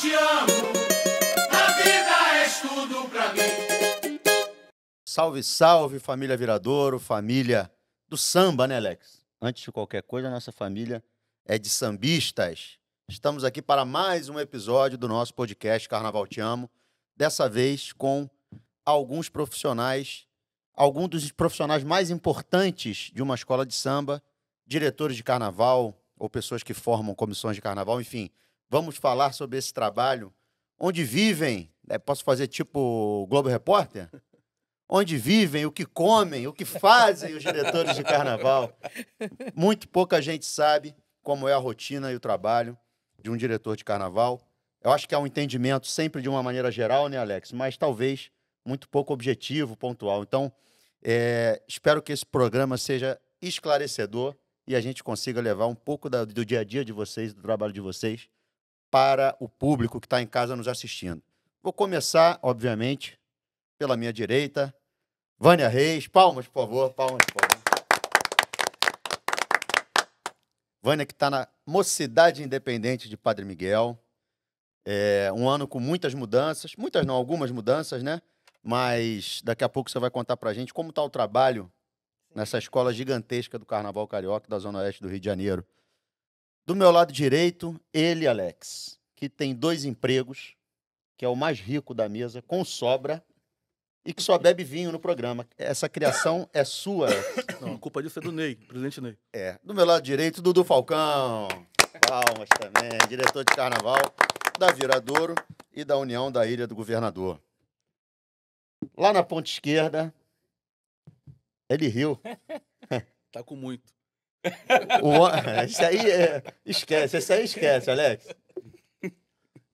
te amo. A vida és tudo pra mim. Salve, salve, família Viradouro, família do samba, né, Alex? Antes de qualquer coisa, a nossa família é de sambistas. Estamos aqui para mais um episódio do nosso podcast Carnaval Te Amo. Dessa vez com alguns profissionais, alguns dos profissionais mais importantes de uma escola de samba, diretores de carnaval ou pessoas que formam comissões de carnaval, enfim. Vamos falar sobre esse trabalho, onde vivem, né, posso fazer tipo Globo Repórter? Onde vivem, o que comem, o que fazem os diretores de carnaval. Muito pouca gente sabe como é a rotina e o trabalho de um diretor de carnaval. Eu acho que há um entendimento sempre de uma maneira geral, né, Alex? Mas talvez muito pouco objetivo, pontual. Então, é, espero que esse programa seja esclarecedor e a gente consiga levar um pouco da- do dia a dia de vocês, do trabalho de vocês, para o público que está em casa nos assistindo. Vou começar, obviamente, pela minha direita, Vânia Reis. Palmas, por favor, palmas, por favor. Vânia, que está na Mocidade Independente de Padre Miguel. É um ano com muitas mudanças, muitas não, algumas mudanças, né? Mas daqui a pouco você vai contar pra gente como está o trabalho nessa escola gigantesca do Carnaval Carioca da Zona Oeste do Rio de Janeiro. Do meu lado direito, ele, Alex, que tem dois empregos, que é o mais rico da mesa, com sobra, e que só bebe vinho no programa. Essa criação é sua, Alex. Não, a culpa disso é do Ney, presidente Ney. É. Do meu lado direito, Dudu Falcão. Palmas também. Diretor de carnaval da Viradouro e da União da Ilha do Governador. Lá na ponta esquerda, ele riu. Tá com muito. O, aí é, esquece, esse aí esquece, Alex.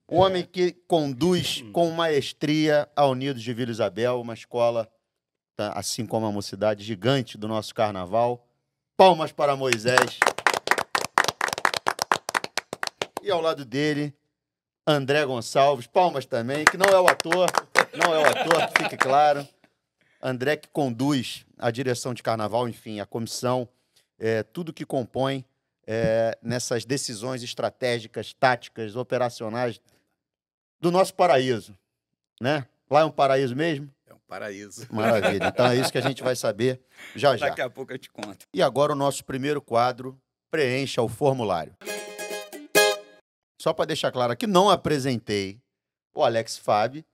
O homem que conduz com maestria a Unidos de Vila Isabel, uma escola, tá, assim como a mocidade gigante do nosso carnaval. Palmas para Moisés. E ao lado dele, André Gonçalves. Palmas também, que não é o ator, não é o ator, que fique claro. André que conduz a direção de carnaval, enfim, a comissão é, tudo que compõe é, nessas decisões estratégicas, táticas, operacionais do nosso paraíso, né? Lá é um paraíso mesmo? É um paraíso. Maravilha. Então é isso que a gente vai saber já já. Daqui a pouco eu te conto. E agora o nosso primeiro quadro, preencha o formulário. Só para deixar claro aqui, não apresentei o Alex Fabi,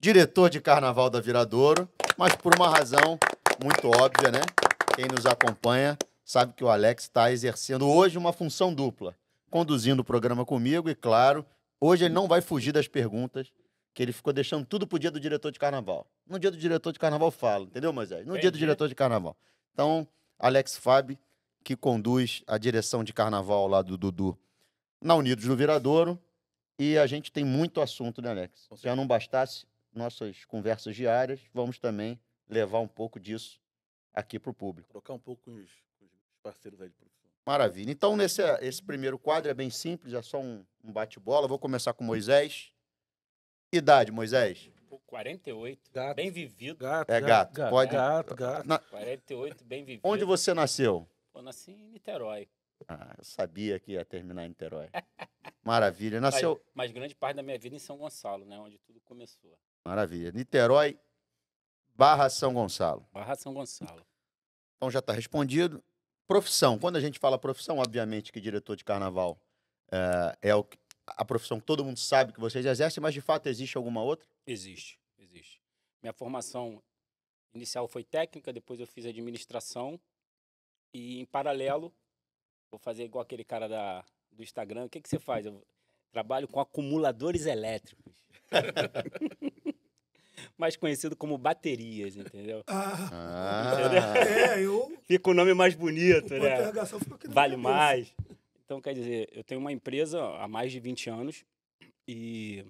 diretor de carnaval da Viradouro, mas por uma razão muito óbvia, né? Quem nos acompanha sabe que o Alex está exercendo hoje uma função dupla, conduzindo o programa comigo e, claro, hoje ele não vai fugir das perguntas que ele ficou deixando tudo pro dia do diretor de carnaval. No dia do diretor de carnaval fala, entendeu, Moisés? No dia do Entendi. diretor de carnaval. Então, Alex Fabi, que conduz a direção de carnaval lá do Dudu na Unidos no Viradouro. E a gente tem muito assunto, né, Alex? Com Já não bastasse nossas conversas diárias, vamos também levar um pouco disso aqui para o público. Trocar um pouco com os parceiros aí de profissão. Maravilha. Então, nesse esse primeiro quadro é bem simples, é só um, um bate-bola. Vou começar com Moisés. Idade, Moisés? Pô, 48, Gato. bem vivido. Gato, É gato. gato, Pode- gato, gato. Na- 48, bem vivido. onde você nasceu? Pô, nasci em Niterói. Ah, eu sabia que ia terminar em Niterói. Maravilha. Nasceu. Mas, mas grande parte da minha vida em São Gonçalo, né? Onde tudo começou. Maravilha. Niterói barra São Gonçalo. Barra São Gonçalo. Então já está respondido. Profissão. Quando a gente fala profissão, obviamente que diretor de carnaval é, é o a profissão que todo mundo sabe que vocês exercem, mas de fato existe alguma outra? Existe, existe. Minha formação inicial foi técnica, depois eu fiz administração. E em paralelo, vou fazer igual aquele cara da, do Instagram. O que, que você faz? Eu trabalho com acumuladores elétricos. mais conhecido como baterias, entendeu? Ah, Ah, é, eu. Fica o nome mais bonito, O né? Vale cabeça. mais. Então, quer dizer, eu tenho uma empresa há mais de 20 anos e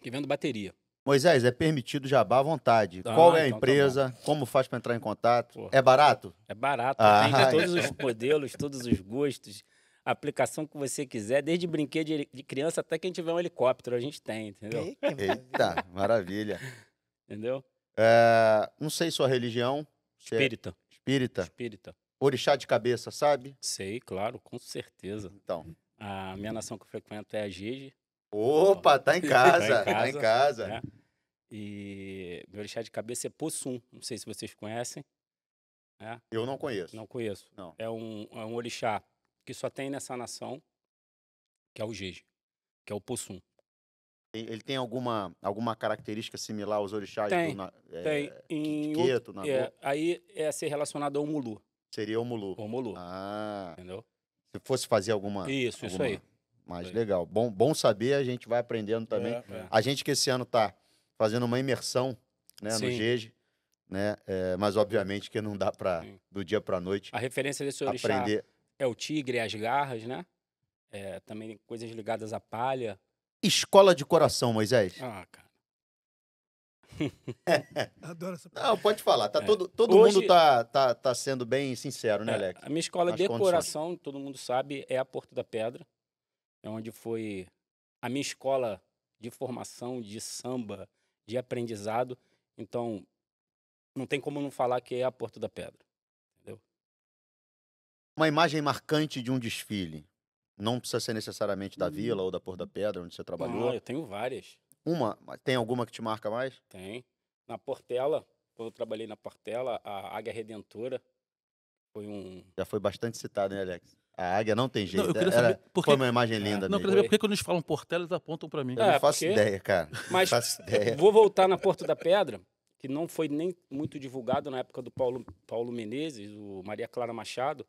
que vendo bateria. Moisés, é permitido jabá à vontade. Ah, Qual é a então tá empresa? Como faz para entrar em contato? Porra. É barato? É barato, Ah, a todos os modelos, todos os gostos, a aplicação que você quiser, desde brinquedo de, de criança até quem tiver um helicóptero, a gente tem, entendeu? Eita, maravilha. Entendeu? É, não sei sua religião. é Espírita. espírita. Espírita. Orixá de cabeça, sabe? Sei, claro, com certeza. Então, A minha nação que eu frequento é a Gege. Opa, tá em casa, tá em casa, casa. né? E meu orixá de cabeça é Possum. Não sei se vocês conhecem. Eu não conheço. Não conheço. Não. É um, é um orixá que só tem nessa nação, que é o Jeje, que é o Possum. Ele tem alguma, alguma característica similar aos orixás Tem, do na- é, tem. Em outro- Nagô? é, aí é ser relacionado ao Mulu. Seria o Mulu. O Mulu. Ah, Entendeu? se fosse fazer alguma. Isso, isso alguma- aí. Mais Aí. legal. Bom, bom saber, a gente vai aprendendo também. É, É. A gente que esse ano tá fazendo uma imersão né, no. GEG, né? é, mas obviamente que não dá para do dia para noite A referência desse orixá aprender. é o tigre as garras, né? É, também coisas ligadas à palha. Escola de coração, Moisés. Ah, cara. Adoro essa Não, pode falar. Tá É. todo todo Hoje- mundo tá, tá, tá sendo bem sincero, né, É, Alex? a minha escola Nas de condições. coração, todo mundo sabe, é a Porto da Pedra. É onde foi a minha escola de formação, de samba, de aprendizado. Então, não tem como não falar que é a Porto da Pedra. Uma imagem marcante de um desfile. Não precisa ser necessariamente da Vila ou da Porta da Pedra, onde você trabalhou. Ah, eu tenho várias. Uma, tem alguma que te marca mais? Tem. Na Portela, quando eu trabalhei na Portela, a Águia Redentora foi um. Já foi bastante citado, né, Alex? A águia não tem jeito. eu queria Era- saber por que- Foi uma imagem linda Não, eu queria saber por que quando eles falam Portela, eles apontam pra mim. Eu É, não faço porque- ideia, cara. Mas Não faço ideia. Vou voltar na Porto da Pedra, que não foi nem muito divulgado na época do Paulo, Paulo Menezes, o Maria Clara Machado.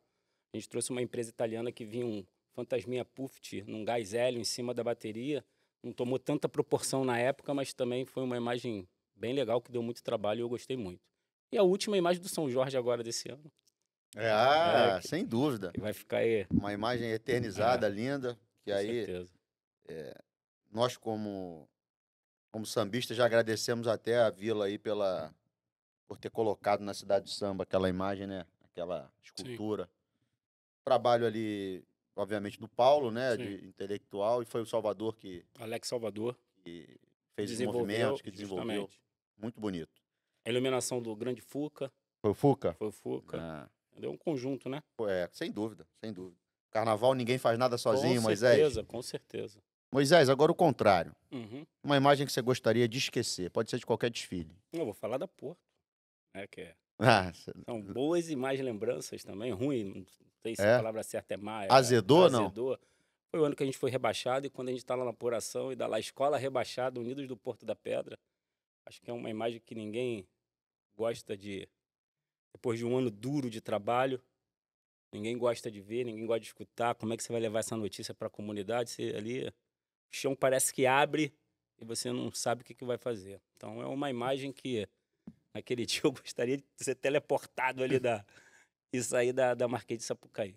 A gente trouxe uma empresa italiana que vinha um fantasminha Puft num gás hélio em cima da bateria. Não tomou tanta proporção na época, mas também foi uma imagem bem legal, que deu muito trabalho e eu gostei muito. E a última imagem do São Jorge agora desse ano, É, ah, É, que- sem dúvida. vai ficar aí, Uma imagem eternizada, linda. Que com aí certeza. nós, como, como sambistas, já agradecemos até a Vila aí pela, por ter colocado na cidade de samba aquela imagem, né? Aquela escultura. Trabalho ali, obviamente, do Paulo, né? Sim. De intelectual, e foi o Salvador que, Alex Salvador que fez os movimentos, que desenvolveu. justamente. Muito bonito. A iluminação do Grande Fuca, Foi o Fuca? foi o Fuca. Ah, Deu um conjunto, né? é, sem dúvida, sem dúvida. Carnaval ninguém faz nada sozinho, com Moisés. certeza, com certeza. Moisés, agora o contrário. Uhum. Uma imagem que você gostaria de esquecer. Pode ser de qualquer desfile. Eu vou falar da Porto, né? Que é- Ah, são boas e mais lembranças também. Ruim, sei se É? a palavra certa é má. é Azedou ou não? azedou. Foi o ano que a gente foi rebaixado e quando a gente está lá na apuração e dá lá Escola Rebaixada, Unidos do Porto da Pedra, acho que é uma imagem que ninguém gosta de. Depois de um ano duro de trabalho, ninguém gosta de ver, ninguém gosta de escutar. Como é que você vai levar essa notícia para a comunidade? Você ali, o chão parece que abre e você não sabe o que, que vai fazer. Então é uma imagem que naquele dia eu gostaria de ser teleportado ali da, e sair da, da Marquês de Sapucaí.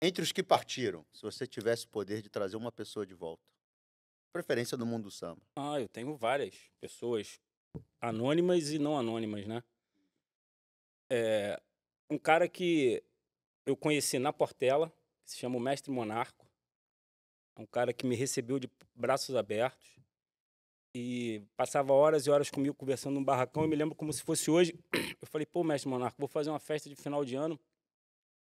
Entre os que partiram, se você tivesse o poder de trazer uma pessoa de volta, preferência do mundo do samba. Ah, eu tenho várias pessoas anônimas e não anônimas, né? É, um cara que eu conheci na Portela, que se chama o Mestre Monarco. É um cara que me recebeu de braços abertos e passava horas e horas comigo conversando num barracão. Eu me lembro como se fosse hoje. Eu falei, pô, Mestre Monarco, vou fazer uma festa de final de ano.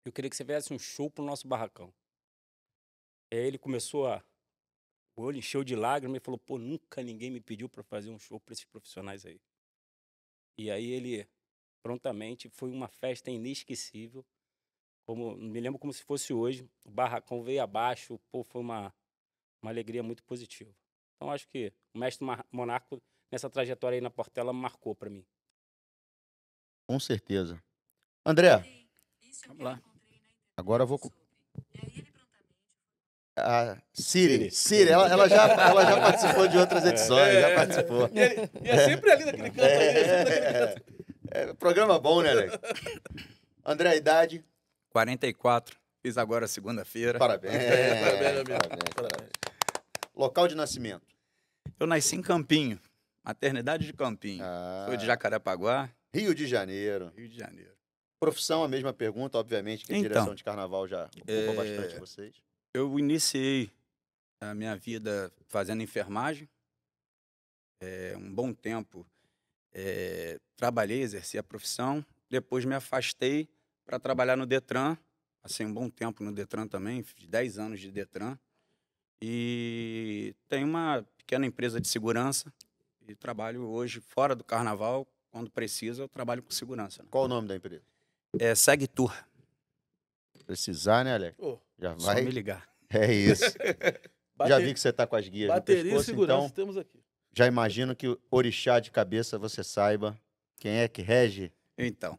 Eu queria que você viesse um show pro nosso barracão. E aí ele começou a o olho encheu de lágrimas e falou: pô, nunca ninguém me pediu para fazer um show para esses profissionais aí. E aí ele, prontamente, foi uma festa inesquecível. Como, me lembro como se fosse hoje. O barracão veio abaixo, pô, foi uma, uma alegria muito positiva. Então acho que o mestre Monarco, nessa trajetória aí na Portela, marcou para mim. Com certeza. André, Vamos lá. agora eu vou. A Siri, Siri, ela, ela já, ela já participou de outras edições, já participou. E, é sempre ali naquele canto ali, é naquele canto. É, programa bom, né, Alex? André, a idade? 44. Fiz agora segunda-feira. Parabéns. Parabéns, amigo. parabéns, parabéns. Local de nascimento? Eu nasci em Campinho, maternidade de Campinho. Ah, Sou de Jacarepaguá, Rio de Janeiro. Rio de Janeiro. Profissão, a mesma pergunta, obviamente, que a Então, direção de carnaval já ocupa é, bastante vocês. Eu iniciei a minha vida fazendo enfermagem. É, um bom tempo é, trabalhei, exerci a profissão. Depois me afastei para trabalhar no Detran. Passei um bom tempo no Detran também, fiz 10 anos de Detran. E tenho uma pequena empresa de segurança e trabalho hoje fora do carnaval. Quando precisa, eu trabalho com segurança. né? Qual o nome da empresa? É Segue Tour. Precisar, né, Alex? Pô, Já Só vai. me ligar. É isso. Já vi que você tá com as guias bateria no e pescoço, segurança então temos aqui. já imagino que o orixá de cabeça você saiba quem é que rege. Então,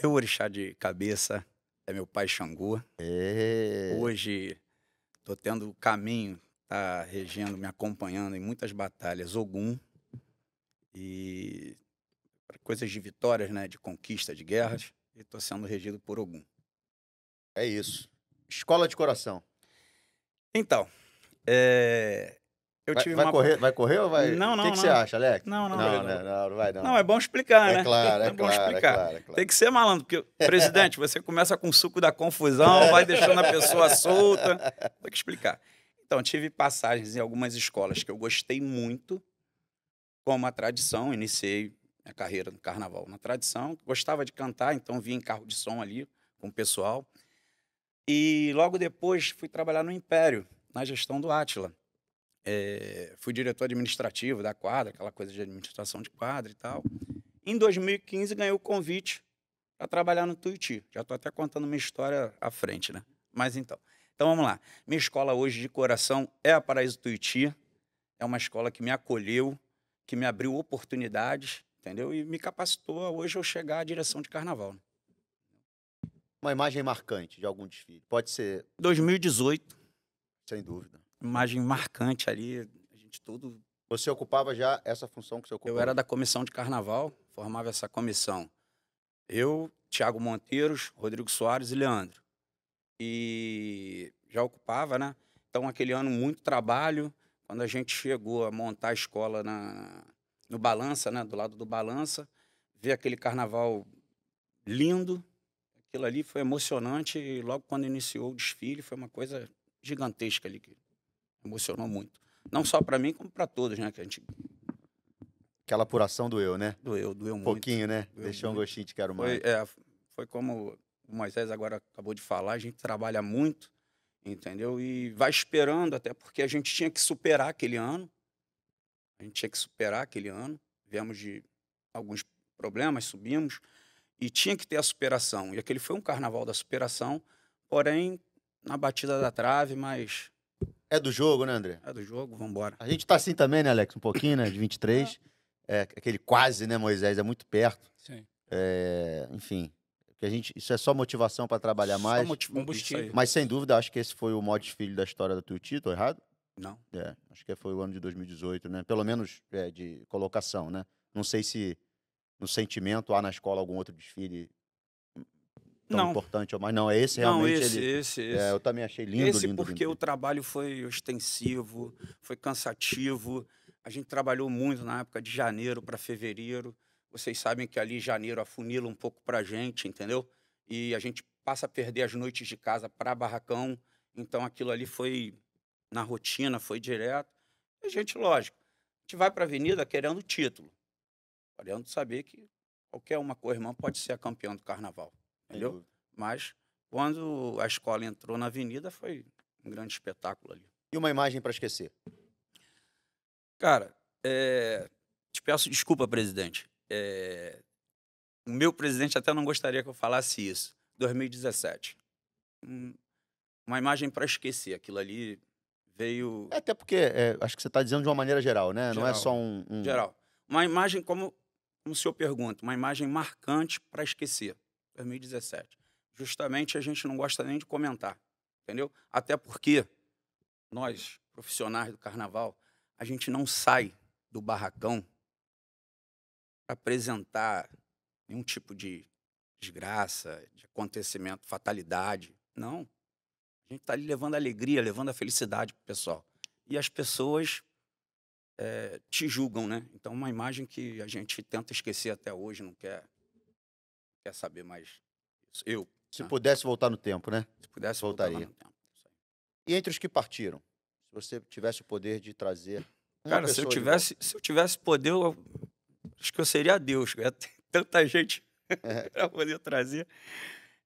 meu orixá de cabeça é meu pai Xangô. É. Hoje estou tendo o caminho, tá regendo, me acompanhando em muitas batalhas, Ogum. E coisas de vitórias, né, de conquista, de guerras, e estou sendo regido por Ogum. É isso. Escola de coração. Então, é, eu Vai, tive vai uma correr, vai correr ou vai? Não, O que, não, que não. você acha, Alex? Não, não, não, não. né? não, não vai não. Não, é bom explicar, né? É claro, é, bom claro, é explicar. claro, é claro. Tem que ser malandro, porque, presidente, você começa com o suco da confusão, vai deixando a pessoa solta. Tem que explicar. Então, tive passagens em algumas escolas que eu gostei muito, como a tradição. Iniciei minha carreira no carnaval na tradição. Gostava de cantar, então vim em carro de som ali com o pessoal. E logo depois fui trabalhar no Império, na gestão do Átila. É, fui diretor administrativo da quadra, aquela coisa de administração de quadra e tal. Em 2015 ganhei o convite para trabalhar no Tuiuti. Já estou até contando minha história à frente, né? Mas então. Então vamos lá. Minha escola hoje de coração é a Paraíso Tuiuti. É uma escola que me acolheu, que me abriu oportunidades, entendeu? E me capacitou a hoje eu chegar à direção de carnaval. né? Uma imagem marcante de algum desfile. Pode ser, 2018, sem dúvida. Imagem marcante ali, a gente tudo Você ocupava já essa função que você ocupou? Eu era da comissão de carnaval, formava essa comissão. Eu, Tiago Monteiros, Rodrigo Soares e Leandro. E já ocupava, né? Então, aquele ano, muito trabalho. Quando a gente chegou a montar a escola na, no Balança, né? Do lado do Balança, ver aquele carnaval lindo. Aquilo ali foi emocionante. E logo quando iniciou o desfile, foi uma coisa gigantesca ali, que emocionou muito. Não só para mim, como para todos, né? Que a gente Aquela apuração doeu, né? doeu, doeu Um muito. pouquinho, né? Doeu Deixou um muito. gostinho de quero mais. Foi, é, foi como o Moisés agora acabou de falar, a gente trabalha muito, entendeu? E vai esperando, até porque a gente tinha que superar aquele ano. A gente tinha que superar aquele ano. Viemos de alguns problemas, subimos, e tinha que ter a superação. E aquele foi um carnaval da superação, porém, na batida da trave, mas É do jogo, né, André? é do jogo, vamos embora. A gente tá assim também, né, Alex? Um pouquinho, né? De 23. É, aquele quase, né, Moisés? É muito perto. Sim. É, enfim, que a gente, isso é só motivação para trabalhar mais. Só motivo- combustível. Mas sem dúvida, acho que esse foi o maior desfile da história da Tuiuti, tô errado? Não. É, acho que foi o ano de 2018, né? Pelo menos é, de colocação, né? Não sei se no sentimento há na escola algum outro desfile tão Não. importante, mas não, é esse Não, realmente. esse, ele, esse, esse. é, eu também achei lindo, Esse lindo, porque lindo. o trabalho foi ostensivo, foi cansativo. A gente trabalhou muito na época de janeiro para fevereiro. Vocês sabem que ali janeiro afunila um pouco para a gente, entendeu? E a gente passa a perder as noites de casa para barracão. Então aquilo ali foi na rotina, foi direto. E a gente, lógico, a gente vai para a avenida querendo título, querendo saber que qualquer uma co-irmã pode ser a campeã do carnaval, entendeu? Mas quando a escola entrou na avenida, foi um grande espetáculo ali. E uma imagem para esquecer. Cara, é, te peço desculpa, presidente. É, o meu presidente até não gostaria que eu falasse isso. 2017. Hum, uma imagem para esquecer. Aquilo ali veio É, até porque é, acho que você está dizendo de uma maneira geral, né? Não é Geral. só um. um- geral. Uma imagem, como, como o senhor pergunta, uma imagem marcante para esquecer. 2017. Justamente a gente não gosta nem de comentar, entendeu? Até porque nós, profissionais do carnaval, a gente não sai do barracão para apresentar nenhum tipo de desgraça, de acontecimento, fatalidade. Não. A gente está ali levando alegria, levando a felicidade pro pessoal. E as pessoas eh, te julgam, né? Então, uma imagem que a gente tenta esquecer até hoje, não quer, quer saber mais. Isso. Eu, Se Ah. pudesse voltar no tempo, né? se pudesse, voltar Voltaria. no tempo. Isso aí. E entre os que partiram, se você tivesse o poder de trazer. Cara, se eu tivesse, se eu tivesse poder, eu, acho que eu seria Deus. Eu ia ter tanta gente É. para poder trazer.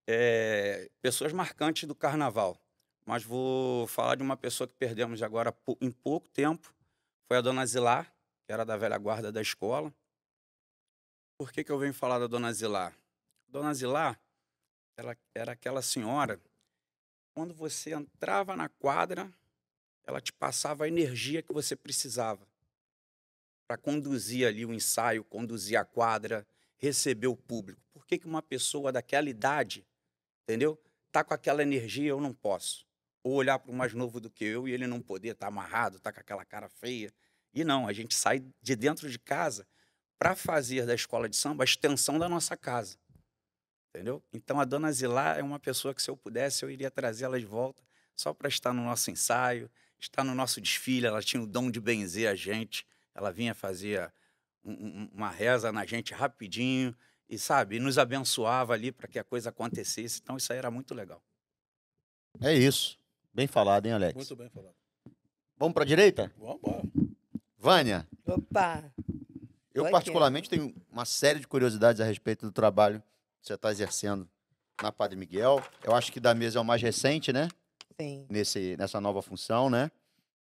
É, pessoas marcantes do carnaval. mas vou falar de uma pessoa que perdemos agora em pouco tempo. Foi a dona Zilar, que era da velha guarda da escola. Por que, que eu venho falar da dona Zilar? Dona Zilar, ela era aquela senhora, quando você entrava na quadra, ela te passava a energia que você precisava para conduzir ali o ensaio, conduzir a quadra, receber o público. Por que, que uma pessoa daquela idade, entendeu? Tá com aquela energia, eu não posso. Ou olhar para o mais novo do que eu e ele não poder estar amarrado, tá com aquela cara feia. E não, a gente sai de dentro de casa para fazer da escola de samba a extensão da nossa casa. Entendeu? Então a dona Zilá é uma pessoa que se eu pudesse eu iria trazê-la de volta só para estar no nosso ensaio, estar no nosso desfile. Ela tinha o dom de benzer a gente. Ela vinha fazer um- um- uma reza na gente rapidinho e sabe, nos abençoava ali para que a coisa acontecesse. Então isso aí era muito legal. É isso. Bem falado, hein, Alex? Muito bem falado. Vamos pra direita? Vamos embora. Vânia, Opa! eu particularmente tenho uma série de curiosidades a respeito do trabalho você está exercendo na Padre Miguel. Eu acho que da mesa é o mais recente, né? Sim. Nesse, nessa nova função, né?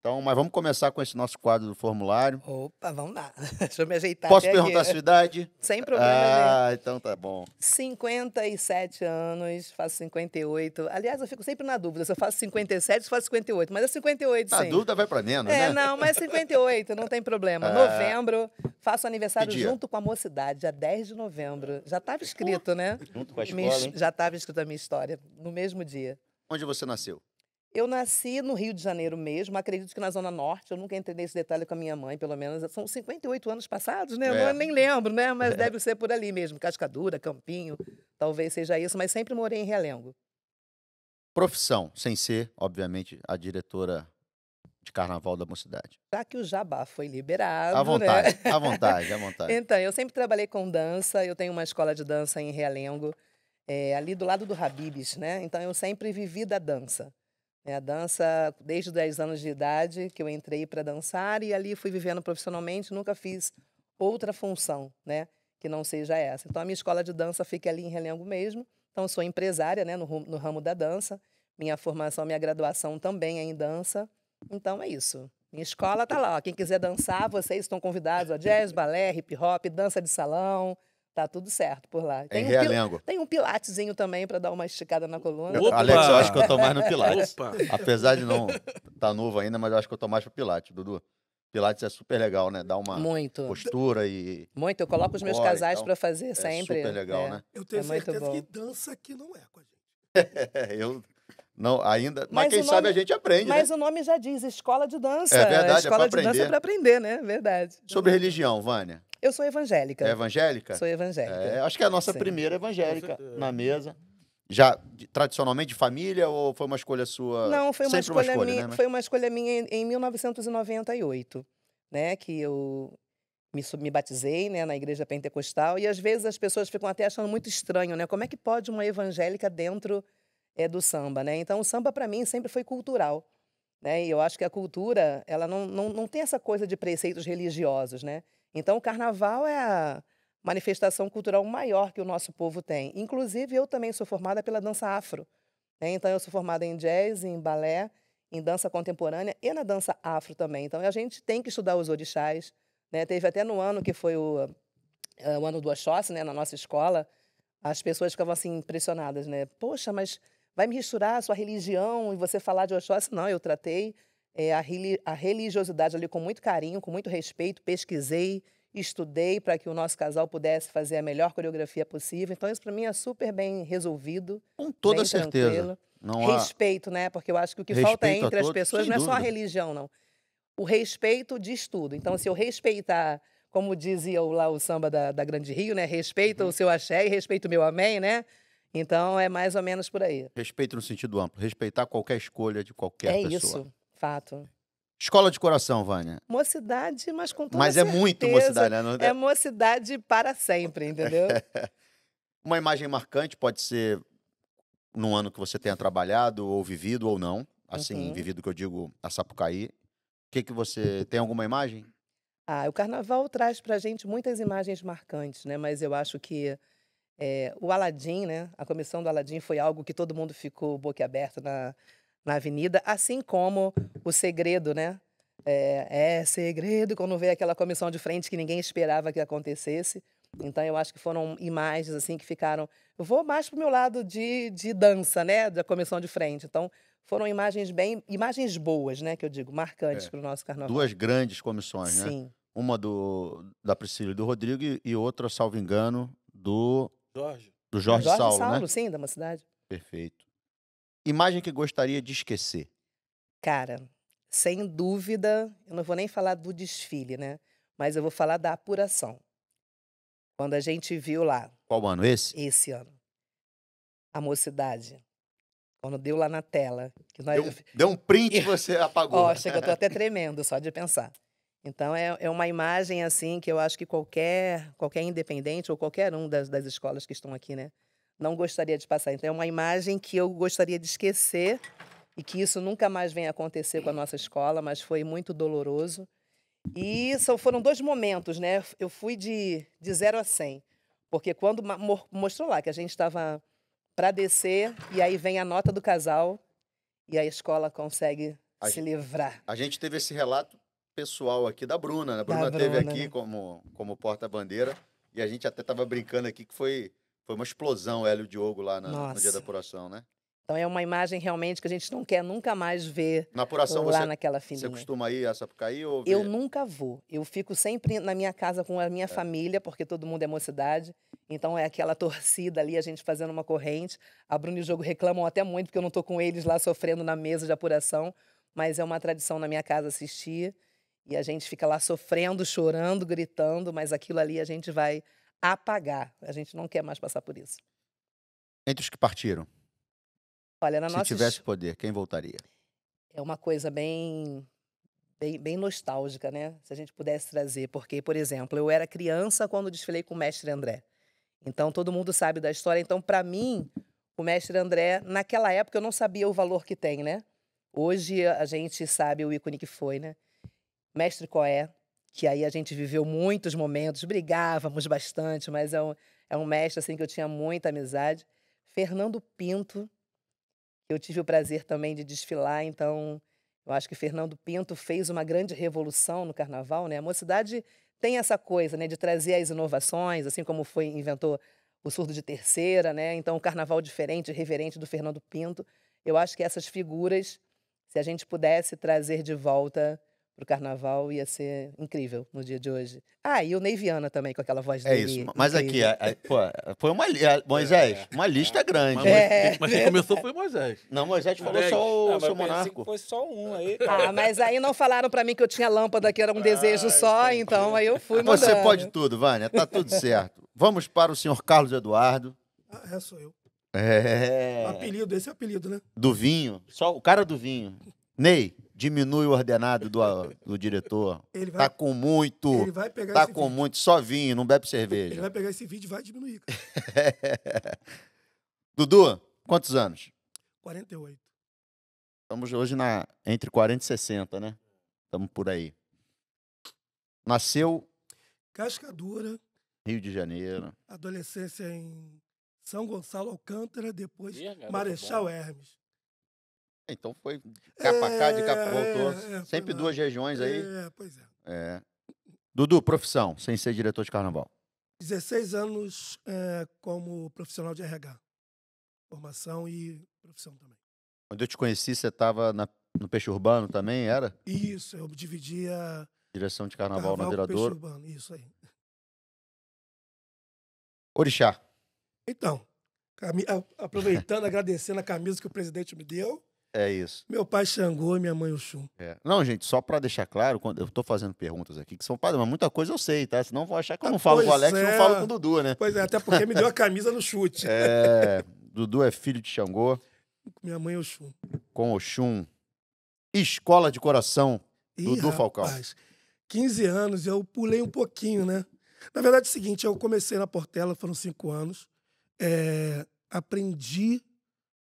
Então, mas vamos começar com esse nosso quadro do formulário. Opa, vamos lá. Deixa eu me ajeitar. Posso perguntar a aqui. sua idade? Sem problema. Ah, então tá bom. 57 anos, faço 58. Aliás, eu fico sempre na dúvida se eu faço 57 ou faço 58, mas é 58 A sim. dúvida vai para menos, É, né? não, mas 58, não tem problema. Ah. Novembro, faço aniversário junto com a mocidade, dia 10 de novembro. Já estava escrito, né? Junto com a Minha escola, hein? já estava escrita a minha história, no mesmo dia. Onde você nasceu? Eu nasci no Rio de Janeiro mesmo, acredito que na Zona Norte. Eu nunca entrei nesse detalhe com a minha mãe, pelo menos. São 58 anos passados, né? Eu É. não- nem lembro, né? Mas deve ser por ali mesmo. Cascadura, Campinho, talvez seja isso, mas sempre morei em Realengo. Profissão, sem ser, obviamente, a diretora de carnaval da mocidade. Já que o jabá foi liberado, À vontade, né? à vontade, à vontade. Então, eu sempre trabalhei com dança. Eu tenho uma escola de dança em Realengo, eh, ali do lado do Habibs, né? Então, eu sempre vivi da dança. Né? A dança, desde os 10 anos de idade, que eu entrei para dançar e ali fui vivendo profissionalmente, nunca fiz outra função, né? Que não seja essa. Então, a minha escola de dança fica ali em Realengo mesmo. Então, sou empresária, né? No, no ramo da dança. Minha formação, minha graduação também é em dança. Então, é isso. Minha escola tá lá. ó. Quem quiser dançar, vocês estão convidados. Ó, jazz, balé, hip hop, dança de salão. Tá tudo certo por lá. em Tem um, pil- Realengo. tem um pilatezinho também para dar uma esticada na coluna. Opa! Alex, eu acho que eu tô mais no Pilates. Opa! Apesar de não tá novo ainda, mas eu acho que eu tô mais pro Pilates, Dudu. Pilates é super legal, né? Dá uma Muito. postura e Muito. Eu coloco os meus Bora, casais então. para fazer é sempre. super legal, é. né? Eu tenho É certeza que dança aqui não é com a gente. É, eu não ainda, mas, Mas quem o sabe nome- a gente aprende, Mas né? o nome já diz, escola de dança. É verdade, é escola pra de dança aprender. é para aprender, né? Verdade. Sobre religião, Vânia. Eu sou evangélica. É evangélica? Sou evangélica. É, acho que é a nossa Sim. primeira evangélica na mesa. Já de- tradicionalmente de família ou foi uma escolha sua? Não, foi uma Sempre escolha, minha, né? Mas- foi uma escolha minha em, em 1998, né, que eu me, me batizei, né, na igreja pentecostal e às vezes as pessoas ficam até achando muito estranho, né, como é que pode uma evangélica dentro é, do samba, né? Então o samba para mim sempre foi cultural, né? E eu acho que a cultura, ela não, não, não tem essa coisa de preceitos religiosos, né? Então o carnaval é a manifestação cultural maior que o nosso povo tem. Inclusive eu também sou formada pela dança afro, né? Então, eu sou formada em jazz, em balé, em dança contemporânea e na dança afro também. Então, a gente tem que estudar os orixás. Né? Teve até no ano que foi o, eh, o ano do Oxóssi, né? na nossa escola, as pessoas ficavam assim impressionadas. Né? Poxa, mas vai misturar a sua religião e você falar de Oxóssi? Não, eu tratei eh, a, reli- a religiosidade ali com muito carinho, com muito respeito, pesquisei, estudei para que o nosso casal pudesse fazer a melhor coreografia possível. Então, isso para mim é super bem resolvido. Com toda certeza. tranquilo. Não há... Respeito, né? Porque eu acho que o que falta Respeito a entre as todos, pessoas não é só a dúvida. religião, não. O respeito diz tudo. Então, se eu respeitar, como dizia o- lá o samba da, da Grande Rio, né? Respeita Uhum. o seu axé e respeita o meu amém, né? Então, é mais ou menos por aí. Respeito no sentido amplo. Respeitar qualquer escolha de qualquer é pessoa. isso, fato. Escola de coração, Vânia. Mocidade, mas com toda Mas é muito certeza, mocidade, né? É mocidade para sempre, entendeu? Uma imagem marcante pode ser num ano que você tenha trabalhado ou vivido ou não. Assim, Uhum. vivido que eu digo a Sapucaí. O que que você tem alguma imagem? Ah, o carnaval traz para a gente muitas imagens marcantes, né? Mas eu acho que eh, o Aladim, né? A comissão do Aladim foi algo que todo mundo ficou boquiaberto na, na avenida, assim como o segredo, né? É, é segredo quando veio aquela comissão de frente que ninguém esperava que acontecesse. Então eu acho que foram imagens assim que ficaram. Eu vou mais pro meu lado de, de dança, né? Da comissão de frente. Então foram imagens bem, imagens boas, né? Que eu digo, marcantes É. para o nosso carnaval. Duas grandes comissões, né? Sim. Uma do, da Priscila e do Rodrigo e- e outra, salvo engano, do, Jorge. do Jorge, Saulo, Saulo, né? sim, da mocidade. Perfeito. Imagem que gostaria de esquecer. Cara, sem dúvida, eu não vou nem falar do desfile, né? Mas eu vou falar da apuração. Quando a gente viu lá, Qual ano? Esse? esse ano, a mocidade, quando deu lá na tela, que nós, Deu, um- deu um print e você apagou. Ó, chega, eu tô até tremendo só de pensar. Então, é, é uma imagem, assim, que eu acho que qualquer, qualquer independente ou qualquer um das, das escolas que estão aqui, né, não gostaria de passar. Então, é uma imagem que eu gostaria de esquecer e que isso nunca mais venha acontecer com a nossa escola, mas foi muito doloroso. E são, foram dois momentos, né? Eu fui de, de 0 a 100, porque quando mostrou lá que a gente estava para descer, e aí vem a nota do casal, e a escola consegue A se gen- livrar. A gente teve esse relato pessoal aqui da Bruna. né? A Da Bruna esteve Bruna, aqui né? como, como porta-bandeira e a gente até estava brincando aqui que foi, foi uma explosão Hélio e Diogo lá na- no dia da apuração, né? Então é uma imagem realmente que a gente não quer nunca mais ver Na apuração lá você, naquela você filinha. costuma ir a Sapucaí ou Eu vê- nunca vou. Eu fico sempre na minha casa com a minha família, porque todo mundo é mocidade. Então é aquela torcida ali, a gente fazendo uma corrente. A Bruna e o Jogo reclamam até muito, porque eu não estou com eles lá sofrendo na mesa de apuração. Mas é uma tradição na minha casa assistir. E a gente fica lá sofrendo, chorando, gritando, mas aquilo ali a gente vai apagar. A gente não quer mais passar por isso. Entre os que partiram, Olha, na se nossa tivesse poder, quem voltaria? é uma coisa bem, bem, bem nostálgica, né? Se a gente pudesse trazer. Porque, por exemplo, eu era criança quando desfilei com o mestre André. Então, todo mundo sabe da história. Então, para mim, o mestre André, naquela época, eu não sabia o valor que tem, né? Hoje, a gente sabe o ícone que foi, né? Mestre Coé, que aí a gente viveu muitos momentos, brigávamos bastante, mas é um, é um mestre, assim, que eu tinha muita amizade. Fernando Pinto, eu tive o prazer também de desfilar, então eu acho que Fernando Pinto fez uma grande revolução no carnaval, né? A mocidade tem essa coisa, né, de trazer as inovações, assim como foi inventou o surdo de terceira, né? Então o carnaval diferente, reverente do Fernando Pinto. Eu acho que essas figuras, se a gente pudesse trazer de volta para o carnaval, ia ser incrível no dia de hoje. Ah, e o Neiviana também, com aquela voz É dele. isso. Mas aqui, incrível. a- a- pô, foi uma a- Moisés, uma lista grande. Mas, É. mas quem começou foi Moisés. Não, Moisés falou Moisés. só o Ah, seu monarco. que fosse só um aí. Ah, mas aí não falaram para mim que eu tinha lâmpada, que era um desejo só, então aí eu fui Você pode tudo, Vânia, tá tudo certo. Vamos para o senhor Carlos Eduardo. Ah, é, sou eu. É. Apelido, esse é apelido, né? Do vinho. Só o cara do vinho. Ney, diminui o ordenado do, do diretor. Ele vai, Tá com muito. ele vai pegar Tá esse com vídeo. muito. Só vinho, não bebe Ele cerveja. vai pegar esse vídeo e vai diminuir. cara. Dudu, quantos anos? 48. Estamos hoje na entre 40 e 60, né? Estamos por aí. Nasceu Cascadura, Rio de Janeiro. adolescência em São Gonçalo Alcântara, depois Ih, Marechal. Hermes. Então foi cá pra cá, de cá pra voltou. É, é, foi Sempre duas regiões aí. É, pois é. É. Dudu, profissão, sem ser diretor de carnaval. 16 anos é, como profissional de RH. Formação e profissão também. Quando eu te conheci, você estava no Peixe Urbano também, era? Isso, eu dividia Direção de carnaval, carnaval na peixe urbano. Isso aí. Orixá. Então, aproveitando, agradecendo a camisa que o presidente me deu. É isso. Meu pai Xangô e minha mãe Oxum. É. Não, gente, só para deixar claro, quando eu tô fazendo perguntas aqui, que são padrões, mas muita coisa eu sei, tá? Senão vão achar que eu Ah, não falo com o Alex, é. não falo com o Dudu, né? Pois é, até porque me deu a camisa no chute. É, Dudu é filho de Xangô, Minha mãe Oxum. com Oxum. Escola de coração. Ih, Dudu Falcão. 15 anos, eu pulei um pouquinho, né? Na verdade é o seguinte, eu comecei na Portela, foram cinco anos. É, aprendi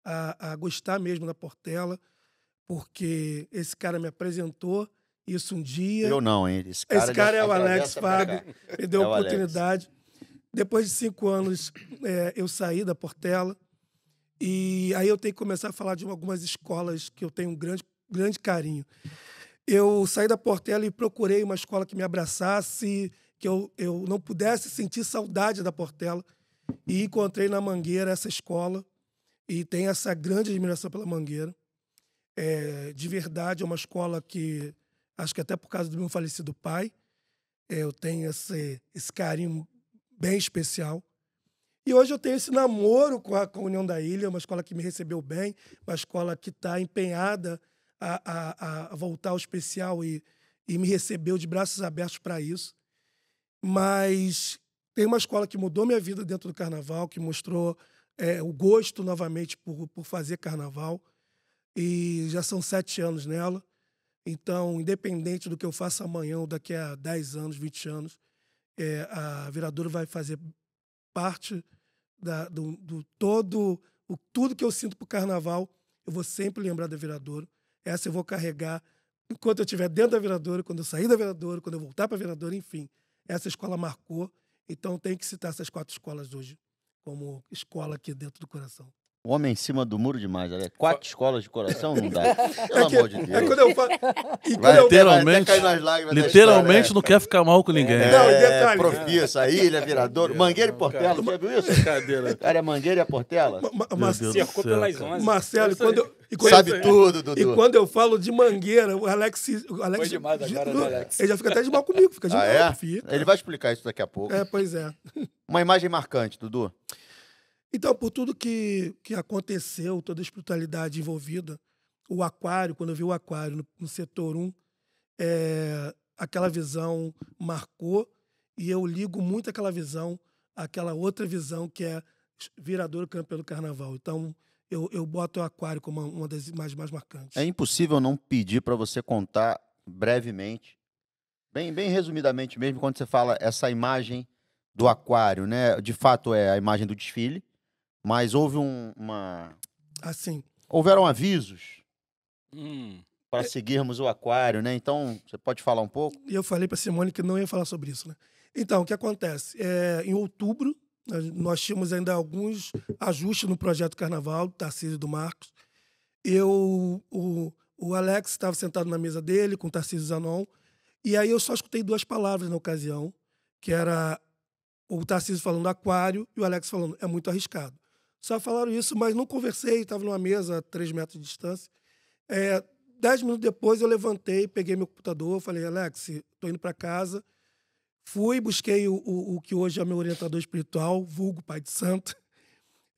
a, a gostar mesmo da Portela, porque esse cara me apresentou isso um dia. Eu não, hein? Esse cara, Esse cara é o Alex Fábio, me deu É a Alex. oportunidade. Depois de cinco anos, é, eu saí da Portela E aí eu tenho que começar a falar de algumas escolas que eu tenho um grande, grande carinho. Eu saí da Portela e procurei uma escola que me abraçasse, que eu, eu não pudesse sentir saudade da Portela. E encontrei na Mangueira essa escola e tenho essa grande admiração pela Mangueira. É, de verdade, é uma escola que, acho que até por causa do meu falecido pai, é, eu tenho esse, esse carinho bem especial. E hoje eu tenho esse namoro com a, com a União da Ilha, uma escola que me recebeu bem, uma escola que está empenhada a, a, a, voltar ao especial e, e me recebeu de braços abertos para isso. Mas tem uma escola que mudou minha vida dentro do carnaval, que mostrou é, o gosto novamente por, por fazer carnaval. E já são sete anos nela. Então, independente do que eu faça amanhã ou daqui a 10 anos, 20 anos, é, a Viradouro vai fazer parte da, do, do, todo, o, tudo que eu sinto pro carnaval, eu vou sempre lembrar da Viradouro. Essa eu vou carregar enquanto eu estiver dentro da Viradouro, quando eu sair da Viradouro, quando eu voltar para a Viradouro, enfim. Essa escola marcou, então tem que citar essas quatro escolas hoje como escola aqui dentro do coração. O homem em cima do muro demais, né? Quatro escolas de coração não dá. Pelo É que- amor de Deus. É quando eu falo. E Vai, eu, Literalmente- Literalmente história, não quer ficar mal com ninguém. né? Não, e É, detalhe- Profissa, Ilha, Viradouro, Mangueira e Portela, já viu isso? Brincadeira. Cara, é Mangueira e a Portela? Ma- Ma- Meu Mar- Deus do Cercou céu, pelas cara. 11. Marcelo, e quando eu, e quando Sabe eu, tudo, E Dudu. quando eu falo de mangueira, o Alex. O Alex Foi demais agora do Alex. Ele já fica até de mal comigo, fica de Ah, mal. é? Fica. Ele vai explicar isso daqui a pouco. É, pois é. Uma imagem marcante, Dudu. Então, por tudo que, que aconteceu, toda a espiritualidade envolvida, o aquário, quando eu vi o aquário no, no setor 1, é, aquela visão marcou e eu ligo muito aquela visão àquela outra visão que é Viradouro campeão do carnaval. Então, eu, eu boto o aquário como uma, uma das imagens mais marcantes. É impossível não pedir para você contar brevemente, bem, bem resumidamente mesmo, quando você fala essa imagem do aquário, né? De fato é a imagem do desfile, mas houve um- uma, Assim, houveram avisos Hum. para seguirmos o aquário, né? Então você pode falar um pouco? E eu falei para Simone que não ia falar sobre isso, né? Então, o que acontece? É, em outubro, nós, nós tínhamos ainda alguns ajustes no projeto Carnaval, do Tarcísio e do Marcos. Eu, o, o Alex estava sentado na mesa dele com o Tarcísio Zanon, e aí eu só escutei duas palavras na ocasião, que era o Tarcísio falando aquário e o Alex falando é muito arriscado. Só falaram isso, mas não conversei, estava numa mesa a três metros de distância. É, dez minutos depois eu levantei, peguei meu computador, falei, Alex, estou indo para casa. Fui, busquei o, o, o que hoje é meu orientador espiritual, vulgo Pai de Santo.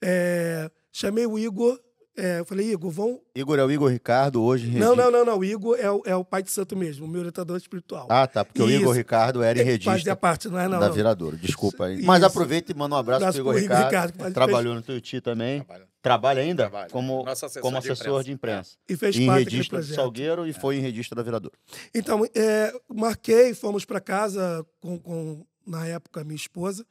É, chamei o Igor, é, eu falei, Igor, vão. Igor é o Igor Ricardo, hoje. em Não, não, não, não. O Igor é o, é o Pai de Santo mesmo, o meu orientador espiritual. Ah, tá, porque o Isso. Igor Ricardo era em Ele registro Fazia parte, não é? Não, da não. Viradouro, desculpa aí. Isso. Mas aproveita e manda um abraço, Abraço pro Igor pro Igor Ricardo, Ricardo, trabalhou no Tuiuti também. Trabalha. Trabalha ainda? Trabalha. Como, assessor como de assessor imprensa. de imprensa. E fez em parte de projeto. Salgueiro e foi em registro da Viradouro. Então, é, marquei, fomos para casa com, com, na época, minha esposa.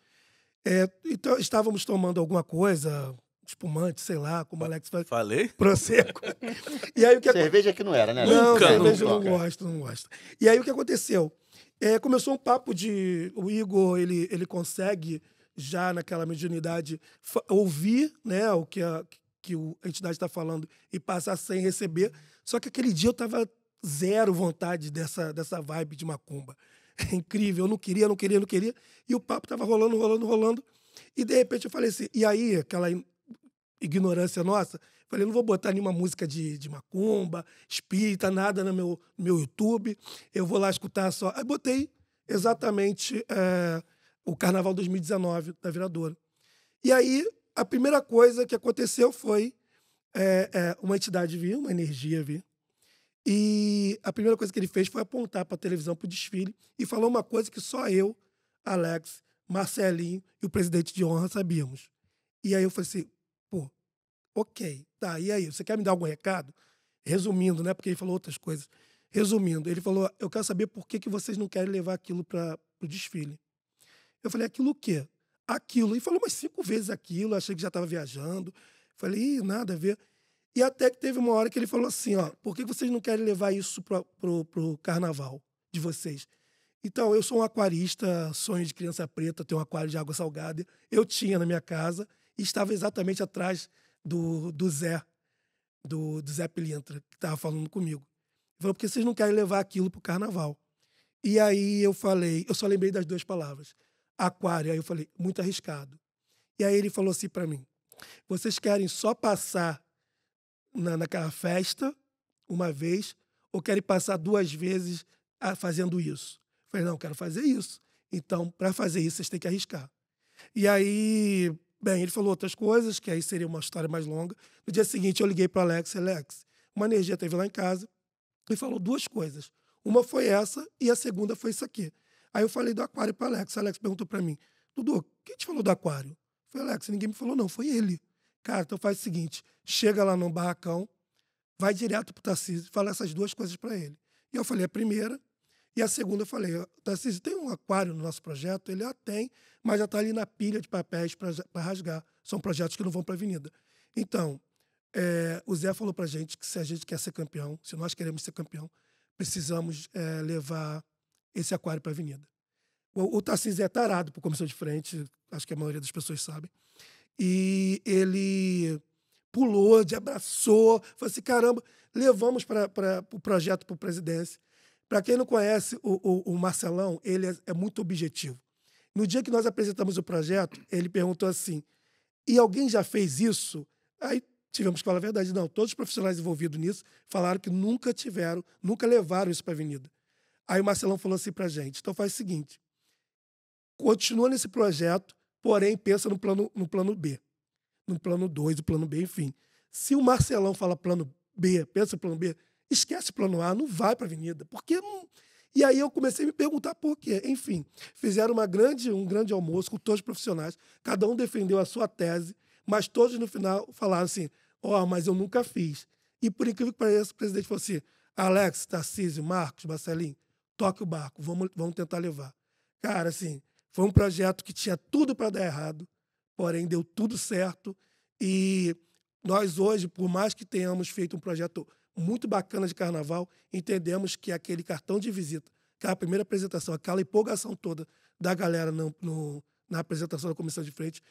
É, então, estávamos tomando alguma coisa, espumante, sei lá, como o Alex faz, Falei? prosecco. e aí o que? Cerveja que não era, né? Não, Nunca, cerveja eu não nunca. gosto, não gosto. E aí o que aconteceu? É, começou um papo de. O Igor, ele, ele consegue, já naquela mediunidade, fa- ouvir né, o que a, que o- a entidade está falando e passar sem receber. Só que aquele dia eu estava zero vontade dessa, dessa vibe de macumba. É incrível, eu não queria, não queria, não queria. E o papo estava rolando, rolando, rolando. E de repente eu falei assim, e aí, aquela ignorância nossa, falei, não vou botar nenhuma música de, de macumba, espírita, nada no meu, meu YouTube. Eu vou lá escutar só. Aí botei exatamente é, o Carnaval 2019 da Viradouro. E aí, a primeira coisa que aconteceu foi é, é, uma entidade vir, uma energia vir. E a primeira coisa que ele fez foi apontar para a televisão, para o desfile, e falou uma coisa que só eu, Alex, Marcelinho e o presidente de honra sabíamos. E aí eu falei assim, ok, tá, e aí, você quer me dar algum recado? Resumindo, né, porque ele falou outras coisas. Resumindo, ele falou, eu quero saber por que, que vocês não querem levar aquilo para o desfile. Eu falei, aquilo o quê? Aquilo. E falou umas cinco vezes aquilo, achei que já estava viajando. Falei, Ih, nada a ver. E até que teve uma hora que ele falou assim, ó, por que vocês não querem levar isso para pro carnaval de vocês? Então, eu sou um aquarista, sonho de criança preta, tenho um aquário de água salgada. Eu tinha na minha casa e estava exatamente atrás do, do Zé, do, do Zé Pilintra, que estava falando comigo. Ele falou, porque vocês não querem levar aquilo para o carnaval. E aí eu falei, eu só lembrei das duas palavras, aquário. Aí eu falei, muito arriscado. E aí ele falou assim para mim, vocês querem só passar na, naquela festa uma vez ou querem passar duas vezes ah, fazendo isso? Eu falei, não, quero fazer isso. Então, para fazer isso, vocês têm que arriscar. E aí, bem, ele falou outras coisas, que aí seria uma história mais longa. No dia seguinte, eu liguei para Alex, Alex, uma energia teve lá em casa e falou duas coisas. Uma foi essa e a segunda foi isso aqui. Aí eu falei do aquário para Alex. Alex perguntou para mim, Dudu, quem te falou do aquário? Foi Alex, ninguém me falou, não, foi ele. Cara, então faz o seguinte: chega lá no barracão, vai direto pro Tarcísio e fala essas duas coisas para ele. E eu falei a primeira, e a segunda eu falei: Tarcísio, tem um aquário no nosso projeto? Ele, ah, tem, mas já está ali na pilha de papéis para rasgar. São projetos que não vão para a avenida. Então, é, o Zé falou para gente que se a gente quer ser campeão, se nós queremos ser campeão, precisamos é, levar esse aquário para a avenida. O, o Tarcísio é tarado por comissão de frente, acho que a maioria das pessoas sabe. E ele pulou, de abraçou, falou assim: caramba, levamos para o pro projeto para a presidência. Para quem não conhece o, o, o Marcelão, ele é, é, muito objetivo. No dia que nós apresentamos o projeto, ele perguntou assim: e alguém já fez isso? Aí tivemos que falar a verdade. Não, todos os profissionais envolvidos nisso falaram que nunca tiveram, nunca levaram isso para a avenida. Aí o Marcelão falou assim para a gente: então faz o seguinte, continua nesse projeto, porém pensa no plano, no plano B, no plano 2, o plano B, enfim. Se o Marcelão fala plano B, pensa no plano B, esquece plano A, não vai para a avenida, porque não... E aí eu comecei a me perguntar por quê. Enfim, fizeram uma grande, um grande almoço com todos os profissionais, cada um defendeu a sua tese, mas todos no final falaram assim: ó, oh, mas eu nunca fiz. E por incrível que pareça, o presidente falou assim: Alex, Tarcísio, Marcos, Marcelinho, toque o barco, vamos, vamos tentar levar. Cara, assim, foi um projeto que tinha tudo para dar errado, porém deu tudo certo. E nós hoje, por mais que tenhamos feito um projeto muito bacana de carnaval, entendemos que aquele cartão de visita, aquela primeira apresentação, aquela empolgação toda da galera no, no, na apresentação da comissão de frente,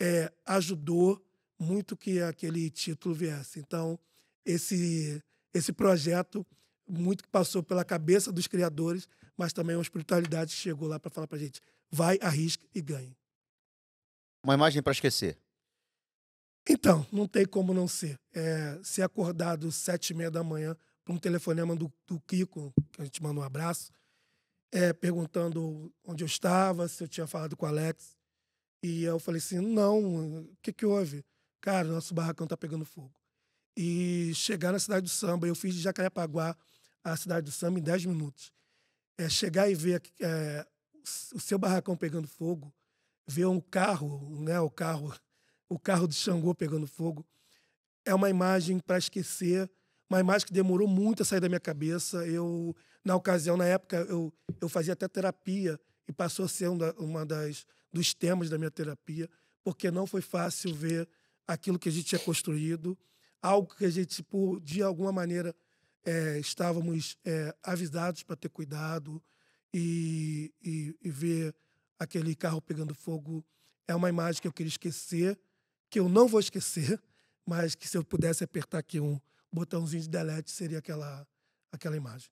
é, ajudou muito que aquele título viesse. Então, esse, esse projeto, muito que passou pela cabeça dos criadores, mas também uma espiritualidade chegou lá para falar para gente: vai, arrisca e ganhe. Uma imagem para esquecer. Então, não tem como não ser. É, ser acordado sete e meia da manhã para um telefonema do, do Kiko, que a gente manda um abraço, é, perguntando onde eu estava, se eu tinha falado com o Alex. E eu falei assim, não, o que, que houve? Cara, nosso barracão tá pegando fogo. E chegar na cidade do samba, eu fiz de Jacarepaguá a cidade do samba em 10 minutos. É, chegar e ver é, o seu barracão pegando fogo, ver um carro, né, o carro, o carro de Xangô pegando fogo, é uma imagem para esquecer, uma imagem que demorou muito a sair da minha cabeça. Eu, na ocasião, na época, eu, eu fazia até terapia e passou a ser uma, uma das dos temas da minha terapia, porque não foi fácil ver aquilo que a gente tinha construído, algo que a gente, por, de alguma maneira, é, estávamos é, avisados para ter cuidado e, e, e, ver aquele carro pegando fogo é uma imagem que eu queria esquecer, que eu não vou esquecer, mas que se eu pudesse apertar aqui um botãozinho de delete seria aquela, aquela imagem.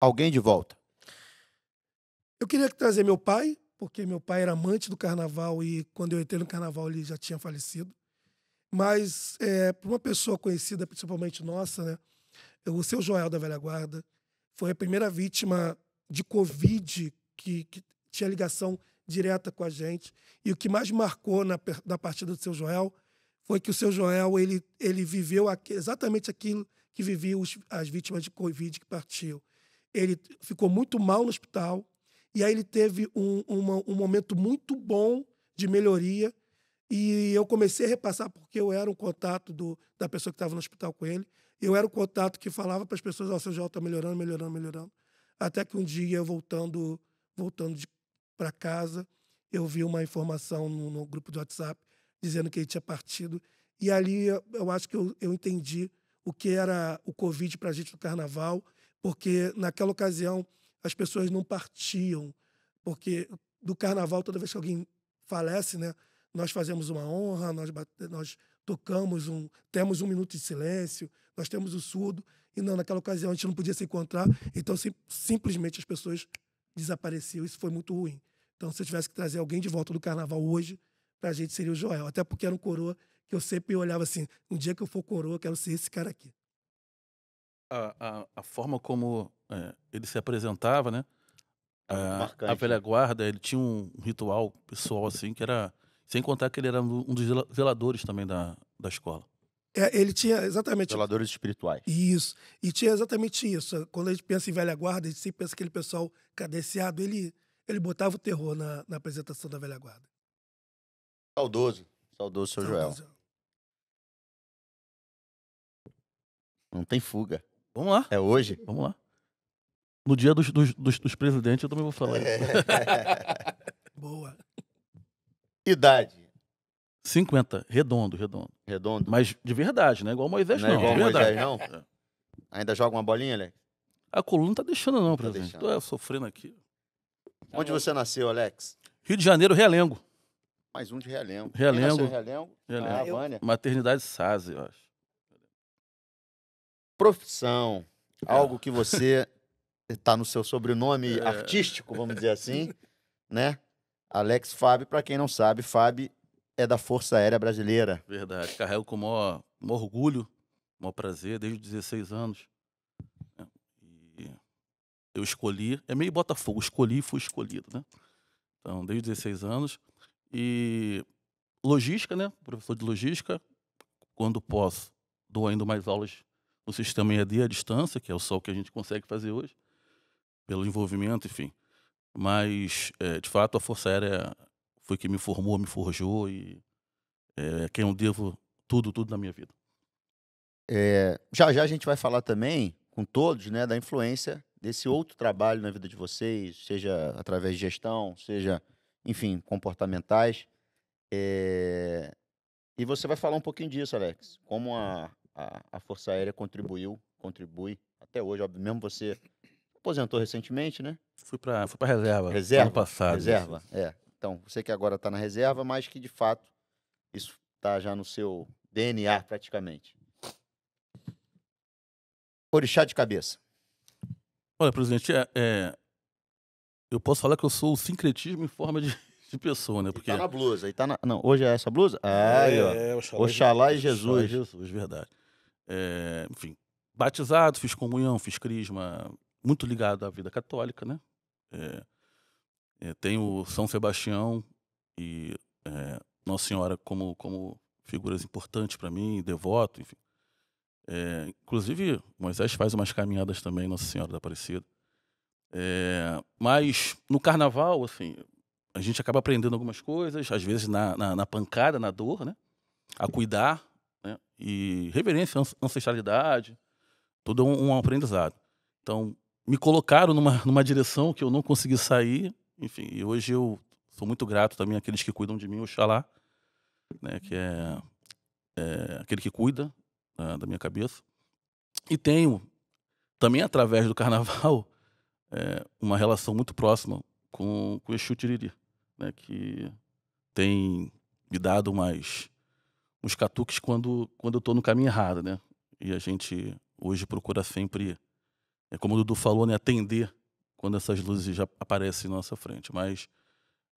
Alguém de volta? Eu queria trazer meu pai, porque meu pai era amante do carnaval e quando eu entrei no carnaval ele já tinha falecido. Mas é, para uma pessoa conhecida, principalmente nossa, né, o seu Joel da Velha Guarda foi a primeira vítima de Covid que, que tinha ligação direta com a gente. E o que mais marcou na, na partida do seu Joel foi que o seu Joel ele, ele viveu aqui, exatamente aquilo que viviam as vítimas de Covid que partiam. Ele ficou muito mal no hospital, e aí ele teve um, uma, um momento muito bom de melhoria. E eu comecei a repassar, porque eu era um contato do, da pessoa que estava no hospital com ele. Eu era o contato que falava para as pessoas: Ó, oh, seu João está melhorando, melhorando, melhorando. Até que um dia, voltando, voltando para casa, eu vi uma informação no, no, grupo do WhatsApp dizendo que ele tinha partido. E ali eu, eu acho que eu, eu entendi o que era o Covid para a gente no carnaval, porque naquela ocasião as pessoas não partiam, porque do carnaval, toda vez que alguém falece, né, nós fazemos uma honra, nós, nós tocamos um, temos um minuto de silêncio, nós temos o surdo, e não, naquela ocasião a gente não podia se encontrar, então sim, simplesmente as pessoas desapareciam, isso foi muito ruim. Então, se eu tivesse que trazer alguém de volta do carnaval hoje, pra gente seria o Joel, até porque era um coroa que eu sempre olhava assim, um dia que eu for coroa, eu quero ser esse cara aqui. A, a, a forma como é, ele se apresentava, né? A, a marcante, velha né? guarda, ele tinha um ritual pessoal assim, que era. Sem contar que ele era um dos zela- zeladores também da, da escola. É, ele tinha exatamente Zeladores espirituais. Isso. E tinha exatamente isso. Quando a gente pensa em velha guarda, a gente sempre pensa aquele pessoal cadenciado. Ele, ele botava o terror na, na apresentação da velha guarda. Saudoso. Saudoso, seu Joel. Saudoso. Não tem fuga. Vamos lá, É hoje. vamos lá. No dia dos, dos, dos, dos presidentes eu também vou falar. É. Boa. Idade. 50, redondo, redondo. Redondo. Mas de verdade, né? Igual Moisés, Não não. é igual de verdade. Moisés, não? É. Ainda joga uma bolinha, Alex? A coluna não tá deixando, não, Tá presidente. deixando. Tô é, sofrendo aqui. Onde você nasceu, Alex? Rio de Janeiro, Realengo. Mais um de Realengo. Realengo. Realengo? Realengo. Ah, Eu-. Maternidade Sase, eu acho. Profissão. É. Algo que você está no seu sobrenome É. artístico, vamos dizer assim, né? Alex Fábio, para quem não sabe, Fábio é da Força Aérea Brasileira. Verdade. Carrego com o maior, maior orgulho, maior prazer, desde os 16 anos. Eu escolhi, é meio Botafogo, escolhi e fui escolhido, né? Então, desde os 16 anos. E logística, né? Professor de logística. Quando posso, dou ainda mais aulas no sistema EAD à distância, que é o só que a gente consegue fazer hoje, pelo envolvimento, enfim. Mas, eh, de fato, a Força Aérea foi quem me formou, me forjou e é quem eu devo tudo, tudo na minha vida. É, já já a gente vai falar também com todos, né, da influência desse outro trabalho na vida de vocês, seja através de gestão, seja, enfim, comportamentais. É, e você vai falar um pouquinho disso, Alex, como a, a, a Força Aérea contribuiu, contribui até hoje, óbvio, mesmo você aposentou recentemente, né? Fui para fui pra reserva, Reserva, ano passado. Reserva, é. Então, você que agora está na reserva, mas que de fato isso está já no seu DNA praticamente. Orixá de cabeça. Olha, presidente, é, é, eu posso falar que eu sou o sincretismo em forma de, de pessoa, né? Porque Tá na blusa. E tá na... Não, hoje é essa blusa? Aí, ó. é, Oxalá, Oxalá e Oxalá Jesus. e Jesus, verdade. É, enfim, batizado, fiz comunhão, fiz crisma, muito ligado à vida católica, né? É, é, tenho São Sebastião e é, Nossa Senhora como, como figuras importantes para mim, devoto, enfim. É, inclusive, Moisés faz umas caminhadas também, Nossa Senhora da Aparecida. É, mas no carnaval, assim, a gente acaba aprendendo algumas coisas, às vezes na, na, na pancada, na dor, né? A cuidar, né? E reverência, ancestralidade, tudo é um, um aprendizado. Então, me colocaram numa, numa direção que eu não consegui sair, enfim, e hoje eu sou muito grato também àqueles que cuidam de mim, Oxalá, né? Que é, é aquele que cuida da, minha cabeça. E tenho, também através do carnaval, é, uma relação muito próxima com, com o Exu Tiriri, né, que tem me dado umas, uns catuques quando, quando eu estou no caminho errado. Né? E a gente hoje procura sempre, é como o Dudu falou, né, atender quando essas luzes já aparecem na nossa frente. Mas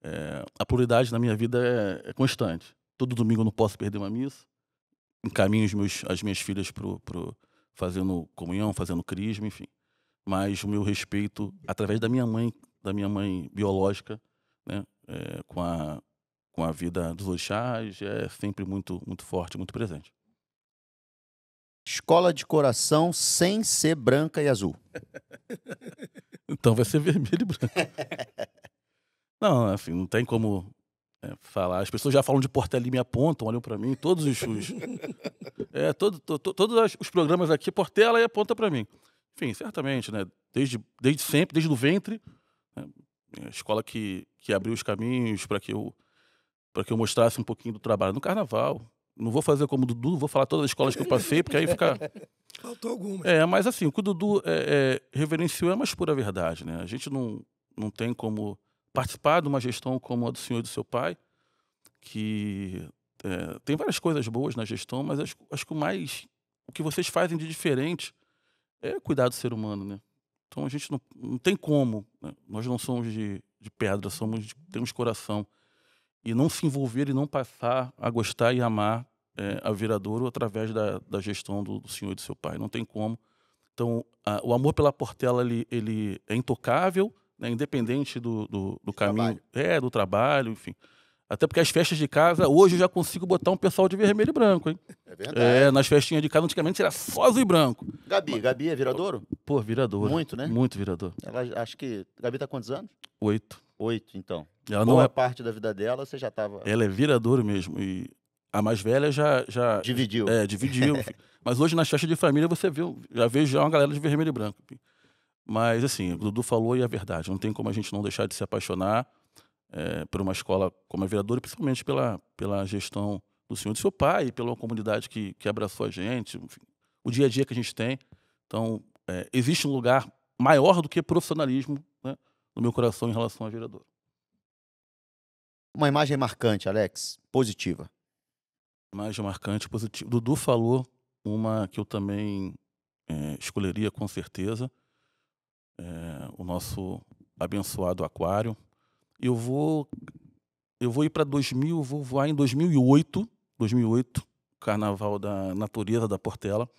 é, a prioridade na minha vida é, é constante. Todo domingo eu não posso perder uma missa. Encaminho os meus, as minhas filhas pro, pro, fazendo comunhão, fazendo crisma, enfim. Mas o meu respeito, através da minha mãe, da minha mãe biológica, né, é, com, a, com a vida dos orixás, é sempre muito, muito forte, muito presente. Escola de coração sem ser branca e azul. Então vai ser vermelho e branco. não, assim, não tem como é, falar. As pessoas já falam de Portela e me apontam, olham para mim, todos os. os é, todo, to- to- todos os programas aqui, Portela e aponta para mim. Enfim, certamente, né? Desde, desde sempre, desde o ventre, né, a escola que, que abriu os caminhos para que eu para que eu mostrasse um pouquinho do trabalho no carnaval. Não vou fazer como o Dudu, vou falar todas as escolas que eu passei, porque aí fica. Faltou algumas. É, mas assim, o que o Dudu é, é, reverenciou é a mais pura verdade, né? A gente não, não tem como participar de uma gestão como a do senhor e do seu pai, que é, tem várias coisas boas na gestão, mas acho, acho que o mais. O que vocês fazem de diferente é cuidar do ser humano, né? Então a gente não, não tem como. né? Nós não somos de, de pedra, somos de, temos coração. E não se envolver e não passar a gostar e amar é, a Viradouro através da, da gestão do, do senhor e do seu pai. Não tem como. Então, a- o amor pela Portela ele, ele é intocável, né, independente do, do, do caminho, trabalho. é, do trabalho, enfim. Até porque as festas de casa, hoje eu já consigo botar um pessoal de vermelho e branco, hein? É verdade. É, nas festinhas de casa, antigamente era só azul e branco. Gabi, Gabi é viradouro? Pô, virador. Muito, né? Muito virador. Ela, acho que. Gabi tá quantos anos? Oito. Oito, então. Ela não Boa é. parte da vida dela você já tava. Ela é viradouro mesmo. E a mais velha já. já Dividiu. É, dividiu. Mas hoje nas festas de família você vê, já vejo já uma galera de vermelho e branco. Mas assim, o Dudu falou e é verdade. Não tem como a gente não deixar de se apaixonar é, por uma escola como a Viradouro, principalmente pela, pela gestão do senhor do seu pai, e pela comunidade que, que abraçou a gente, enfim, o dia a dia que a gente tem. Então, é, existe um lugar maior do que profissionalismo né, no meu coração em relação à Viradouro. Uma imagem marcante, Alex. Positiva. mais marcante, positivo. Dudu falou uma que eu também eh, escolheria com certeza, eh, o nosso abençoado aquário. Eu vou, eu vou ir para 2000, vou voar em 2008, 2008, Carnaval da Natureza da Portela.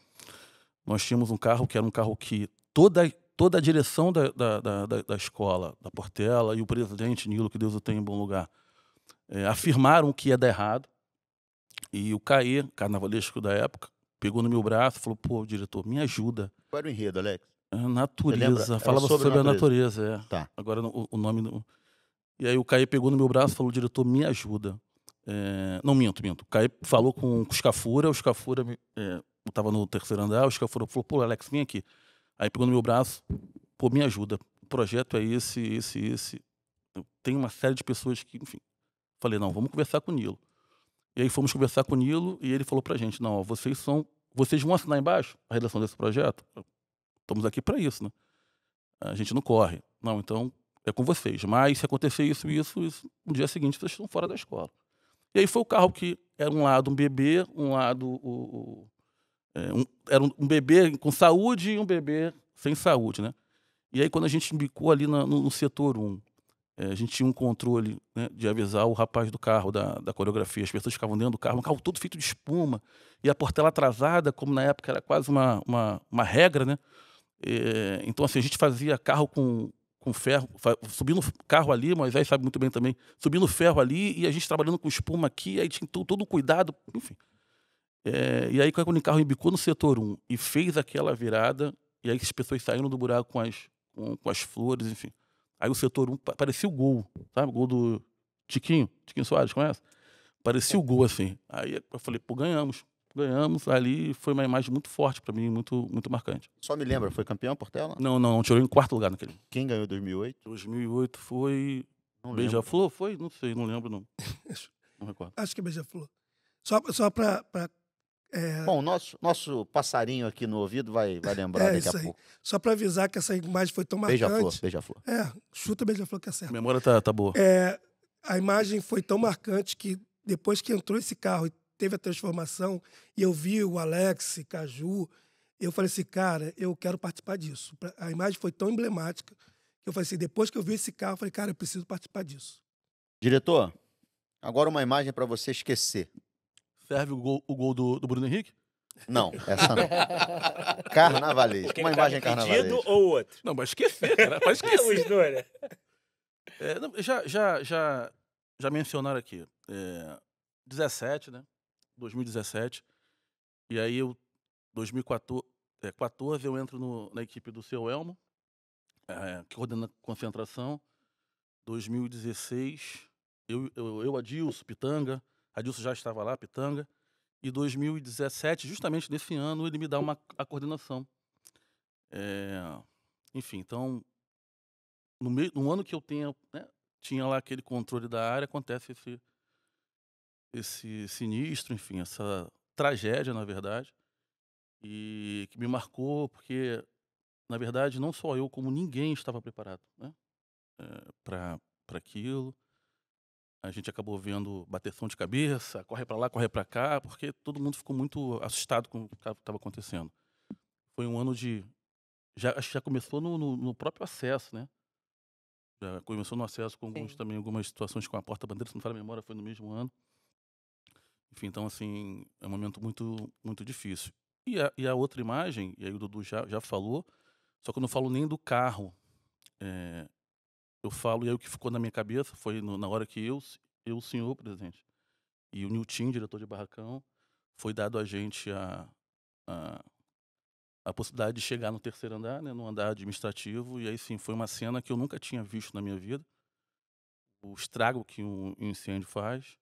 Nós tínhamos um carro que era um carro que toda toda a direção da, da, da, da- escola, da Portela, e o presidente Nilo, que Deus o tenha em bom lugar, eh, afirmaram que ia dar errado. E o Caê, carnavalesco da época, pegou no meu braço e falou: pô, diretor, me ajuda. Qual era o enredo, Alex? Natureza. Falava sobre sobre, a natureza. natureza, é. Tá. Agora o, o nome. não- E aí o Caê pegou no meu braço e falou: diretor, me ajuda. É, Não, minto, minto. O Caê falou com, com o Scafura, o Scafura me- é, eu estava no terceiro andar, o Scafura falou: pô, Alex, vem aqui. Aí pegou no meu braço, pô, me ajuda. O projeto é esse, esse, esse. Tem uma série de pessoas que, enfim. Falei: não, vamos conversar com o Nilo. E aí fomos conversar com o Nilo e ele falou pra gente: não, ó, vocês são. Vocês vão assinar embaixo a redação desse projeto? Estamos aqui para isso, né? A gente não corre. Não, então é com vocês. Mas se acontecer isso, isso, isso, no dia seguinte vocês estão fora da escola. E aí foi o carro que era um lado um bebê, um lado o, o- é, um- era um, um bebê com saúde e um bebê sem saúde, né? E aí quando a gente embicou ali na- no, no setor 1, é, a gente tinha um controle né, de avisar o rapaz do carro, da, da coreografia. As pessoas ficavam dentro do carro, um carro todo feito de espuma, e a portela atrasada, como na época era quase uma, uma, uma regra, né? É, então, assim, a gente fazia carro com, com ferro, subindo carro ali, Moisés sabe muito bem também, subindo ferro ali, e a gente trabalhando com espuma aqui, aí tinha to- todo o cuidado, enfim. É, e aí, quando o carro embicou no setor 1 e fez aquela virada, e aí as pessoas saíram do buraco com as, com, com as flores, enfim. Aí o setor 1 pa- parecia o gol, sabe? O gol do Tiquinho, Tiquinho Soares, conhece? Parecia o gol, assim. Aí eu falei, pô, ganhamos. Ganhamos. Ali foi uma imagem muito forte para mim, muito, muito marcante. Só me lembra, foi campeão Portela? Não, não, não, tirou em quarto lugar naquele. Quem ganhou em 2008? 2008 foi. Beija-Flor? Foi? Não sei, não lembro, não. Não recordo. Acho que é beija-flor. Só, só para. É, Bom, nosso, nosso passarinho aqui no ouvido vai, vai lembrar É, daqui isso a aí. pouco. só para avisar que essa imagem foi tão marcante. Beija-flor, beija-flor. É, chuta beija-flor que é A certo. memória tá, tá boa. É, a imagem foi tão marcante que depois que entrou esse carro e teve a transformação, e eu vi o Alex, Caju, eu falei assim, cara, eu quero participar disso. A imagem foi tão emblemática que eu falei assim, depois que eu vi esse carro, eu falei, cara, eu preciso participar disso. Diretor, agora uma imagem para você esquecer. Serve o gol, o gol do, do Bruno Henrique? Não, essa não. Carnavalesco. Porque Uma tava imagem impedido carnavalesca. ou outro? Não, mas esquecer, cara. Pode É, esquecer. os dois, né? É, não, já, já, já, já mencionaram aqui. É, 17, né? 2017. E aí eu, 2014, é, 14, eu entro no- na equipe do seu Elmo, é, que coordena a concentração. 2016, eu, eu, eu Adilson, Pitanga. Adilson já estava lá, Pitanga. E 2017, justamente nesse ano, ele me dá uma, a coordenação. É, enfim, então, no, meio, no ano que eu tenha, né, tinha lá aquele controle da área, acontece esse, esse sinistro, enfim, essa tragédia, na verdade, e que me marcou porque, na verdade, não só eu, como ninguém estava preparado né, para aquilo. a gente acabou vendo bateção de cabeça, corre para lá, corre para cá, porque todo mundo ficou muito assustado com o que estava acontecendo. Foi um ano de. Já, acho que já começou no, no, no próprio acesso, né? Já começou no acesso com alguns, também algumas situações com a porta-bandeira, se não fala a memória, foi no mesmo ano. Enfim, então, assim, é um momento muito, muito difícil. E a, e a outra imagem, e aí o Dudu já, já falou, só que eu não falo nem do carro. É, eu falo, e aí o que ficou na minha cabeça foi no- na hora que eu, eu, o senhor presidente, e o Nilton, diretor de barracão, foi dado a gente a, a, a possibilidade de chegar no terceiro andar, né, no andar administrativo, e aí sim, foi uma cena que eu nunca tinha visto na minha vida, o estrago que um incêndio faz,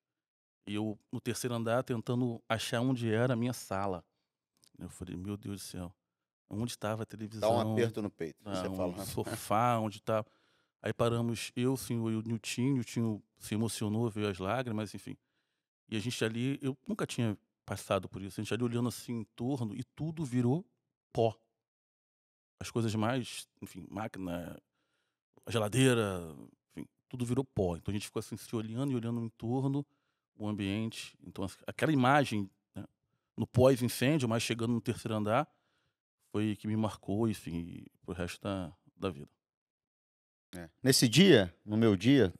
e eu no terceiro andar tentando achar onde era a minha sala. Eu falei, meu Deus do céu, onde estava a Dá televisão? um aperto no peito. Ah, Você um fala. sofá onde tá. Aí paramos eu, o senhor e o Niltinho. O Niltinho se emocionou, veio as lágrimas, enfim. E a gente ali, eu nunca tinha passado por isso. A gente ali olhando assim em torno e tudo virou pó. As coisas mais, enfim, máquina, geladeira, enfim, tudo virou pó. Então a gente ficou assim se olhando e olhando em torno, o ambiente. Então aquela imagem né, no pós-incêndio, mas chegando no terceiro andar, foi que me marcou, enfim, pro resto da, da vida. É. Nesse dia, no meu dia,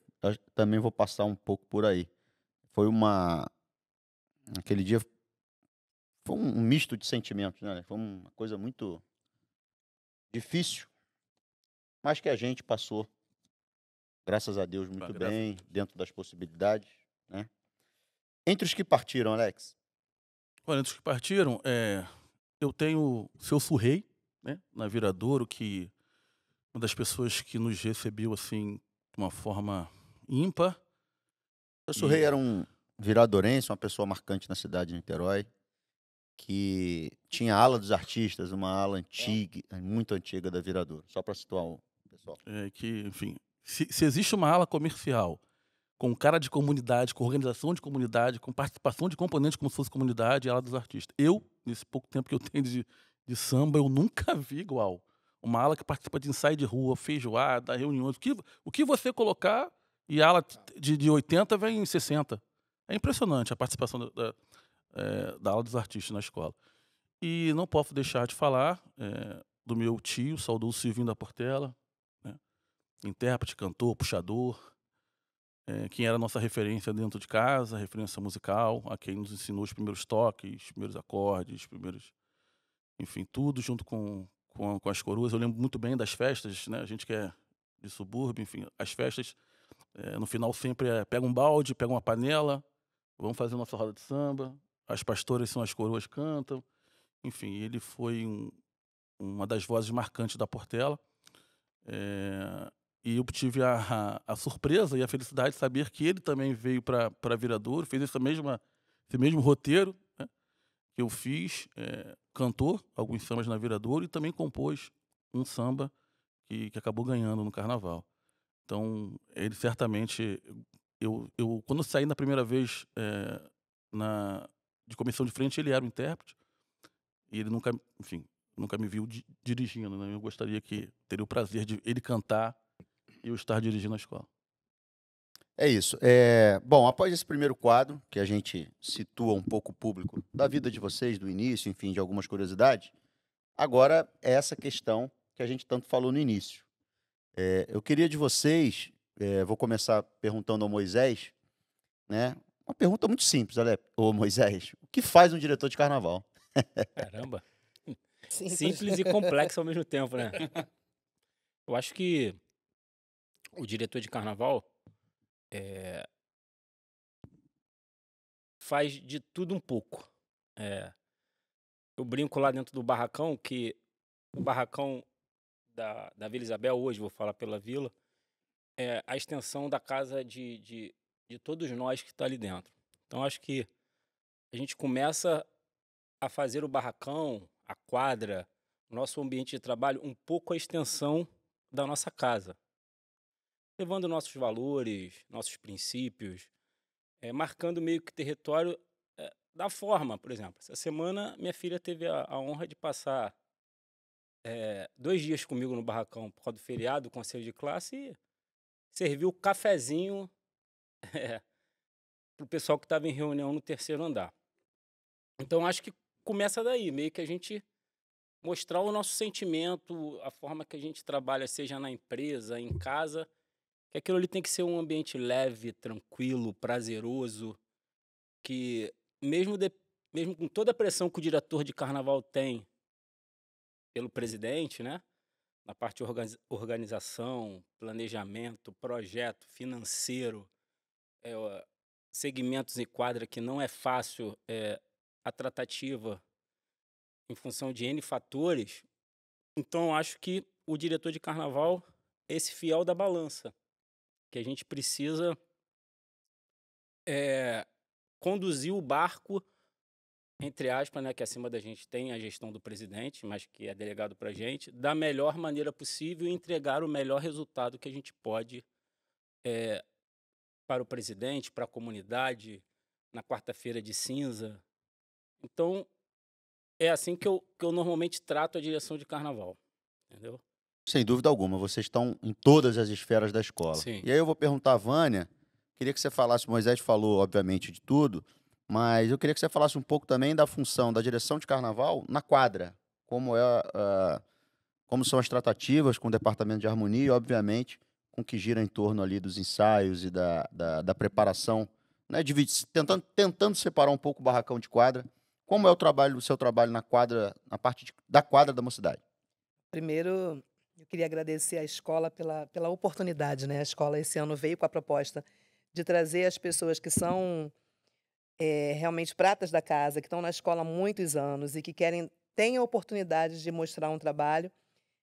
também vou passar um pouco por aí. Foi uma. Aquele dia foi um misto de sentimentos, né? Foi uma coisa muito difícil, mas que a gente passou, graças a Deus, muito graças a bem, dentro das possibilidades, né? Entre os que partiram, Alex, Olha, entre os que partiram, é, eu tenho o seu Surrei, né, na Viradouro, que uma das pessoas que nos recebeu assim de uma forma ímpar. o Surrei E- era um viradorense, uma pessoa marcante na cidade de Niterói, que tinha a ala dos artistas, uma ala antiga, muito antiga da Viradouro, só para situar o pessoal. é, que, enfim, se, se existe uma ala comercial com cara de comunidade, com organização de comunidade, com participação de componentes como se fosse comunidade, é ala dos artistas. Eu, nesse pouco tempo que eu tenho de, de samba, eu nunca vi igual. Uma ala que participa de ensaio de rua, feijoada, reuniões, o que, o que você colocar, e ala de, de 80 vem em 60. É impressionante a participação da, da, eh, da ala dos artistas na escola. E não posso deixar de falar eh, do meu tio, saudoso Silvinho da Portela, né? intérprete, cantor, puxador, eh, quem era a nossa referência dentro de casa, referência musical, a quem nos ensinou os primeiros toques, os primeiros acordes, os primeiros. Enfim, tudo junto com, com, com as coroas. Eu lembro muito bem das festas, né? A gente que é de subúrbio, enfim, as festas, eh, no final sempre é pega um balde, pega uma panela, vamos fazer nossa roda de samba, as pastoras são as coroas cantam. Enfim, ele foi um- uma das vozes marcantes da Portela. Eh, e eu tive a, a, a surpresa e a felicidade de saber que ele também veio para Viradouro, fez essa mesma, esse mesmo roteiro né, que eu fiz, eh, cantou alguns sambas na Viradouro e também compôs um samba que, que acabou ganhando no Carnaval. Então, ele certamente. Eu, eu, quando eu saí na primeira vez eh, na, de comissão de frente, ele era o intérprete. E ele nunca, enfim, nunca me viu di- dirigindo. Né? Eu gostaria que teria o prazer de ele cantar eu estar dirigindo a escola. É isso. É, bom, após esse primeiro quadro, que a gente situa um pouco o público da vida de vocês, do início, enfim, de algumas curiosidades, agora é essa questão que a gente tanto falou no início. É, eu queria de vocês, é, vou começar perguntando ao Moisés, né? Uma pergunta muito simples, Ale, ô Moisés. O que faz um diretor de carnaval? Caramba. Simples. Simples e complexo ao mesmo tempo, né? Eu acho que o diretor de carnaval é, faz de tudo um pouco. É, eu brinco lá dentro do barracão que o barracão da, da Vila Isabel, hoje vou falar pela vila, é a extensão da casa de, de, de todos nós que está ali dentro. Então acho que a gente começa a fazer o barracão, a quadra, nosso ambiente de trabalho um pouco a extensão da nossa casa. Levando nossos valores, nossos princípios, eh, marcando meio que território eh, da forma, por exemplo. Essa semana minha filha teve a, a honra de passar eh, dois dias comigo no barracão por causa do feriado, do conselho de classe, e serviu cafezinho eh, para o pessoal que estava em reunião no terceiro andar. Então acho que começa daí, meio que a gente mostrar o nosso sentimento, a forma que a gente trabalha, seja na empresa, em casa, que aquilo ali tem que ser um ambiente leve, tranquilo, prazeroso, que mesmo, de, mesmo com toda a pressão que o diretor de carnaval tem pelo presidente, né? Na parte de organiza organização, planejamento, projeto, financeiro, é, segmentos e quadra que não é fácil é, a tratativa em função de N fatores. Então, acho que o diretor de carnaval é esse fiel da balança, que a gente precisa é, conduzir o barco, entre aspas, né, que acima da gente tem a gestão do presidente, mas que é delegado para a gente, da melhor maneira possível e entregar o melhor resultado que a gente pode é, para o presidente, para a comunidade, na quarta-feira de cinza. Então, é assim que eu, que eu normalmente trato a direção de carnaval. Entendeu? Sem dúvida alguma, vocês estão em todas as esferas da escola. Sim. E aí eu vou perguntar a Vânia, queria que você falasse, Moisés falou, obviamente, de tudo, mas eu queria que você falasse um pouco também da função da direção de carnaval na quadra. Como, é, uh, como são as tratativas com o departamento de harmonia e, obviamente, com o que gira em torno ali dos ensaios e da, da, da preparação, né? Divide, tentando, tentando separar um pouco o barracão de quadra como é o trabalho, o seu trabalho na quadra, na parte de, da quadra da mocidade? Primeiro, eu queria agradecer à escola pela, pela oportunidade, né? A escola esse ano veio com a proposta de trazer as pessoas que são é, realmente pratas da casa, que estão na escola há muitos anos e que querem têm a oportunidade de mostrar um trabalho.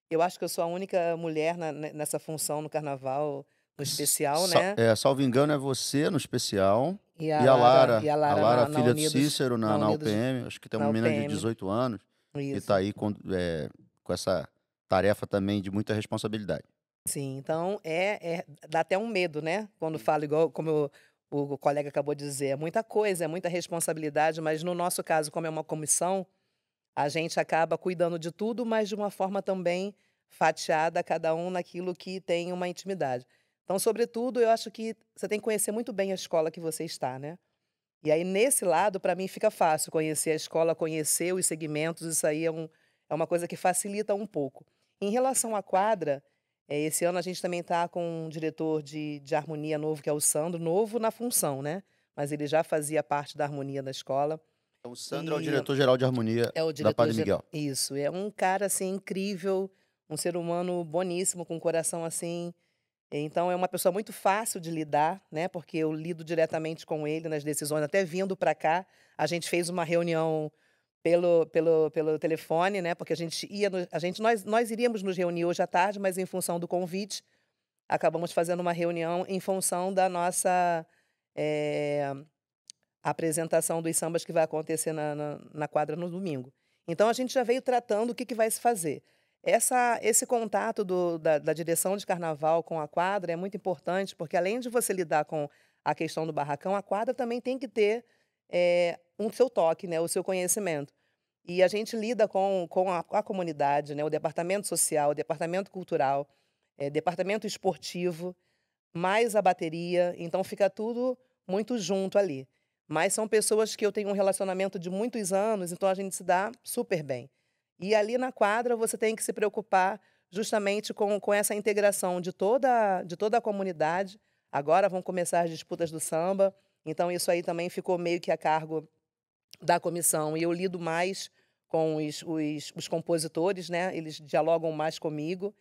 Eu acho que eu sou a única mulher na, nessa função no carnaval, no especial, né? É, salvo engano, é você no especial. E a, e a Lara, Lara, e a Lara, a Lara na- na filha Unidos- do Cícero, na, na na Unidos- UPM. Acho que tem uma na menina de UPM. 18 anos e Isso. está aí com, é, com essa tarefa também de muita responsabilidade. Sim, então é, é- dá até um medo, né? Quando falo igual como eu- o colega acabou de dizer, é muita coisa, é muita responsabilidade, mas no nosso caso, como é uma comissão, a gente acaba cuidando de tudo, mas de uma forma também fatiada, cada um naquilo que tem uma intimidade. Então, sobretudo, eu acho que você tem que conhecer muito bem a escola que você está, né? E aí, nesse lado, para mim, fica fácil conhecer a escola, conhecer os segmentos, isso aí é, um, é uma coisa que facilita um pouco. Em relação à quadra, é, esse ano a gente também está com um diretor de, de harmonia novo, que é o Sandro, novo na função, né? Mas ele já fazia parte da harmonia da escola. Então, o Sandro é o E- diretor-geral de harmonia É o da Padre Miguel. Isso, é um cara assim incrível, um ser humano boníssimo, com um coração assim. Então é uma pessoa muito fácil de lidar, né? Porque eu lido diretamente com ele nas decisões, até vindo para cá, a gente fez uma reunião pelo, pelo, pelo telefone, né? Porque a gente ia, no- a gente nós nós iríamos nos reunir hoje à tarde, mas em função do convite, acabamos fazendo uma reunião em função da nossa eh, apresentação dos sambas que vai acontecer na, na, na quadra no domingo. Então a gente já veio tratando o que, que vai se fazer. Essa, esse contato do- da, da direção de carnaval com a quadra é muito importante, porque além de você lidar com a questão do barracão, a quadra também tem que ter eh, um seu toque, né, o seu conhecimento. E a gente lida com, com a, a comunidade, né, o departamento social, o departamento cultural, eh, departamento esportivo, mais a bateria, então fica tudo muito junto ali. Mas são pessoas que eu tenho um relacionamento de muitos anos, então a gente se dá super bem. E ali na quadra você tem que se preocupar justamente com, com essa integração de toda, de toda a comunidade. Agora vão começar as disputas do samba, então isso aí também ficou meio que a cargo da comissão. E eu lido mais com os, os, os compositores, né? Eles dialogam mais comigo.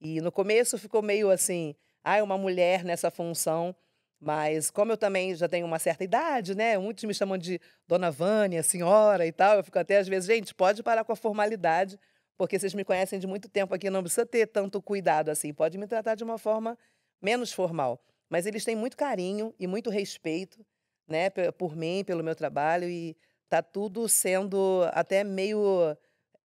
E no começo ficou meio assim, ah, uma mulher nessa função. Mas como eu também já tenho uma certa idade, né? Muitos me chamam de Dona Vânia, senhora e tal. Eu fico até às vezes, gente, pode parar com a formalidade, porque vocês me conhecem de muito tempo aqui, não precisa ter tanto cuidado assim. Pode me tratar de uma forma menos formal. Mas eles têm muito carinho e muito respeito, né, por mim, pelo meu trabalho e tá tudo sendo até meio,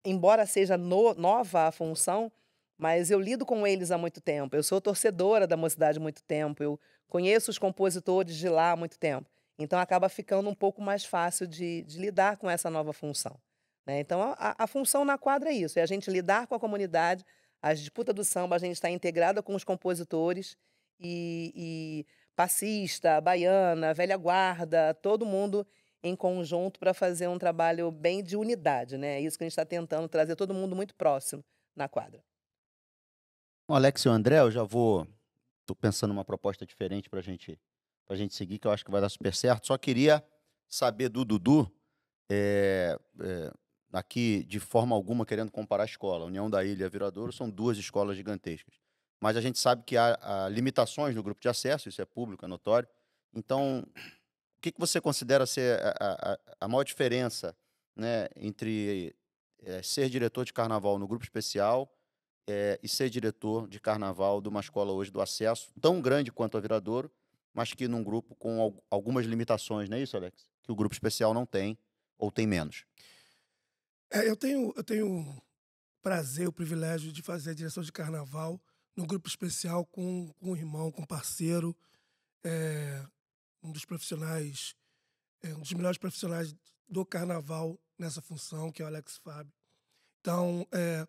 embora seja no- nova a função, mas eu lido com eles há muito tempo. Eu sou torcedora da mocidade há muito tempo. Eu conheço os compositores de lá há muito tempo. Então acaba ficando um pouco mais fácil de, de lidar com essa nova função. né? Então a, a- a função na quadra é isso: é a gente lidar com a comunidade. As disputas do samba, a gente está integrada com os compositores e, e passista, baiana, velha guarda, todo mundo em conjunto para fazer um trabalho bem de unidade, né? É isso que a gente está tentando trazer todo mundo muito próximo na quadra. Alex e o André, eu já vou. Tô pensando numa proposta diferente para gente, a gente seguir, que eu acho que vai dar super certo. Só queria saber do Dudu, é, é, aqui de forma alguma querendo comparar a escola. União da Ilha e Viradouro são duas escolas gigantescas. Mas a gente sabe que há, há limitações no grupo de acesso, isso é público, é notório. Então, que, que você considera ser a, a, a maior diferença né, entre é, ser diretor de carnaval no grupo especial é, e ser diretor de carnaval de uma escola hoje do acesso, tão grande quanto a Viradouro, mas que num grupo com al algumas limitações, não é isso, Alex? Que o grupo especial não tem ou tem menos. É, eu tenho eu tenho prazer, o privilégio de fazer a direção de carnaval no grupo especial com, com um irmão, com um parceiro, é, um dos profissionais, é, um dos melhores profissionais do carnaval nessa função, que é o Alex Fábio. Então, é,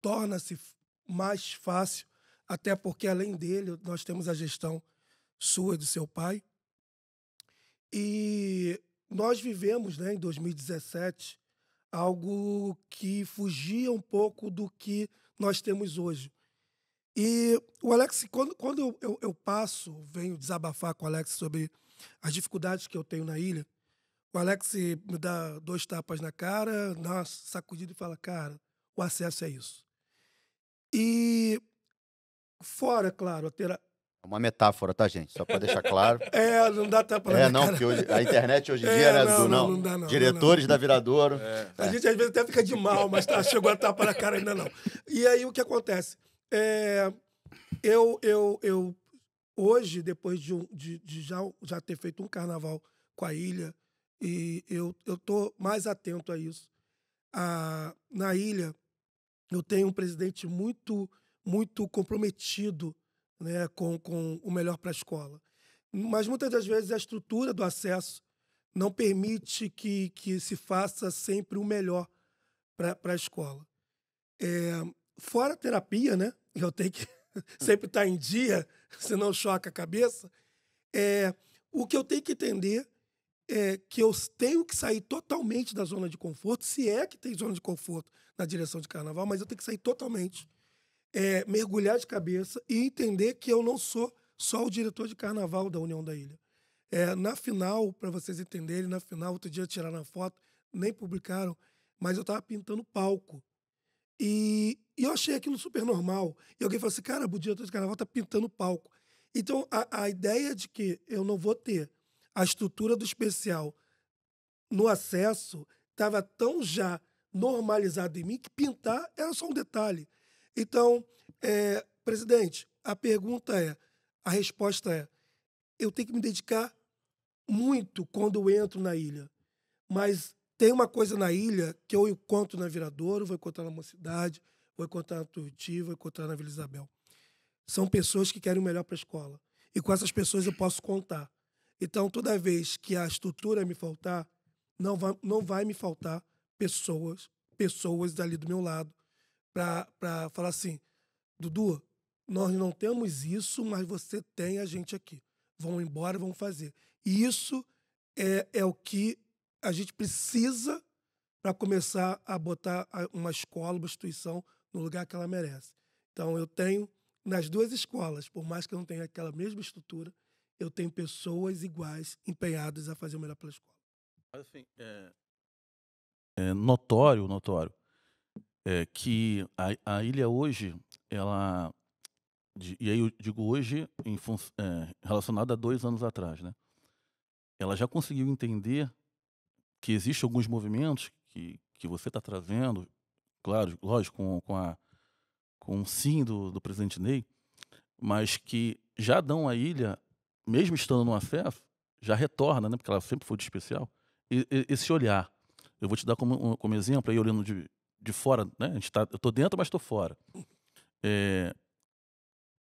torna-se mais fácil, até porque, além dele, nós temos a gestão sua e do seu pai. E nós vivemos, né, em 2017, algo que fugia um pouco do que nós temos hoje. E o Alex, quando, quando eu, eu, eu, passo, venho desabafar com o Alex sobre as dificuldades que eu tenho na ilha, o Alex me dá dois tapas na cara, dá uma sacudida e fala, cara, o acesso é isso. E fora, claro, ter É uma metáfora, tá, gente? Só para deixar claro. É, não dá tapa na É, não, cara. porque hoje, a internet hoje em É, dia, né, não, Dudu? não, Não, não dá não, não Diretores dá da Viradouro. A gente às vezes até fica de mal, mas tá, chegou a tapa na cara ainda não. E aí o que acontece? É, eu, eu, eu, hoje, depois de, um- de, de já, já ter feito um carnaval com a ilha, e eu, tô mais atento a isso. Na ilha, eu tenho um presidente muito, muito comprometido né, com, com o melhor para a escola. Mas muitas das vezes a estrutura do acesso não permite que, que se faça sempre o melhor para a escola. É, fora a terapia, né? Eu tenho que sempre estar em dia, senão choca a cabeça. É, o que eu tenho que entender é que eu tenho que sair totalmente da zona de conforto, se é que tem zona de conforto na direção de carnaval, mas eu tenho que sair totalmente, é, mergulhar de cabeça e entender que eu não sou só o diretor de carnaval da União da Ilha. É, na final, para vocês entenderem, na final, outro dia tiraram a foto, nem publicaram, mas eu estava pintando palco. E, e eu achei aquilo super normal. E alguém falou assim, cara, o diretor de carnaval tá pintando palco. Então, a, a ideia de que eu não vou ter a estrutura do especial no acesso estava tão já normalizado em mim que pintar era só um detalhe. Então, é, presidente, a pergunta é, a resposta é, eu tenho que me dedicar muito quando eu entro na ilha. Mas tem uma coisa na ilha que eu encontro na Viradouro, vou encontrar na Mocidade, vou encontrar na Tuiuti, vou encontrar na Vila Isabel. São pessoas que querem o melhor para a escola. E com essas pessoas eu posso contar. Então, toda vez que a estrutura me faltar, não vai, não vai me faltar pessoas, pessoas ali do meu lado, para falar assim: Dudu, nós não temos isso, mas você tem a gente aqui. Vão embora, vão fazer. E isso é, é o que a gente precisa para começar a botar uma escola, uma instituição no lugar que ela merece. Então, eu tenho, nas duas escolas, por mais que eu não tenha aquela mesma estrutura, eu tenho pessoas iguais, empenhadas a fazer o melhor pela escola. Assim, é, é notório, notório, é, que a, a ilha hoje, ela. e aí eu digo hoje em é, relacionado a dois anos atrás, né? Ela já conseguiu entender que existem alguns movimentos que, que você está trazendo, claro, lógico, com, com, a, com o sim do, do presidente Ney, mas que já dão à ilha, mesmo estando no acesso, já retorna, né? Porque ela sempre foi de especial, e- e- esse olhar. Eu vou te dar como, como exemplo, aí olhando de, de fora, né? A gente tá, eu estou dentro, mas estou fora. É,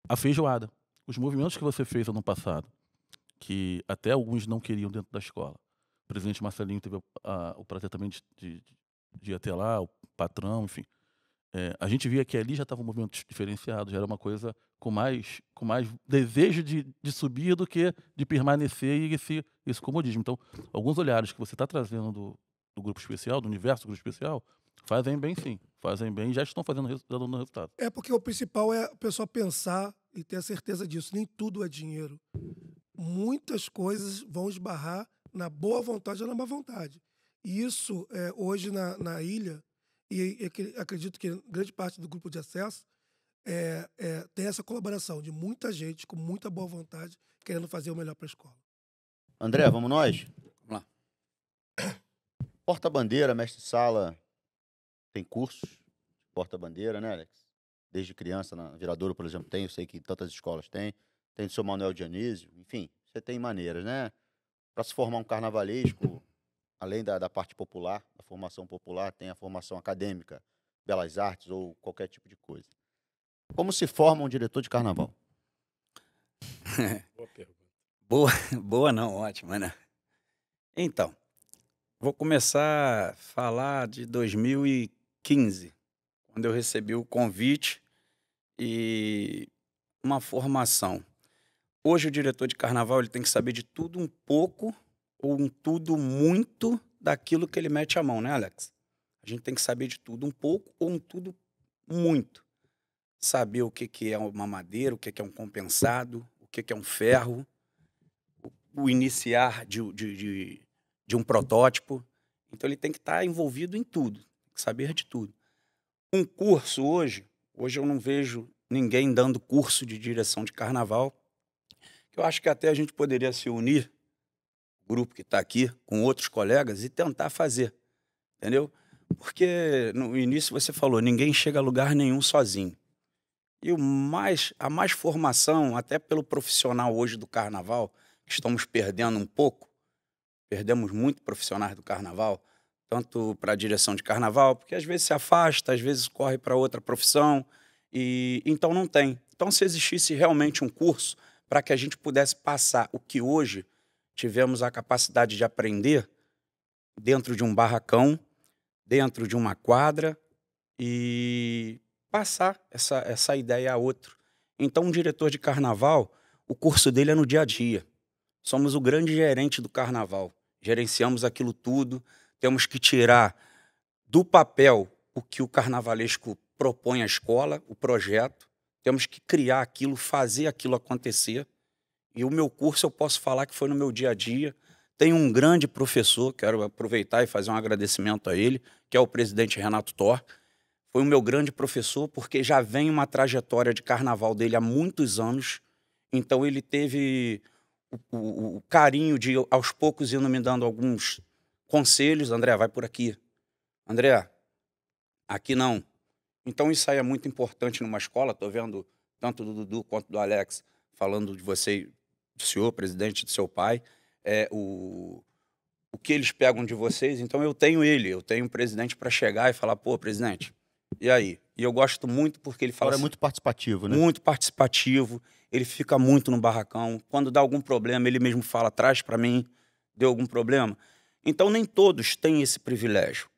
a feijoada. Os movimentos que você fez ano passado, que até alguns não queriam dentro da escola. Presidente Marcelinho teve a- o prazer também de, de, de ir até lá, o patrão, enfim. é, a gente via que ali já estava um movimento diferenciado, já era uma coisa com mais, com mais desejo de, de subir do que de permanecer e esse, esse comodismo. Então, alguns olhares que você está trazendo do, do grupo especial, do universo do grupo especial, fazem bem sim, fazem bem e já estão fazendo dando resultado. É porque o principal é o pessoal pensar e ter a certeza disso. Nem tudo é dinheiro. Muitas coisas vão esbarrar na boa vontade ou na má vontade. E isso, é, hoje na, na ilha, e, e acre- acredito que grande parte do grupo de acesso é, é, tem essa colaboração de muita gente com muita boa vontade querendo fazer o melhor para a escola. André, vamos nós? Vamos Porta-bandeira, mestre-sala, tem cursos de porta-bandeira, né, Alex? Desde criança, na Viradouro, por exemplo, tem, eu sei que tantas escolas têm. Tem do seu Manuel Dionísio, enfim, você tem maneiras, né? Para se formar um carnavalesco, além da, da parte popular, da formação popular, tem a formação acadêmica, belas artes ou qualquer tipo de coisa. Como se forma um diretor de carnaval? Boa pergunta. Boa, boa não, ótima, né? Então, vou começar a falar de 2015, quando eu recebi o convite e uma formação. Hoje o diretor de carnaval ele tem que saber de tudo um pouco ou um tudo muito daquilo que ele mete a mão, né, Alex? A gente tem que saber de tudo um pouco ou um tudo muito. Saber o que, que é uma madeira, o que, que é um compensado, o que, que é um ferro, o iniciar de, de, de, de um protótipo. Então ele tem que estar envolvido em tudo, saber de tudo. Um curso hoje, hoje eu não vejo ninguém dando curso de direção de carnaval, que eu acho que até a gente poderia se unir, o grupo que está aqui, com outros colegas, e tentar fazer, entendeu? Porque no início você falou, ninguém chega a lugar nenhum sozinho. E o mais, a mais formação, até pelo profissional hoje do carnaval, que estamos perdendo um pouco, perdemos muito profissionais do carnaval, tanto para a direção de carnaval, porque às vezes se afasta, às vezes corre para outra profissão, e então não tem. Então, se existisse realmente um curso para que a gente pudesse passar o que hoje tivemos a capacidade de aprender dentro de um barracão, dentro de uma quadra e passar essa, essa ideia a outro. Então, um diretor de carnaval, o curso dele é no dia a dia. Somos o grande gerente do carnaval. Gerenciamos aquilo tudo, temos que tirar do papel o que o carnavalesco propõe à escola, o projeto, temos que criar aquilo, fazer aquilo acontecer. E o meu curso eu posso falar que foi no meu dia a dia. Tem um grande professor, quero aproveitar e fazer um agradecimento a ele, que é o presidente Renato Thor. Foi o meu grande professor, porque já vem uma trajetória de carnaval dele há muitos anos. Então ele teve o, o- o carinho de, aos poucos, indo me dando alguns conselhos. André, vai por aqui. André, aqui não. Então isso aí é muito importante numa escola. Estou vendo tanto do Dudu quanto do Alex falando de você, do senhor, presidente, do seu pai. É, o, o que eles pegam de vocês. Então eu tenho ele, eu tenho um presidente para chegar e falar, pô, presidente, e aí? E eu gosto muito porque ele fala Agora é assim, muito participativo, né? muito participativo, ele fica muito no barracão. Quando dá algum problema, ele mesmo fala, traz para mim, deu algum problema. Então, nem todos têm esse privilégio.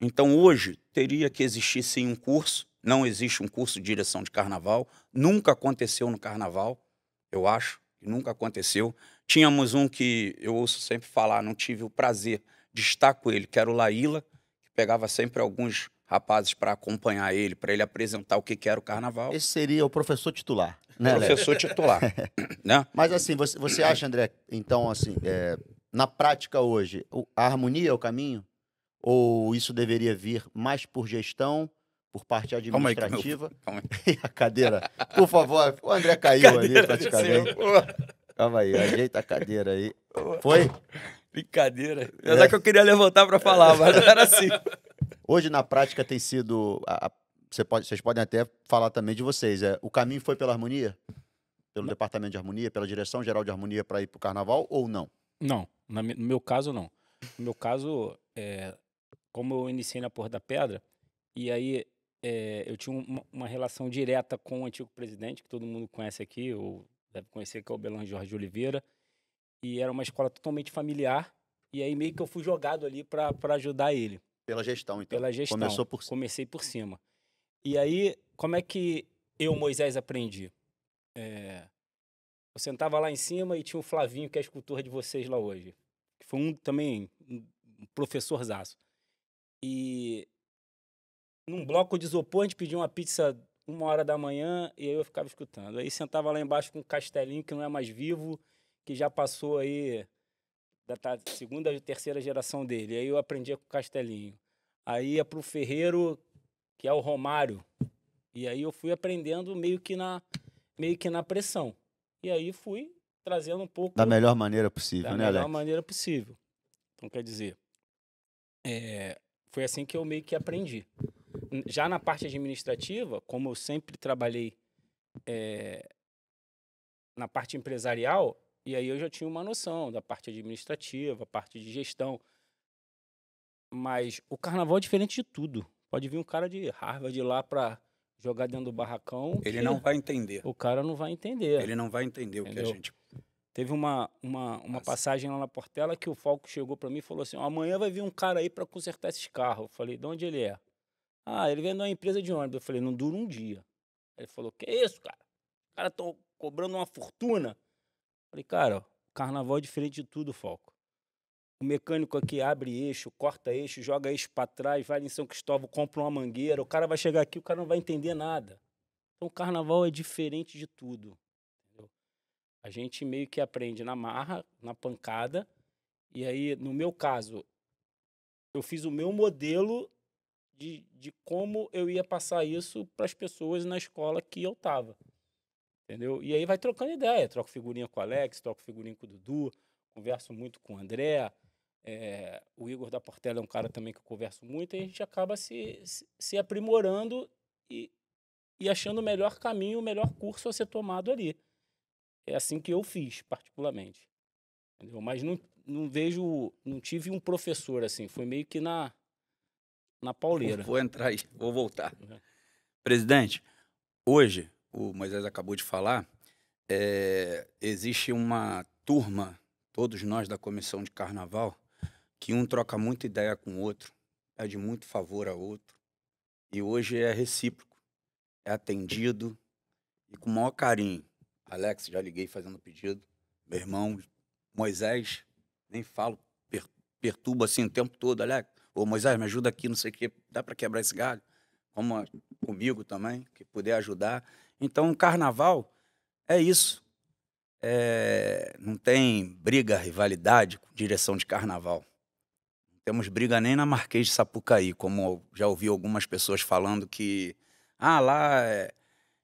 Então, hoje, teria que existir sim um curso. Não existe um curso de direção de carnaval. Nunca aconteceu no carnaval, eu acho, nunca aconteceu. Tínhamos um que eu ouço sempre falar, não tive o prazer de estar com ele, que era o Laíla, que pegava sempre alguns rapazes para acompanhar ele, para ele apresentar o que que era o carnaval. Esse seria o professor titular, né? Professor titular, né? Mas assim, você, você acha, André, então, assim, é, na prática hoje, a harmonia é o caminho? Ou isso deveria vir mais por gestão, por parte Calma aí, administrativa? calma E a cadeira, por favor, o André caiu ali praticamente. Calma aí, ajeita a cadeira aí. Foi? Brincadeira. Apesar que eu queria levantar para falar, mas não era assim. Hoje, na prática, tem sido. a- a- você pode, vocês podem até falar também de vocês. É, o caminho foi pela harmonia? Pelo departamento de harmonia, pela direção geral de harmonia para ir para o carnaval ou não? Não, na no meu caso, não. No meu caso, é, como eu iniciei na Porra da Pedra, e aí é, eu tinha uma, uma relação direta com o antigo presidente, que todo mundo conhece aqui, ou deve conhecer, que é o Belan Jorge Oliveira, e era uma escola totalmente familiar, e aí meio que eu fui jogado ali para ajudar ele, Pela gestão, então. pela gestão. Começou por cima. Comecei por cima. E aí, como é que eu, Moisés, aprendi? É, eu sentava lá em cima e tinha o Flavinho, que é escultor de vocês lá hoje. Que foi um também, um professorzaço. E num bloco de isopor, a gente pediu uma pizza uma hora da manhã e aí eu ficava escutando. Aí sentava lá embaixo com um castelinho que não é mais vivo, que já passou aí da ta- segunda e terceira geração dele. Aí eu aprendia com o castelinho. Aí ia pro ferreiro, que é o Romário. E aí eu fui aprendendo meio que na, meio que na pressão. E aí fui trazendo um pouco Da melhor maneira possível, da né, melhor Alex? maneira possível. Então, quer dizer, é, foi assim que eu meio que aprendi. Já na parte administrativa, como eu sempre trabalhei é, na parte empresarial, e aí eu já tinha uma noção da parte administrativa, parte de gestão. Mas o carnaval é diferente de tudo. Pode vir um cara de Harvard lá para jogar dentro do barracão. Ele não vai entender. O cara não vai entender. Ele não vai entender o que a Entendeu? gente. Teve uma, uma, uma Nossa. passagem lá na Portela que o Falco chegou pra mim e falou assim: "Ó, amanhã vai vir um cara aí pra consertar esses carros. Eu falei: de onde ele é? Ah, ele vem de uma empresa de ônibus. Eu falei: não dura um dia. Ele falou: que isso, cara? Os caras estão cobrando uma fortuna. Eu falei: cara, o carnaval é diferente de tudo, Falco. O mecânico aqui abre eixo, corta eixo, joga eixo pra trás, vai em São Cristóvão, compra uma mangueira. O cara vai chegar aqui, o cara não vai entender nada. Então o carnaval é diferente de tudo. A gente meio que aprende na marra, na pancada. E aí, no meu caso, eu fiz o meu modelo de, de como eu ia passar isso para as pessoas na escola que eu tava. Entendeu? E aí vai trocando ideia. Troco figurinha com o Alex, troco figurinha com o Dudu, converso muito com o André. é, o Igor da Portela é um cara também que eu converso muito, e a gente acaba se, se aprimorando e, e achando o melhor caminho, o melhor curso a ser tomado ali. É assim que eu fiz, particularmente. Entendeu? Mas não, não vejo, não tive um professor assim, foi meio que na, na pauleira. Vou entrar aí, vou voltar. Uhum. Presidente, hoje, o Moisés acabou de falar, é, existe uma turma, todos nós da comissão de carnaval, que um troca muita ideia com o outro, pede muito favor ao outro. E hoje é recíproco, é atendido e com o maior carinho. Alex, já liguei fazendo pedido. Meu irmão, Moisés, nem falo, per- perturba assim o tempo todo. Alex, ô Moisés, me ajuda aqui, não sei o quê, dá para quebrar esse galho? Como comigo também, que puder ajudar. Então, o carnaval é isso. É, não tem briga, rivalidade com direção de carnaval. Não temos briga nem na Marquês de Sapucaí, como já ouvi algumas pessoas falando que ah, lá é,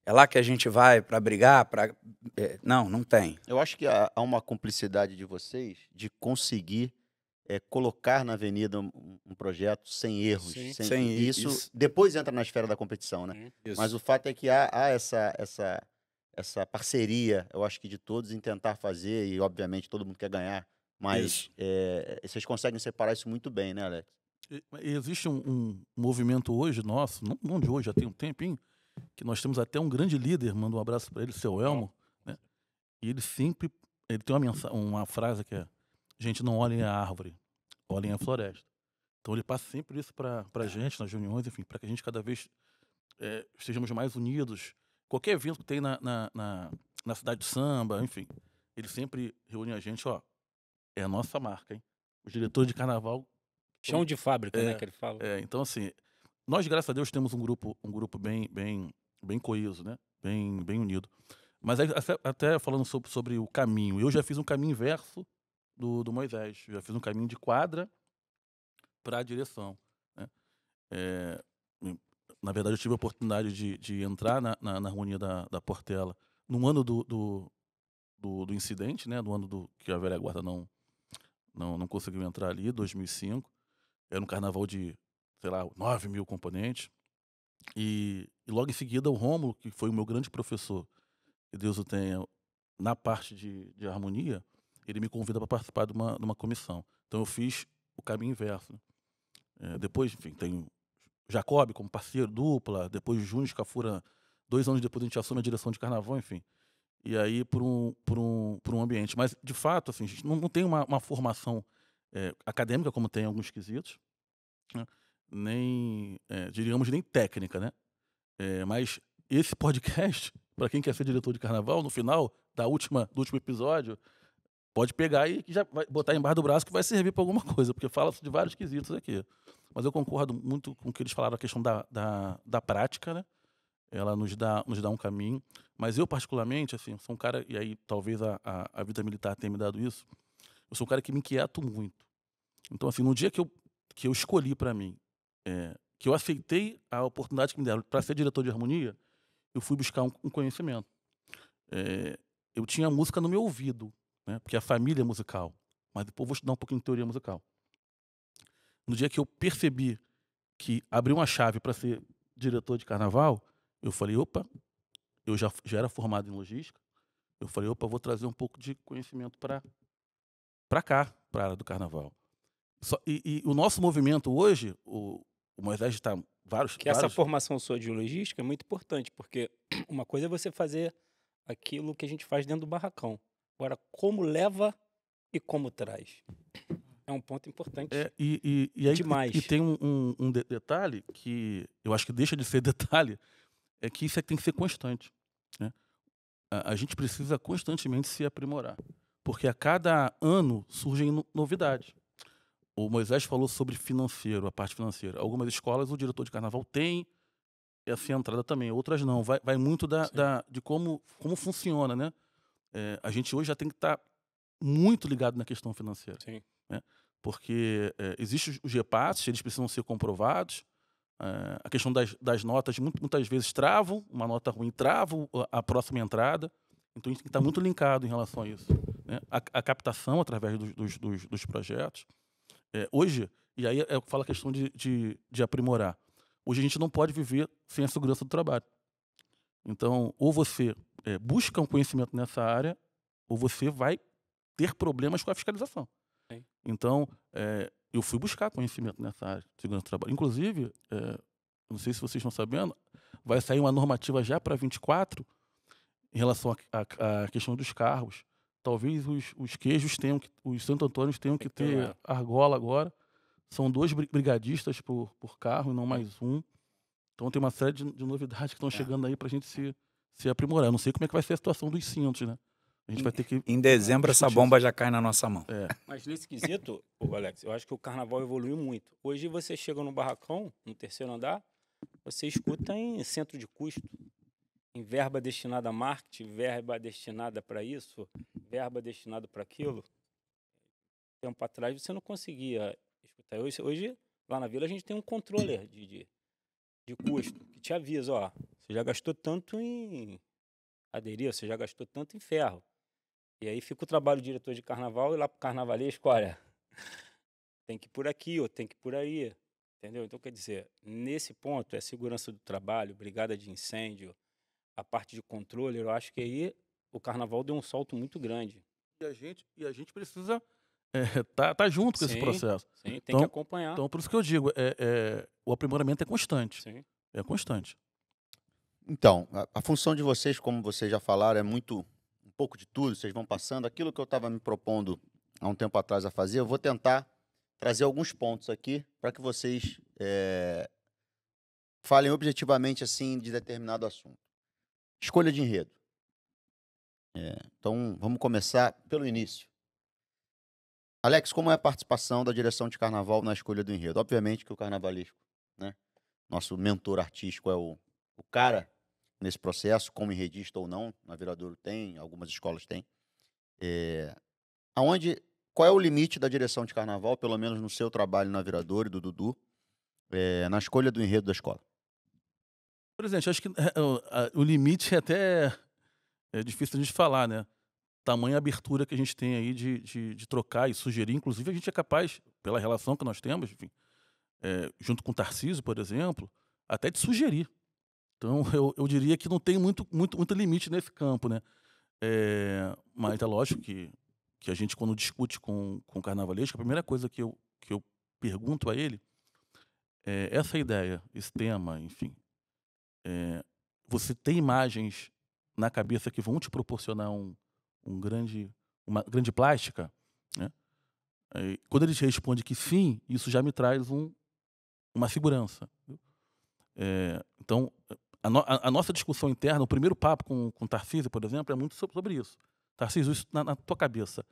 é lá que a gente vai para brigar, para não, não tem. Eu acho que há, há uma cumplicidade de vocês de conseguir é, colocar na avenida um, um projeto sem erros. Sim. sem, Sem e isso, isso. depois entra na esfera da competição, né? Isso. Mas o fato é que há, há essa, essa, essa parceria, eu acho que de todos, em tentar fazer, e obviamente todo mundo quer ganhar, mas é, vocês conseguem separar isso muito bem, né, Alex? Existe um, um movimento hoje nosso, não, não de hoje, já tem um tempinho, que nós temos até um grande líder, manda um abraço para ele, seu Elmo, né? E ele sempre, ele tem uma, mensa- uma frase que é, gente, não olhem a árvore, olhem a floresta. Então ele passa sempre isso para a gente, nas reuniões, enfim, para que a gente cada vez eh, estejamos mais unidos. Qualquer evento que tem na, na, na, na cidade de samba, enfim, ele sempre reúne a gente, ó, é a nossa marca, hein? Os diretores de carnaval Chão de fábrica, né, É, que ele fala. é, então assim, nós graças a Deus temos um grupo, um grupo bem, bem, bem coeso, né? Bem, bem unido. Mas aí, até, falando sobre, sobre o caminho, eu já fiz um caminho inverso do, do Moisés. Já fiz um caminho de quadra para a direção. Né? É, na verdade, eu tive a oportunidade de, de entrar na, na, na harmonia da, da Portela no ano do, do, do, do incidente, né? No ano do que a velha guarda não, não, não conseguiu entrar ali, 2005. Era um carnaval de, sei lá, 9 mil componentes. E, e logo em seguida o Rômulo, que foi o meu grande professor, que Deus o tenha, na parte de, de harmonia, ele me convida para participar de uma, de uma comissão. Então eu fiz o caminho inverso. né? É, depois, enfim, tem Jacob como parceiro, dupla, depois Júnior Scafura, dois anos depois a gente assume a direção de carnaval, enfim. E aí por um, por um, por um ambiente. Mas, de fato, assim, a gente não, não tem uma, uma formação é, acadêmica, como tem em alguns quesitos, né? Nem, é, diríamos, nem técnica, né? É, mas esse podcast, para quem quer ser diretor de carnaval, no final da última, do último episódio, pode pegar e já vai botar embaixo do braço que vai servir para alguma coisa, porque fala de vários quesitos aqui. Mas eu concordo muito com o que eles falaram, a questão da, da, da prática, né? Ela nos dá, nos dá um caminho. Mas eu, particularmente, assim, sou um cara, e aí talvez a, a, a vida militar tenha me dado isso, eu sou um cara que me inquieto muito. Então, assim, no dia que eu, que eu escolhi para mim, é, que eu aceitei a oportunidade que me deram para ser diretor de harmonia, eu fui buscar um, um conhecimento. É, eu tinha música no meu ouvido, né, porque a família é musical. Mas depois vou estudar um pouquinho de teoria musical. No dia que eu percebi que abri uma chave para ser diretor de carnaval, eu falei, opa, eu já, já era formado em logística, eu falei, opa, vou trazer um pouco de conhecimento para para cá, para a área do carnaval. Só, e, e, o nosso movimento hoje, o, o Moisés está vários. Que vários... essa formação sua de logística é muito importante, porque uma coisa é você fazer aquilo que a gente faz dentro do barracão. Agora, como leva e como traz. É um ponto importante. É, e, e, e, aí, Demais. E, tem um, um, um de detalhe que eu acho que deixa de ser detalhe, é que isso é tem que ser constante. Né? A, a, gente precisa constantemente se aprimorar, porque a cada ano surgem no, novidades. O Moisés falou sobre financeiro, a parte financeira. Algumas escolas o diretor de carnaval tem essa entrada também, outras não. Vai, vai muito da, da, de como, como funciona, né? É, a gente hoje já tem que estar tá muito ligado na questão financeira. Sim. Né? Porque é, existem os GEPAS, eles precisam ser comprovados. É, a questão das, das notas, muitas vezes travam, uma nota ruim trava a próxima entrada. Então a gente tem que estar muito linkado em relação a isso. Né? A, a captação através dos, dos, dos, dos projetos. É, hoje, e aí eu falo a questão de, de, de aprimorar. Hoje a gente não pode viver sem a segurança do trabalho. Então, ou você é, busca um conhecimento nessa área, ou você vai ter problemas com a fiscalização. Sim. Então, é, eu fui buscar conhecimento nessa área de segurança do trabalho. Inclusive, é, não sei se vocês estão sabendo, vai sair uma normativa já para 24 em relação à questão dos carros. Talvez os, os queijos tenham que, os Santo Antônios tenham que ter argola agora. São dois brigadistas por, por carro e não mais um. Então tem uma série de, de novidades que estão é. chegando aí para a gente se, se aprimorar. Eu não sei como é que vai ser a situação dos cintos, né? A gente vai ter que. Em dezembro, essa bomba já cai na nossa mão. É. Mas nesse quesito, Alex, eu acho que o carnaval evoluiu muito. Hoje você chega no barracão, no terceiro andar, você escuta em centro de custo, em verba destinada a marketing, verba destinada para isso, verba destinada para aquilo. Tempo atrás você não conseguia escutar. Hoje, hoje, lá na vila, a gente tem um controller de, de, de custo que te avisa: ó, você já gastou tanto em aderir, você já gastou tanto em ferro. E aí fica o trabalho do diretor de carnaval e lá pro carnavalesco, olha, tem que ir por aqui ou tem que ir por aí. Entendeu? Então, quer dizer, nesse ponto, é segurança do trabalho, brigada de incêndio, a parte de controle, eu acho que aí o carnaval deu um salto muito grande. E a gente, e a gente precisa é, tá, tá junto com sim, esse processo. Sim, tem então, que acompanhar. Então, por isso que eu digo, é, é, o aprimoramento é constante. Sim. É constante. Então, a, a, função de vocês, como vocês já falaram, é muito um pouco de tudo. Vocês vão passando aquilo que eu estava me propondo há um tempo atrás a fazer. Eu vou tentar trazer alguns pontos aqui para que vocês é, falem objetivamente assim de determinado assunto. Escolha de enredo. É, então, vamos começar pelo início. Alex, como é a participação da direção de carnaval na escolha do enredo? Obviamente que o carnavalesco, né? Nosso mentor artístico é o, o cara nesse processo, como enredista ou não, na Viradouro tem, algumas escolas têm. É, aonde, qual é o limite da direção de carnaval, pelo menos no seu trabalho na Viradouro e do Dudu, é, na escolha do enredo da escola? Presidente, acho que o, a, o limite é até é difícil a gente falar, né? Tamanha abertura que a gente tem aí de, de, de, trocar e sugerir. Inclusive, a gente é capaz, pela relação que nós temos, enfim, é, junto com o Tarcísio, por exemplo, até de sugerir. Então, eu, eu diria que não tem muito, muito, muito limite nesse campo, né? É, mas é lógico que, que a gente, quando discute com, com o carnavalesco, a primeira coisa que eu, que eu pergunto a ele é essa ideia, esse tema, enfim. É, você tem imagens na cabeça que vão te proporcionar um, um grande, uma grande plástica, né? Aí, quando ele responde que sim, isso já me traz um, uma segurança. É, então, a, no- a- a nossa discussão interna, o primeiro papo com, com Tarcísio, por exemplo, é muito so- sobre isso. Tarcísio, isso na, na tua cabeça.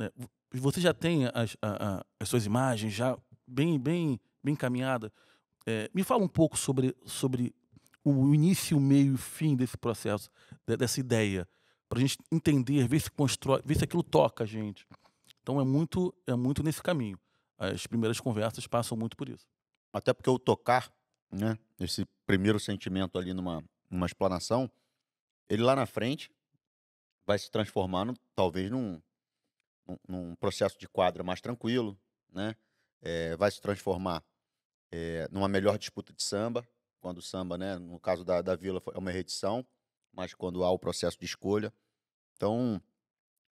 é, vo- você já tem as, a- as suas imagens já bem, bem, bem encaminhadas. É, me fala um pouco sobre, sobre o início, o meio e o fim desse processo, de- dessa ideia, para a gente entender, ver se constrói, ver se aquilo toca a gente. Então é muito, é muito nesse caminho. As primeiras conversas passam muito por isso. Até porque o tocar, né? Esse primeiro sentimento ali numa, numa explanação, ele lá na frente vai se transformando, talvez, num, num, processo de quadra mais tranquilo, né? Eh, vai se transformar eh, numa melhor disputa de samba, quando o samba, né? No caso da, da Vila, foi- é uma reedição, mas quando há o processo de escolha. Então,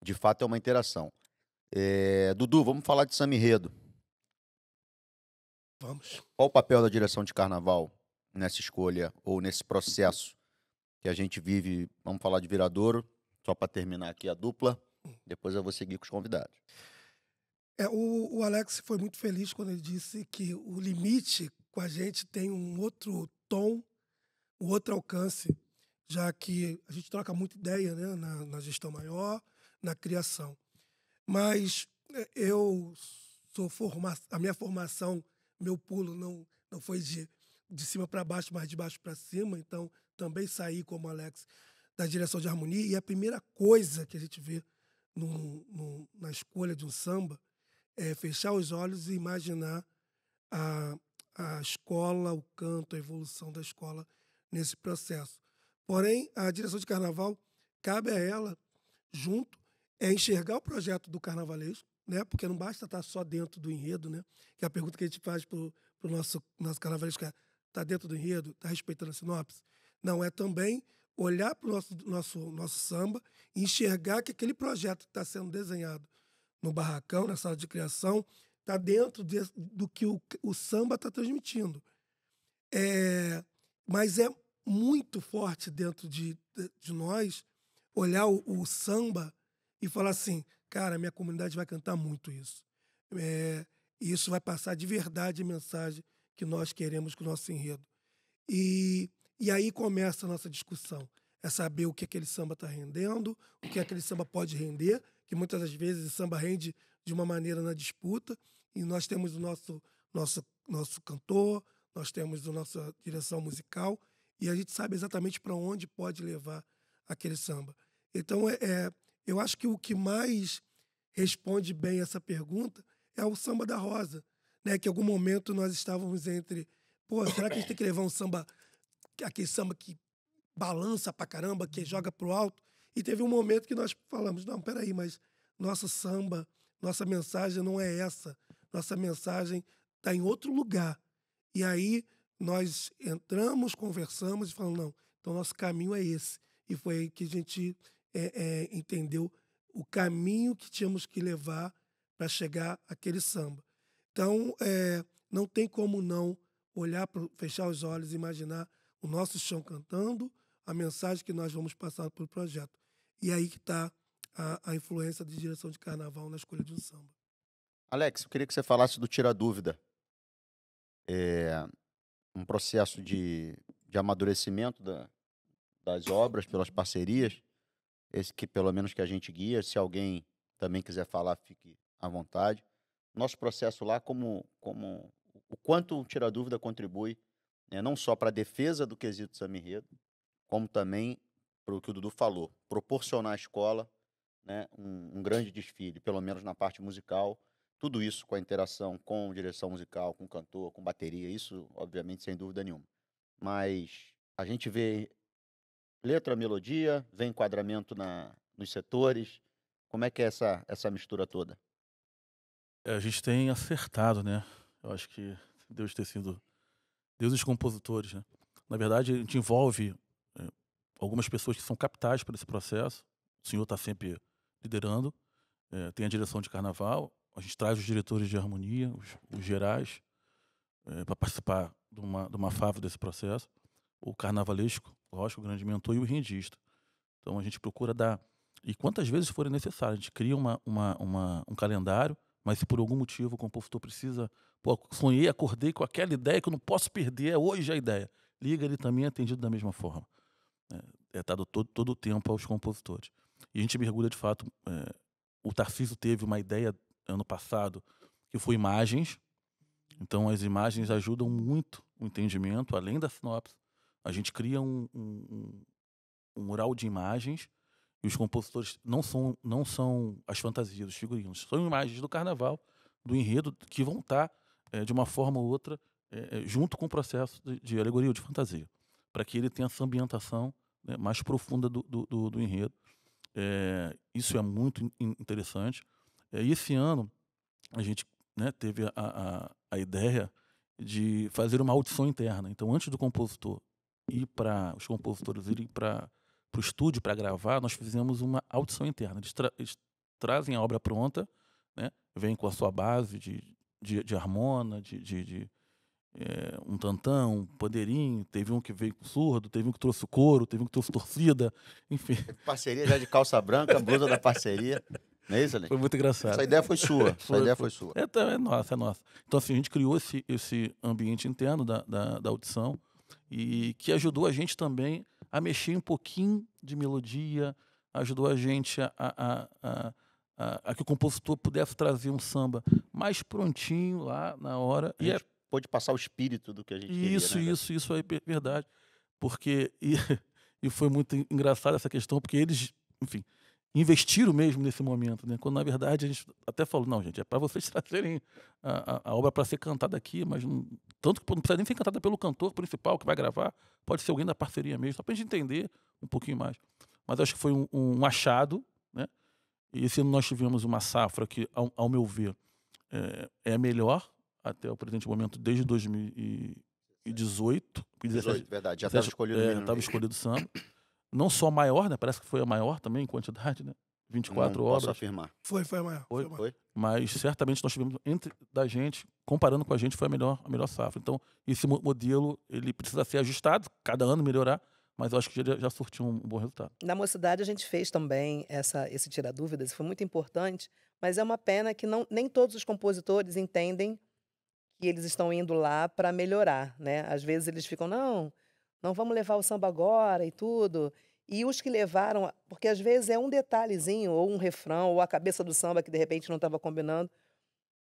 de fato, é uma interação. Eh, Dudu, vamos falar de samba enredo. Vamos. Qual o papel da direção de carnaval nessa escolha ou nesse processo que a gente vive? Vamos falar de Viradouro, só para terminar aqui a dupla. Depois eu vou seguir com os convidados. É, o, o Alex foi muito feliz quando ele disse que o limite com a gente tem um outro tom, um outro alcance, já que a gente troca muita ideia né, na, na gestão maior, na criação. Mas é, eu sou forma, a minha formação, meu pulo não, não foi de, de cima para baixo, mas de baixo para cima, então também saí como Alex da direção de harmonia. E a primeira coisa que a gente vê no, no, na escolha de um samba é fechar os olhos e imaginar a, a escola, o canto, a evolução da escola nesse processo. Porém, a direção de carnaval cabe a ela, junto, é enxergar o projeto do carnavalesco, né? porque não basta estar só dentro do enredo, né? que é a pergunta que a gente faz para o nosso, nosso carnavalesco é, está dentro do enredo? Está respeitando a sinopse? Não, é também olhar para o nosso, nosso, nosso samba e enxergar que aquele projeto que está sendo desenhado no barracão, na sala de criação, está dentro de, do que o, o samba está transmitindo. É, mas é muito forte dentro de, de, de nós olhar o, o, samba e falar assim, cara, minha comunidade vai cantar muito isso. É, e isso vai passar de verdade a mensagem que nós queremos com o nosso enredo. E, e aí começa a nossa discussão. É saber o que aquele samba está rendendo, o que aquele samba pode render, que muitas das vezes o samba rende de uma maneira na disputa, e nós temos o nosso, nosso, nosso cantor, nós temos a nossa direção musical, e a gente sabe exatamente para onde pode levar aquele samba. Então, é, é, eu acho que o que mais responde bem essa pergunta é o samba da Rosa, né? Que em algum momento nós estávamos entre, pô, será que a gente tem que levar um samba, aquele samba que balança pra caramba, que joga pro alto? E teve um momento que nós falamos, não, peraí, mas nosso samba, nossa mensagem não é essa. Nossa mensagem está em outro lugar. E aí nós entramos, conversamos e falamos, não, então nosso caminho é esse. E foi aí que a gente é, é, entendeu o caminho que tínhamos que levar para chegar àquele samba. Então, é, não tem como não olhar, pro, fechar os olhos e imaginar o nosso chão cantando, a mensagem que nós vamos passar para o projeto. E aí que está a, a, influência de direção de carnaval na escolha de um samba. Alex, eu queria que você falasse do Tira Dúvida. É um processo de, de amadurecimento da, das obras pelas parcerias, esse que pelo menos que a gente guia. Se alguém também quiser falar, fique à vontade. Nosso processo lá, como, como o quanto o Tira Dúvida contribui, né, não só para a defesa do quesito Samirredo, como também para o que o Dudu falou, proporcionar à escola né, um, um, grande desfile, pelo menos na parte musical. Tudo isso com a interação com direção musical, com cantor, com bateria, isso, obviamente, sem dúvida nenhuma. Mas a gente vê letra, melodia, vê enquadramento na, nos setores. Como é que é essa, essa mistura toda? A gente tem acertado, né? Eu acho que Deus ter sido Deus e os compositores, né? Na verdade, a gente envolve é, algumas pessoas que são capitais para esse processo. O senhor está sempre liderando. É, tem a direção de carnaval. A gente traz os diretores de harmonia, os, os gerais, é, para participar de uma, de uma fava desse processo. O carnavalesco, lógico, o grande mentor e o rendista. Então a gente procura dar. E quantas vezes forem necessárias, a gente cria uma, uma, uma, um calendário, mas se por algum motivo o compositor precisa. Pô, sonhei, acordei com aquela ideia que eu não posso perder, é hoje a ideia. liga, ele também é atendido da mesma forma. É, é dado todo, todo o tempo aos compositores. E a gente mergulha, de fato, é, o Tarcísio teve uma ideia ano passado, que foi imagens. Então, as imagens ajudam muito o entendimento, além da sinopse. A gente cria um, um, um mural de imagens e os compositores não são, não são as fantasias, os figurinos. São imagens do carnaval, do enredo, que vão estar, é, de uma forma ou outra, é, junto com o processo de, de alegoria ou de fantasia, para que ele tenha essa ambientação né, mais profunda do, do, do, do enredo. É, isso é muito interessante. E esse ano a gente né, teve a, a, a, ideia de fazer uma audição interna. Então, antes do compositor ir para os compositores irem para o estúdio para gravar, nós fizemos uma audição interna. Eles, tra eles trazem a obra pronta, né, vêm com a sua base de, de, de harmona, de, de, de é, um tantão, um pandeirinho, teve um que veio surdo, teve um que trouxe couro, teve um que trouxe torcida, enfim. Parceria já de calça branca, blusa da parceria. Não é isso, Aline? Foi muito engraçado. Essa ideia foi sua. Essa ideia foi, sua. É, é nossa, é nossa. Então, assim, a gente criou esse, esse ambiente interno da, da, da audição e que ajudou a gente também a mexer um pouquinho de melodia, ajudou a gente a, a, a, a, a que o compositor pudesse trazer um samba mais prontinho lá na hora. E é pôde passar o espírito do que a gente isso, queria. Né? Isso, isso, isso é verdade. Porque, e, e foi muito engraçado essa questão, porque eles, enfim, investiram mesmo nesse momento, né? Quando na verdade a gente até falou, não, gente, é para vocês trazerem a, a, a obra para ser cantada aqui, mas não, tanto que não precisa nem ser cantada pelo cantor principal que vai gravar, pode ser alguém da parceria mesmo, só para a gente entender um pouquinho mais. Mas acho que foi um, um achado, né? E esse ano nós tivemos uma safra que, ao, ao meu ver, é, é a melhor até o presente momento desde 2018. 18, verdade, já estava escolhido. É, estava escolhido o samba. Não só a maior, né? Parece que foi a maior também em quantidade, né? 24 Não obras. Posso afirmar. Foi, foi a maior. Foi, foi, foi. Mas certamente nós tivemos entre da gente, comparando com a gente, foi a melhor, a melhor safra. Então, esse modelo ele precisa ser ajustado, cada ano melhorar, mas eu acho que já, já surtiu um bom resultado. Na mocidade a gente fez também essa, esse tirar dúvidas, foi muito importante, mas é uma pena que não, nem todos os compositores entendem que eles estão indo lá para melhorar, né? Às vezes eles ficam, não, não vamos levar o samba agora e tudo. E os que levaram, porque às vezes é um detalhezinho, ou um refrão, ou a cabeça do samba que de repente não estava combinando.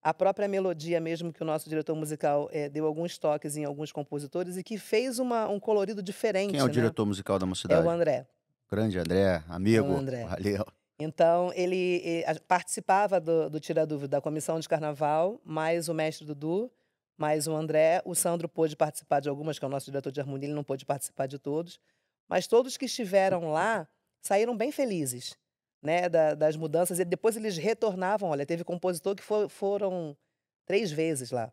A própria melodia mesmo que o nosso diretor musical é, deu alguns toques em alguns compositores e que fez uma, um colorido diferente. Quem é o né? diretor musical da mocidade? É o André. Grande André, amigo. É o André. Valeu. Então, ele, ele participava do, do Tira Dúvida da comissão de carnaval, mais o mestre Dudu, mais o André. O Sandro pôde participar de algumas, que é o nosso diretor de harmonia, ele não pôde participar de todos. Mas todos que estiveram lá saíram bem felizes né, da, das mudanças. E depois eles retornavam. Olha, teve compositor que for, foram três vezes lá.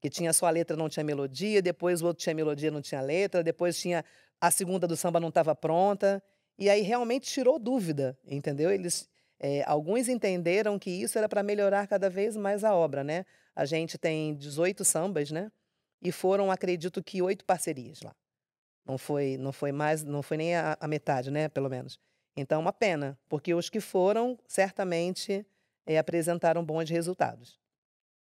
Que tinha só a letra, não tinha melodia. Depois o outro tinha melodia, não tinha letra. Depois tinha a segunda do samba não estava pronta. E aí realmente tirou dúvida, entendeu? Eles, é, alguns entenderam que isso era para melhorar cada vez mais a obra, né? A gente tem 18 sambas, né? E foram, acredito que, oito parcerias lá. Não foi, não foi mais, não foi nem a, a, metade, né? Pelo menos. Então, uma pena, porque os que foram, certamente, é, apresentaram bons resultados.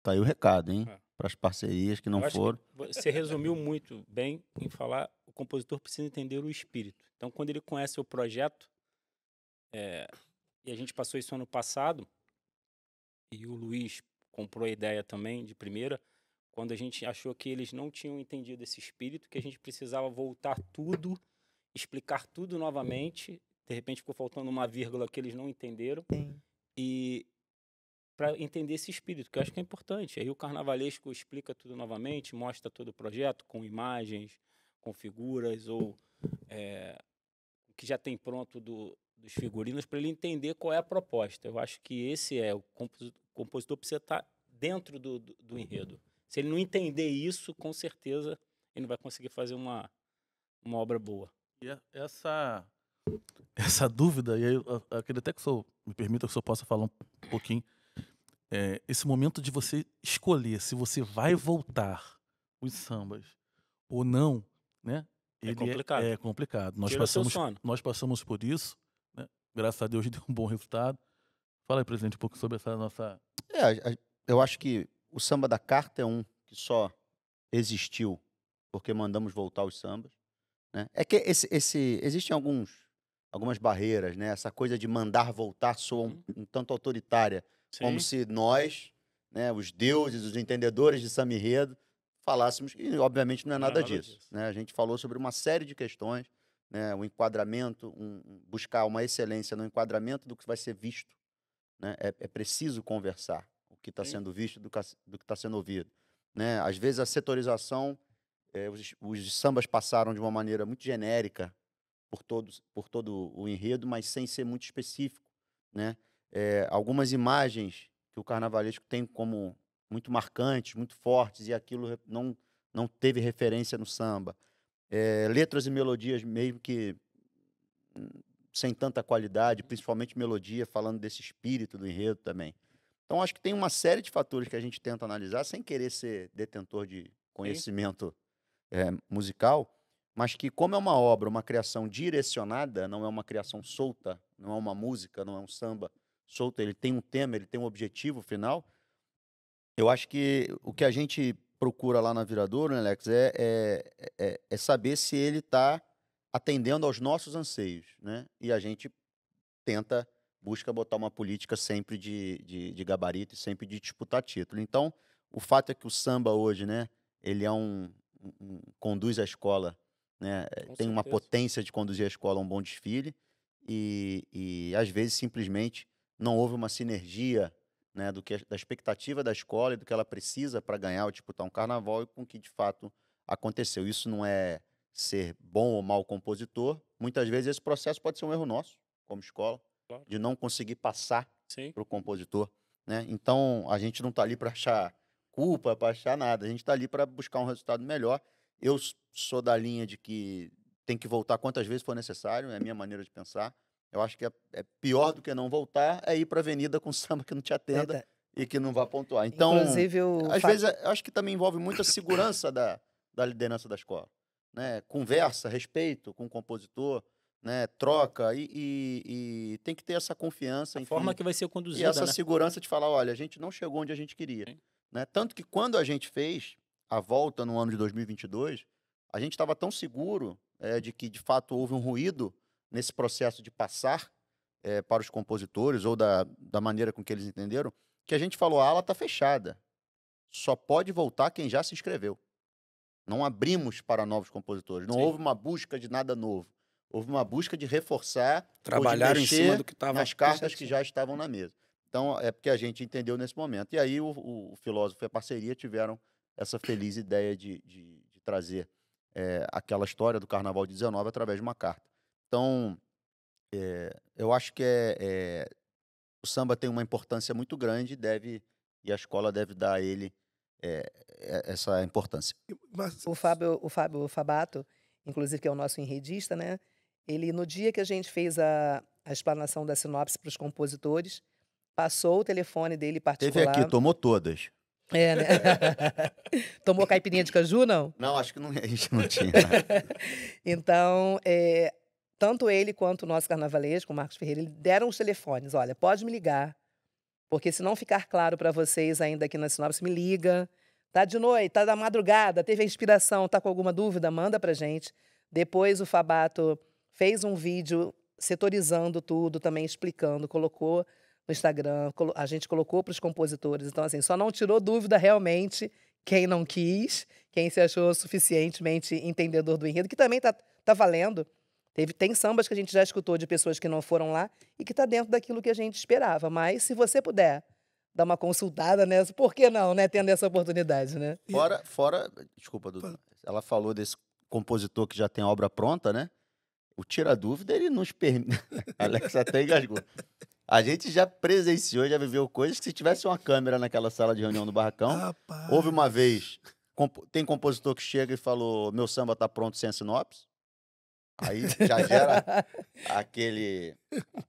Tá aí o recado, hein? É. Para as parcerias que não foram. Que você resumiu muito bem em falar, o compositor precisa entender o espírito. Então, quando ele conhece o projeto, é, e a gente passou isso ano passado, e o Luiz comprou a ideia também de primeira, quando a gente achou que eles não tinham entendido esse espírito, que a gente precisava voltar tudo, explicar tudo novamente. De repente ficou faltando uma vírgula que eles não entenderam. Sim. E para entender esse espírito, que eu acho que é importante. Aí o carnavalesco explica tudo novamente, mostra todo o projeto com imagens, com figuras ou é, o que já tem pronto do, dos figurinos para ele entender qual é a proposta. Eu acho que esse é o compositor precisa estar tá dentro do, do, do enredo. Se ele não entender isso, com certeza ele não vai conseguir fazer uma, uma obra boa. E essa, essa dúvida, e aí eu, eu queria até que o senhor me permita que o senhor possa falar um pouquinho, é, esse momento de você escolher se você vai voltar os sambas ou não, né? é complicado. É, é complicado. Nós passamos, nós passamos por isso, né? graças a Deus deu um bom resultado. Fala aí, presidente, um pouco sobre essa nossa. É, eu acho que o samba da carta é um que só existiu porque mandamos voltar os sambas. Né? É que esse, esse, existem alguns, algumas barreiras, né? Essa coisa de mandar voltar soa um, um tanto autoritária, como se nós, né, os deuses, os entendedores de samba enredo, falássemos, e obviamente não é Não é nada, nada disso. disso. Né? A gente falou sobre uma série de questões, né? o enquadramento, um- buscar uma excelência no enquadramento do que vai ser visto. Né? É, é preciso conversar que está sendo visto do, que está sendo ouvido. Né? Às vezes a setorização, eh, os, os sambas passaram de uma maneira muito genérica por, todos, por todo o enredo, mas sem ser muito específico. Né? Eh, algumas imagens que o carnavalesco tem como muito marcantes, muito fortes, e aquilo não, não teve referência no samba. Eh, letras e melodias mesmo que hum, sem tanta qualidade, principalmente melodia, falando desse espírito do enredo também. Então, acho que tem uma série de fatores que a gente tenta analisar, sem querer ser detentor de conhecimento eh, musical, mas que, como é uma obra, uma criação direcionada, não é uma criação solta, não é uma música, não é um samba solto, ele tem um tema, ele tem um objetivo final. Eu acho que o que a gente procura lá na Viradouro, né, Alex, é, é, é, é saber se ele está atendendo aos nossos anseios, né? E a gente tenta, busca botar uma política sempre de, de, de gabarito e sempre de disputar título. Então, o fato é que o samba hoje, né, ele é um, um- conduz a escola, né, eh, Com tem uma certeza. potência de conduzir a escola a um bom desfile e, e às vezes simplesmente não houve uma sinergia né, do que a- da expectativa da escola e do que ela precisa para ganhar ou disputar um carnaval e com o que de fato aconteceu. Isso não é ser bom ou mau compositor. Muitas vezes esse processo pode ser um erro nosso, como escola, Claro. de não conseguir passar para o compositor. Né? Então, a gente não está ali para achar culpa, para achar nada. A gente está ali para buscar um resultado melhor. Eu sou da linha de que tem que voltar quantas vezes for necessário, é a minha maneira de pensar. Eu acho que é, é pior do que não voltar é ir para a avenida com samba que não te atenda Verdade. e que não vá pontuar. Então, Inclusive, às vezes, eu acho que também envolve muita segurança da, da liderança da escola. Né? Conversa, respeito com o compositor, né? troca, e, e- e tem que ter essa confiança. A enfim, forma que vai ser e conduzida, essa né? segurança de falar, olha, a gente não chegou onde a gente queria. Sim. Né? Tanto que quando a gente fez a volta no ano de 2022, a gente estava tão seguro eh, de que, de fato, houve um ruído nesse processo de passar eh, para os compositores ou da, da maneira com que eles entenderam, que a gente falou, a ala está fechada. Só pode voltar quem já se inscreveu. Não abrimos para novos compositores. Não Sim. houve uma busca de nada novo. Houve uma busca de reforçar Trabalharam ou em de cima do que estava. nas cartas que já estavam na mesa. Então, é porque a gente entendeu nesse momento. E aí, o, o filósofo e a parceria tiveram essa feliz ideia de, de, de trazer eh, aquela história do Carnaval de 19 através de uma carta. Então, eh, eu acho que é, é- o samba tem uma importância muito grande deve, e a escola deve dar a ele eh, eh, essa importância. Mas, O Fábio, o Fábio Fabato, inclusive que é o nosso enredista, né? Ele no dia que a gente fez a, a explanação da sinopse para os compositores, passou o telefone dele particular. Teve aqui, tomou todas. É, né? Tomou caipirinha de caju, não? Não, acho que não, a gente não tinha. Então, é, tanto ele quanto o nosso carnavalesco, o Marcos Ferreira, deram os telefones. Olha, pode me ligar, porque se não ficar claro para vocês ainda aqui na sinopse, me liga. Tá de noite, tá da madrugada, teve a inspiração, tá com alguma dúvida, manda pra gente. Depois o Fabato fez um vídeo setorizando tudo, também explicando, colocou no Instagram, a gente colocou para os compositores. Então, assim, só não tirou dúvida realmente quem não quis, quem se achou suficientemente entendedor do enredo, que também tá, tá valendo. Teve, tem sambas que a gente já escutou de pessoas que não foram lá e que está dentro daquilo que a gente esperava. Mas se você puder dar uma consultada nessa, por que não, né? Tendo essa oportunidade, né? Fora, fora, desculpa, Dudu. Ela falou desse compositor que já tem a obra pronta, né? O tira dúvida, ele nos permite. Alex até engasgou. A gente já presenciou, já viveu coisas que se tivesse uma câmera naquela sala de reunião do barracão, rapaz, houve uma vez, compo- tem compositor que chega e falou, meu samba tá pronto sem sinopse. Aí já gera aquele,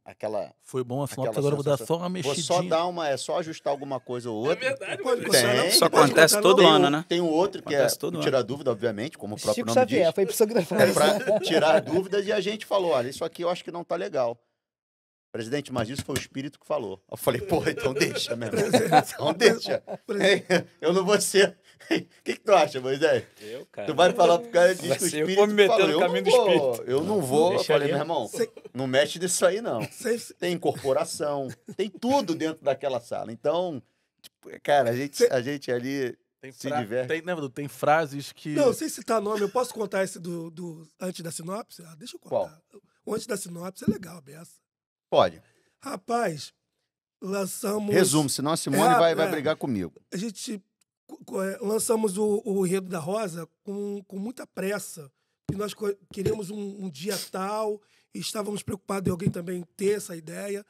aquela, Foi bom a Aquela agora eu vou dar só uma vou mexidinha. só dar uma, é só ajustar alguma coisa ou outra. pode Tem, contar, não? Isso Pode acontece todo? Tem, ano, um- né? tem um outro que é Acontece todo o ano. tira dúvida, obviamente, como o próprio Chico nome Xavier, diz. foi psicografar. É para tirar dúvidas e a gente falou, olha, isso aqui eu acho que não tá legal. Presidente, mas isso foi o espírito que falou. Eu falei, porra, então deixa, meu irmão. Presidente, Então deixa. Eu não vou ser. O que, que tu acha, Moisés? Eu, cara. Tu vai falar pro cara diz que o ser, eu espírito vou me meter falou. no caminho não do vou, espírito. Eu não vou. Eu falei, ali. meu irmão, Sei- não mexe nisso aí, não. sem- Tem incorporação, tem tudo dentro daquela sala. Então, tipo, cara, a gente, a gente ali Tem, Se fra- diverte. tem, né, tem frases que. Não, sem citar nome, eu posso contar esse do, do antes da sinopse? Ah, deixa eu contar. O antes da sinopse é legal, Bessa. pode. Rapaz, lançamos. Resumo, senão a Simone É, vai, vai é. brigar comigo. A gente lançamos o, o Enredo da Rosa com, com muita pressa. E nós queríamos um, um dia tal, e estávamos preocupados em alguém também ter essa ideia.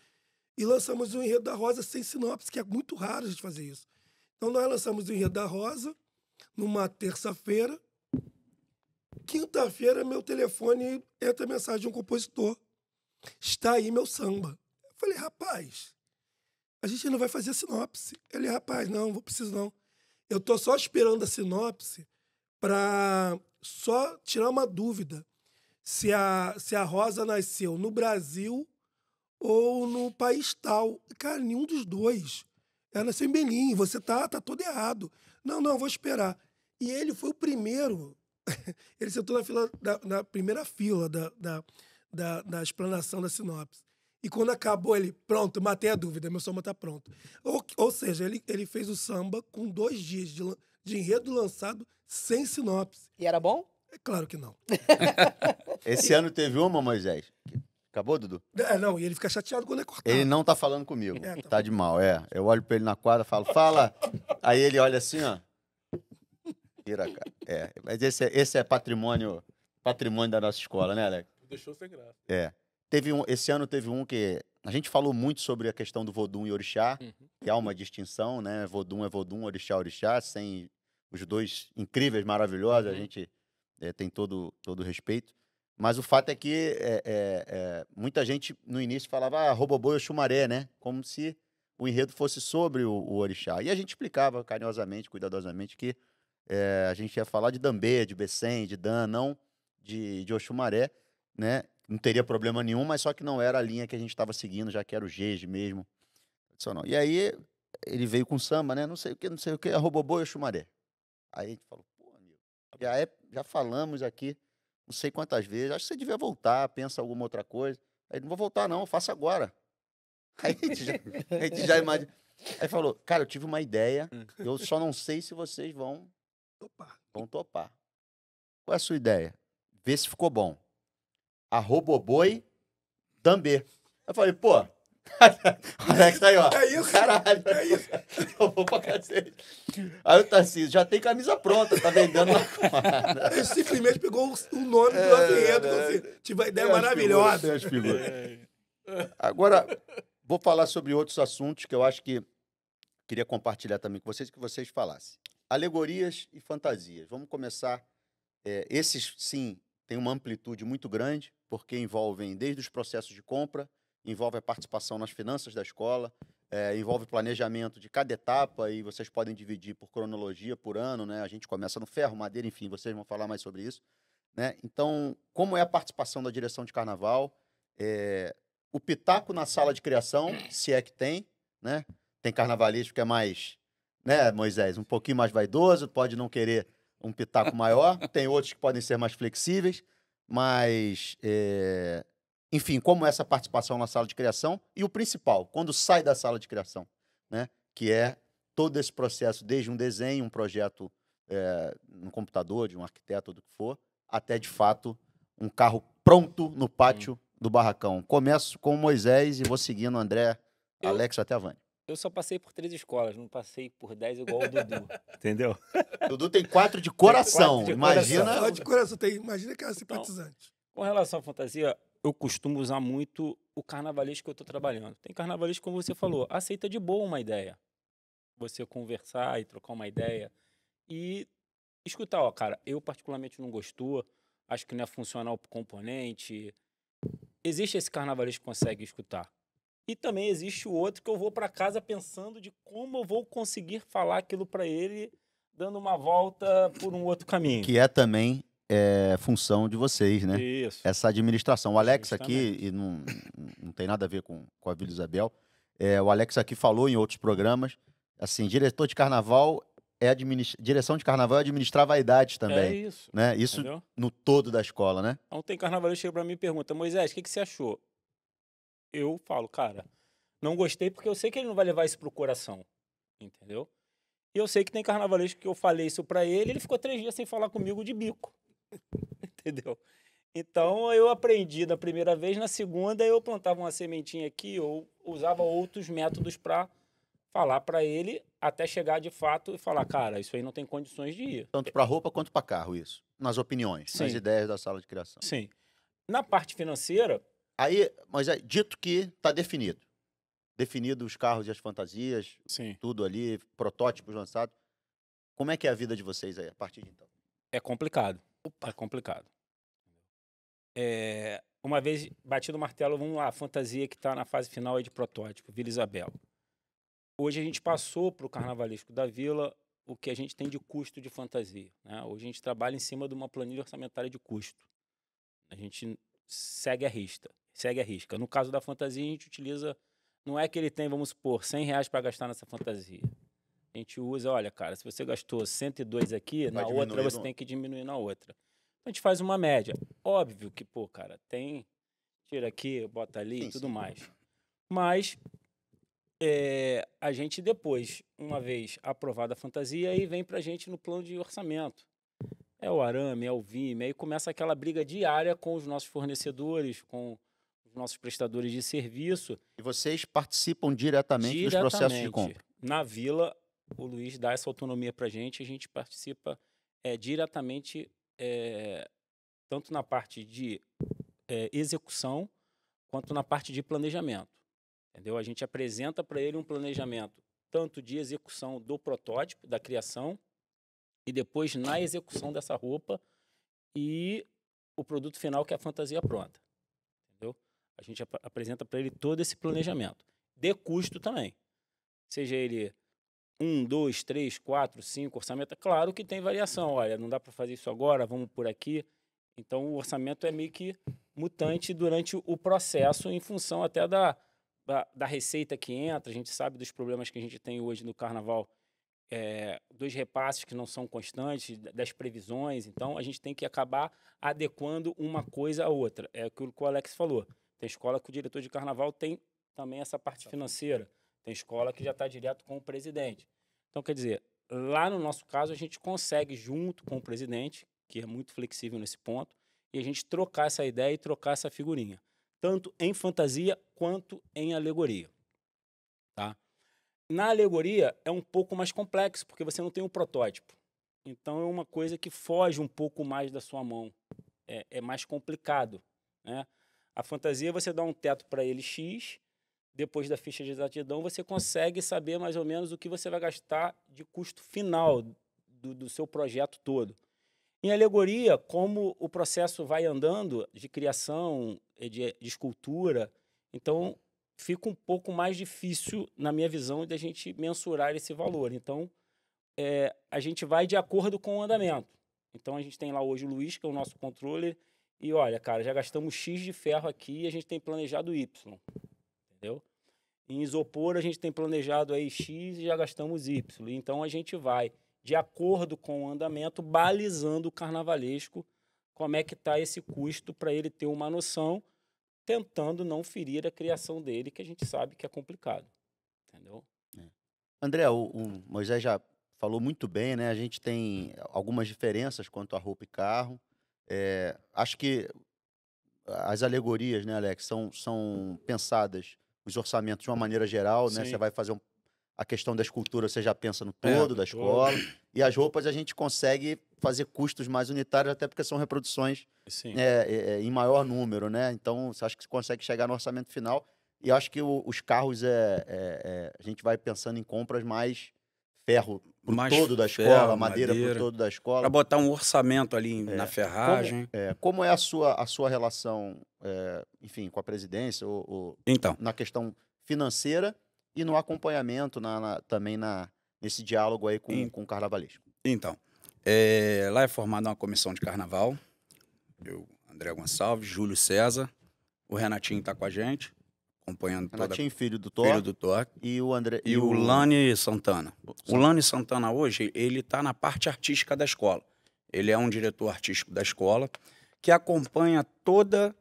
E lançamos o Enredo da Rosa sem sinopse, que é muito raro a gente fazer isso. Então nós lançamos o Enredo da Rosa numa terça-feira. Quinta-feira, meu telefone entra mensagem de um compositor. Está aí meu samba. Eu falei, rapaz, a gente ainda vai fazer sinopse. Ele, rapaz, não, vou preciso não. Eu tô só esperando a sinopse para só tirar uma dúvida se a, se a Rosa nasceu no Brasil ou no país tal. Cara, nenhum dos dois. Ela nasceu em Belém. Você tá, tá todo errado. Não, não, vou esperar. E ele foi o primeiro. ele sentou na, fila, na, primeira fila da, da, da, da explanação da sinopse. E quando acabou, ele, pronto, matei a dúvida, meu samba tá pronto. Ou, ou seja, ele, ele fez o samba com dois dias de, de enredo lançado sem sinopse. E era bom? É claro que não. Esse ano teve uma, Moisés. Acabou, Dudu? É, não, e ele fica chateado quando é cortado. Ele não tá falando comigo. É, tá Tá de mal, é. Eu olho pra ele na quadra falo, fala. Aí ele olha assim, ó. Tira, cara. É, mas esse é, esse é patrimônio, patrimônio da nossa escola, né, Alex? Deixou sem graça. É. Teve um, esse ano teve um que a gente falou muito sobre a questão do Vodum e Orixá, Uhum. que há uma distinção, né? Vodum é Vodum, Orixá é Orixá, sem os dois incríveis, maravilhosos, a gente eh, tem todo todo o respeito. Mas o fato é que é, é, é, muita gente no início falava ah, Roboboi ou Xumaré, né? Como se o enredo fosse sobre o, o Orixá. E a gente explicava carinhosamente, cuidadosamente, que eh, a gente ia falar de Dambê, de Bessem, de Dan, não de, de Oxumaré, né? Não teria problema nenhum, mas só que não era a linha que a gente estava seguindo, já que era o Gege mesmo. tradicional. E aí ele veio com samba, né? Não sei o que, não sei o que, Roboboi ou Xumaré. Aí a gente falou, pô, amigo, já, é, já falamos aqui não sei quantas vezes, acho que você devia voltar, pensa alguma outra coisa. Aí, não vou voltar não, faça agora. Aí a gente já, a gente já imagina. Aí falou, cara, eu tive uma ideia, eu só não sei se vocês vão Opa. Vão topar. Qual é a sua ideia? Vê se ficou bom. A Roboboi Dambê. Eu falei, pô. Alex, aí, ó. É isso. Caralho. É isso. Eu vou pra cacete. Aí o Tarcísio, já tem camisa pronta, tá vendendo na quadra. Ele simplesmente pegou o, nome do É, enredo. é. falou assim, tive uma ideia as maravilhosa. figuras, as figuras. Agora, vou falar sobre outros assuntos que eu acho que queria compartilhar também com vocês, que vocês falassem. Alegorias e fantasias. Vamos começar. é, esses, sim, têm uma amplitude muito grande, porque envolvem desde os processos de compra, envolve a participação nas finanças da escola, é, envolve planejamento de cada etapa, e vocês podem dividir por cronologia, por ano, né? A gente começa no ferro, madeira, enfim, vocês vão falar mais sobre isso. Né? Então, como é a participação da direção de carnaval? É, o pitaco na sala de criação, se é que tem, né? Tem carnavalesco que é mais, né, Moisés, um pouquinho mais vaidoso, pode não querer um pitaco maior. Tem outros que podem ser mais flexíveis, mas, é, enfim, como essa participação na sala de criação e o principal, quando sai da sala de criação, né? Que é todo esse processo, desde um desenho, um projeto é, no computador, de um arquiteto, do que for, até de fato um carro pronto no pátio do barracão. Começo com o Moisés e vou seguindo o André, Eu- Alex até a Vânia. Eu só passei por três escolas, não passei por dez igual o Dudu. entendeu? Dudu tem quatro de coração. quatro de Imagina. Só de coração, tem, imagina que era simpatizante. Com relação à fantasia, eu costumo usar muito o carnavalesco que eu estou trabalhando. Tem carnavalesco, como você falou, aceita de boa uma ideia. Você conversar e trocar uma ideia. E escutar, ó, cara, eu particularmente não gostou, acho que não é funcional pro componente. Existe esse carnavalesco que consegue escutar. E também existe o outro que eu vou para casa pensando de como eu vou conseguir falar aquilo para ele, dando uma volta por um outro caminho. Que é também é função de vocês, né? Isso. Essa administração. O Alex aqui, Justamente. e não, não tem nada a ver com, com a Vila Isabel, é, o Alex aqui falou em outros programas, assim, diretor de carnaval é administ... direção de carnaval é administrar vaidades É também, isso. né? Isso Entendeu? no todo da escola, né? Então tem carnavalista chega pra mim e pergunta, Moisés, o que, que você achou? Eu falo, cara, não gostei porque eu sei que ele não vai levar isso pro coração. Entendeu? E eu sei que tem carnavalista que eu falei isso pra ele, ele ficou três dias sem falar comigo de bico. Entendeu? Então eu aprendi da primeira vez, na segunda eu plantava uma sementinha aqui ou usava outros métodos para falar para ele até chegar de fato e falar, cara, isso aí não tem condições de ir. Tanto para roupa quanto para carro, isso. Nas opiniões, nas Sim. ideias da sala de criação. Sim. Na parte financeira, Aí, mas é dito que está definido. Definido os carros e as fantasias, sim. tudo ali, protótipos lançados. Como é que é a vida de vocês aí, a partir de então? É complicado. É complicado. É, uma vez batido o martelo, vamos lá, a fantasia que está na fase final aí de protótipo, Vila Isabel. Hoje a gente passou para o carnavalesco da Vila o que a gente tem de custo de fantasia. né? Hoje a gente trabalha em cima de uma planilha orçamentária de custo. A gente segue a risca. Segue a risca. No caso da fantasia, a gente utiliza. Não é que ele tem, vamos supor, 100 reais para gastar nessa fantasia. A gente usa, olha, cara, se você gastou 102 aqui, Vai na outra você no- tem que diminuir na outra. Então a gente faz uma média. Óbvio que, pô, cara, tem. Tira aqui, bota ali e tudo sim. mais. Mas é, a gente depois, uma vez aprovada a fantasia, aí vem pra gente no plano de orçamento. É o arame, é o vime, aí começa aquela briga diária com os nossos fornecedores, com os nossos prestadores de serviço. E vocês participam diretamente, dos processos de diretamente. compra. Na vila, o Luiz dá essa autonomia pra gente, a gente participa é, diretamente, é, tanto na parte de é, execução, quanto na parte de planejamento. Entendeu? A gente apresenta para ele um planejamento tanto de execução do protótipo, da criação, e depois na execução dessa roupa e o produto final que é a fantasia pronta. A gente ap- apresenta para ele todo esse planejamento. De custo também. Seja ele um, dois, três, quatro, cinco orçamento. É claro que tem variação. Olha, não dá para fazer isso agora, vamos por aqui. Então o orçamento é meio que mutante durante o processo, em função até da, da, da receita que entra. A gente sabe dos problemas que a gente tem hoje no carnaval, é, dos repasses que não são constantes, da- das previsões. Então a gente tem que acabar adequando uma coisa à outra. É aquilo que o Alex falou. Tem escola que o diretor de carnaval tem também essa parte financeira. Tem escola que já está direto com o presidente. Então, quer dizer, lá no nosso caso, a gente consegue, junto com o presidente, que é muito flexível nesse ponto, e a gente trocar essa ideia e trocar essa figurinha. Tanto em fantasia quanto em alegoria. Tá? Na alegoria é um pouco mais complexo, porque você não tem um protótipo. Então é uma coisa que foge um pouco mais da sua mão. É, é mais complicado. Né? A fantasia você dá um teto para ele X, depois da ficha de exatidão você consegue saber mais ou menos o que você vai gastar de custo final do, do seu projeto todo. Em alegoria, como o processo vai andando de criação, eh, de, de escultura, então fica um pouco mais difícil, na minha visão, da gente mensurar esse valor. Então, eh, a gente vai de acordo com o andamento. Então, a gente tem lá hoje o Luiz, que é o nosso controller, e olha, cara, já gastamos X de ferro aqui e a gente tem planejado Y. Entendeu? Em isopor, a gente tem planejado aí X e já gastamos Y. Então, a gente vai de acordo com o andamento, balizando o carnavalesco como é que está esse custo para ele ter uma noção, tentando não ferir a criação dele, que a gente sabe que é complicado. Entendeu? André, o, o Moisés já falou muito bem, né? A gente tem algumas diferenças quanto a roupa e carro. É, acho que as alegorias, né, Alex, são, são pensadas, os orçamentos de uma maneira geral, né? Você vai fazer um- a questão da escultura, você já pensa no É, todo da todo. escola. E as roupas a gente consegue fazer custos mais unitários, até porque são reproduções é, é, é, em maior número, né? Então, você acha que você consegue chegar no orçamento final. E acho que o- os carros, é, é- é, a gente vai pensando em compras mais ferro pro Mais todo da ferro, escola, madeira, madeira. pro todo da Para escola. botar um orçamento ali É. na ferragem. É, como é a sua, a sua relação, é, enfim, com a presidência, ou, ou Então, na questão financeira e no acompanhamento, na, na- também na, nesse diálogo aí com, com o carnavalesco? então É, lá é formada uma comissão de carnaval. Eu, André Gonçalves, Júlio César. O Renatinho está com a gente, acompanhando toda Renatinho, filho do Thor. filho do Thor. E o André. E o Lani Santana. O Lani Santana hoje, ele está na parte artística da escola. Ele é um diretor artístico da escola que acompanha toda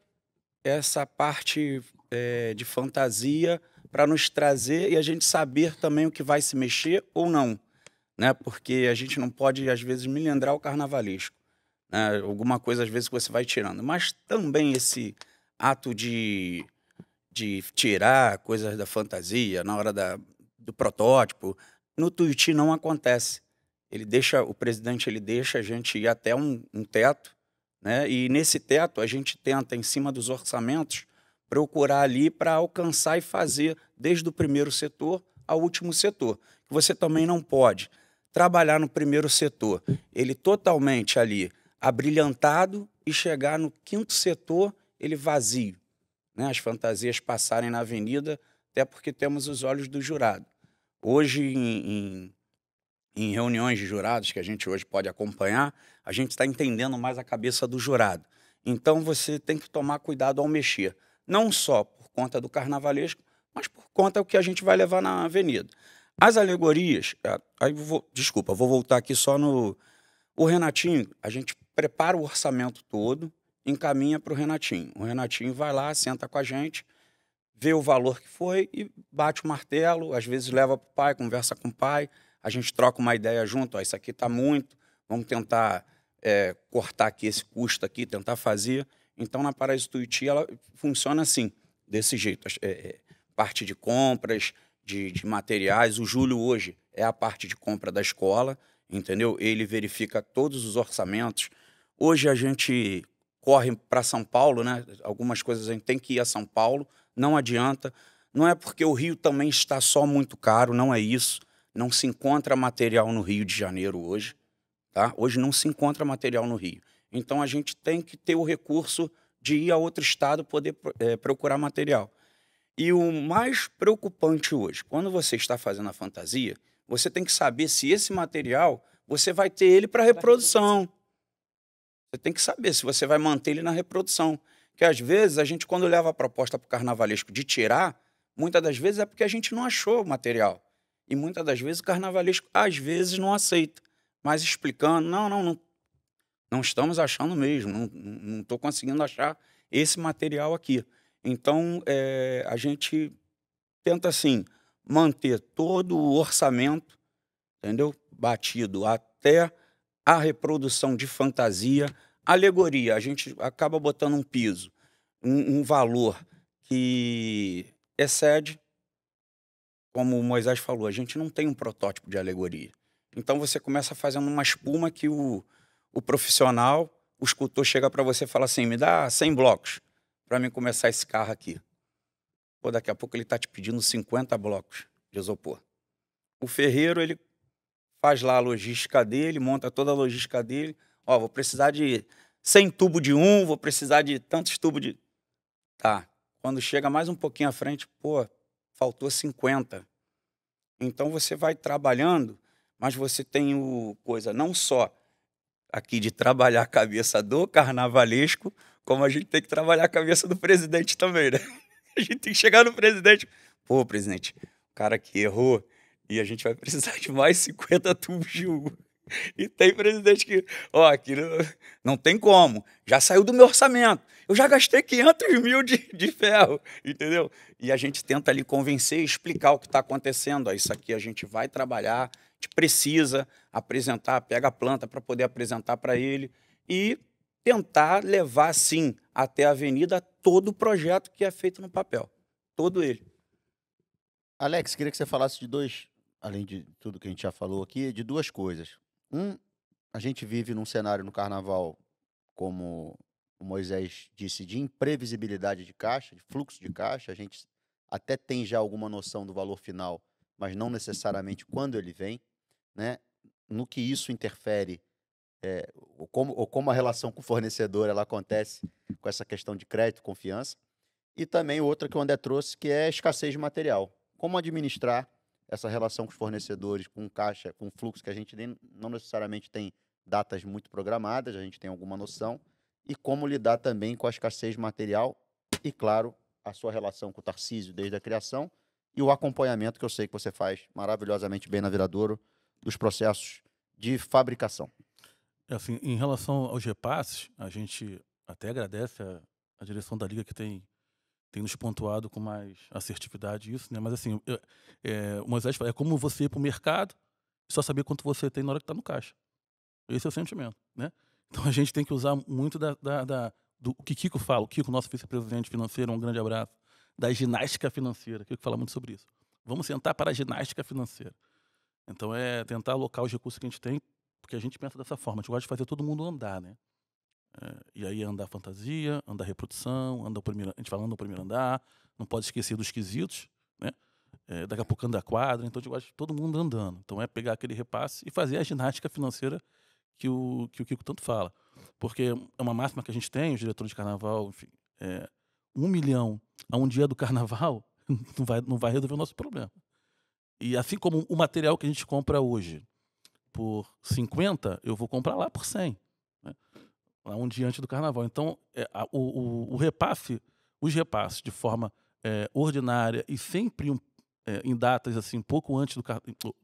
essa parte eh, de fantasia para nos trazer e a gente saber também o que vai se mexer ou não. Né? Porque a gente não pode, às vezes, milindrar o carnavalesco. Né? Alguma coisa, às vezes, que você vai tirando. Mas também esse ato de, de tirar coisas da fantasia na hora da, do protótipo, no Tuiuti não acontece. Ele deixa, o presidente ele deixa a gente ir até um, um teto, né? E nesse teto a gente tenta, em cima dos orçamentos, procurar ali para alcançar e fazer desde o primeiro setor ao último setor. Você também não pode trabalhar no primeiro setor, ele totalmente ali abrilhantado e chegar no quinto setor ele vazio, né? As fantasias passarem na avenida, até porque temos os olhos do jurado. Hoje em, em em reuniões de jurados que a gente hoje pode acompanhar, a gente está entendendo mais a cabeça do jurado. Então você tem que tomar cuidado ao mexer, não só por conta do carnavalesco, mas por conta do que a gente vai levar na avenida. As alegorias, é, aí vou, desculpa, vou voltar aqui só no o Renatinho. A gente prepara o orçamento todo, encaminha para o Renatinho. O Renatinho vai lá, senta com a gente, vê o valor que foi e bate o martelo. Às vezes leva para o pai, conversa com o pai a gente troca uma ideia junto, ó, isso aqui está muito, vamos tentar é, cortar aqui esse custo aqui, tentar fazer. Então, na Paraíso Tuiuti, ela funciona assim, desse jeito. É, é, parte de compras, de, de materiais. O Júlio hoje é a parte de compra da escola, entendeu? Ele verifica todos os orçamentos. Hoje a gente corre para São Paulo, né? Algumas coisas a gente tem que ir a São Paulo, não adianta. Não é porque o Rio também está só muito caro, não é isso. Não se encontra material no Rio de Janeiro hoje. Tá? Hoje não se encontra material no Rio. Então a gente tem que ter o recurso de ir a outro estado poder é, procurar material. E o mais preocupante hoje, quando você está fazendo a fantasia, você tem que saber se esse material você vai ter ele para reprodução. Você tem que saber se você vai manter ele na reprodução. Que às vezes a gente, quando leva a proposta para o carnavalesco de tirar, muitas das vezes é porque a gente não achou o material. E muitas das vezes o carnavalesco, às vezes, não aceita. Mas explicando, não, não, não, não estamos achando mesmo, não estou conseguindo achar esse material aqui. Então, é, a gente tenta, assim, manter todo o orçamento, entendeu? Batido até a reprodução de fantasia, alegoria. A gente acaba botando um piso, um, um valor que excede como o Moisés falou, a gente não tem um protótipo de alegoria. Então você começa fazendo uma espuma que o, o profissional, o escultor chega para você e fala assim: me dá 100 blocos para mim começar esse carro aqui. Pô, daqui a pouco ele está te pedindo 50 blocos de isopor. O ferreiro, ele faz lá a logística dele, monta toda a logística dele. Ó, vou precisar de 100 tubos de um, vou precisar de tantos tubos de. Tá. Quando chega mais um pouquinho à frente, pô, faltou 50. Então você vai trabalhando, mas você tem o coisa não só aqui de trabalhar a cabeça do carnavalesco, como a gente tem que trabalhar a cabeça do presidente também, né? A gente tem que chegar no presidente. Pô, presidente, o cara que errou e a gente vai precisar de mais 50 tubos de uva. E tem presidente que, ó, aqui não, tem como. Já saiu do meu orçamento. Eu já gastei 500 mil de, de ferro, entendeu? E a gente tenta ali convencer e explicar o que está acontecendo. Ó, isso aqui a gente vai trabalhar, a gente precisa apresentar, pega a planta para poder apresentar para ele e tentar levar, sim, até a avenida todo o projeto que é feito no papel. Todo ele. Alex, queria que você falasse de dois, além de tudo que a gente já falou aqui, de duas coisas. Um, a gente vive num cenário no carnaval, como o Moisés disse, de imprevisibilidade de caixa, de fluxo de caixa. A gente até tem já alguma noção do valor final, mas não necessariamente quando ele vem, né? No que isso interfere, é, ou, como, ou como a relação com o fornecedor ela acontece com essa questão de crédito, confiança. E também outra que o André trouxe, que é a escassez de material. Como administrar essa relação com os fornecedores, com caixa, com fluxo que a gente nem, não necessariamente tem datas muito programadas, a gente tem alguma noção, e como lidar também com a escassez material e, claro, a sua relação com o Tarcísio desde a criação e o acompanhamento que eu sei que você faz maravilhosamente bem na Viradouro dos processos de fabricação. É assim, em relação aos repasses, a gente até agradece a, a direção da Liga que tem, tem nos pontuado com mais assertividade isso, né? Mas assim, eu, é, o Moisés fala, é como você ir para o mercado e só saber quanto você tem na hora que está no caixa. Esse é o sentimento, né? Então a gente tem que usar muito da, da, da do o que Kiko fala, o Kiko, nosso vice-presidente financeiro, um grande abraço, da ginástica financeira. Kiko fala muito sobre isso. Vamos sentar para a ginástica financeira. Então é tentar alocar os recursos que a gente tem, porque a gente pensa dessa forma. A gente gosta de fazer todo mundo andar, né? E aí andar fantasia, andar reprodução, andar o primeiro, a gente falando no primeiro andar, não pode esquecer dos quesitos, né? É, daqui a pouco anda a quadra, então a gosta de todo mundo andando. Então é pegar aquele repasse e fazer a ginástica financeira que o, que o Kiko tanto fala. Porque é uma máxima que a gente tem, os diretores de carnaval, enfim, é, um milhão a um dia do carnaval não vai, não vai resolver o nosso problema. E assim como o material que a gente compra hoje por 50, eu vou comprar lá por 100. Né? Um dia antes do carnaval. Então, é, a, o, o, o, repasse, os repasses de forma é, ordinária e sempre um, é, em datas assim, pouco antes do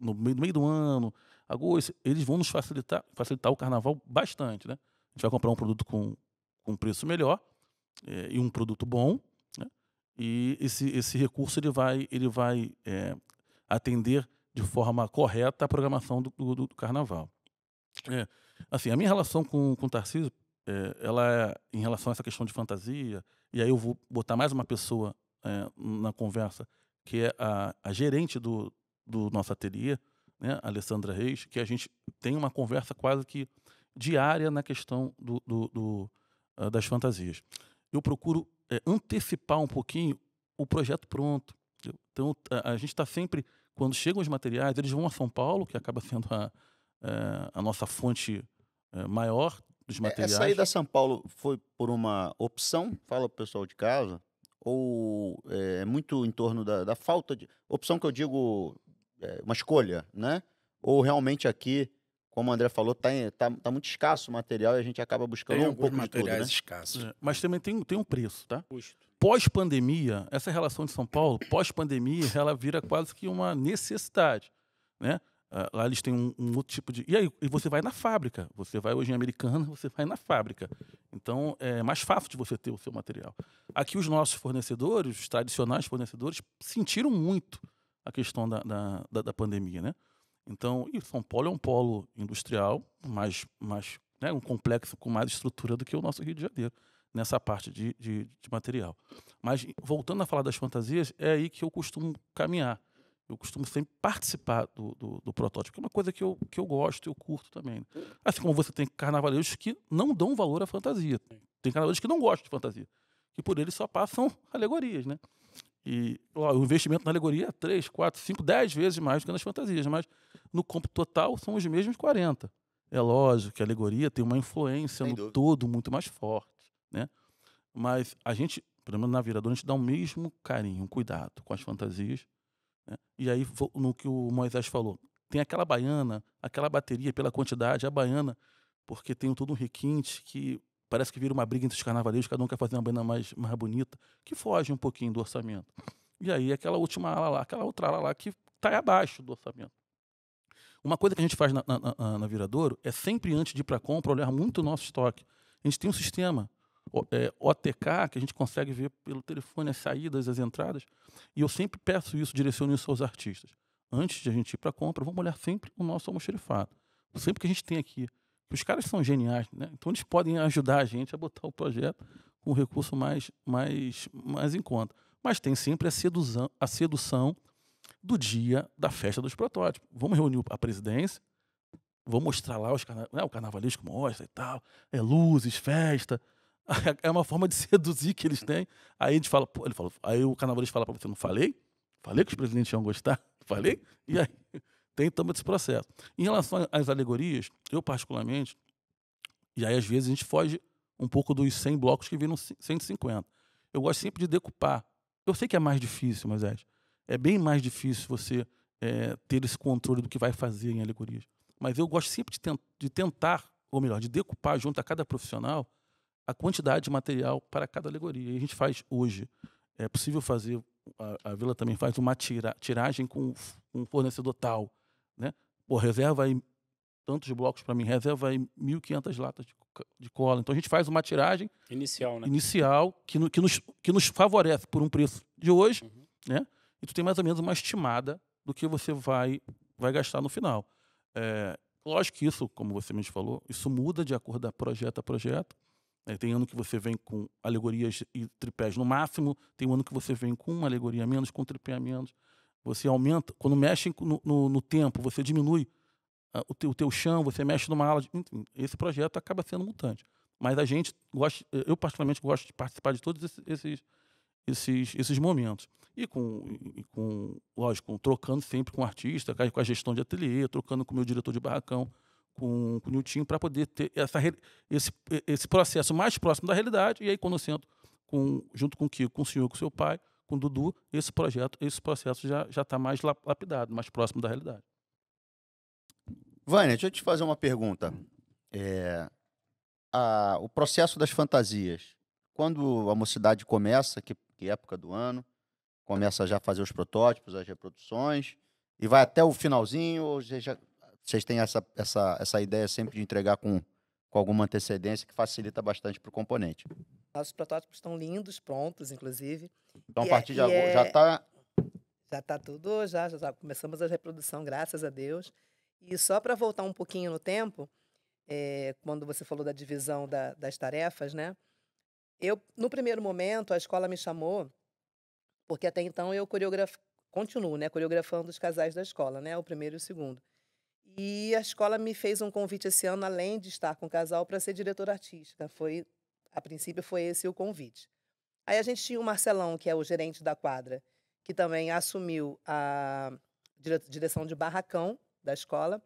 no meio, no meio do ano, agosto, eles vão nos facilitar, facilitar o carnaval bastante. Né? A gente vai comprar um produto com, com preço melhor é, e um produto bom. Né? E esse, esse recurso ele vai, ele vai é, atender de forma correta a programação do, do, do carnaval. É, assim, a minha relação com, com o Tarcísio, é, ela em relação a essa questão de fantasia, e aí eu vou botar mais uma pessoa é, na conversa, que é a, a gerente do, do nosso ateliê, né, Alessandra Reis, que a gente tem uma conversa quase que diária na questão do, do, do uh, das fantasias. Eu procuro é, antecipar um pouquinho o projeto pronto. Então, a, a gente está sempre, quando chegam os materiais, eles vão a São Paulo, que acaba sendo a, a nossa fonte maior dos materiais. Essa ida a São Paulo foi por uma opção, fala para o pessoal de casa, ou é muito em torno da, da falta de. Opção que eu digo é, uma escolha, né? Ou realmente aqui, como o André falou, tá, tá, tá muito escasso o material e a gente acaba buscando tem um pouco de tudo, né? escassos. É, mas também tem, tem um preço, tá? Custo. Pós-pandemia, essa relação de São Paulo, pós-pandemia, ela vira quase que uma necessidade, né? Uh, lá eles têm um, um, outro tipo de. E aí, e você vai na fábrica. Você vai hoje em Americana, você vai na fábrica. Então é mais fácil de você ter o seu material. Aqui, os nossos fornecedores, os tradicionais fornecedores, sentiram muito a questão da, da, da, da pandemia, né? Então, e São Paulo é um polo industrial, mais, mais né, um complexo com mais estrutura do que o nosso Rio de Janeiro, nessa parte de, de, de, material. Mas, voltando a falar das fantasias, é aí que eu costumo caminhar. Eu costumo sempre participar do, do, do protótipo, que é uma coisa que eu, que eu gosto, eu curto também. Assim como você tem carnavaleiros que não dão valor à fantasia. Tem carnavaleiros que não gostam de fantasia, que por eles só passam alegorias, né? E ó, o investimento na alegoria é 3, 4, 5, 10 vezes mais do que nas fantasias, mas no campo total são os mesmos 40. É lógico que a alegoria tem uma influência Sem no dúvida. todo muito mais forte, né? Mas a gente, pelo menos na viradora, a gente dá o mesmo carinho, cuidado com as fantasias. Né? E aí, no que o Moisés falou, tem aquela baiana, aquela bateria pela quantidade, a baiana, porque tem todo um requinte que parece que vira uma briga entre os carnavaleiros, cada um quer fazer uma baiana mais, mais bonita, que foge um pouquinho do orçamento. E aí, aquela última ala lá, aquela outra ala lá que está abaixo do orçamento. Uma coisa que a gente faz na, na, na- na Viradouro é sempre antes de ir para a compra olhar muito o nosso estoque. A gente tem um sistema OTK que a gente consegue ver pelo telefone as saídas, as entradas. E eu sempre peço isso, direciono isso aos artistas. Antes de a gente ir para a compra, vamos olhar sempre o nosso almoxerifado. Sempre que a gente tem aqui. Os caras são geniais, né? Então eles podem ajudar a gente a botar o projeto com um recurso mais, mais, mais em conta. Mas tem sempre a sedução, a sedução do dia da festa dos protótipos. Vamos reunir a presidência, vou mostrar lá os carna... né, o carnavalesco mostra e tal, é luzes, festa. É uma forma de seduzir que eles têm. Aí a gente fala, ele falou, aí o carnavalesco fala para você, não falei? Falei que os presidentes iam gostar? Falei? E aí tem também esse processo. Em relação às alegorias, eu particularmente, e aí às vezes a gente foge um pouco dos 100 blocos que viram 150. Eu gosto sempre de decupar. Eu sei que é mais difícil, mas é, é bem mais difícil você é, ter esse controle do que vai fazer em alegorias. Mas eu gosto sempre de, tent de tentar ou melhor, de decupar junto a cada profissional a quantidade de material para cada alegoria. E a gente faz hoje. É possível fazer, a, a Vila também faz uma tira, tiragem com um fornecedor tal. Né? Pô, reserva aí tantos blocos para mim, reserva aí 1.500 latas de, de, cola. Então a gente faz uma tiragem inicial, né? inicial que, no, que, nos, que nos favorece por um preço de hoje, uhum. né? e tu tem mais ou menos uma estimada do que você vai, vai gastar no final. É, lógico que isso, como você mesmo falou, isso muda de acordo de projeto a projeto. É, tem ano que você vem com alegorias e tripés no máximo, tem ano que você vem com uma alegoria a menos, com um tripé a menos. Você aumenta, quando mexe no, no, no tempo, você diminui uh, o, teu, o teu chão, você mexe numa ala. De, enfim, esse projeto acaba sendo mutante. Mas a gente gosta, eu particularmente gosto de participar de todos esses, esses, esses, esses momentos. E com, e com, lógico, trocando sempre com o artista, com a gestão de ateliê, trocando com o meu diretor de barracão, com, com o Nilton, para poder ter essa, esse, esse processo mais próximo da realidade. E aí, quando eu sento com, junto com o Kiko, com o senhor, com o seu pai, com o Dudu, esse projeto, esse processo já está mais lapidado, mais próximo da realidade. Vânia, deixa eu te fazer uma pergunta. É, a, o processo das fantasias, quando a mocidade começa, que, que época do ano, começa já a fazer os protótipos, as reproduções, e vai até o finalzinho, ou já, vocês têm essa, essa, essa ideia sempre de entregar com, com alguma antecedência que facilita bastante para o componente? Nossos protótipos estão lindos, prontos, inclusive. Então, a partir é, de agora, é... já está... Já está tudo, já, já começamos a reprodução, graças a Deus. E só para voltar um pouquinho no tempo, é, quando você falou da divisão da, das tarefas, né? Eu, no primeiro momento, a escola me chamou porque até então eu coreografo, continuo, né, coreografando os casais da escola, né, o primeiro e o segundo. E a escola me fez um convite esse ano, além de estar com o casal, para ser diretora artística. Foi, a princípio, foi esse o convite. Aí a gente tinha o Marcelão, que é o gerente da quadra, que também assumiu a direção de barracão da escola.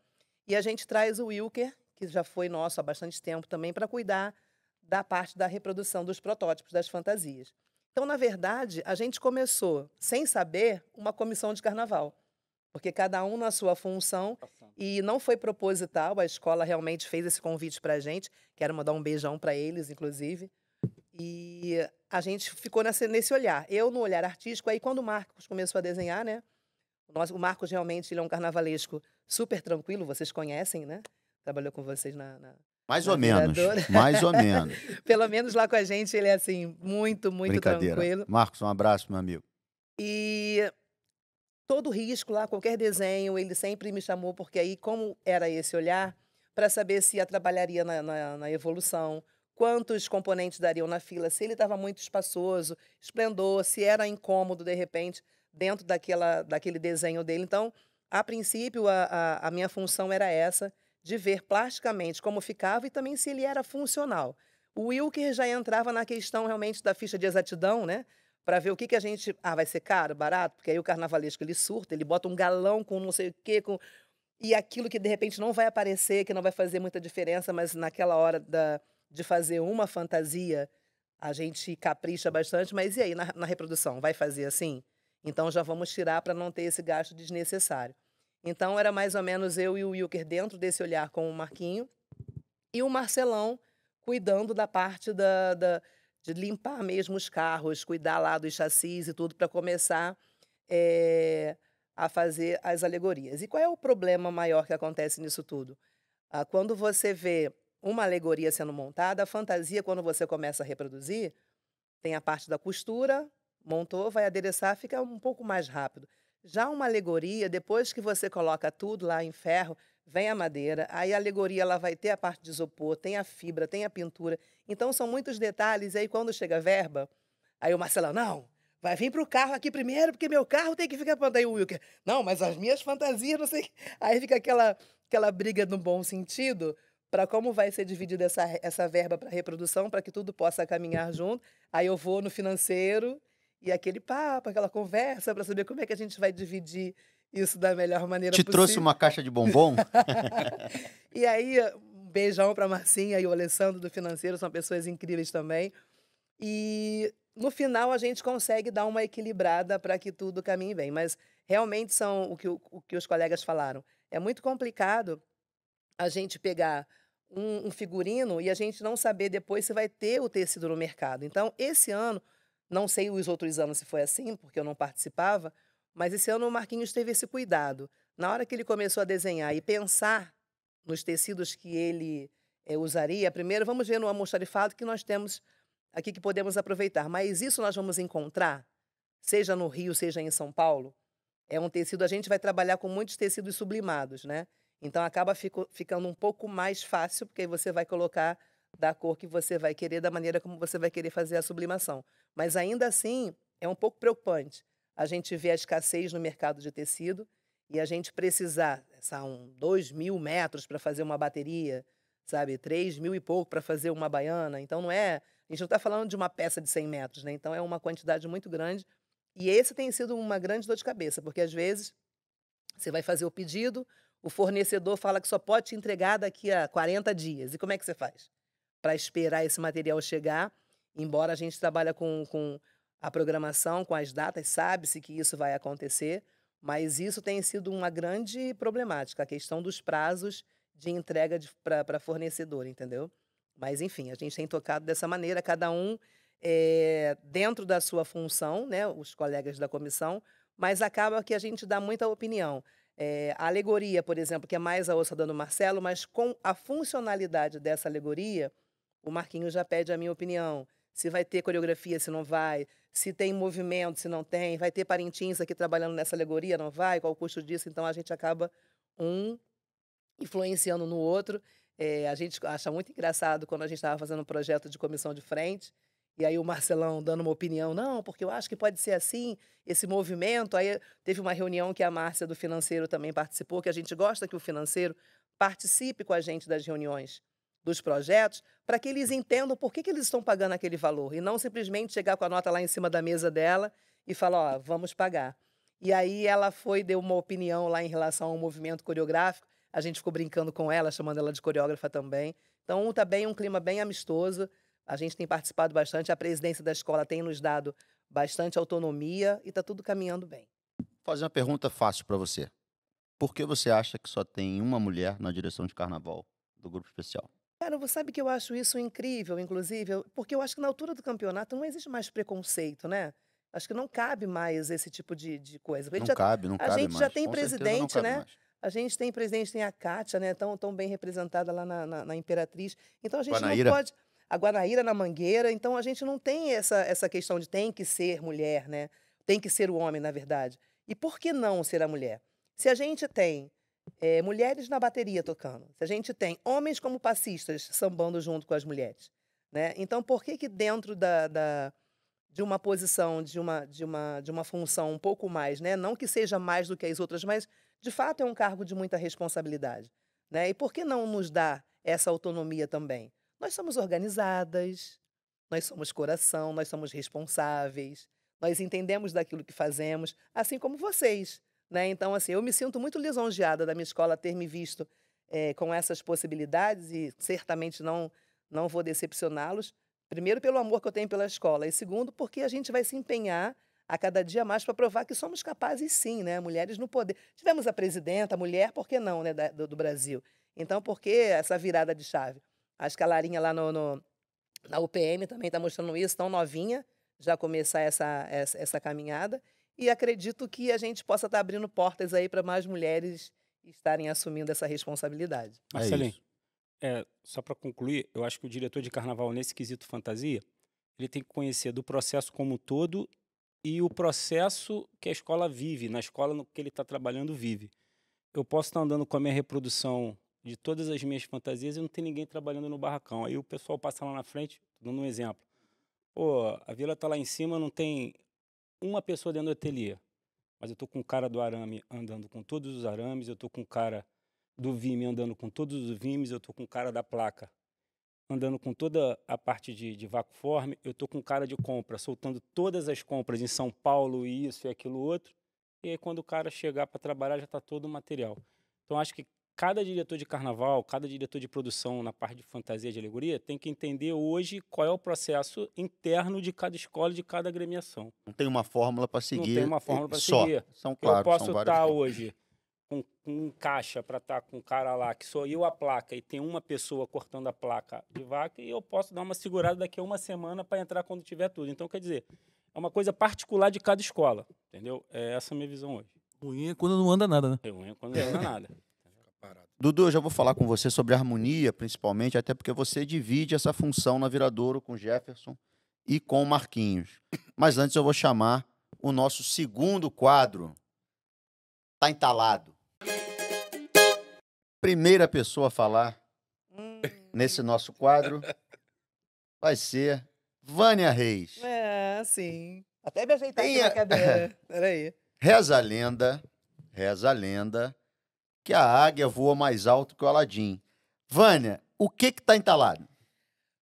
E a gente traz o Wilker, que já foi nosso há bastante tempo também, para cuidar da parte da reprodução dos protótipos das fantasias. Então, na verdade, a gente começou, sem saber, uma comissão de carnaval. Porque cada um na sua função. E não foi proposital, a escola realmente fez esse convite para a gente. Quero mandar um beijão para eles, inclusive. E a gente ficou nesse, nesse olhar. Eu no olhar artístico. Aí, quando o Marcos começou a desenhar, né? O, nosso, o Marcos realmente ele é um carnavalesco super tranquilo, vocês conhecem, né? Trabalhou com vocês na, na mais ou menos. Mais ou menos. Pelo menos lá com a gente ele é assim, muito, muito tranquilo. Marcos, um abraço, meu amigo. E todo risco lá, qualquer desenho, ele sempre me chamou, porque aí, como era esse olhar, para saber se trabalharia na, na, na, evolução, quantos componentes dariam na fila, se ele estava muito espaçoso, esplendor, se era incômodo, de repente, dentro daquela, daquele desenho dele. Então, a princípio, a, a, a minha função era essa de ver plasticamente como ficava e também se ele era funcional. O Wilker já entrava na questão realmente da ficha de exatidão, né? Para ver o que, que a gente. Ah, vai ser caro, barato? Porque aí o carnavalesco ele surta, ele bota um galão com não sei o quê, com. E aquilo que de repente não vai aparecer, que não vai fazer muita diferença, mas naquela hora da, de fazer uma fantasia, a gente capricha bastante. Mas e aí, na, na reprodução? Vai fazer assim? Então já vamos tirar para não ter esse gasto desnecessário. Então era mais ou menos eu e o Wilker dentro desse olhar com o Marquinho e o Marcelão cuidando da parte da, da de limpar mesmo os carros, cuidar lá dos chassis e tudo para começar é, a fazer as alegorias. E qual é o problema maior que acontece nisso tudo? Ah, quando você vê uma alegoria sendo montada, a fantasia, quando você começa a reproduzir, tem a parte da costura, montou, vai adereçar, fica um pouco mais rápido. Já uma alegoria, depois que você coloca tudo lá em ferro, vem a madeira, aí a alegoria ela vai ter a parte de isopor, tem a fibra, tem a pintura. Então são muitos detalhes. E aí quando chega a verba, aí o Marcelo, não, vai vir para o carro aqui primeiro, porque meu carro tem que ficar pronto. Aí o Wilker, não, mas as minhas fantasias, não sei. Aí fica aquela, aquela briga no bom sentido para como vai ser dividida essa, essa verba para reprodução, para que tudo possa caminhar junto. Aí eu vou no financeiro e aquele papo, aquela conversa para saber como é que a gente vai dividir isso da melhor maneira Te possível. trouxe uma caixa de bombom? e aí, um beijão para Marcinha e o Alessandro do Financeiro, são pessoas incríveis também. E no final a gente consegue dar uma equilibrada para que tudo caminhe bem. Mas realmente são o que, o que os colegas falaram. É muito complicado a gente pegar um, um figurino e a gente não saber depois se vai ter o tecido no mercado. Então, esse ano, não sei os outros anos se foi assim, porque eu não participava, mas esse ano o Marquinhos teve esse cuidado. Na hora que ele começou a desenhar e pensar nos tecidos que ele eh, usaria, primeiro vamos ver no almoxarifado que nós temos aqui que podemos aproveitar. Mas isso nós vamos encontrar, seja no Rio, seja em São Paulo. É um tecido, a gente vai trabalhar com muitos tecidos sublimados, né? Então acaba fico, ficando um pouco mais fácil, porque você vai colocar da cor que você vai querer, da maneira como você vai querer fazer a sublimação. Mas ainda assim, é um pouco preocupante a gente ver a escassez no mercado de tecido e a gente precisar, são dois mil metros para fazer uma bateria, sabe? Três mil e pouco para fazer uma baiana. Então não é. A gente não está falando de uma peça de 100 metros, né? Então é uma quantidade muito grande. E esse tem sido uma grande dor de cabeça, porque às vezes você vai fazer o pedido, o fornecedor fala que só pode te entregar daqui a 40 dias. E como é que você faz? Para esperar esse material chegar, embora a gente trabalhe com, com a programação, com as datas, sabe-se que isso vai acontecer, mas isso tem sido uma grande problemática, a questão dos prazos de entrega para fornecedor, entendeu? Mas, enfim, a gente tem tocado dessa maneira, cada um é, dentro da sua função, né, os colegas da comissão, mas acaba que a gente dá muita opinião. É, a alegoria, por exemplo, que é mais a ossa do Marcelo, mas com a funcionalidade dessa alegoria, o Marquinhos já pede a minha opinião. Se vai ter coreografia, se não vai, se tem movimento, se não tem, vai ter parintins aqui trabalhando nessa alegoria, não vai, qual o custo disso? Então a gente acaba um influenciando no outro. É, a gente acha muito engraçado quando a gente estava fazendo um projeto de comissão de frente, e aí o Marcelão dando uma opinião, não, porque eu acho que pode ser assim, esse movimento. Aí teve uma reunião que a Márcia do financeiro também participou, que a gente gosta que o financeiro participe com a gente das reuniões dos projetos, para que eles entendam por que, que eles estão pagando aquele valor, e não simplesmente chegar com a nota lá em cima da mesa dela e falar, ó, vamos pagar. E aí ela foi, deu uma opinião lá em relação ao movimento coreográfico, a gente ficou brincando com ela, chamando ela de coreógrafa também. Então, está bem um clima bem amistoso. A gente tem participado bastante, a presidência da escola tem nos dado bastante autonomia e está tudo caminhando bem. Vou fazer uma pergunta fácil para você. Por que você acha que só tem uma mulher na direção de carnaval do grupo especial? Cara, você sabe que eu acho isso incrível, inclusive, porque eu acho que na altura do campeonato não existe mais preconceito, né? Acho que não cabe mais esse tipo de, de coisa. não já, cabe, não a cabe gente mais. já tem Com presidente, né? Mais. A gente tem presidente, tem a Kátia, né? Tão, tão bem representada lá na, na, na Imperatriz. Então a gente Guanaíra. não pode a Guanaíra na Mangueira, então a gente não tem essa, essa questão de tem que ser mulher, né? Tem que ser o homem, na verdade. E por que não ser a mulher? Se a gente tem é, mulheres na bateria tocando, se a gente tem homens como passistas sambando junto com as mulheres, né? Então por que que dentro da, da de uma posição, de uma, de, uma, de uma função um pouco mais, né? não que seja mais do que as outras, mas de fato é um cargo de muita responsabilidade. Né? E por que não nos dar essa autonomia também? Nós somos organizadas, nós somos coração, nós somos responsáveis, nós entendemos daquilo que fazemos, assim como vocês. Né? Então, assim, eu me sinto muito lisonjeada da minha escola ter me visto é, com essas possibilidades e certamente não, não vou decepcioná-los. Primeiro, pelo amor que eu tenho pela escola, e segundo, porque a gente vai se empenhar a cada dia mais para provar que somos capazes, sim, né? Mulheres no poder. Tivemos a presidenta, a mulher, por que não, né, do, do Brasil? Então, por que essa virada de chave? Acho que a Larinha lá no, no na UPM também está mostrando isso, tão novinha, já começar essa, essa, essa, caminhada. E acredito que a gente possa estar tá abrindo portas aí para mais mulheres estarem assumindo essa responsabilidade. Marcelinho, é, só para concluir, eu acho que o diretor de carnaval, nesse quesito fantasia, ele tem que conhecer do processo como um todo e o processo que a escola vive, na escola no que ele está trabalhando vive. Eu posso estar tá andando com a minha reprodução de todas as minhas fantasias e não tem ninguém trabalhando no barracão. Aí o pessoal passa lá na frente, dando um exemplo. Pô, a vila tá lá em cima, não tem uma pessoa dentro do ateliê. Mas eu tô com o cara do arame andando com todos os arames, eu tô com o cara do vime andando com todos os vimes, eu tô com o cara da placa andando com toda a parte de, de vacuforme, eu tô com cara de compra, soltando todas as compras em São Paulo e isso e aquilo outro. E aí quando o cara chegar para trabalhar já está todo o material. Então acho que cada diretor de carnaval, cada diretor de produção na parte de fantasia de alegoria tem que entender hoje qual é o processo interno de cada escola, de cada agremiação. Não tem uma fórmula para seguir. Não tem uma fórmula para seguir. São claro, Eu posso estar hoje com, com um caixa para estar com um cara lá, que sou eu a placa, e tem uma pessoa cortando a placa de vaca, e eu posso dar uma segurada daqui a uma semana para entrar quando tiver tudo. Então, quer dizer, é uma coisa particular de cada escola, entendeu? É essa a minha visão hoje. Ruim é quando não anda nada, né? Eu quando não anda nada. Dudu, eu já vou falar com você sobre harmonia, principalmente, até porque você divide essa função na Viradouro com o Jefferson e com o Marquinhos. Mas antes eu vou chamar o nosso segundo quadro. Tá entalado. Primeira pessoa a falar Hum, nesse nosso quadro vai ser Vânia Reis. é, sim. Até me ajeitar aqui Tem a- na cadeira. Peraí. Reza a lenda, reza a lenda, que a águia voa mais alto que o Aladim. Vânia, o que que tá entalado?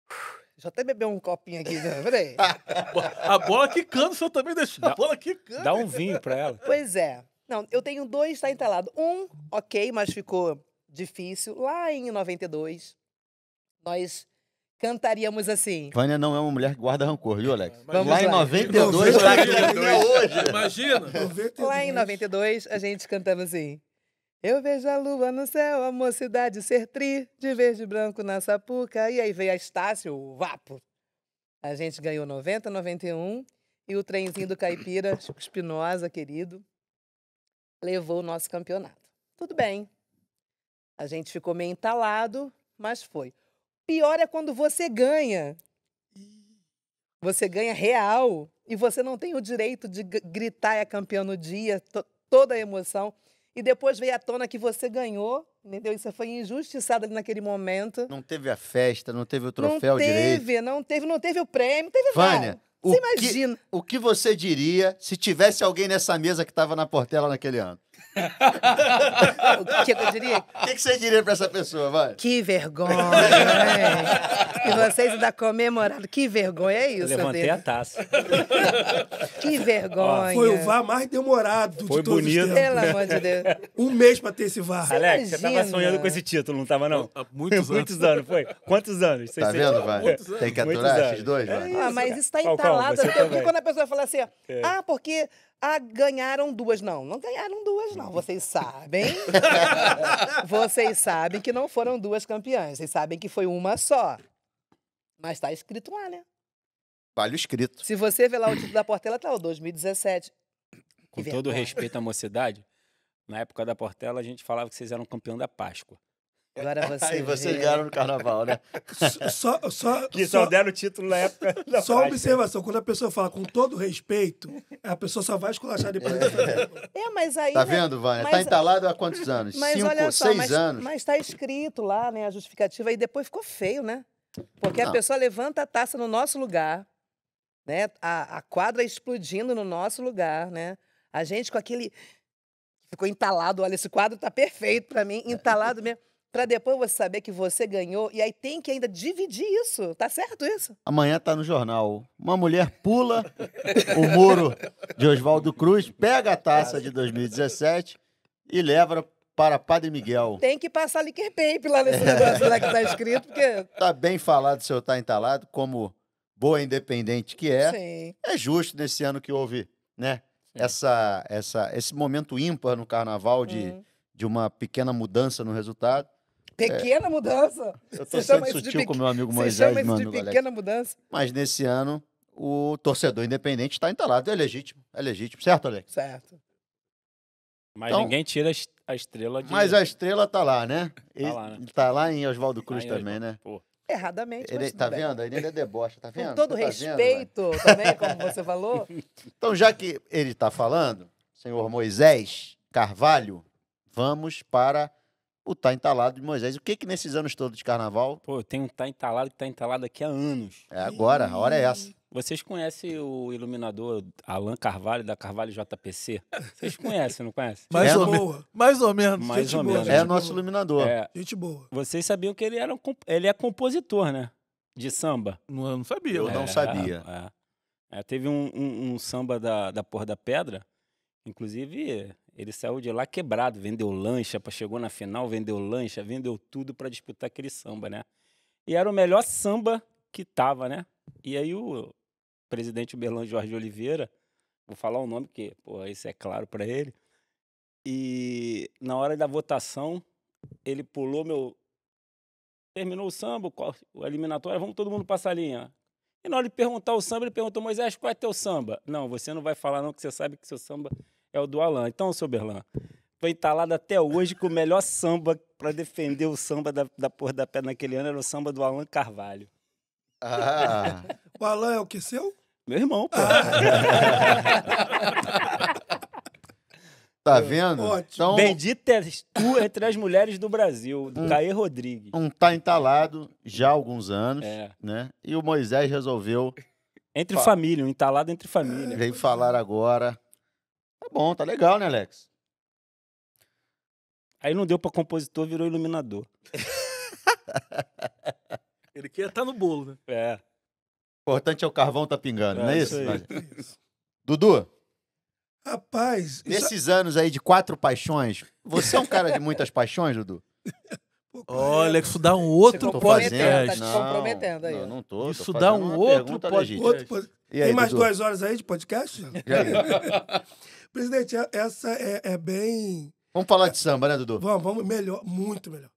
Deixa eu até beber um copinho aqui. né? Peraí. A bola quicando, senhor também deixou a bola quicando. Dá um vinho para ela. Pois é. Não, eu tenho dois, tá entalado. Um, ok, mas ficou difícil. Lá em 92, nós cantaríamos assim. Vânia não é uma mulher que guarda rancor, viu, Alex? Vamos lá em lá. 92, tá aqui hoje. Imagina. 92. Lá em 92, a gente cantava assim. Eu vejo a lua no céu, a mocidade ser tri, de verde e branco na sapuca. E aí veio a Estácio, o Vapo. A gente ganhou 90, 91. E o trenzinho do Caipira, Chico Espinosa, querido, levou o nosso campeonato. Tudo bem. A gente ficou meio entalado, mas foi. Pior é quando você ganha. Você ganha real e você não tem o direito de gritar é campeão no dia, to- toda a emoção. E depois veio à tona que você ganhou, entendeu? Você foi injustiçado ali naquele momento. Não teve a festa, não teve o não troféu direito. teve, não teve, não teve o prêmio, não teve Vânia, nada. o Você que, imagina. o que você diria se tivesse alguém nessa mesa que estava na Portela naquele ano? O que eu diria? O que, que você diria para essa pessoa, Vânia? Que vergonha, hein? E vocês ainda comemoraram. Que vergonha, é Eu isso, levantei a taça. Que vergonha. Foi o VAR mais demorado Foi de todos os bonito. tempos. Pelo amor de Deus. Um mês pra ter esse VAR. Alex, você tava imagina. sonhando com esse título, não tava, não? Há muitos anos. Muitos anos, foi? Quantos anos? Tá Seis- vendo, anos. Tem que aturar esses dois, É Vânia? Ah, mas isso tá Falcão, entalado. você Porque, quando a pessoa fala assim, ó, É. ah, porque ah, ganharam duas. Não, não ganharam duas, não. Vocês sabem. vocês sabem que não foram duas campeãs. Vocês sabem que foi uma só. Mas tá escrito lá, né? Vale o escrito. Se você ver lá o título da Portela, tá o 2017. Com todo respeito à mocidade, na época da Portela, a gente falava que vocês eram campeão da Páscoa. Agora você. Aí vocês vê. ganharam no carnaval, né? Só, só, Que só, só, deram o título na época da só uma observação. Quando a pessoa fala com todo respeito, a pessoa só vai esculachar depois. É, mas aí. Tá né, vendo, Vânia? Tá mas- entalado há quantos anos? Mas Cinco, olha só, seis mas, anos. mas tá escrito lá, né, a justificativa, e depois ficou feio, né? Porque a Não. pessoa levanta a taça no nosso lugar, né? A, a quadra explodindo no nosso lugar, né? A gente com aquele. Ficou entalado, olha, esse quadro tá perfeito pra mim, entalado mesmo. Pra depois você saber que você ganhou, e aí tem que ainda dividir isso. Tá certo isso? Amanhã tá no jornal. Uma mulher pula o muro de Oswaldo Cruz, pega a taça de 2017 e leva para Padre Miguel. Tem que passar liquor paper lá nesse negócio lá que tá escrito, porque. Tá bem falado, seu tá entalado, como boa independente que é. Sim. É justo nesse ano que houve, né? Essa, essa, esse momento ímpar no carnaval de, Hum. de uma pequena mudança no resultado. Pequena mudança. Eu tô Você sendo chama isso de sutil com meu amigo Você Moisés, chama isso meu de amigo Alex. pequena mudança? Mas nesse ano, o torcedor independente está entalado. É legítimo, é legítimo, certo, Alex? Certo. Mas Então- ninguém tira a es- a estrela de. Mas a estrela tá lá, né? Ele lá, né? tá lá em Oswaldo Cruz Aí, também, né? pô. Erradamente. Ele, mas tá bem. vendo? Ele ainda debocha, tá vendo? Com todo Tá vendo, respeito também, como você falou. Então, já que ele tá falando, senhor Moisés Carvalho, vamos para o tá entalado de Moisés. O que que nesses anos todos de carnaval? Pô, tem um tá entalado que tá entalado aqui há anos. É agora, a hora é essa. Vocês conhecem o iluminador Alan Carvalho, da Carvalho JPC? Vocês conhecem, não conhecem? Mais, É ou, me- boa. mais ou menos. Mais gente ou boa, menos. gente É boa. nosso iluminador. É, Gente boa. vocês sabiam que ele, era um, comp- ele é compositor, né? De samba. Não, eu não sabia. Eu né? não sabia. É. É, teve um, um- um samba da, da Porra da Pedra, inclusive ele saiu de lá quebrado, vendeu lancha, chegou na final, vendeu lancha, vendeu tudo para disputar aquele samba, né? E era o melhor samba que tava, né? E aí o presidente Berlão Jorge Oliveira, vou falar o nome porque, pô, isso é claro para ele, e na hora da votação, ele pulou meu. Terminou o samba, o eliminatório, vamos todo mundo passar a linha. E na hora de perguntar o samba, ele perguntou, Moisés, qual é teu samba? Não, você não vai falar não, que você sabe que seu samba é o do Alan. Então, seu Berlan, tô entalado até hoje que o melhor samba para defender o samba da, da Porra da Pé naquele ano era o samba do Alan Carvalho. Ah, O Alan é o que seu? Meu irmão, pô. tá vendo? Ótimo. Então, Bendita és tu entre as mulheres do Brasil, do Caê Rodrigues. um tá entalado já há alguns anos, É. né? E o Moisés resolveu, Entre Fa- família, um entalado entre família. veio falar agora. Tá bom, tá legal, né, Alex? Aí não deu pra compositor, virou iluminador. Ele quer estar no bolo, né? É. O importante é o carvão tá pingando, É, não é isso isso? aí. Isso. Dudu, Rapaz, isso nesses anos aí de quatro paixões, você é um cara de muitas paixões, Dudu? Olha, isso dá um outro Tô podcast. tá te comprometendo aí, Não, não tô. tô Isso fazendo dá um outro podcast. pod- E aí, Tem mais Dudu? duas horas aí de podcast? Aí? Presidente, é- essa é, é bem. Vamos falar de samba, né, Dudu? Vamos, vamos, melhor, muito melhor.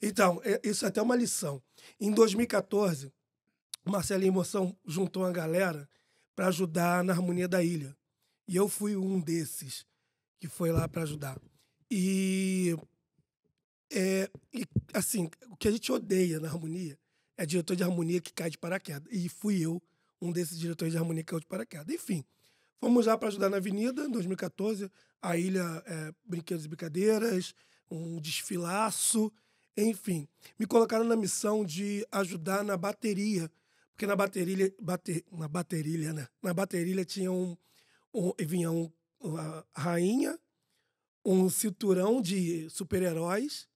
Então, é- isso é até uma lição. Em 2014, o Marcelinho Emoção juntou uma galera para ajudar na harmonia da ilha. E eu fui um desses que foi lá para ajudar. E, é, e, assim, o que a gente odeia na harmonia é diretor de harmonia que cai de paraquedas. E fui eu um desses diretores de harmonia que caiu de paraquedas. Enfim, fomos lá para ajudar na Avenida em 2014. A ilha, é, brinquedos e brincadeiras, um desfilaço, enfim. Me colocaram na missão de ajudar na bateria, porque na bateria, bate, na bateria, né? Na bateria tinha um, um vinha um, uma rainha, um cinturão de super-heróis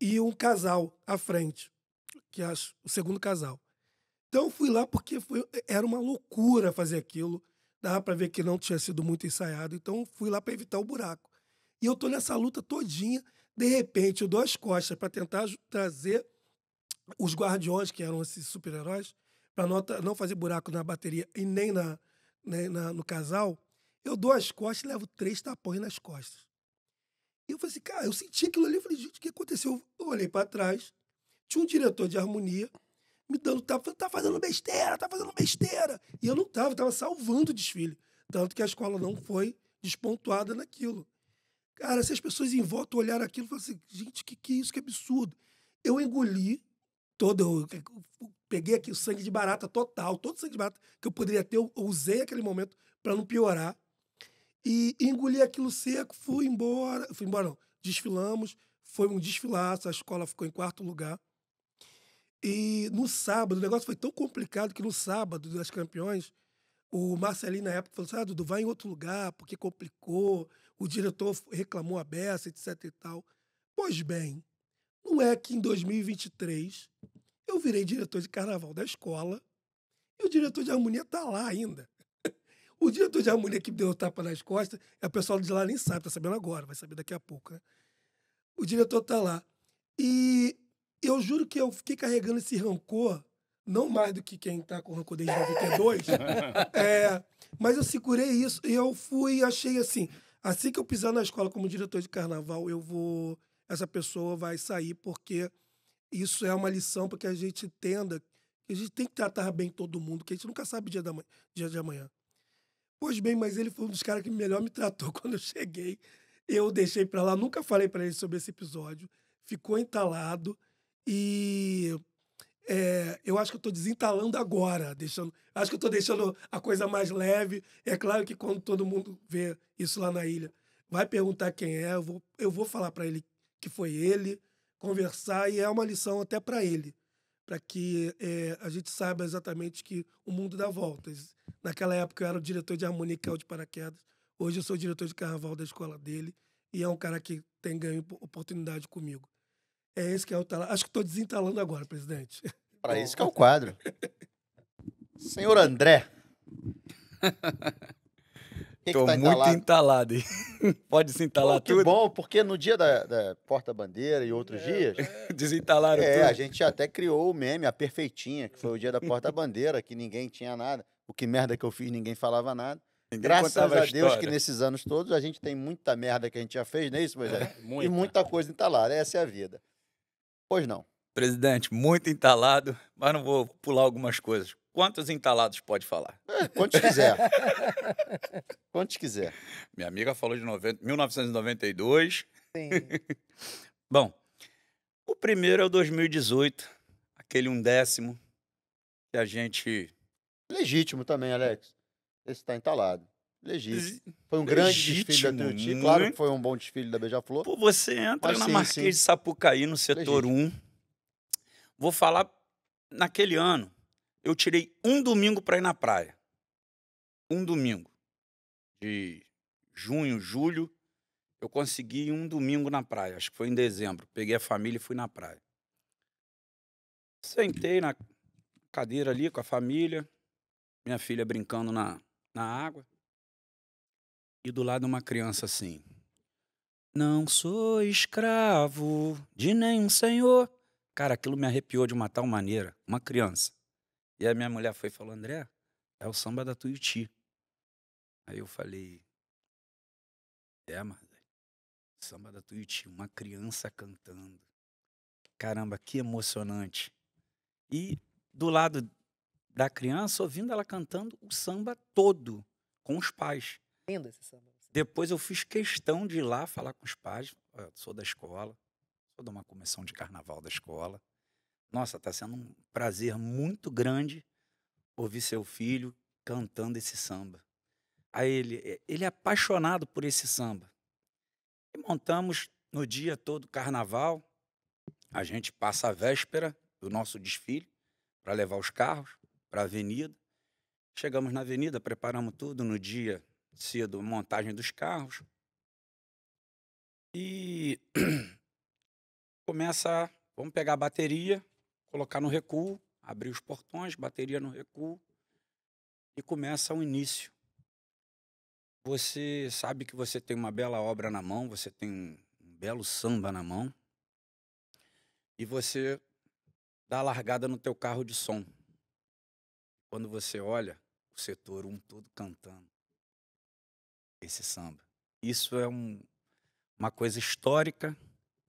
e um casal à frente, que é as- o segundo casal. Então eu fui lá porque foi, era uma loucura fazer aquilo. Dava para ver que não tinha sido muito ensaiado, então fui lá para evitar o buraco. E eu tô nessa luta todinha, de repente eu dou as costas para tentar trazer os guardiões, que eram esses super-heróis, para não, não fazer buraco na bateria e nem na, né, na- no casal. Eu dou as costas e levo três tapões nas costas. E eu falei assim, cara, eu senti aquilo ali, eu falei, gente, o que aconteceu? Eu olhei para trás, tinha um diretor de harmonia me dando tapa, falando, tá fazendo besteira, tá fazendo besteira. E eu não tava, tava salvando o desfile. Tanto que a escola não foi despontuada naquilo. Cara, se as pessoas em volta olharam aquilo, falaram assim, gente, que que é isso, que absurdo. Eu engoli todo, eu peguei aqui o sangue de barata total, todo o sangue de barata que eu poderia ter, eu usei aquele momento para não piorar. E engoli aquilo seco, fui embora, fui embora não, desfilamos, foi um desfilaço, a escola ficou em quarto lugar. E no sábado, o negócio foi tão complicado que no sábado das campeões, o Marcelinho, na época, falou assim: ah, Dudu, vai em outro lugar, porque complicou, o diretor reclamou a beça, etc e tal. Pois bem, não é que em 2023 eu virei diretor de carnaval da escola e o diretor de harmonia tá lá ainda. O diretor de harmonia que deu o tapa nas costas, é o pessoal de lá nem sabe, tá sabendo agora, vai saber daqui a pouco, né? O diretor tá lá. E eu juro que eu fiquei carregando esse rancor, não mais do que quem tá com rancor desde 92. é, mas eu segurei isso e eu fui, achei assim, assim que eu pisar na escola como diretor de carnaval, eu vou, essa pessoa vai sair porque isso é uma lição para que a gente entenda que a gente tem que tratar bem todo mundo, que a gente nunca sabe dia, da, dia de amanhã. Pois bem, mas ele foi um dos caras que melhor me tratou quando eu cheguei. Eu deixei pra lá, nunca falei pra ele sobre esse episódio. Ficou entalado e é, eu acho que eu tô desentalando agora, deixando, acho que eu tô deixando a coisa mais leve. É claro que quando todo mundo vê isso lá na ilha, vai perguntar quem é, eu vou, eu vou falar pra ele que foi ele, conversar e é uma lição até pra ele, para que é, a gente saiba exatamente que o mundo dá voltas. Naquela época eu era o diretor de caiu de paraquedas. Hoje eu sou o diretor de carnaval da escola dele e é um cara que tem ganho oportunidade comigo. É esse que é o talento. Acho que estou desentalando agora, presidente. Para isso que é o quadro. Senhor André. Que que tá muito entalado? entalado aí. Pode se entalar Pô, que tudo? bom, porque no dia da, da Porta-Bandeira e outros dias, Desentalaram é, tudo. a gente até criou o meme, a perfeitinha, que foi o dia da Porta-Bandeira, que ninguém tinha nada. O que merda que eu fiz, ninguém falava nada. Ninguém Graças contava a Deus que nesses anos todos a gente tem muita merda que a gente já fez, não é isso, Rogério? E Muita. muita coisa entalada. Essa é a vida. Pois não. Presidente, muito entalado, mas não vou pular algumas coisas. Quantos entalados pode falar? É, quantos quiser. quantos quiser. Minha amiga falou de 90, 1992. Sim. Bom, o primeiro é o 2018, aquele um décimo que a gente. Legítimo também, Alex. Esse está entalado. Legítimo. Foi um grande desfile da Legítimo, Tuiuti. Claro que foi um bom desfile da Beija-Flor. Pô, você entra Mas na sim, Marquês sim. de Sapucaí, no setor 1. Vou falar, naquele ano, eu tirei um domingo para ir na praia. Um domingo. De junho, julho, eu consegui um domingo na praia. Acho que foi em dezembro. Peguei a família e fui na praia. Sentei na cadeira ali com a família, minha filha brincando na, na água. E do lado uma criança assim. Não sou escravo de nenhum senhor. Cara, aquilo me arrepiou de uma tal maneira. Uma criança. E a minha mulher foi e falou: André, é o samba da Tuiuti. Aí eu falei: É, mas samba da Tuiuti, uma criança cantando. Caramba, que emocionante. E do lado da criança, ouvindo ela cantando o samba todo, com os pais. Lindo esse samba. Depois eu fiz questão de ir lá falar com os pais. "Ó, eu sou da escola, sou de uma comissão de carnaval da escola. Nossa, está sendo um prazer muito grande ouvir seu filho cantando esse samba. Aí ele, ele é apaixonado por esse samba. E montamos no dia todo carnaval. A gente passa a véspera do nosso desfile para levar os carros para a avenida. Chegamos na avenida, preparamos tudo no dia cedo, montagem dos carros. E começa, vamos pegar a bateria, colocar no recuo, abrir os portões, bateria no recuo e começa o início. Você sabe que você tem uma bela obra na mão, você tem um belo samba na mão e você dá a largada no teu carro de som. Quando você olha, o setor um todo cantando esse samba. Isso é um- uma coisa histórica,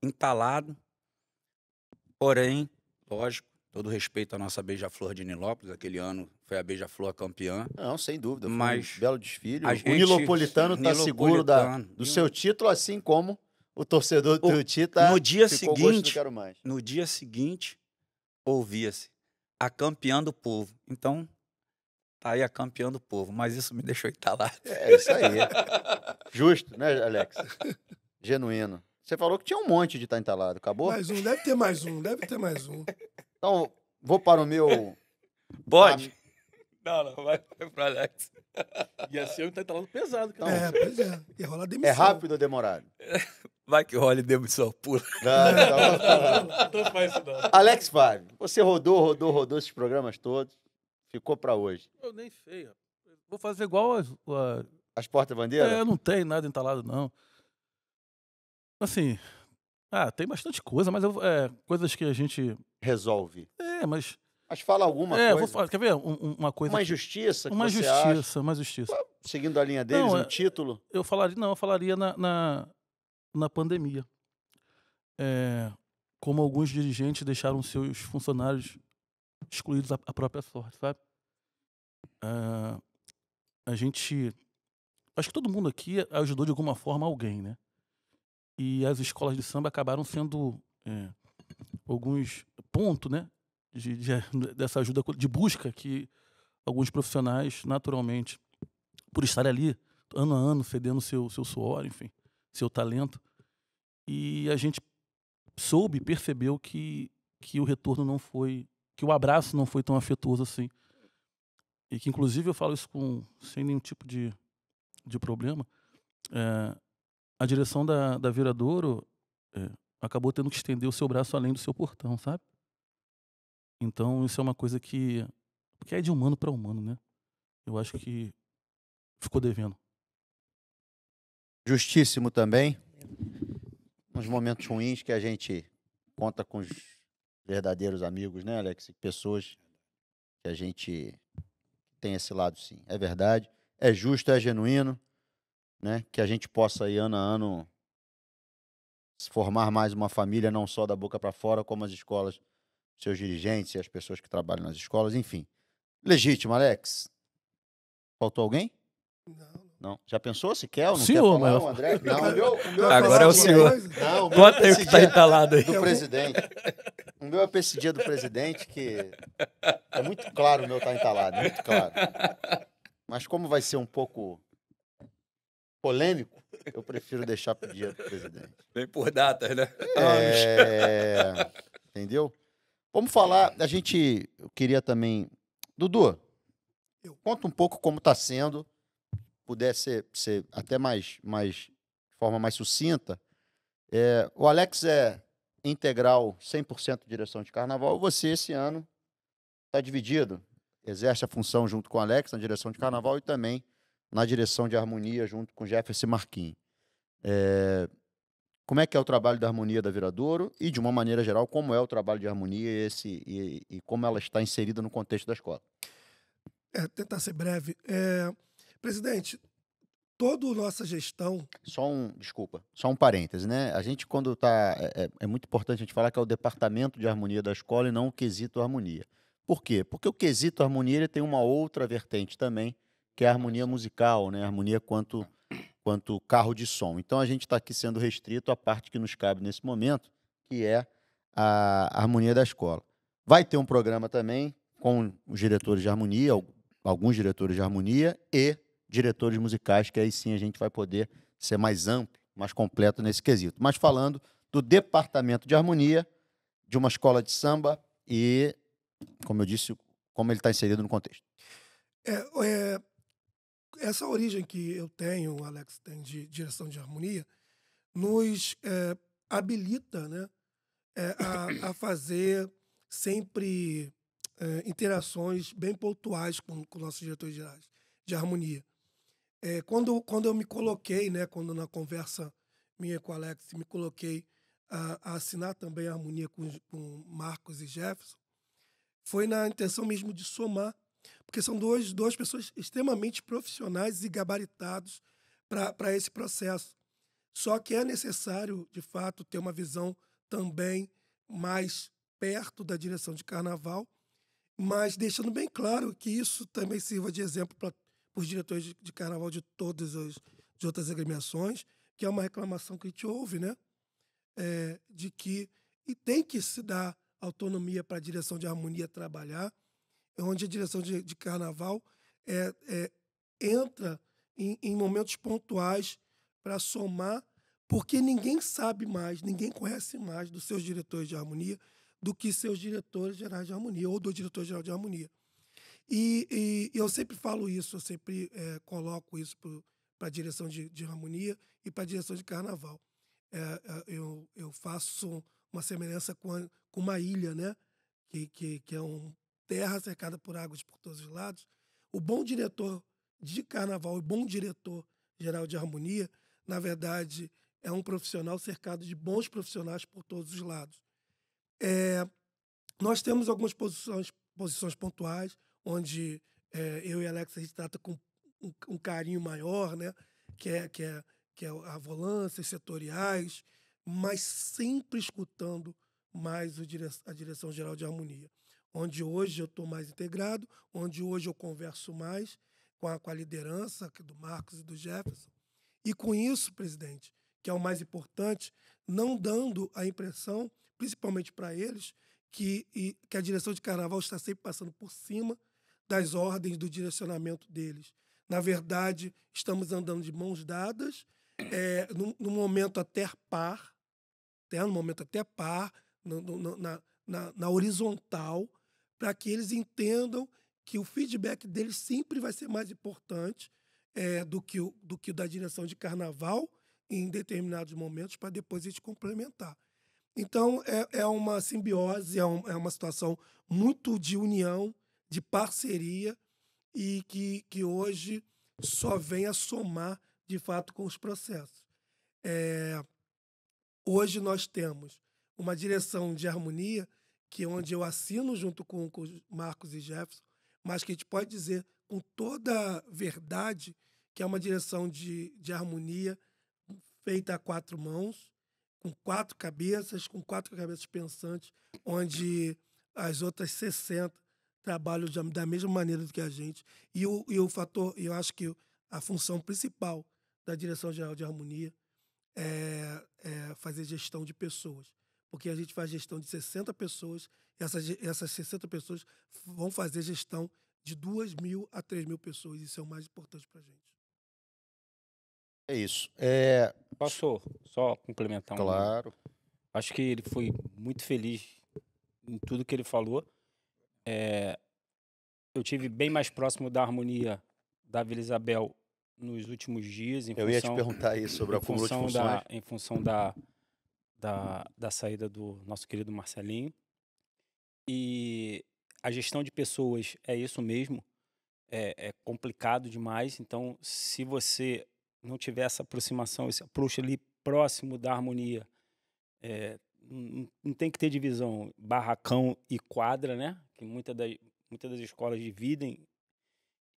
entalado, porém, lógico, todo respeito à nossa Beija-Flor de Nilópolis, aquele ano foi a Beija-Flor campeã. Não, sem dúvida. Mas um belo desfile. a O gente- Nilopolitano está seguro da, do seu título, assim como o torcedor do O- Tuiuti tá, no dia seguinte, no dia seguinte, ouvia-se a campeã do povo. Então, tá aí a campeã do povo, mas isso me deixou entalado. É isso aí. Justo, né, Alex? Genuíno. Você falou que tinha um monte de estar entalado. Acabou? Mais um, deve ter mais um, deve ter mais um. Então, vou para o meu. Pode? Não, não, vai para Alex. E assim eu tá entalado pesado, cara. É, pois é. Ia rolar demissão. É rápido ou demorado? Vai que role demissão pula. Não, Então faz isso não. Alex Fábio, você rodou, rodou, rodou esses programas todos. Ficou para hoje. Eu nem sei. Vou fazer igual as, a- As portas-bandeiras? É, não tem nada entalado, não. Assim, ah, tem bastante coisa, mas eu, é, coisas que a gente. Resolve. É, mas. Mas fala alguma é, vou coisa. falar, quer ver? Um- um- uma coisa. Uma injustiça que uma você justiça, acha, uma justiça. seguindo a linha deles, Não, um é- título. Eu falaria, não, eu falaria na, na, na pandemia. É, como alguns dirigentes deixaram seus funcionários excluídos à, própria sorte, sabe? Ah, a gente. Acho que todo mundo aqui ajudou de alguma forma alguém, né? E as escolas de samba acabaram sendo é, alguns pontos, né? De, de- dessa ajuda de busca que alguns profissionais, naturalmente, por estar ali ano a ano, cedendo seu, seu suor, enfim, seu talento. E a gente soube, percebeu que, que o retorno não foi, que o abraço não foi tão afetuoso assim. E que, inclusive, eu falo isso com, sem nenhum tipo de, de problema. é, a direção da, da Viradouro é, acabou tendo que estender o seu braço além do seu portão, sabe? Então, isso é uma coisa que, que é de humano para humano, né? Eu acho que ficou devendo. Justíssimo também. Nos momentos ruins que a gente conta com os verdadeiros amigos, né, Alex? Pessoas que a gente tem esse lado, sim. É verdade. é justo, é genuíno, né? Que a gente possa aí ano a ano formar mais uma família, não só da boca para fora, como as escolas, seus dirigentes e as pessoas que trabalham nas escolas, enfim. Legítimo, Alex. Faltou alguém? Não, Não. Já pensou se quer ou não Senhor, quer falar, mas- o André? Não, o meu, o meu Agora é o esse dia- senhor. Não, o meu Bota aí o esse que tá dia entalado aí. do presidente. O meu é pra esse dia do presidente que é muito claro o meu tá entalado, muito claro. Mas como vai ser um pouco polêmico, eu prefiro deixar pro dia do presidente. Vem por datas, né? É, entendeu? Vamos falar, a gente, eu queria também, Dudu, Eu. conta um pouco como está sendo, puder ser, ser até mais, mais, de forma mais sucinta. É, o Alex é integral, 100% direção de carnaval, você esse ano está dividido, exerce a função junto com o Alex na direção de carnaval e também na direção de harmonia junto com Jefferson Marquinhos. É, como é que é o trabalho da harmonia da Viradouro e, de uma maneira geral, como é o trabalho de harmonia esse, e, e como ela está inserida no contexto da escola. É, tentar ser breve. É, presidente, toda a nossa gestão. Só um, desculpa, só um parêntese, né? A gente, quando está. É, é- é muito importante a gente falar que é o departamento de harmonia da escola e não o quesito harmonia. Por quê? Porque o quesito harmonia ele tem uma outra vertente também, que é a harmonia musical, né? A harmonia quanto, quanto carro de som. Então a gente está aqui sendo restrito à parte que nos cabe nesse momento, que é a harmonia da escola. Vai ter um programa também com os diretores de harmonia, al- alguns diretores de harmonia e diretores musicais, que aí sim a gente vai poder ser mais amplo, mais completo nesse quesito. Mas falando do departamento de harmonia de uma escola de samba e, como eu disse, como ele está inserido no contexto. É, é, essa origem que eu tenho, o Alex tem de direção de harmonia, nos é, habilita né, é, a, a fazer sempre é, interações bem pontuais com, com nossos diretores gerais de harmonia. É, quando, quando eu me coloquei, né, quando na conversa minha com o Alex, me coloquei a, a assinar também a harmonia com, com Marcos e Jefferson, foi na intenção mesmo de somar porque são duas, duas pessoas extremamente profissionais e gabaritados para esse processo. Só que é necessário, de fato, ter uma visão também mais perto da direção de carnaval, mas deixando bem claro que isso também sirva de exemplo para os diretores de, de carnaval de todas as de outras agremiações, que é uma reclamação que a gente ouve, né? É, de que e tem que se dar autonomia para a direção de harmonia trabalhar, onde a direção de, de carnaval é, é, entra em, em momentos pontuais para somar, porque ninguém sabe mais, ninguém conhece mais dos seus diretores de harmonia do que seus diretores gerais de harmonia ou do diretor geral de harmonia. E, e eu sempre falo isso, eu sempre eh, coloco isso para a direção de, de harmonia e para a direção de carnaval. Eh, eh, eu, eu faço uma semelhança com, a- com uma ilha, né? Que, que, que é um terra cercada por águas por todos os lados. O bom diretor de carnaval e bom diretor geral de harmonia, na verdade, é um profissional cercado de bons profissionais por todos os lados. É, nós temos algumas posições, posições pontuais, onde é, eu e Alex a gente trata com um, um carinho maior, né? que, é, que, é, que é a volância, setoriais, mas sempre escutando mais dire a direção geral de harmonia. Onde hoje eu estou mais integrado, onde hoje eu converso mais com a, com a liderança que do Marcos e do Jefferson. E com isso, presidente, que é o mais importante, não dando a impressão, principalmente para eles, que, e, que a direção de carnaval está sempre passando por cima das ordens do direcionamento deles. Na verdade, estamos andando de mãos dadas, é, no, no momento até par, até no momento até par, no, no, na, na, na horizontal, para que eles entendam que o feedback deles sempre vai ser mais importante é, do, que o, do que o da direção de carnaval em determinados momentos, para depois a gente complementar. Então, é, é uma simbiose, é, um, é uma situação muito de união, de parceria, e que, que hoje só vem a somar, de fato, com os processos. É, hoje nós temos uma direção de harmonia, que é onde eu assino junto com, com Marcos e Jefferson, mas que a gente pode dizer com toda verdade, que é uma direção de, de harmonia feita a quatro mãos, com quatro cabeças, com quatro cabeças pensantes, onde as outras 60 trabalham de- da mesma maneira do que a gente. E o, e o fator, eu acho que a função principal da direção geral de harmonia é, é fazer gestão de pessoas. Porque a gente faz gestão de 60 pessoas, e essas, essas 60 pessoas vão fazer gestão de 2 mil a 3 mil pessoas. Isso é o mais importante para a gente. É isso. É, Posso só complementar um? claro. Acho que ele foi muito feliz em tudo que ele falou. É, eu tive bem mais próximo da harmonia da Vila Isabel nos últimos dias. Eu ia te função, perguntar isso sobre acúmulo de função funções. da, em função da, da, da saída do nosso querido Marcelinho. E a gestão de pessoas é isso mesmo. É, é complicado demais. Então, se você não tiver essa aproximação, esse approach ali próximo da harmonia, é, não, tem que ter divisão barracão e quadra, né? Que muitas das, muitas das escolas dividem.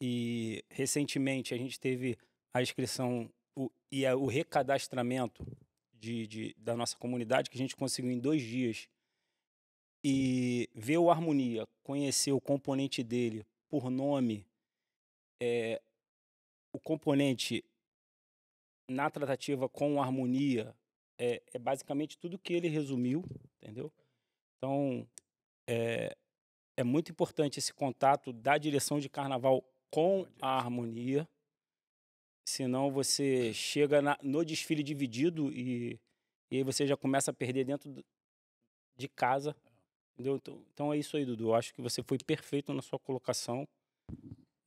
E recentemente a gente teve a inscrição o, e a- o recadastramento de, de- da nossa comunidade, que a gente conseguiu em dois dias. E ver o Harmonia, conhecer o componente dele por nome, é, o componente na tratativa com Harmonia é, é basicamente tudo que ele resumiu, entendeu? Então, é, é muito importante esse contato da direção de carnaval com a harmonia, senão você chega na- no desfile dividido e, e aí você já começa a perder dentro de casa, entendeu? Então, então é isso aí, Dudu. Eu acho que você foi perfeito na sua colocação.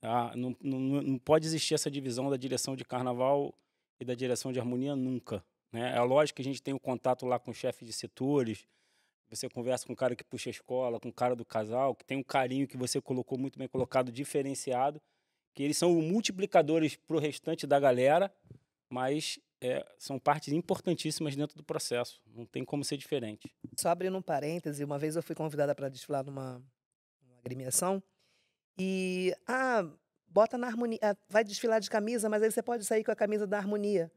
Ah, não, não não pode existir essa divisão da direção de carnaval e da direção de harmonia nunca. Né? É lógico que a gente tem o contato lá com o chefe de setores, você conversa com o cara que puxa a escola, com o cara do casal, que tem um carinho que você colocou muito bem colocado, diferenciado, que eles são multiplicadores para o restante da galera, mas é, são partes importantíssimas dentro do processo. Não tem como ser diferente. Só abrindo um parêntese, uma vez eu fui convidada para desfilar numa, numa agremiação e, ah, bota na harmonia, ah, vai desfilar de camisa, mas aí você pode sair com a camisa da harmonia.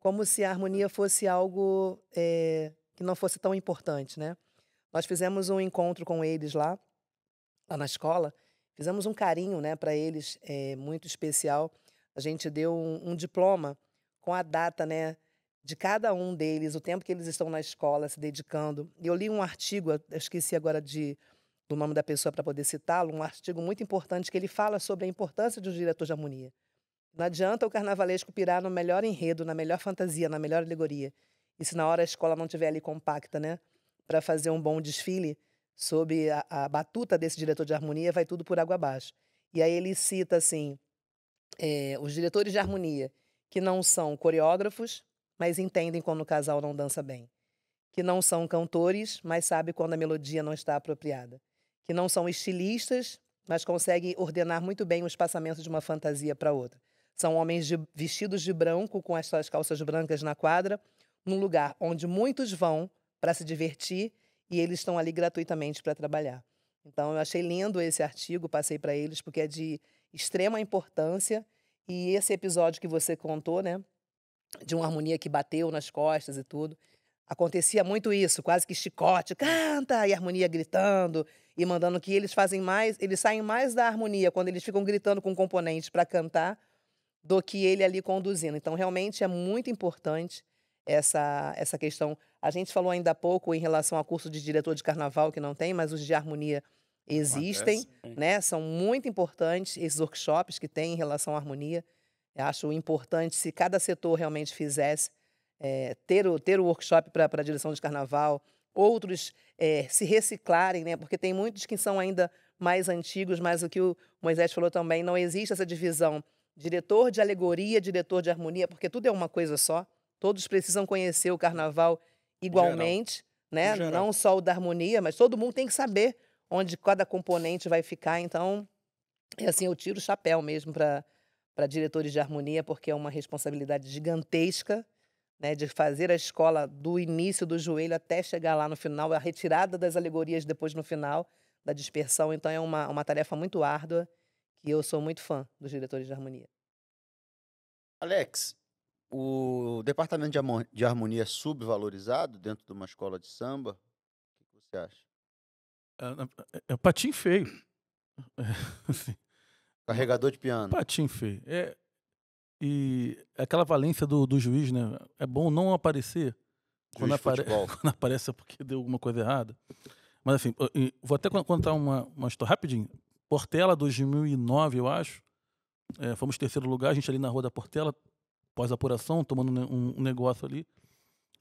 Como se a harmonia fosse algo eh, que não fosse tão importante, né? Nós fizemos um encontro com eles lá, lá na escola, fizemos um carinho, né, para eles, eh, muito especial. A gente deu um, um diploma com a data, né, de cada um deles, o tempo que eles estão na escola se dedicando. Eu li um artigo, eu esqueci agora de, do nome da pessoa para poder citá-lo, um artigo muito importante que ele fala sobre a importância de um diretor de harmonia. Não adianta o carnavalesco pirar no melhor enredo, na melhor fantasia, na melhor alegoria. E se na hora a escola não estiver ali compacta, né, para fazer um bom desfile, sob a, a batuta desse diretor de harmonia, vai tudo por água abaixo. E aí ele cita assim, eh, os diretores de harmonia que não são coreógrafos, mas entendem quando o casal não dança bem. Que não são cantores, mas sabem quando a melodia não está apropriada. Que não são estilistas, mas conseguem ordenar muito bem o espaçamento de uma fantasia para outra. São homens de- vestidos de branco, com as suas calças brancas na quadra, num lugar onde muitos vão para se divertir e eles estão ali gratuitamente para trabalhar. Então, eu achei lindo esse artigo, passei para eles, porque é de extrema importância. E esse episódio que você contou, né? de uma harmonia que bateu nas costas e tudo. Acontecia muito isso, quase que chicote, canta, e harmonia gritando e mandando que eles fazem mais, eles saem mais da harmonia quando eles ficam gritando com componentes para cantar do que ele ali conduzindo. Então, realmente é muito importante essa, essa questão. A gente falou ainda há pouco em relação ao curso de diretor de carnaval, que não tem, mas os de harmonia existem, Acontece. né? São muito importantes esses workshops que tem em relação à harmonia. Eu acho importante se cada setor realmente fizesse eh, ter o ter o workshop para a direção de carnaval, outros eh, se reciclarem, né? Porque tem muitos que são ainda mais antigos, mas o que o Moisés falou também, não existe essa divisão diretor de alegoria, diretor de harmonia, porque tudo é uma coisa só. Todos precisam conhecer o carnaval igualmente, né? Geral. Não só o da harmonia, mas todo mundo tem que saber onde cada componente vai ficar. Então, é assim, eu tiro o chapéu mesmo para para diretores de harmonia, porque é uma responsabilidade gigantesca, né, de fazer a escola do início do joelho até chegar lá no final, a retirada das alegorias depois no final da dispersão. Então é uma, uma tarefa muito árdua E eu sou muito fã dos diretores de harmonia. Alex, o departamento de harmonia é subvalorizado dentro de uma escola de samba? O que você acha? É, é, é patinho feio. É, assim, Carregador de piano. patinho feio. É, e aquela valência do, do juiz, né? É bom não aparecer quando, apare- quando aparece é porque deu alguma coisa errada. Mas assim, vou até con- contar uma, uma história rapidinho. Portela, 2009, eu acho. É, fomos terceiro lugar, a gente ali na rua da Portela, pós-apuração, tomando um, negócio ali.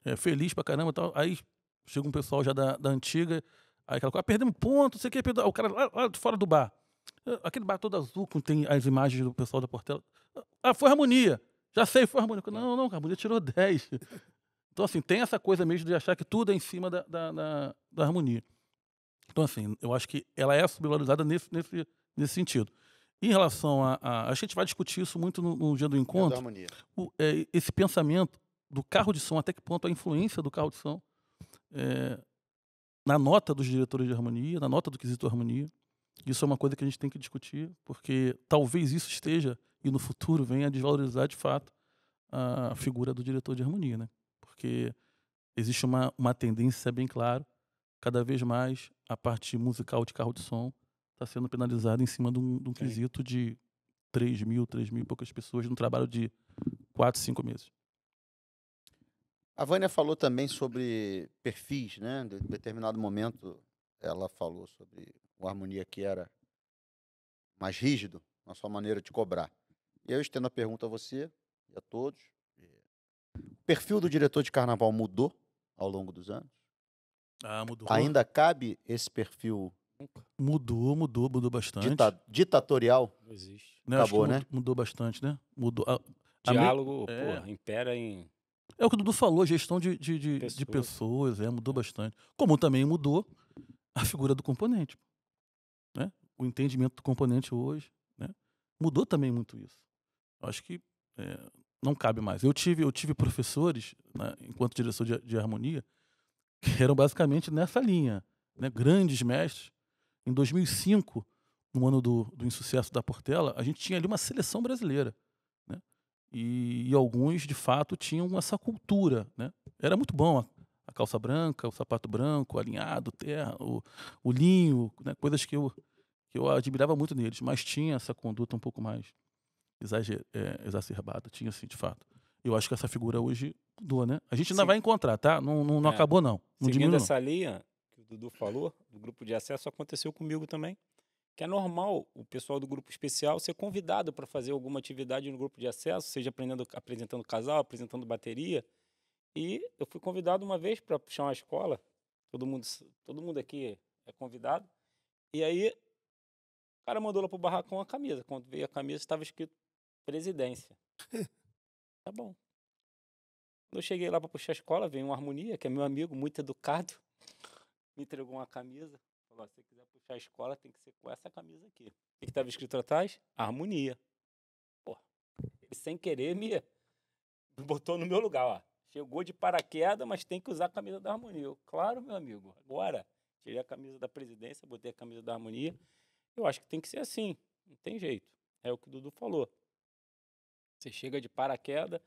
É, feliz pra caramba tal. Aí chega um pessoal já da, da antiga, aí aquela coisa, ah, perdemos ponto, não sei o que, perdeu. o cara lá, lá fora do bar. Ah, Aquele bar todo azul, com tem as imagens do pessoal da Portela. Ah, foi harmonia. Já sei, foi harmonia. Não, não, a harmonia tirou 10. Então, assim, tem essa coisa mesmo de achar que tudo é em cima da, da, da, da harmonia. Então, assim, eu acho que ela é subvalorizada nesse, nesse, nesse sentido. Em relação a, a. A gente vai discutir isso muito no, no dia do encontro o- é, esse pensamento do carro de som, até que ponto a influência do carro de som é, na nota dos diretores de harmonia, na nota do quesito harmonia. Isso é uma coisa que a gente tem que discutir, porque talvez isso esteja, e no futuro venha a desvalorizar de fato a figura do diretor de harmonia, né? Porque existe uma, uma tendência, é bem claro, cada vez mais a parte musical de carro de som está sendo penalizada em cima de um, de um quesito de 3 mil, 3 mil e poucas pessoas num trabalho de 4, 5 meses. A Vânia falou também sobre perfis, né? Em determinado momento ela falou sobre o harmonia que era mais rígido na sua maneira de cobrar. E eu estendo a pergunta a você e a todos. O perfil do diretor de carnaval mudou ao longo dos anos? Ah, mudou. Ainda cabe esse perfil Mudou, mudou, mudou bastante. dita- ditatorial? Não existe. né? Que acabou, mudou, né? Mudou bastante, né? Mudou. A- a me- Diálogo, é. impera em. É o que o Dudu falou, gestão de, de, de, de Pessoas. pessoas, é, mudou bastante. Como também mudou a figura do componente. Né? O entendimento do componente hoje. Né? Mudou também muito isso. Eu acho que é, não cabe mais. Eu tive, eu tive professores, né, enquanto diretor de, de harmonia, que eram basicamente nessa linha. Né? Grandes mestres. Em 2005, no ano do, do insucesso da Portela, a gente tinha ali uma seleção brasileira. Né? E, e alguns, de fato, tinham essa cultura. Né? Era muito bom a, a calça branca, o sapato branco, o alinhado, terra, o, o linho, né? coisas que eu, que eu admirava muito neles, mas tinha essa conduta um pouco mais exager, é, exacerbada, tinha assim, de fato. Eu acho que essa figura hoje mudou, né? A gente ainda Sim. vai encontrar, tá? Não, não, não É. acabou, não. Não Seguindo diminuiu, essa linha que o Dudu falou, do grupo de acesso, aconteceu comigo também. Que é normal o pessoal do grupo especial ser convidado para fazer alguma atividade no grupo de acesso, seja aprendendo, apresentando casal, apresentando bateria. E eu fui convidado uma vez para puxar uma escola. Todo mundo, todo mundo aqui é convidado. E aí, o cara mandou lá pro barracão a camisa. Quando veio a camisa, estava escrito presidência. tá bom. Quando eu cheguei lá para puxar a escola, veio um harmonia, que é meu amigo, muito educado, me entregou uma camisa. Falou: "Ó, se você quiser puxar a escola, tem que ser com essa camisa aqui. O que estava escrito atrás? Harmonia. Pô, ele sem querer me botou no meu lugar, ó. Chegou de paraquedas, mas tem que usar a camisa da harmonia. Eu, claro, meu amigo, agora. Tirei a camisa da presidência, botei a camisa da harmonia. Eu acho que tem que ser assim, não tem jeito. É o que o Dudu falou. Você chega de paraquedas,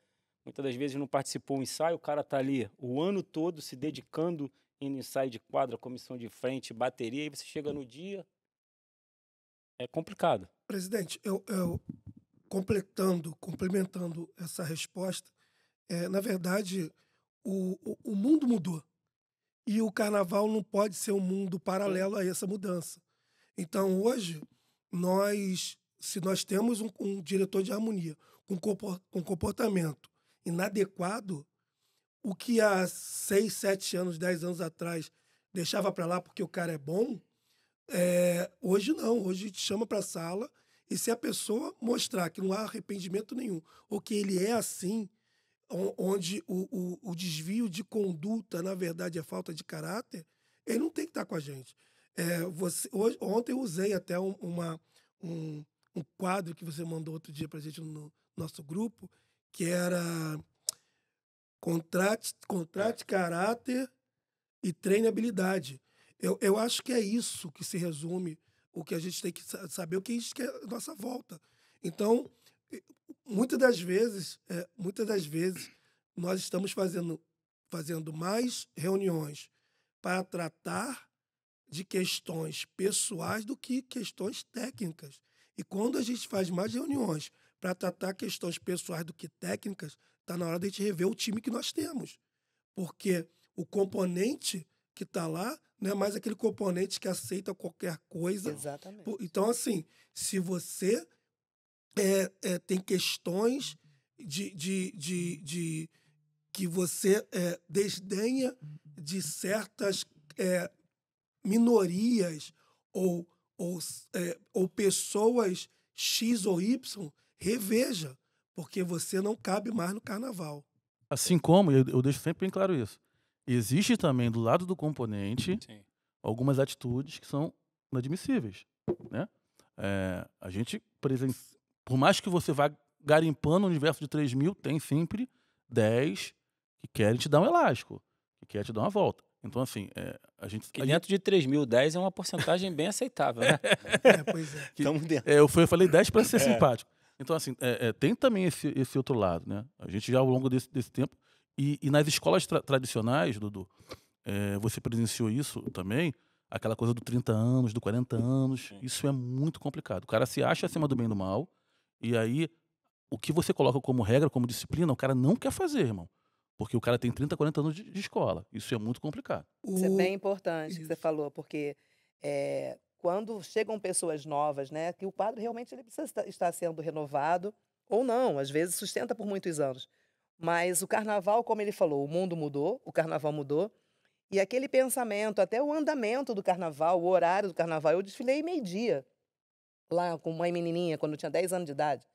muitas das vezes não participou do ensaio, o cara tá ali o ano todo se dedicando em ensaio de quadra, comissão de frente, bateria, e você chega no dia. É complicado. Presidente, eu, eu completando, complementando essa resposta, é, na verdade, o, o, o mundo mudou. E o carnaval não pode ser um mundo paralelo a essa mudança. Então, hoje, nós, se nós temos um, um diretor de harmonia com com comportamento inadequado, o que há seis, sete anos, dez anos atrás deixava para lá porque o cara é bom, é, hoje não. Hoje gente chama para a sala e se a pessoa mostrar que não há arrependimento nenhum, ou que ele é assim, onde o, o, o desvio de conduta, na verdade, é falta de caráter, ele não tem que estar com a gente. É, você, hoje, ontem eu usei até um, uma, um, um quadro que você mandou outro dia para a gente no nosso grupo, que era contrate, contrate caráter e treine habilidade. Eu, eu acho que é isso que se resume o, que a gente tem que sa- saber o que a gente quer à nossa volta. Então, muitas das vezes, é, muitas das vezes, nós estamos fazendo, fazendo mais reuniões para tratar de questões pessoais do que questões técnicas. E quando a gente faz mais reuniões para tratar questões pessoais do que técnicas, está na hora de a gente rever o time que nós temos. Porque o componente que está lá não é mais aquele componente que aceita qualquer coisa. Exatamente. Então, assim, se você é, é, tem questões de, de, de, de que você é, desdenha de certas é, minorias ou, ou, é, ou pessoas X ou Y, reveja, porque você não cabe mais no carnaval. Assim como, eu, eu deixo sempre bem claro isso, existe também do lado do componente Sim. algumas atitudes que são inadmissíveis, né? É, a gente, presen... por mais que você vá garimpando o universo de 3 mil, tem sempre 10 que querem te dar um elástico, que querem te dar uma volta. Então, assim, é, a gente... Que a gente- de 3 mil, 10 é uma porcentagem bem aceitável, né? É, pois é. Estamos dentro. É, eu, fui- eu falei 10 para ser É. simpático. Então, assim, é, é, tem também esse, esse outro lado, né? A gente já ao longo desse, desse tempo. E, e nas escolas tra- tradicionais, Dudu, é, você presenciou isso também, aquela coisa do 30 anos, do 40 anos. Sim. Isso é muito complicado. O cara se acha acima do bem e do mal, e aí o que você coloca como regra, como disciplina, o cara não quer fazer, irmão. Porque o cara tem 30, 40 anos de, de escola. Isso é muito complicado. Isso é bem importante que você Isso. falou, porque é, quando chegam pessoas novas, né, que o quadro realmente ele precisa estar, estar sendo renovado, ou não, às vezes sustenta por muitos anos. Mas o carnaval, como ele falou, o mundo mudou, o carnaval mudou, e aquele pensamento, até o andamento do carnaval, o horário do carnaval, eu desfilei meio-dia, lá com uma menininha, quando eu tinha 10 anos de idade,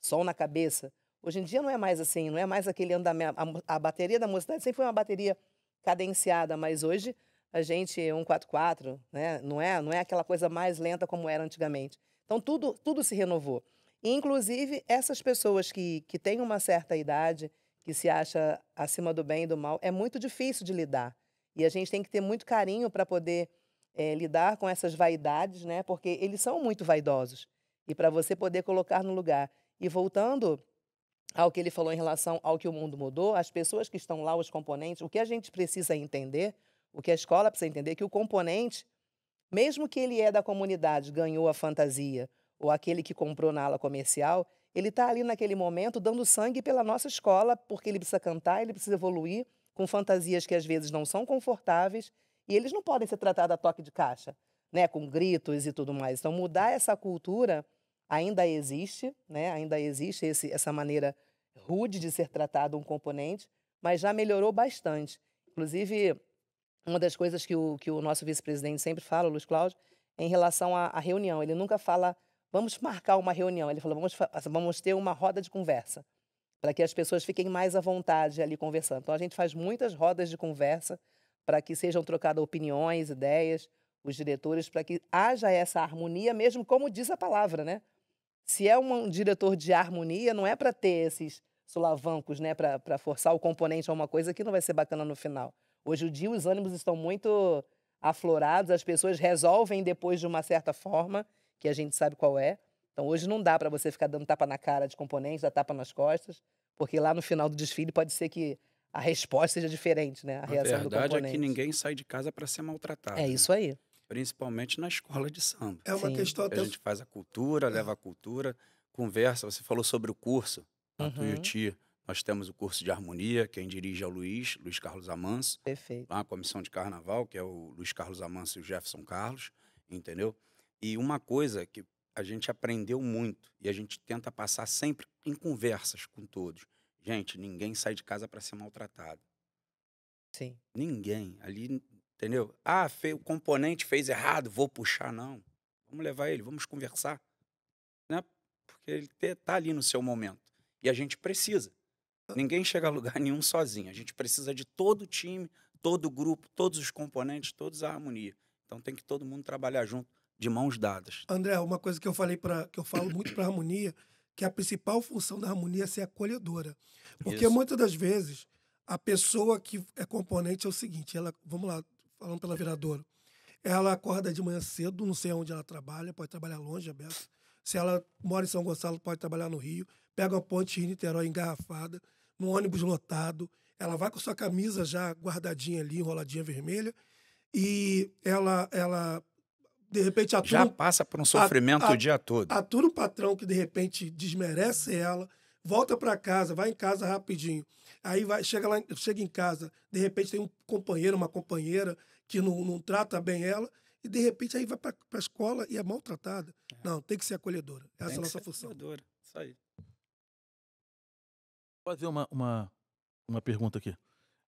sol na cabeça. Hoje em dia não é mais assim, não é mais aquele andamento. A, a bateria da mocidade sempre foi uma bateria cadenciada, mas hoje a gente é 144, né? Não é, não é aquela coisa mais lenta como era antigamente. Então tudo, tudo se renovou. Inclusive essas pessoas que, que têm uma certa idade, que se acha acima do bem e do mal, é muito difícil de lidar. E a gente tem que ter muito carinho para poder eh, lidar com essas vaidades, né? Porque eles são muito vaidosos. E para você poder colocar no lugar. E voltando ao que ele falou em relação ao que o mundo mudou, as pessoas que estão lá, os componentes, o que a gente precisa entender, o que a escola precisa entender, é que o componente, mesmo que ele é da comunidade, ganhou a fantasia, ou aquele que comprou na ala comercial, ele está ali naquele momento dando sangue pela nossa escola, porque ele precisa cantar, ele precisa evoluir, com fantasias que às vezes não são confortáveis, e eles não podem ser tratados a toque de caixa, né, com gritos e tudo mais. Então, mudar essa cultura ainda existe, né? ainda existe esse, essa maneira rude de ser tratado um componente, mas já melhorou bastante. Inclusive, uma das coisas que o, que o nosso vice-presidente sempre fala, o Luiz Cláudio, é em relação à, à reunião. Ele nunca fala, vamos marcar uma reunião. Ele fala, vamos, vamos ter uma roda de conversa, para que as pessoas fiquem mais à vontade ali conversando. Então, a gente faz muitas rodas de conversa para que sejam trocadas opiniões, ideias, os diretores, para que haja essa harmonia, mesmo como diz a palavra, né? Se é um diretor de harmonia, não é para ter esses solavancos, né? Para forçar o componente a uma coisa que não vai ser bacana no final. Hoje o dia os ânimos estão muito aflorados, as pessoas resolvem depois de uma certa forma, que a gente sabe qual é. Então hoje não dá para você ficar dando tapa na cara de componente, dar tapa nas costas, porque lá no final do desfile pode ser que a resposta seja diferente, né? A A reação do verdade é componente. que ninguém sai de casa para ser maltratado. É né? isso aí. Principalmente na escola de samba. É uma Sim. questão Que até. a gente faz a cultura, leva a cultura, conversa. Você falou sobre o curso. Na Uhum. Tuiuti, nós temos o curso de harmonia, quem dirige é o Luiz, Luiz Carlos Amanso. Perfeito. Lá a comissão de carnaval, que é o Luiz Carlos Amanso e o Jefferson Carlos, entendeu? E uma coisa que a gente aprendeu muito e a gente tenta passar sempre em conversas com todos. Gente, ninguém sai de casa para ser maltratado. Sim. Ninguém. Ali, entendeu? Ah, o componente fez errado, vou puxar, não. Vamos levar ele, vamos conversar. Né? Porque ele te- tá ali no seu momento. E a gente precisa. Ninguém chega a lugar nenhum sozinho. A gente precisa de todo o time, todo o grupo, todos os componentes, todos a harmonia. Então tem que todo mundo trabalhar junto, de mãos dadas. André, uma coisa que eu falei para que eu falo muito para harmonia, que a principal função da harmonia é ser acolhedora. Porque Isso. muitas das vezes a pessoa que é componente é o seguinte, ela, vamos lá, falando pela vereadora, Ela acorda de manhã cedo, não sei onde ela trabalha, pode trabalhar longe, aberto. Se ela mora em São Gonçalo, pode trabalhar no Rio. Pega uma ponte em Niterói engarrafada, num ônibus lotado. Ela vai com sua camisa já guardadinha ali, enroladinha vermelha. E ela, ela de repente, atua, Já passa por um sofrimento a- o dia todo. atura um patrão que de repente desmerece ela, volta para casa, vai em casa rapidinho. Aí vai, chega lá, chega em casa, de repente tem um companheiro, uma companheira que não, não trata bem ela, e de repente aí vai para a escola e é maltratada. Não, tem que ser acolhedora. Essa é Tem a que nossa ser função. acolhedora. Isso aí. Vou fazer uma, uma, uma pergunta aqui.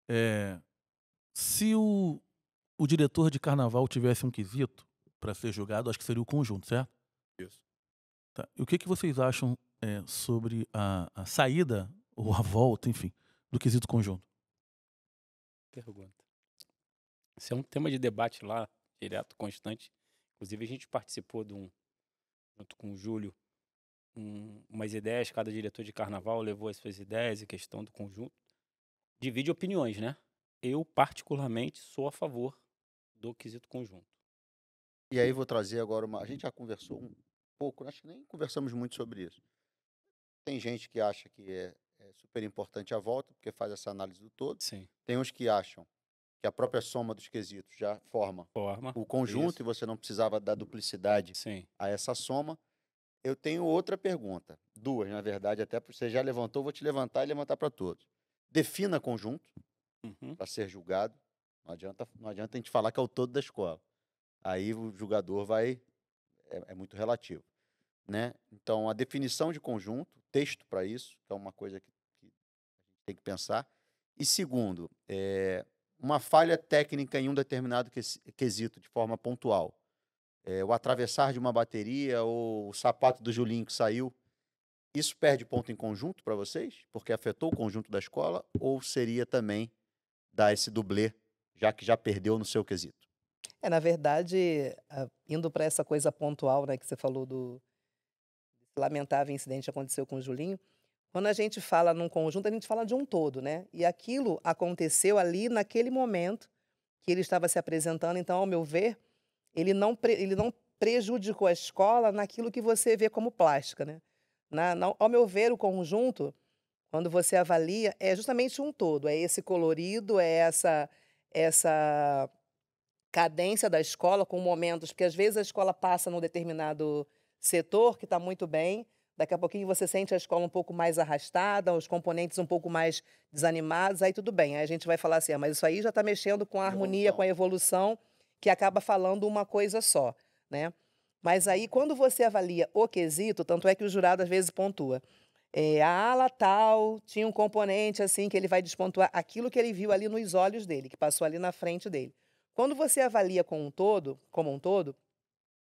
É, se o, o diretor de carnaval tivesse um quesito para ser julgado, acho que seria o conjunto, certo? Isso. Tá. E o que, que vocês acham é, sobre a, a saída ou a volta, enfim, do quesito conjunto? Pergunta. Isso é um tema de debate lá, direto, constante. Inclusive, a gente participou de um, junto com o Júlio, um, umas ideias, cada diretor de carnaval levou as suas ideias e questão do conjunto. Divide opiniões, né? Eu, particularmente, sou a favor do quesito conjunto. E aí vou trazer agora uma. A gente já conversou um pouco, acho que nem conversamos muito sobre isso. Tem gente que acha que é, é super importante a volta, porque faz essa análise do todo. Sim. Tem uns que acham que a própria soma dos quesitos já forma Forma. o conjunto Isso. e você não precisava dar duplicidade Sim. a essa soma. Eu tenho outra pergunta, duas, na verdade, até porque você já levantou, vou te levantar e levantar para todos. Defina conjunto Uhum. para ser julgado. Não adianta, não adianta a gente falar que é o todo da escola. Aí o julgador vai. É, é muito relativo. Né? Então, a definição de conjunto, texto para isso, que é uma coisa que, que a gente tem que pensar. E segundo, é, uma falha técnica em um determinado ques- quesito, de forma pontual. É, o atravessar de uma bateria ou o sapato do Julinho que saiu. Isso perde ponto em conjunto para vocês? Porque afetou o conjunto da escola? Ou seria também dar esse dublê, já que já perdeu no seu quesito? É, na verdade, ah, indo para essa coisa pontual, né, que você falou do lamentável incidente que aconteceu com o Julinho, quando a gente fala num conjunto, a gente fala de um todo, né? E aquilo aconteceu ali naquele momento que ele estava se apresentando, então, ao meu ver, ele não, ele não prejudicou a escola naquilo que você vê como plástica, né? Na, na- ao meu ver, o conjunto, quando você avalia, é justamente um todo, é esse colorido, é essa essa cadência da escola com momentos, porque às vezes a escola passa num determinado setor que está muito bem, daqui a pouquinho você sente a escola um pouco mais arrastada, os componentes um pouco mais desanimados, aí tudo bem. Aí a gente vai falar assim, ah, mas isso aí já está mexendo com a harmonia, com a evolução, que acaba falando uma coisa só, né? Mas aí, quando você avalia o quesito, tanto é que o jurado às vezes pontua, é, a ala tal tinha um componente assim que ele vai despontuar aquilo que ele viu ali nos olhos dele, que passou ali na frente dele. Quando você avalia com um todo, como um todo,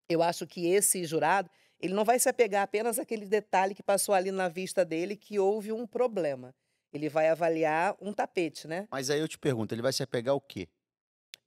eu acho que esse jurado, ele não vai se apegar apenas àquele detalhe que passou ali na vista dele que houve um problema. Ele vai avaliar um tapete, né? Mas aí eu te pergunto, ele vai se apegar ao quê?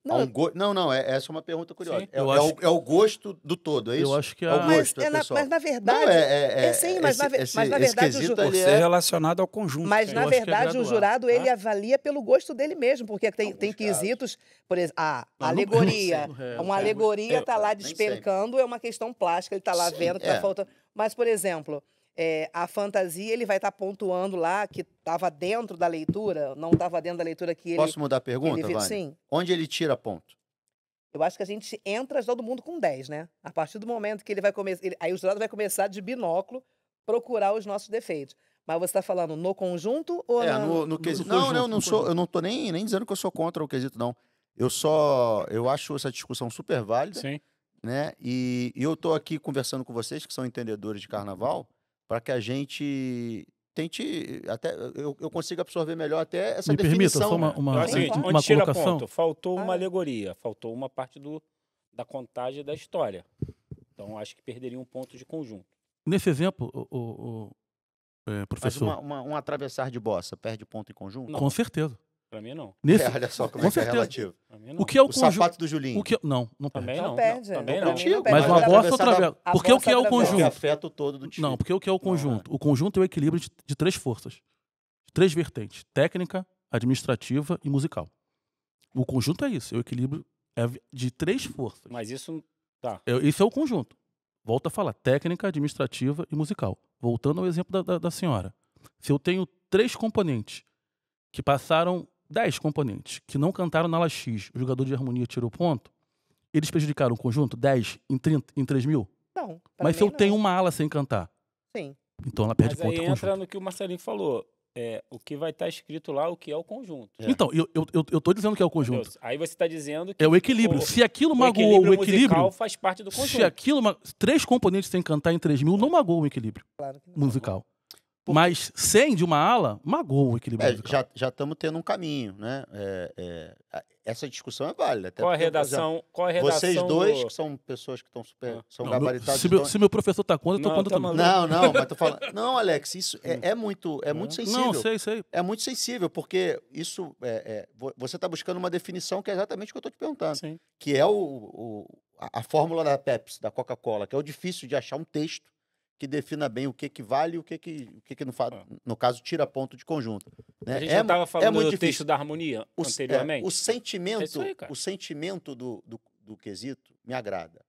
Não, um go- Não, não, é, essa é uma pergunta curiosa. É, é o, é o gosto do todo, é isso? Eu acho que É o mas, gosto, é é na, mas na verdade, Não, é, é, é sim, mas na ve- esse, mas na esse verdade o quesito, ju- Por ele ser é... relacionado ao conjunto. Mas, Eu na é verdade, o jurado, tá? ele avalia pelo gosto dele mesmo, porque tem, tem casos. quesitos, por exemplo, a Não, alegoria. não sei, é, Uma é, alegoria é, está lá despencando, é uma questão plástica, ele está lá Sim, vendo que é. está faltando. Mas, por exemplo, é, a fantasia, ele vai estar pontuando lá que estava dentro da leitura, não estava dentro da leitura que ele. Posso mudar a pergunta, ele. Vânia? Sim. Onde ele tira ponto? Eu acho que a gente entra todo mundo com 10, né? A partir do momento que ele vai começar. Aí o jurado vai começar de binóculo procurar os nossos defeitos. Mas você está falando no conjunto ou É, na- no, no no quesito. conjunto, Não, não, não sou, eu não tô nem, nem dizendo que eu sou contra o quesito, não. Eu só. Eu acho essa discussão super válida. Sim. né? E, e eu estou aqui conversando com vocês, que são entendedores de carnaval, para que a gente tente até eu, eu consiga absorver melhor até essa me permita definição. só uma, né? Uma, o seguinte, uma onde tira colocação. ponto? Faltou uma Ah. alegoria, faltou uma parte do, da contagem da história. Então, acho que perderia um ponto de conjunto. Nesse exemplo, o, o- o- é, Mas professor, uma, uma- um atravessar de bossa perde ponto em conjunto? Não. com certeza. Pra mim, não. Nesse, É, olha só como com é que é certeza. relativo. Pra mim, não. o que é o, O conjunto? sapato do Julinho. O que, não, não perde. Também Não não. perde, Também não. mim não. Mas uma Mas bossa atravessar outra vez. a Porque o que é o atravessa. Conjunto? afeta o todo do time. Não, porque o que é o conjunto? O conjunto é o equilíbrio de, de três forças. De três vertentes: técnica, administrativa e musical. O conjunto é isso, é o equilíbrio É de três forças. Mas isso. Tá. É, Esse é o conjunto. Volto a falar, técnica, administrativa e musical. Voltando ao exemplo da, da- da senhora. Se eu tenho três componentes que passaram dez componentes que não cantaram na ala X, o jogador de harmonia tirou ponto, eles prejudicaram o conjunto 10 em, 30, em 3 mil? Não. Mas se eu tenho não. uma ala sem cantar, Sim. então ela perde Mas aí ponto ao entra conjunto. no que o Marcelinho falou. É, o que vai estar escrito lá, o que é o conjunto. É. Então, eu, eu, eu, eu tô dizendo que é o conjunto. Aí você está dizendo que É o equilíbrio. o- se aquilo o magoou equilíbrio o equilíbrio, musical faz parte do se conjunto. aquilo, ma- três componentes sem cantar em 3 mil, não magoou o equilíbrio Claro que musical. Mas 100 de uma ala, magoou o equilíbrio É, já já estamos tendo um caminho, né? É, é, essa discussão é válida. até Qual a porque, redação? Qual a redação Vocês dois, do- que são pessoas que estão super. Ah. são Não, meu- gabaritados. se, meu, então- se meu professor tá contra, eu tô Não, contra tá também. maluco. Não, não, mas tô falando. Não, Alex, isso é, é muito, é muito sensível. Não, sei, sei. É muito sensível, porque isso é, é, vo- você está buscando uma definição que é exatamente o que eu estou te perguntando. Sim. Que é o, o- a, a fórmula da Pepsi, da Coca-Cola, que é o difícil de achar um texto que defina bem o que, que vale e o que, que, o que, que não faz. Ah. No caso, tira ponto de conjunto. Né? A gente é, estava falando muito do difícil. texto da harmonia o, é, anteriormente? o sentimento, É aí, o sentimento do, do, do quesito me agrada,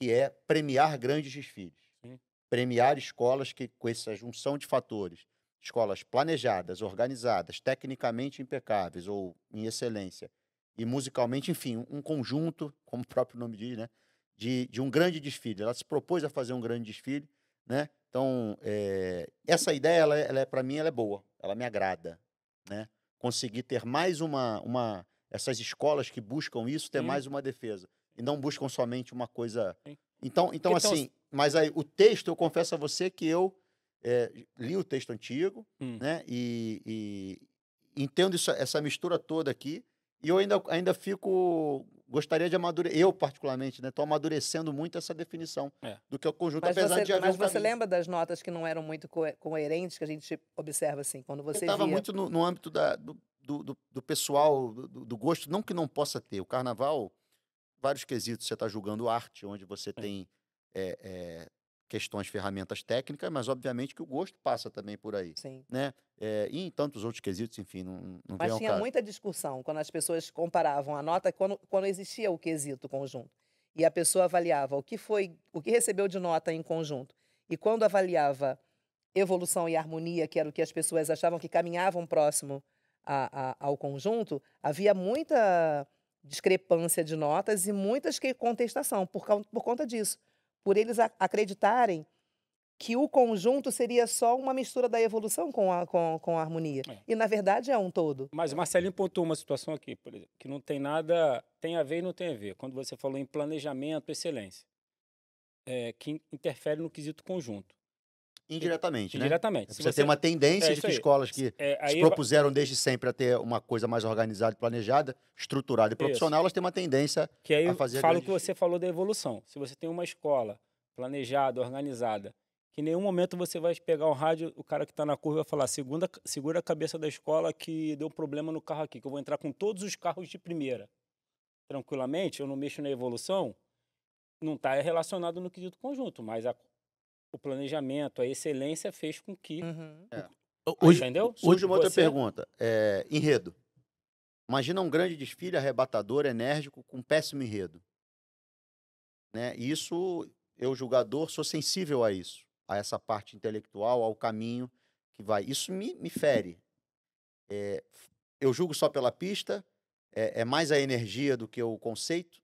que é premiar grandes desfiles. Sim. Premiar escolas que, com essa junção de fatores, escolas planejadas, organizadas, tecnicamente impecáveis ou em excelência, e musicalmente, enfim, um- um conjunto, como o próprio nome diz, né, de, de um grande desfile. Ela se propôs a fazer um grande desfile, né? Então, eh, essa ideia, ela, é- ela é, para mim, ela é boa, ela me agrada, né? Conseguir ter mais uma, uma essas escolas que buscam isso, ter Sim. mais uma defesa e não buscam somente uma coisa. Sim. Então, então Porque assim, mas aí o texto, eu confesso a você que eu eh, li o texto antigo, Hum. né? E, e entendo isso, essa mistura toda aqui. E eu ainda, ainda fico. Gostaria de amadurecer. Eu, particularmente, né? Estou amadurecendo muito essa definição É. do que é o conjunto, Mas apesar você, de haver mas um você lembra das notas que não eram muito coe- coerentes, que a gente observa assim, quando você estava via... muito no, no âmbito da- do, do, do- do pessoal, do, do- gosto, não que não possa ter. O carnaval, vários quesitos, você está julgando arte, onde você tem é, é, questões, ferramentas técnicas, mas obviamente que o gosto passa também por aí. Sim. Né? É, e em tantos outros quesitos, enfim, não, não Mas tinha muita discussão quando as pessoas comparavam a nota quando, quando existia o quesito conjunto. E a pessoa avaliava o que foi, o que recebeu de nota em conjunto. E quando avaliava evolução e harmonia, que era o que as pessoas achavam que caminhavam próximo a- a- ao conjunto, havia muita discrepância de notas e muitas que contestação por, por conta disso. Por eles acreditarem que o conjunto seria só uma mistura da evolução com a, com, com a harmonia. É. E, na verdade, é um todo. Mas Marcelinho pontuou uma situação aqui, por exemplo, que não tem nada, tem a ver e não tem a ver. Quando você falou em planejamento, excelência, é, que in- interfere no quesito conjunto, Indiretamente, né? indiretamente. Você, tem uma tendência é de isso que escolas que é, se propuseram desde sempre a ter uma coisa mais organizada, planejada, estruturada e profissional, elas têm uma tendência que aí a fazer fala o grandes que você falou da evolução. Se você tem uma escola planejada, organizada, que em nenhum momento você vai pegar um rádio, o cara que está na curva vai falar, segunda, segura a cabeça da escola que deu problema no carro aqui, que eu vou entrar com todos os carros de primeira. Tranquilamente, eu não mexo na evolução, não está relacionado no quesito conjunto, mas a- o planejamento, a excelência fez com que... Uhum. Hoje, entendeu? Surge uma outra Você- pergunta. É, enredo. Imagina um grande desfile arrebatador, enérgico, com péssimo enredo. Né? E Isso, eu, julgador, sou sensível a isso, a essa parte intelectual, ao caminho que vai. Isso me, me fere. É, eu julgo só pela pista, é, é mais a energia do que o conceito.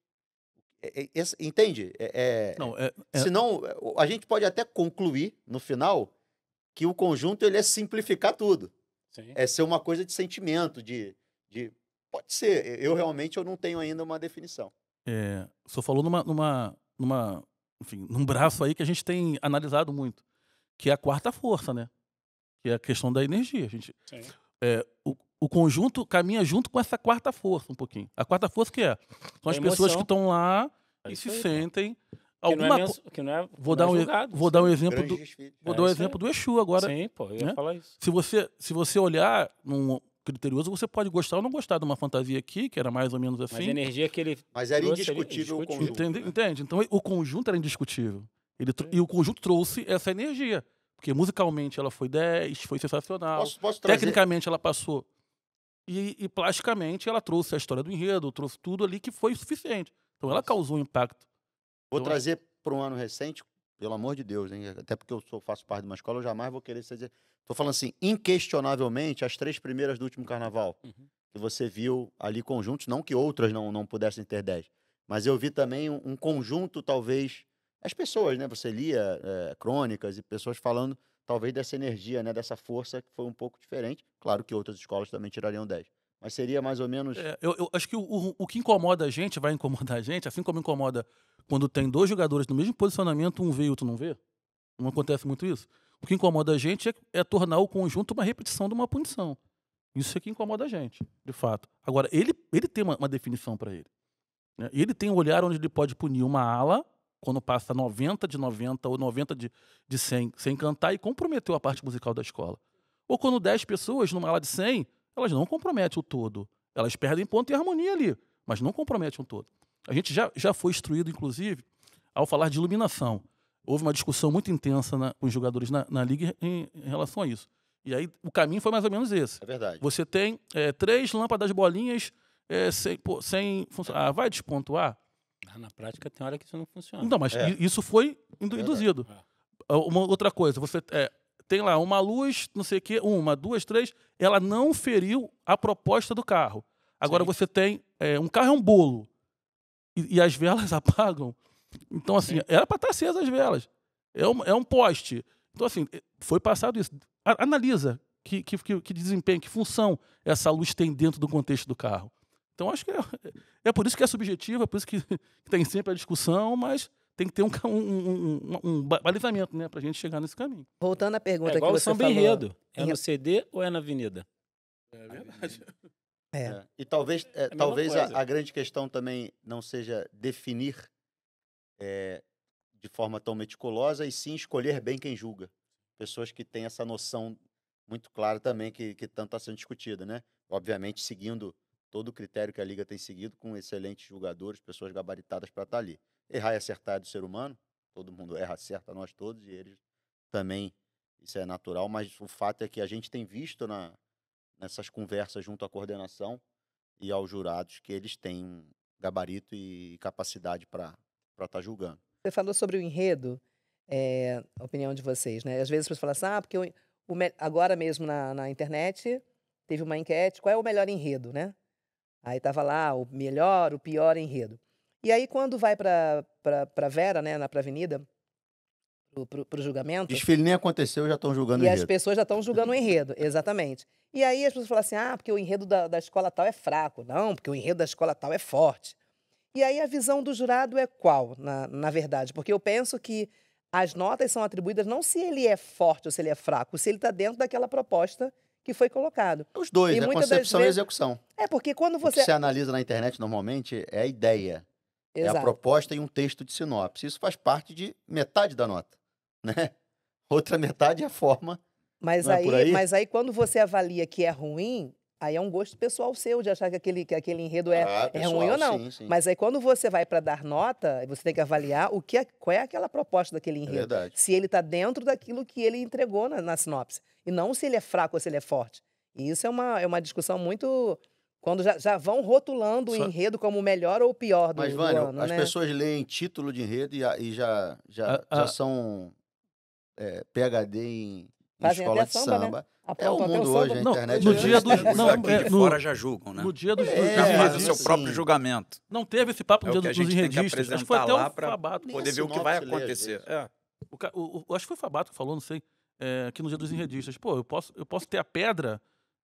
É- é- esse- entende? É- é- não, é, é- Senão, a gente pode até concluir, no final, que o conjunto ele é simplificar tudo Sim. é ser uma coisa de sentimento, de, de pode ser. Eu realmente eu não tenho ainda uma definição. é, o senhor falou numa, numa, numa, enfim, num braço aí que a gente tem analisado muito, que é a quarta força, né? Que é a questão da energia. A gente, Sim. é, o, o conjunto caminha junto com essa quarta força um pouquinho. A quarta força que é? São as A pessoas que estão lá É e se aí, sentem. Que não Alguma, é, co- menso- que não é, vou, não dar é um, julgado, vou sim. dar um exemplo do, vou É dar um exemplo do Exu agora. Sim, pô, eu ia né? falar isso. Se você, se você olhar num criterioso, você pode gostar ou não gostar de uma fantasia aqui, que era mais ou menos Mas assim. a energia que ele Mas era indiscutível o conjunto. Entende? né? Entende? Então o conjunto era indiscutível. Ele E o conjunto trouxe essa energia. Porque musicalmente ela foi 10, foi sensacional. Posso, posso trazer, Tecnicamente ela passou e, e plasticamente ela trouxe a história do enredo, trouxe tudo ali que foi suficiente. Então ela causou um impacto. Vou Eu trazer para um ano recente, pelo amor de Deus, hein? até porque eu sou, faço parte de uma escola, eu jamais vou querer ser. Estou falando assim, inquestionavelmente, as três primeiras do último carnaval, Uhum. que você viu ali conjuntos, não que outras não, não pudessem ter dez, mas eu vi também um, um conjunto, talvez, as pessoas, né? Você lia eh, crônicas e pessoas falando, talvez, dessa energia, né? Dessa força que foi um pouco diferente. Claro que outras escolas também tirariam 10. Mas seria mais ou menos. É, eu, eu acho que o, o, o que incomoda a gente, vai incomodar a gente, assim como incomoda quando tem dois jogadores no mesmo posicionamento, um vê e outro não vê. Não acontece muito isso. O que incomoda a gente é, é tornar o conjunto uma repetição de uma punição. Isso é que incomoda a gente, de fato. Agora, ele, ele tem uma, uma definição para ele. né? Ele tem um olhar onde ele pode punir uma ala, quando passa 90 de 90 ou 90 de, de 100, sem cantar, e comprometeu a parte musical da escola. Ou quando 10 pessoas numa ala de 100, elas não comprometem o todo. Elas perdem ponto e harmonia ali, mas não comprometem o todo. A gente já, já foi instruído, inclusive, ao falar de iluminação. Houve uma discussão muito intensa na- com os jogadores na, na liga em, em relação a isso. E aí o caminho foi mais ou menos esse. É verdade. Você tem é, três lâmpadas bolinhas é, sem, pô, sem funcionar. Ah, vai despontuar? Ah, Na prática tem hora que isso não funciona. Não, mas É. isso foi induzido. Ah, Uma outra coisa, você é, tem lá uma luz, não sei o quê, uma, duas, três, ela não feriu a proposta do carro. Agora Sim. você tem é, um carro é um bolo e, e as velas apagam. Então, assim, era para estar acesas as velas. É um, é um poste. Então, assim, eh, foi passado isso. A- analisa que, que, que desempenho, que função essa luz tem dentro do contexto do carro. Então, acho que é, é por isso que é subjetiva, é por isso que, que tem sempre a discussão, mas tem que ter um, um, um, um- um ba- balizamento né, para a gente chegar nesse caminho. Voltando à pergunta É igual que você samba falou. enredo. É no CD ou é na avenida? É verdade. É. É. E talvez, é, mesma talvez a, a grande questão também não seja definir é, de forma tão meticulosa, e sim escolher bem quem julga. Pessoas que têm essa noção muito clara também, que, que tanto está sendo discutida, né? Obviamente, seguindo todo o critério que a Liga tem seguido, com excelentes jogadores, pessoas gabaritadas para estar ali. Errar e acertar é do ser humano, todo mundo erra, acerta, nós todos, e eles também, isso é natural, mas o fato é que a gente tem visto na, nessas conversas junto à coordenação e aos jurados que eles têm gabarito e capacidade para estar julgando. Você falou sobre o enredo, é, a opinião de vocês, né? Às vezes pessoas falam assim, ah, porque o, o agora mesmo na, na internet teve uma enquete, qual é o melhor enredo, né? Aí tava lá o melhor, o pior enredo. E aí quando vai para para Vera, né, na pra Avenida, pro, pro, pro julgamento, Desfile nem aconteceu, já estão julgando o e as enredo. pessoas já estão julgando o enredo, exatamente. E aí as pessoas falam assim, ah, porque o enredo da, da escola tal é fraco. Não, porque o enredo da escola tal é forte. E aí a visão do jurado é qual, na, na verdade? Porque eu penso que as notas são atribuídas não se ele é forte ou se ele é fraco, se ele está dentro daquela proposta que foi colocado. Os dois, e é das concepção e vezes- execução. É porque quando O que você... você analisa na internet normalmente é a ideia, é a Exato. proposta e um texto de sinopse. Isso faz parte de metade da nota, né? Outra metade é a forma. Mas é aí, aí? mas aí quando você avalia que é ruim, aí é um gosto pessoal seu de achar que aquele, que aquele enredo é, Ah, é ruim ou pessoal, não. sim, sim. Mas aí quando você vai para dar nota, você tem que avaliar o que é, qual é aquela proposta daquele É enredo. verdade. se ele está dentro daquilo que ele entregou na, na sinopse. E não se ele é fraco ou se ele é forte. E isso é uma, é uma discussão muito. Quando já, já vão rotulando o Só- enredo como o melhor ou o pior do, Mas, do Vânia, ano, as né? pessoas leem título de enredo e, e já, já, A- já a- são é, PHD em, em escola de samba, né? É o mundo hoje, a Não, internet no é dia do- isso. não, é, de no- fora já julgam, né? No dia dos, É, dos Já faz o seu próprio julgamento. Não teve esse papo É no o dia dos gente tem que enredistas. Acho que foi até lá o Fabato. Poder ver o que vai acontecer. É. O, ca- o- o- acho que foi o Fabato que falou, não sei, é, que no dia dos enredistas. Pô, eu posso, eu posso ter a pedra,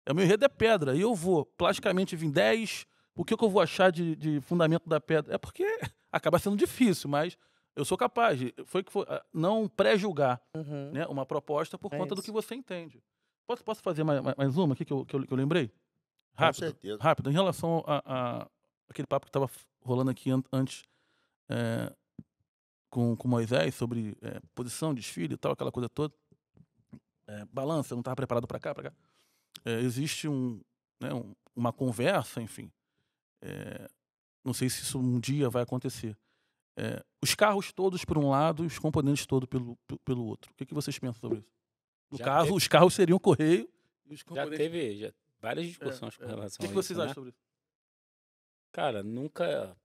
é, o meu enredo é pedra, e eu vou plasticamente vir 10, o que, que eu vou achar de, de fundamento da pedra? É porque acaba sendo difícil, mas eu sou capaz, de, foi que foi, ah, não pré-julgar Uhum. né, uma proposta por É conta do isso. que você entende. Posso, posso fazer mais, mais- uma aqui que eu, que eu, que eu lembrei? Rápido, certeza. rápido. Em relação a, a- aquele papo que estava rolando aqui an- antes é, com, com Moisés sobre é, posição, desfile e tal, aquela coisa toda. É, balança, eu não estava preparado para cá, para cá. Existe um, né, um- uma conversa, enfim. Não sei se isso um dia vai acontecer. Os carros todos por um lado e os componentes todos pelo, pe- pelo outro. O que, que vocês pensam sobre isso? No Já caso, teve- os carros seriam o correio e os Já teve, já várias discussões com É, relação O que, que a vocês isso, né? acham sobre isso? Cara, nunca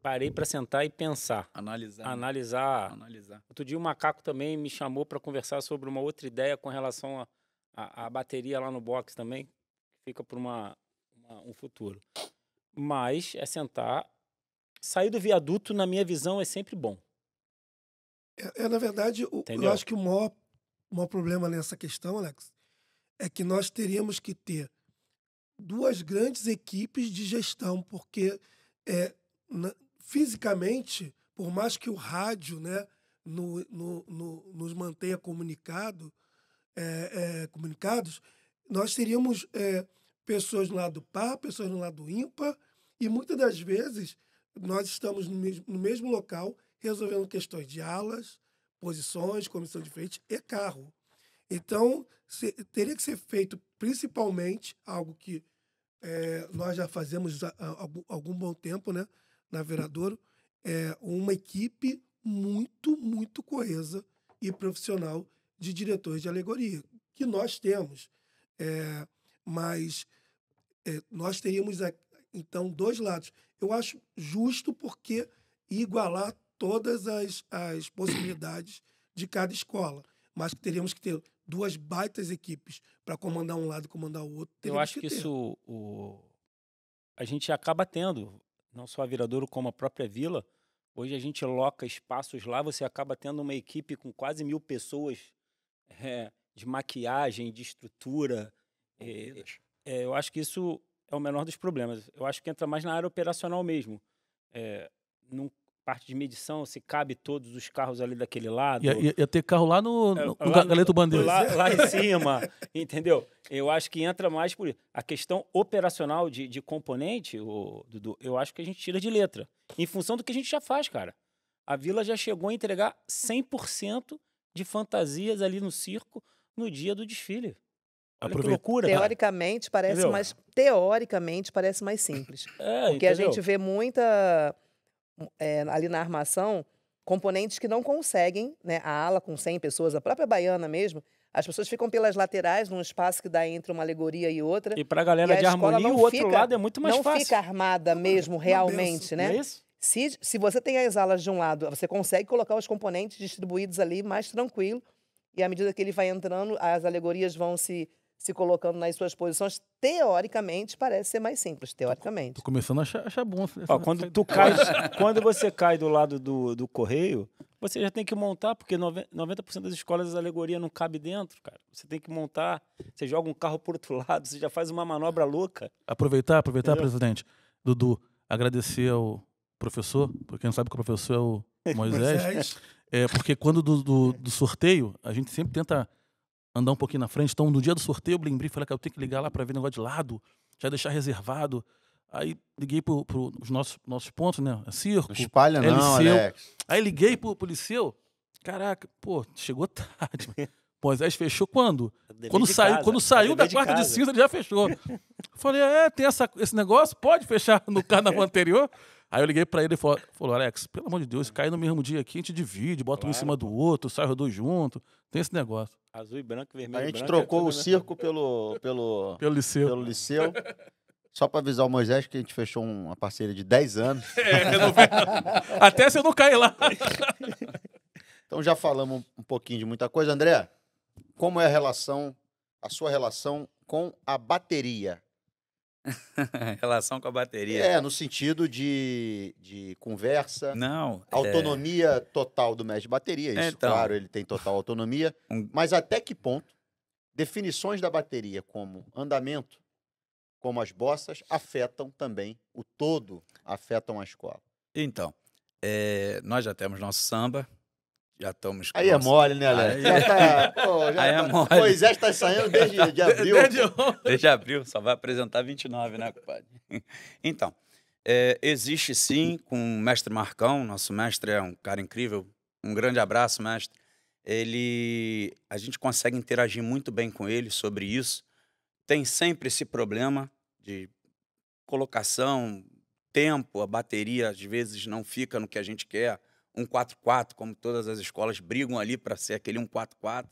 parei para sentar e pensar, Analisar. né? analisar. Analisar. Outro dia o Macaco também me chamou para conversar sobre uma outra ideia com relação à a, a, bateria lá no box também, que fica para uma, uma- um futuro. Mas é sentar, sair do viaduto, na minha visão, é sempre bom. É, é, na verdade, o- eu acho que o maior, o maior problema nessa questão, Alex, é que nós teríamos que ter duas grandes equipes de gestão, porque é, na- fisicamente, por mais que o rádio né, no- no- no- nos mantenha comunicado, é, é, comunicados, nós teríamos é, pessoas no lado par, pessoas no lado ímpar, e muitas das vezes nós estamos no mesmo, no mesmo local resolvendo questões de alas, posições, comissão de frente e carro. Então, se- teria que ser feito principalmente algo que eh, nós já fazemos há, algum, algum bom tempo, né, na Viradouro, é uma equipe muito, muito coesa e profissional de diretores de alegoria, que nós temos. Eh, mas eh, nós teríamos, a- então, dois lados. Eu acho justo porque igualar todas as, as possibilidades de cada escola. Mas teríamos que ter duas baitas equipes para comandar um lado e comandar o outro. Eu acho que ter. isso o, a gente acaba tendo, não só a Viradouro como a própria Vila. Hoje a gente loca espaços lá, você acaba tendo uma equipe com quase mil pessoas é, de maquiagem, de estrutura. É, é, eu acho que isso é o menor dos problemas. Eu acho que entra mais na área operacional mesmo. É, num parte de medição, se cabe todos os carros ali daquele lado. Ia, ia- ia ter carro lá no, É, no, lá no Ga- no- Galeto Bandeira. Lá, lá em cima, entendeu? Eu acho que entra mais por isso. A questão operacional de, de componente, o, Dudu, eu acho que a gente tira de letra. Em função do que a gente já faz, cara. A Vila já chegou a entregar 100% de fantasias ali no circo no dia do desfile. Olha que loucura, cara. Teoricamente parece Entendeu? mais teoricamente parece mais simples. É, Porque a entendeu? gente vê muita é, ali na armação componentes que não conseguem, né? A ala com 100 pessoas, a própria baiana mesmo, as pessoas ficam pelas laterais, num espaço que dá entre uma alegoria e outra. E pra galera E a de escola harmonia, não o outro fica- lado é muito mais não fácil. fica armada mesmo, realmente, Não né? é isso? Se, se você tem as alas de um lado, você consegue colocar os componentes distribuídos ali mais tranquilo. E à medida que ele vai entrando, as alegorias vão se, se colocando nas suas posições. Teoricamente, parece ser mais simples, teoricamente. Tô começando a achar, achar bom. essa- Ó, quando tu cai, quando você cai do lado do, do correio, você já tem que montar, porque nove- 90% das escolas a alegoria não cabe dentro, cara. Você tem que montar, você joga um carro por outro lado, você já faz uma manobra louca. Aproveitar, aproveitar, Entendeu? presidente. Dudu, agradecer ao professor, porque quem não sabe que o professor é o Moisés. Moisés, É porque quando do, do, do sorteio, a gente sempre tenta andar um pouquinho na frente. Então, no dia do sorteio, eu lembrei, falei que eu tenho que ligar lá para ver negócio de lado, já deixar reservado. Aí liguei para os nossos, nossos pontos, né? Circo. Não espalha não, LCU. Alex. Aí liguei pro, pro liceu. Caraca, pô, chegou tarde. Moisés fechou quando? Quando de saiu, casa, quando saiu da quarta de casa. cinza, ele já fechou. Falei, é, tem essa, esse negócio? Pode fechar no carnaval anterior? Aí eu liguei pra ele e falou, falou, Alex, pelo amor de Deus, se cair no mesmo dia aqui, a gente divide, bota um em Claro. cima do outro, sai os dois juntos. Tem esse negócio. Azul e branco, vermelho A e gente branco, trocou é o circo pelo, pelo, Pelo liceu. pelo liceu. Só para avisar o Moisés que a gente fechou uma parceria de 10 anos. É, não Até se eu não cair lá. Então já falamos um pouquinho de muita coisa. André, como é a relação, a sua relação com a bateria? Em relação com a bateria. É, no sentido de, de conversa, Não. é, autonomia total do mestre de bateria. Isso, Então. claro, ele tem total autonomia. Um- Mas até que ponto definições da bateria como andamento, como as bossas, afetam também o todo, afetam a escola? Então, é, nós já temos nosso samba, já estamos com Aí é mole, né, Alex? Aí- Já tá, pô, já Aí é tá- mole. Moisés está saindo desde de abril. Desde. Desde abril, só vai apresentar 29, né, compadre? Então, é, existe sim com o mestre Marcão, nosso mestre é um cara incrível. Um grande abraço, mestre. Ele, a gente consegue interagir muito bem com ele sobre isso. Tem sempre esse problema de colocação, tempo, a bateria às vezes não fica no que a gente quer. Um 4-4, como todas as escolas brigam ali para ser aquele 1-4-4.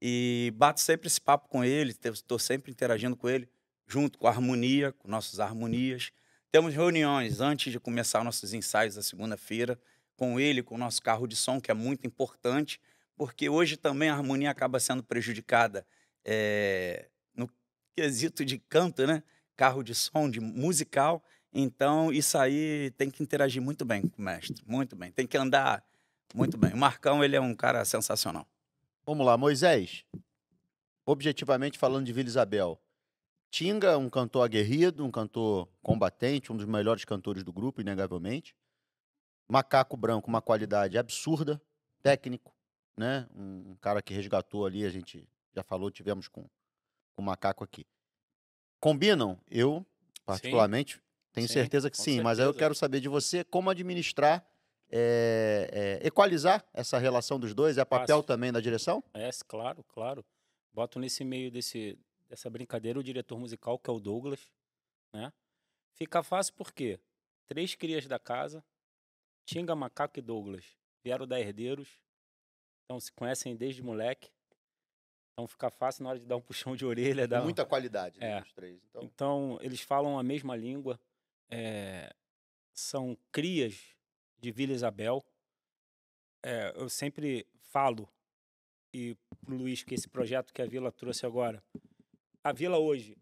E bato sempre esse papo com ele, estou sempre interagindo com ele. junto com a harmonia, com nossas harmonias. Temos reuniões antes de começar nossos ensaios da segunda-feira, com ele, com o nosso carro de som, que é muito importante, porque hoje também a harmonia acaba sendo prejudicada é, no quesito de canto, né? Carro de som, de musical. Então, isso aí tem que interagir muito bem com o mestre, muito bem. Tem que andar muito bem. O Marcão, ele é um cara sensacional. Vamos lá, Moisés. Objetivamente falando de Vila Isabel. Tinga, um cantor aguerrido, um cantor combatente, um dos melhores cantores do grupo, inegavelmente. Macaco Branco, uma qualidade absurda, técnico, né? Um, um cara que resgatou ali, a gente já falou, tivemos com, com o Macaco aqui. Combinam? Eu, particularmente, tenho Sim, certeza que sim, mas aí eu certeza. quero saber de você como administrar, é, é, equalizar essa relação dos dois. É papel Fácil. também da direção? É, claro, claro. Boto nesse meio desse, dessa brincadeira o diretor musical, que é o Douglas, né? Fica fácil porque três crias da casa, Tinga, Macaco e Douglas, vieram da Herdeiros, então se conhecem desde moleque. Então fica fácil na hora de dar um puxão de orelha. Dar um- Muita qualidade né, É. dos três. Então, Então, eles falam a mesma língua, eh, são crias de Vila Isabel. Eh, eu sempre falo, e pro Luiz, que esse projeto que a Vila trouxe agora, a Vila hoje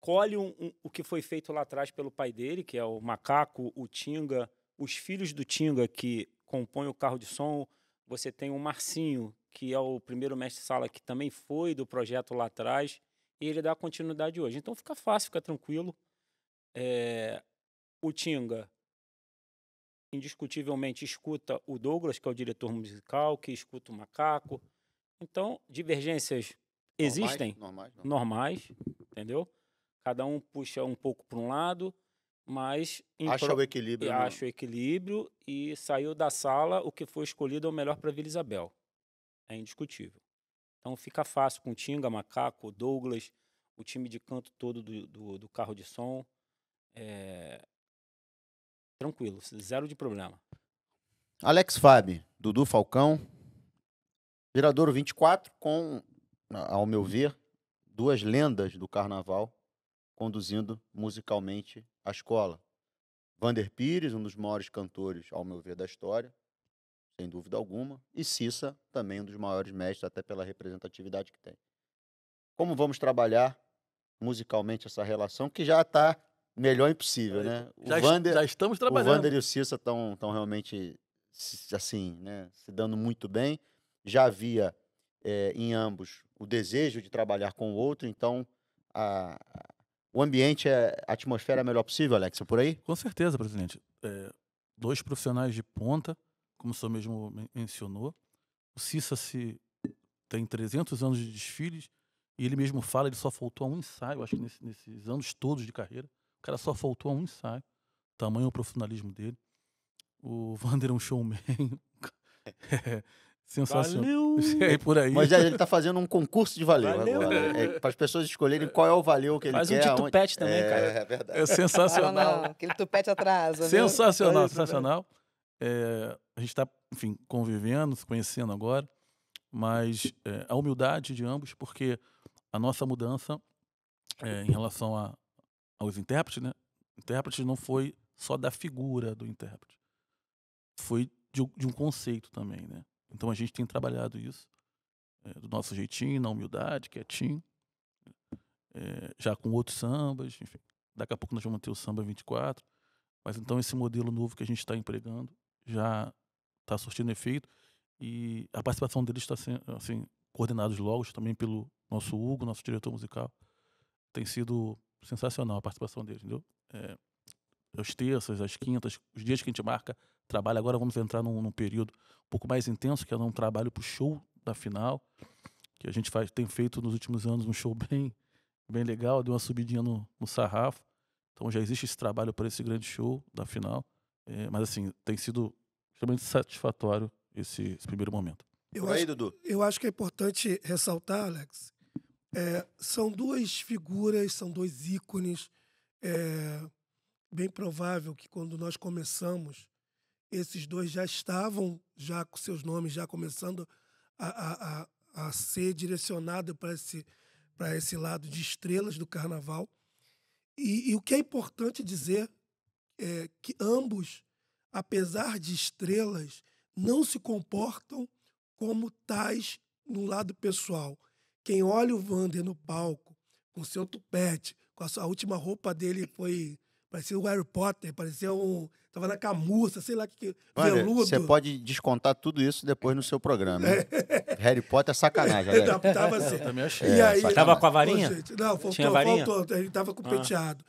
colhe um- um- o que foi feito lá atrás pelo pai dele, que é o Macaco, o Tinga, os filhos do Tinga que compõem o carro de som. Você tem o Marcinho, que é o primeiro mestre-sala que também foi do projeto lá atrás e ele dá continuidade hoje. Então fica fácil, fica tranquilo. É, o Tinga, indiscutivelmente, escuta o Douglas, que é o diretor musical, que escuta o Macaco. Então, divergências existem, Normais, normais, normais, entendeu? Cada um puxa um pouco para um lado, mas Acha pro- o equilíbrio. no- acho o equilíbrio e saiu da sala o que foi escolhido é o melhor para Vila Isabel. É indiscutível. Então fica fácil com Tinga, Macaco, Douglas, o time de canto todo do, do, do carro de som. É... Tranquilo, zero de problema. Alex Fabi, Dudu Falcão, Viradouro 24, com, ao meu ver, duas lendas do carnaval conduzindo musicalmente a escola. Vander Pires, um dos maiores cantores, ao meu ver, da história, sem dúvida alguma, e Cissa, também um dos maiores mestres, até pela representatividade que tem. Como vamos trabalhar musicalmente essa relação, que já está melhor impossível, né? O Já, Vander, já estamos o trabalhando. Vander e o Cissa estão realmente se- assim, né, se dando muito bem. Já havia eh, em ambos o desejo de trabalhar com o outro, então a- a- o ambiente, é, a atmosfera é a melhor possível, Alex, é por aí? Com certeza, presidente. É, dois profissionais de ponta, como o senhor mesmo men- mencionou. O Cissa se, tem 300 anos de desfiles e ele mesmo fala, ele só faltou a um ensaio, acho que nesse- nesses anos todos de carreira. O cara só faltou a um ensaio. Tamanho o profissionalismo dele. O Vander é um showman. É, sensacional. Valeu! É por aí. Mas ele está fazendo um concurso de valeu, Valeu. agora. para as pessoas escolherem qual é o valeu que ele Faz um quer. de aonde- tupete também, é, cara. É verdade. É sensacional. não, aquele tupete atrasa. Sensacional, Isso, né? sensacional. É, a gente está, enfim, convivendo, se conhecendo agora, mas é, a humildade de ambos, porque a nossa mudança é, em relação a, aos intérpretes, né? Intérprete não foi só da figura do intérprete, foi de, de um conceito também, né? Então a gente tem trabalhado isso é, do nosso jeitinho, na humildade, quietinho, é, já com outros sambas, enfim. Daqui a pouco nós vamos ter o samba 24. Mas então esse modelo novo que a gente está empregando já está surtindo efeito e a participação deles está sendo assim, coordenados logo também pelo nosso Hugo, nosso diretor musical. Tem sido sensacional a participação deles, entendeu? É, as terças, as quintas, os dias que a gente marca trabalho, agora vamos entrar num, num período um pouco mais intenso, que é um trabalho para o show da final, que a gente faz, tem feito nos últimos anos um show bem, bem legal, deu uma subidinha no, no sarrafo. Então já existe esse trabalho para esse grande show da final. É, mas assim, tem sido extremamente satisfatório esse, esse primeiro momento. Eu aí, acho, Dudu. eu acho que é importante ressaltar, Alex, é, são duas figuras, são dois ícones. É, bem provável que quando nós começamos, esses dois já estavam já com seus nomes já começando a, a, a, a ser direcionado para esse, para esse lado de estrelas do carnaval. E, e o que é importante dizer é que ambos, apesar de estrelas, não se comportam como tais no lado pessoal. Quem olha o Vander no palco, com seu tupete, com a sua a última roupa dele foi. Parecia o Harry Potter, parecia um. Tava na camurça, sei lá que. Olha, veludo. você pode descontar tudo isso depois no seu programa. hein? Harry Potter é sacanagem, Alex. Tava- tava assim. Eu também achei. E aí, Tava com a varinha? gente, não, faltou, Tinha varinha? faltou. Ele tava com Ah. penteado.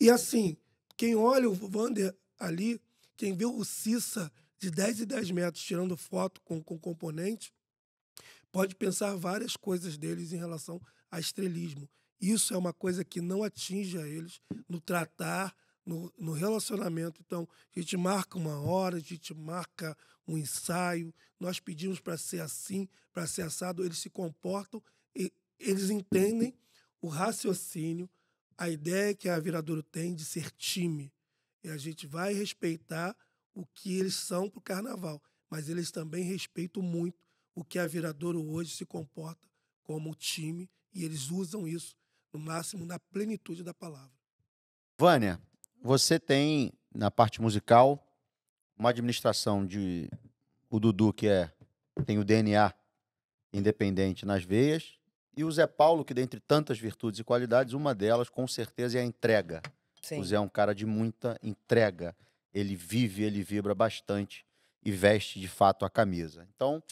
E assim, quem olha o Vander ali, quem vê o Cissa de 10 e 10 metros tirando foto com, com componente, pode pensar várias coisas deles em relação a estrelismo. Isso é uma coisa que não atinge a eles no tratar, no, no relacionamento. Então, a gente marca uma hora, a gente marca um ensaio, nós pedimos para ser assim, para ser assado, eles se comportam, e eles entendem o raciocínio, a ideia que a Viradouro tem de ser time. E a gente vai respeitar o que eles são para o carnaval, mas eles também respeitam muito o que a Viradouro hoje se comporta como time e eles usam isso no máximo na plenitude da palavra. Vânia, você tem na parte musical uma administração de o Dudu que é tem o DNA independente nas veias e o Zé Paulo que dentre tantas virtudes e qualidades uma delas com certeza é a entrega. Sim. O Zé é um cara de muita entrega. Ele vive, ele vibra bastante e veste de fato a camisa. Então,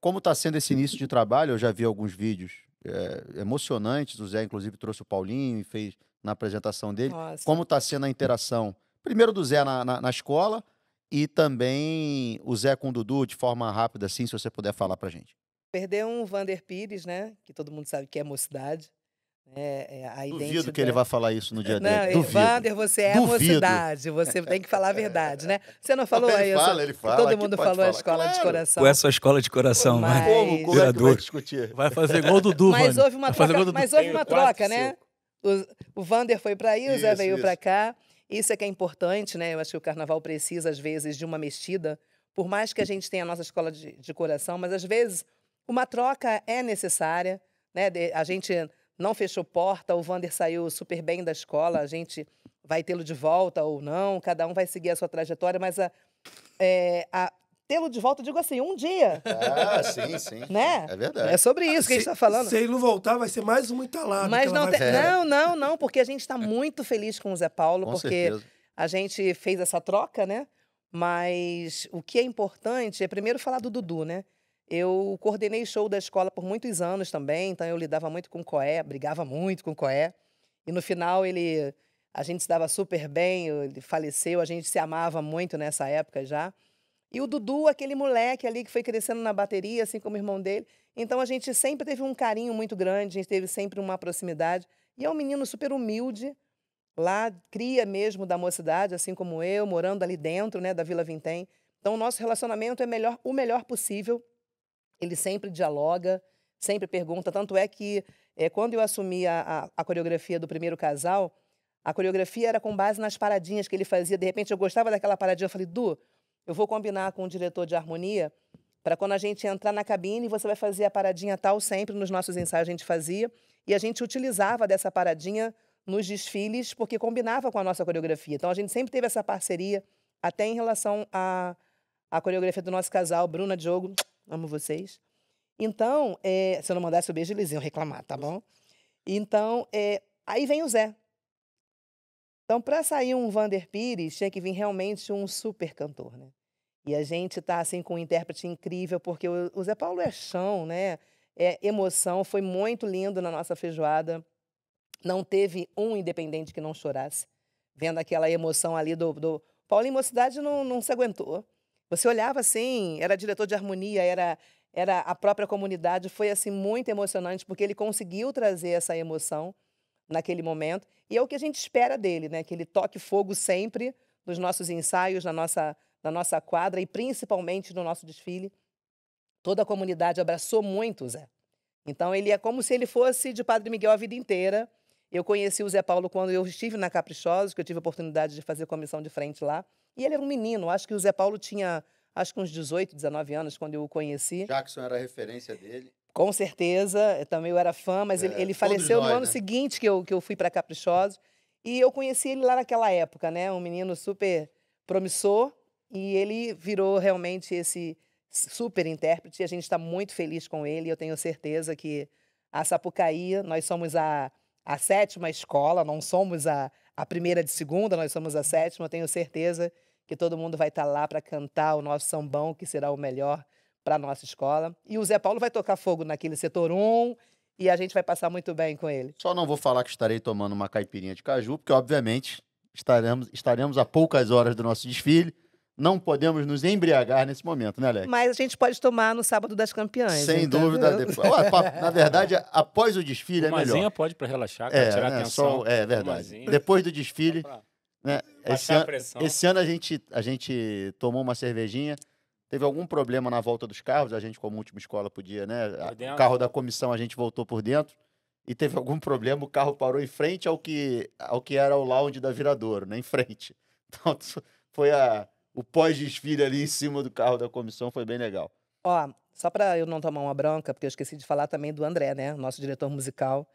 como está sendo esse início de trabalho, eu já vi alguns vídeos é, emocionantes. O Zé, inclusive, trouxe o Paulinho e fez na apresentação dele. Nossa. Como está sendo a interação, primeiro do Zé na, na, na escola e também o Zé com o Dudu, de forma rápida, assim, se você puder falar pra gente. Perdeu um Vander Pires, né? Que todo mundo sabe que é mocidade. É, é a Duvido que ele vá falar isso no dia Não, dele. ele- Duvido. Vander, você é Duvido. a mocidade. Você tem que falar a verdade, né? Você não falou ele aí? eu fala, ele fala. Todo mundo falou a escola de Claro. coração. Qual é a sua escola de coração, Mas- mano? Como? Como é que vai discutir? Vai fazer igual o Dudu, Mas houve uma Vai fazer igual troca, mas houve uma troca, né? O, o Vander foi para aí, o Zé Isso, veio isso. para cá. Isso é que é importante, né? Eu acho que o carnaval precisa, às vezes, de uma mexida. Por mais que a gente tenha a nossa escola de, de coração, mas às vezes uma troca é necessária. Né? De- a gente não fechou porta, o Vander saiu super bem da escola, a gente vai tê-lo de volta ou não, cada um vai seguir a sua trajetória, mas a, é, a- tê-lo de volta, eu digo assim, um dia, Ah, sim, sim. né? É verdade. É sobre isso que a gente está falando. Se ele não voltar, vai ser mais uma entalada. Mas não, vai É. não, não, não, porque a gente está muito feliz com o Zé Paulo, Com porque certeza. a gente fez essa troca, né? Mas o que é importante é primeiro falar do Dudu, né? Eu coordenei show da escola por muitos anos também, então eu lidava muito com o Coé, brigava muito com o Coé. E no final ele a gente se dava super bem, ele faleceu, a gente se amava muito nessa época já. E o Dudu, aquele moleque ali que foi crescendo na bateria, assim como o irmão dele. Então a gente sempre teve um carinho muito grande, a gente teve sempre uma proximidade. E é um menino super humilde, lá, cria mesmo da mocidade, assim como eu, morando ali dentro né, da Vila Vintém. Então o nosso relacionamento é melhor, o melhor possível. Ele sempre dialoga, sempre pergunta. Tanto é que eh, quando eu assumi a, a, a coreografia do primeiro casal, a coreografia era com base nas paradinhas que ele fazia. De repente eu gostava daquela paradinha, eu falei, Du, eu vou combinar com o diretor de harmonia para quando a gente entrar na cabine, você vai fazer a paradinha tal, sempre nos nossos ensaios a gente fazia, e a gente utilizava dessa paradinha nos desfiles, porque combinava com a nossa coreografia. Então a gente sempre teve essa parceria, até em relação à, à coreografia do nosso casal, Bruna Diogo, amo vocês. Então, eh, se eu não mandasse o beijo, eles iam reclamar, tá bom? Então, eh, aí vem o Zé. Então, para sair um Vander Pires, tinha que vir realmente um super cantor, né? E a gente tá assim com um intérprete incrível, porque o, o Zé Paulo é chão, né? É emoção, foi muito lindo na nossa feijoada. Não teve um independente que não chorasse, vendo aquela emoção ali do. do... Paulinho Mocidade não, não se aguentou. Você olhava assim, era diretor de harmonia, era, era a própria comunidade, foi assim muito emocionante, porque ele conseguiu trazer essa emoção naquele momento. E é o que a gente espera dele, né? Que ele toque fogo sempre nos nossos ensaios, na nossa, na nossa quadra e principalmente no nosso desfile. Toda a comunidade abraçou muito o Zé. Então ele é como se ele fosse de Padre Miguel a vida inteira. Eu conheci o Zé Paulo quando eu estive na Caprichosos, que eu tive a oportunidade de fazer comissão de frente lá. E ele era um menino, acho que o Zé Paulo tinha acho que uns 18, 19 anos quando eu o conheci. Jackson era a referência dele. Com certeza, também eu era fã, mas ele, É, ele todos faleceu no nós, ano né? seguinte que eu, que eu fui para Caprichosos. E eu conheci ele lá naquela época, né? Um menino super promissor e ele virou realmente esse super intérprete. E a gente está muito feliz com ele. Eu tenho certeza que a Sapucaí, nós somos a, a sétima escola, não somos a, a primeira de segunda, nós somos a sétima. Tenho certeza que todo mundo vai estar lá para cantar o nosso sambão, que será o melhor para a nossa escola. E o Zé Paulo vai tocar fogo naquele setor 1 e a gente vai passar muito bem com ele. Só não vou falar que estarei tomando uma caipirinha de caju, porque, obviamente, estaremos, estaremos a poucas horas do nosso desfile. Não podemos nos embriagar nesse momento, né, Alex? Mas a gente pode tomar no sábado das campeãs. Sem entendeu? dúvida. Depois. Na verdade, após o desfile é Uma melhor. asinha pode para relaxar, para É, tirar né, atenção. só- é verdade. Depois do desfile, né, esse, Baixar a ano, pressão. esse ano a gente, a gente tomou uma cervejinha. Teve algum problema na volta dos carros, a gente, como última escola, podia, né? O carro da comissão a gente voltou por dentro. E teve algum problema, o carro parou em frente ao que, ao que era o lounge da Viradouro, né? Em frente. Então, foi a, o pós-desfile ali em cima do carro da comissão, foi bem legal. Ó, só para eu não tomar uma bronca, porque eu esqueci de falar também do André, né? Nosso diretor musical,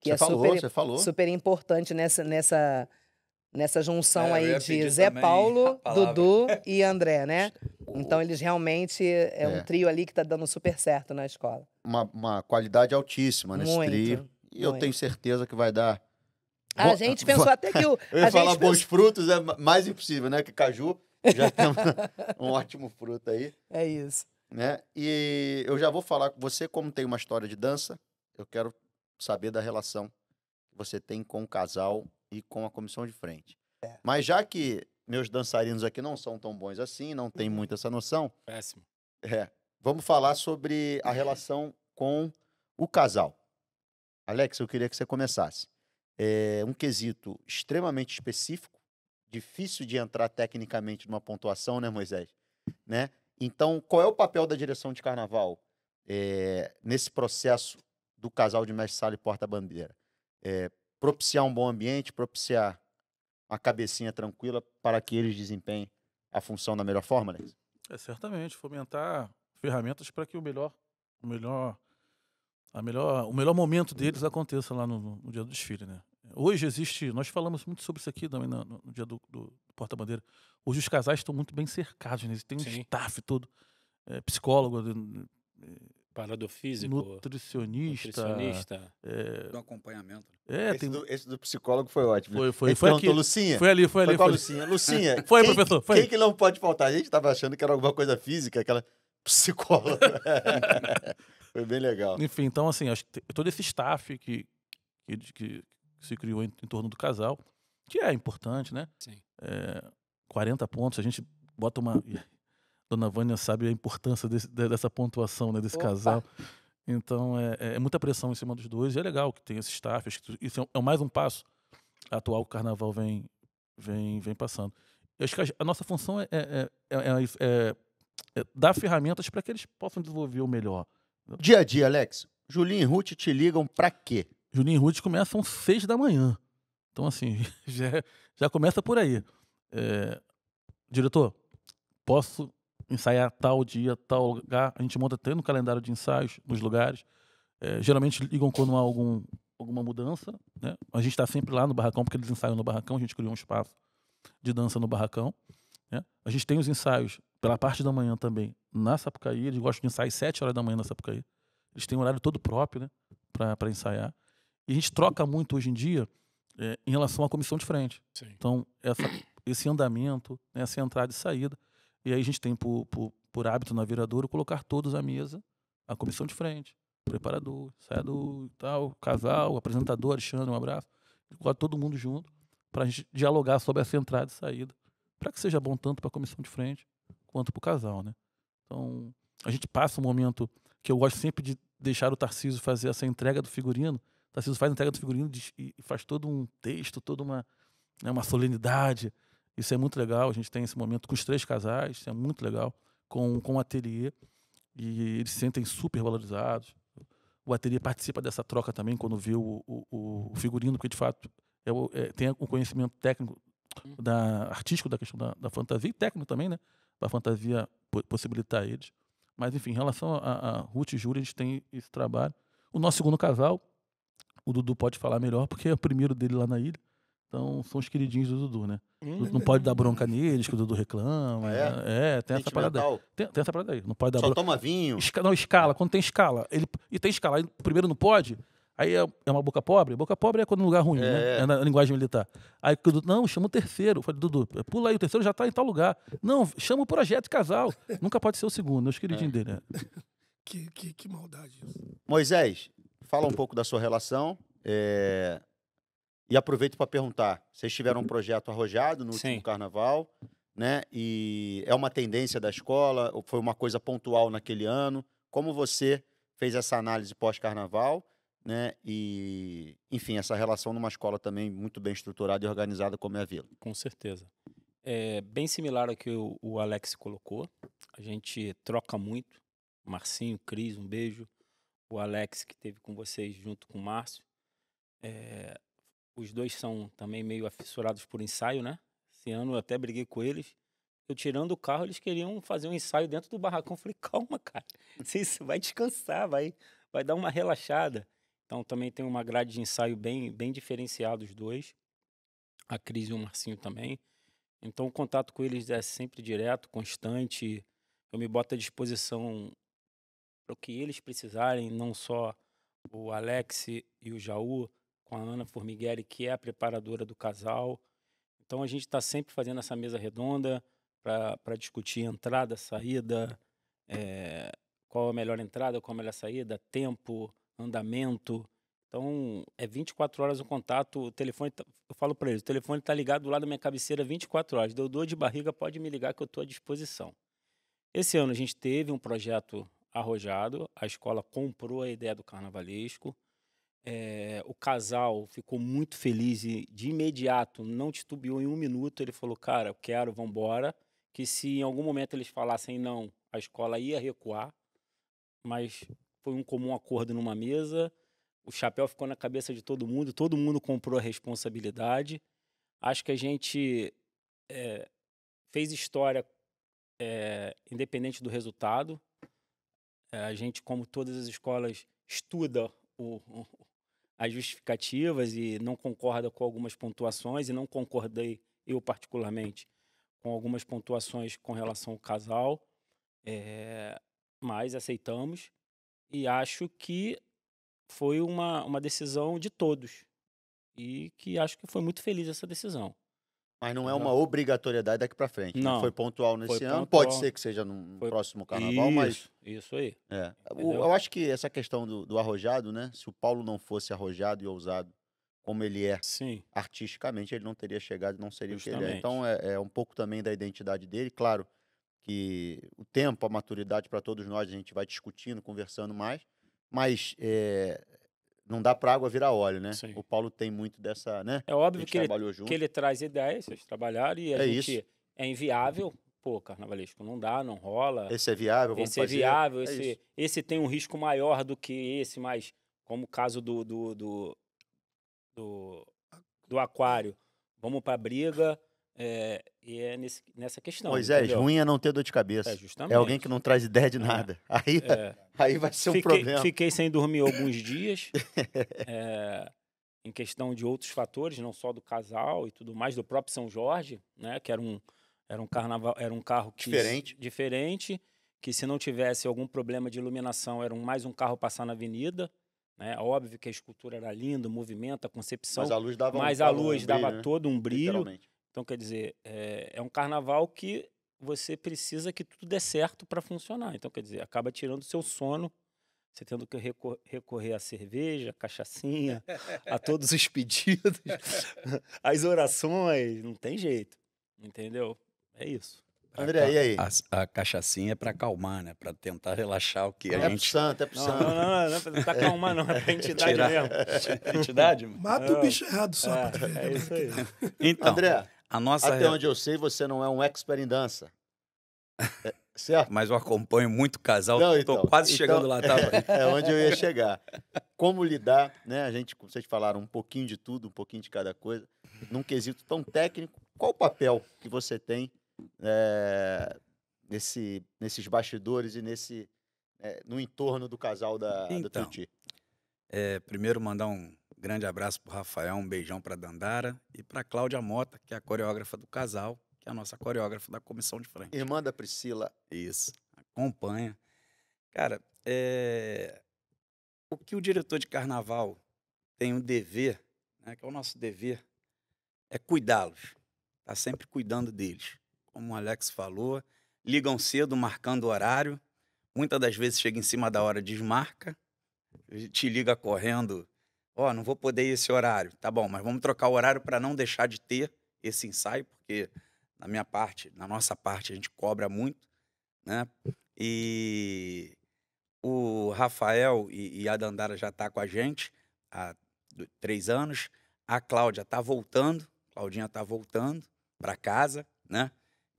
que você é falou, super, você falou. super importante nessa, nessa, nessa junção É, eu aí de Zé Paulo, a. Dudu e André, né? Então eles realmente é, É. um trio ali que tá dando super certo na escola. Uma, uma qualidade altíssima nesse Muito, trio. E eu muito. tenho certeza que vai dar. A Bo- gente pensou até que o Eu ia a falar gente bons frutos, é ma- mais impossível, né? Que caju já tem um, ótimo fruto aí, é isso. né? E eu já vou falar com você, como tem uma história de dança, eu quero saber da relação que você tem com o casal e com a comissão de frente. É. Mas já que meus dançarinos aqui não são tão bons assim, não Uhum. tem muito essa noção, Péssimo. é, vamos falar sobre a relação com o casal. Alex, eu queria que você começasse. É um quesito extremamente específico, difícil de entrar tecnicamente numa pontuação, né, Moisés? Né? Então, qual é o papel da direção de carnaval é, nesse processo do casal de mestre sala e porta-bandeira? É, propiciar um bom ambiente, propiciar uma cabecinha tranquila para que eles desempenhem a função da melhor forma, Alex? É certamente fomentar ferramentas para que o melhor, o melhor, a melhor, o melhor momento deles aconteça lá no- no dia do desfile, né? Hoje existe, nós falamos muito sobre isso aqui também no, no- no dia do, do porta-bandeira. Hoje os casais estão muito bem cercados, né? Eles têm um Sim. staff todo, é, psicólogo, Parador físico, nutricionista, nutricionista. é, Do acompanhamento. é, esse, tem, do, esse do psicólogo foi ótimo. foi, foi, Ele foi aqui, Lucinha, foi ali, foi Foi ali, com a foi, ali. Lucinha. Lucinha, Foi, quem, professor, foi. quem que não pode faltar? A gente tava achando que era alguma coisa física, aquela psicóloga. foi bem legal. Enfim, então, assim, acho que todo esse staff que, que, que se criou em, em torno do casal, que é importante, né? Sim. É, 40 pontos, a gente bota uma. Dona Vânia sabe a importância desse- de- dessa pontuação, né, desse Opa. casal. Então, é, é muita pressão em cima dos dois. E é legal que tem esse staff. Acho que isso é, é mais um passo atual que o carnaval vem, vem, vem passando. Eu acho que a, a nossa função é, é, é, é é- é dar ferramentas para que eles possam desenvolver o melhor. Dia a dia, Alex. Julinho e Ruth te ligam pra quê? Juninho e Ruth começam seis da manhã. Então, assim, já, já começa por aí. É, diretor, posso ensaiar tal dia, tal lugar? A gente monta até no calendário de ensaios, nos lugares. É, geralmente ligam quando há algum, alguma mudança. Né? A gente está sempre lá no barracão, porque eles ensaiam no barracão. A gente criou um espaço de dança no barracão. né? A gente tem os ensaios pela parte da manhã também na Sapucaí. Eles gostam de ensaiar às sete horas da manhã na Sapucaí. Eles têm um horário todo próprio né? para ensaiar. E a gente troca muito hoje em dia é, em relação à comissão de frente. Sim. Então, essa, esse andamento, né, essa entrada e saída. E aí a gente tem por, por, por hábito na viradouro colocar todos à mesa, a comissão de frente, preparador, e tal, casal, apresentador, Alexandre, um abraço. Coloca todo mundo junto para a gente dialogar sobre essa entrada e saída. Para que seja bom tanto para a comissão de frente quanto para o casal, né? Então, a gente passa um momento que eu gosto sempre de deixar o Tarcísio fazer essa entrega do figurino. Tarcísio faz entrega do figurino e faz todo um texto, toda uma, né, uma solenidade. Isso é muito legal. A gente tem esse momento com os três casais, isso é muito legal, com, com o ateliê. E eles se sentem super valorizados. O ateliê participa dessa troca também quando vê o, o, o figurino, porque de fato é é- tem o conhecimento técnico, da, artístico da questão da, da fantasia e técnico também, né? Para a fantasia po- possibilitar eles. Mas, enfim, em relação a, a Ruth e Júlia, a gente tem esse trabalho. O nosso segundo casal, o Dudu pode falar melhor, porque é o primeiro dele lá na ilha. Então, são os queridinhos do Dudu, né? Hum, Não pode dar bronca neles, que o Dudu reclama. É? É, tem essa parada aí. Tem, tem essa parada aí. Não pode dar Só bronca. toma vinho. Esca- não, escala. Quando tem escala. Ele, e tem escala. Aí, o primeiro não pode. Aí é, é uma boca pobre. Boca pobre é quando no lugar ruim, É. né? É na linguagem militar. Aí o Dudu, não, chama o terceiro. Eu falei, Dudu, pula aí, o terceiro já tá em tal lugar. Não, chama o projeto de casal. Nunca pode ser o segundo, é os queridinhos dele. né? Que, que, que maldade isso. Moisés, fala um pouco da sua relação. é, E aproveito para perguntar. Vocês tiveram um projeto arrojado no último Sim. carnaval, né? E é uma tendência da escola, ou foi uma coisa pontual naquele ano? Como você fez essa análise pós-carnaval, né? E, enfim, essa relação numa escola também muito bem estruturada e organizada como é a Vila. Com certeza. É bem similar ao que o, o Alex colocou. A gente troca muito. Marcinho, Cris, um beijo. O Alex, que teve com vocês junto com o Márcio. É, os dois são também meio afissurados por ensaio, né? Esse ano eu até briguei com eles. Eu tirando o carro, eles queriam fazer um ensaio dentro do barracão. Eu falei, calma, cara. Você vai descansar, vai, vai dar uma relaxada. Então também tem uma grade de ensaio bem, bem diferenciada os dois. A Cris e o Marcinho também. Então o contato com eles é sempre direto, constante. Eu me boto à disposição para o que eles precisarem, não só o Alex e o Jaú, com a Ana Formigueri, que é a preparadora do casal. Então a gente está sempre fazendo essa mesa redonda para discutir entrada, saída, eh, qual a melhor entrada, qual a melhor saída, tempo, andamento. Então é 24 horas o contato, o telefone, tá- eu falo para eles, o telefone está ligado do lado da minha cabeceira 24 horas. Deu dor de barriga, pode me ligar que eu estou à disposição. Esse ano a gente teve um projeto arrojado, a escola comprou a ideia do carnavalesco. É, o casal ficou muito feliz e de imediato não titubeou em um minuto. Ele falou: Cara, eu quero, vambora. Que se em algum momento eles falassem não, a escola ia recuar. Mas foi um comum acordo numa mesa. O chapéu ficou na cabeça de todo mundo, todo mundo comprou a responsabilidade. Acho que a gente é, fez história é, independente do resultado. É, a gente, como todas as escolas, estuda o- o- as justificativas e não concorda com algumas pontuações, e não concordei, eu particularmente, com algumas pontuações com relação ao casal, é, mas aceitamos e acho que foi uma, uma decisão de todos e que acho que foi muito feliz essa decisão. Mas não é uma obrigatoriedade daqui para frente. né? Não. Foi pontual nesse Foi ano. pontual. Pode ser que seja no Foi- próximo carnaval, mas Isso, isso aí. É. O- eu acho que essa questão do, do arrojado, né? Se o Paulo não fosse arrojado e ousado como ele é Sim, artisticamente, ele não teria chegado, não seria o que ele é. Justamente. Então é, é um pouco também da identidade dele. Claro que o tempo, a maturidade para todos nós, a gente vai discutindo, conversando mais, mas é, não dá para água virar óleo, né? Sim. O Paulo tem muito dessa, né? é óbvio que ele junto. que ele traz ideias, vocês trabalharam e a É gente isso. é inviável. Pô, carnavalesco, não dá, não rola. Esse é viável, vamos Esse é fazer. viável, É esse, isso. esse tem um risco maior do que esse, mas como o caso do, do, do, do, do aquário, vamos para briga, é, e é nesse, nessa questão. Moisés, entendeu? ruim é não ter dor de cabeça. É, É, justamente. alguém que não traz ideia de É. nada. Aí, É. aí vai ser um fiquei, problema. fiquei sem dormir alguns dias, é, em questão de outros fatores, não só do casal e tudo mais, do próprio São Jorge, né? Que era um, era um carnaval, era um carro que, Diferente. diferente, que se não tivesse algum problema de iluminação, era um, mais um carro passar na avenida. Né? Óbvio que a escultura era linda, o movimento, a concepção, Mas a luz dava um- mas a dava um luz brilho, dava né? todo um brilho. Então, quer dizer, é, é um carnaval que você precisa que tudo dê certo para funcionar. Então, quer dizer, acaba tirando o seu sono, você tendo que recor- recorrer à cerveja, à cachaçinha, a todos os pedidos, às orações, não tem jeito, entendeu? É isso. André, e aí? A, a cachaçinha é pra acalmar, né? Pra tentar relaxar o que É a pro gente. santo, é pro Não, santo. não, não, não, não é pra tentar calmar, não, é pra entidade Tirar- mesmo. Entidade? mano? Mata o É. bicho errado só. É, é isso aí. Então, André, a nossa. até onde eu sei, você não é um expert em dança. É, certo? Mas eu acompanho muito casal. Tô então, quase então- chegando lá, tá? É onde eu ia chegar. Como lidar, né? A gente, como vocês falaram, um pouquinho de tudo, um pouquinho de cada coisa, num quesito tão técnico. Qual o papel que você tem é, nesse, nesses bastidores e nesse é, no entorno do casal da, da Então. Tuti? É, primeiro, mandar um Grande abraço pro Rafael, um beijão pra Dandara e pra Cláudia Mota, que é a coreógrafa do casal, que é a nossa coreógrafa da comissão de frente. Irmã da Priscila. Isso, acompanha. Cara, é... o que o diretor de carnaval tem um dever, né, que é o nosso dever, é cuidá-los. Tá sempre cuidando deles. Como o Alex falou, ligam cedo, marcando o horário. Muitas das vezes chega em cima da hora, desmarca, te liga correndo. Ó, não vou poder ir esse horário. Tá bom, mas vamos trocar o horário para não deixar de ter esse ensaio, porque na minha parte, na nossa parte, a gente cobra muito, né? E o Rafael e, e a Dandara já tá com a gente há três anos. A Cláudia tá voltando, Claudinha tá voltando para casa, né?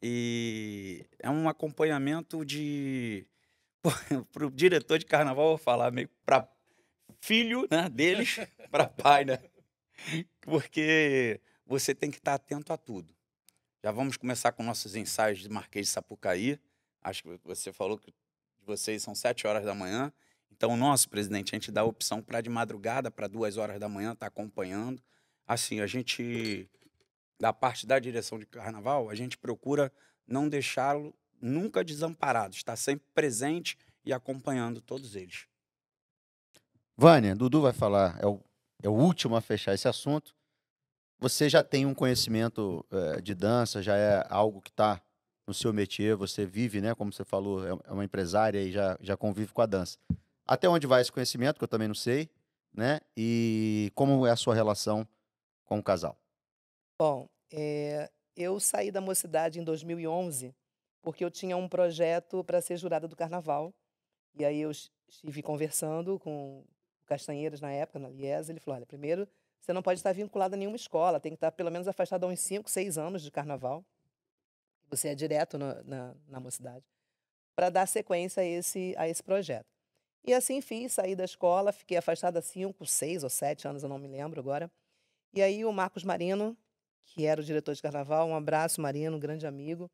E é um acompanhamento de para o diretor de carnaval, vou falar meio para filho né, deles, para pai, né? Porque você tem que estar atento a tudo. Já vamos começar com nossos ensaios de Marquês de Sapucaí. Acho que você falou que vocês são sete horas da manhã. Então, o nosso presidente, a gente dá a opção para de madrugada, para duas horas da manhã, estar acompanhando. Assim, a gente, da parte da direção de carnaval, a gente procura não deixá-lo nunca desamparado, estar sempre presente e acompanhando todos eles. Vânia, Dudu vai falar, é o, é o último a fechar esse assunto. Você já tem um conhecimento eh, de dança, já é algo que está no seu métier, você vive, né? Como você falou, é é uma empresária e já, já convive com a dança. Até onde vai esse conhecimento, que eu também não sei, né? E como é a sua relação com o casal? Bom, eh, eu saí da mocidade em 2011 porque eu tinha um projeto para ser jurada do carnaval. E aí eu es- estive conversando com o Castanheiras na época, na Liesa. Ele falou: olha, primeiro, você não pode estar vinculada a nenhuma escola, tem que estar pelo menos afastada há uns 5, 6 anos de carnaval. Você é direto na, na, na mocidade, para dar sequência a esse, a esse projeto. E assim fiz, saí da escola, fiquei afastada há 5, 6 ou 7 anos, eu não me lembro agora. E aí o Marcos Marino, que era o diretor de carnaval, um abraço, Marino, um grande amigo.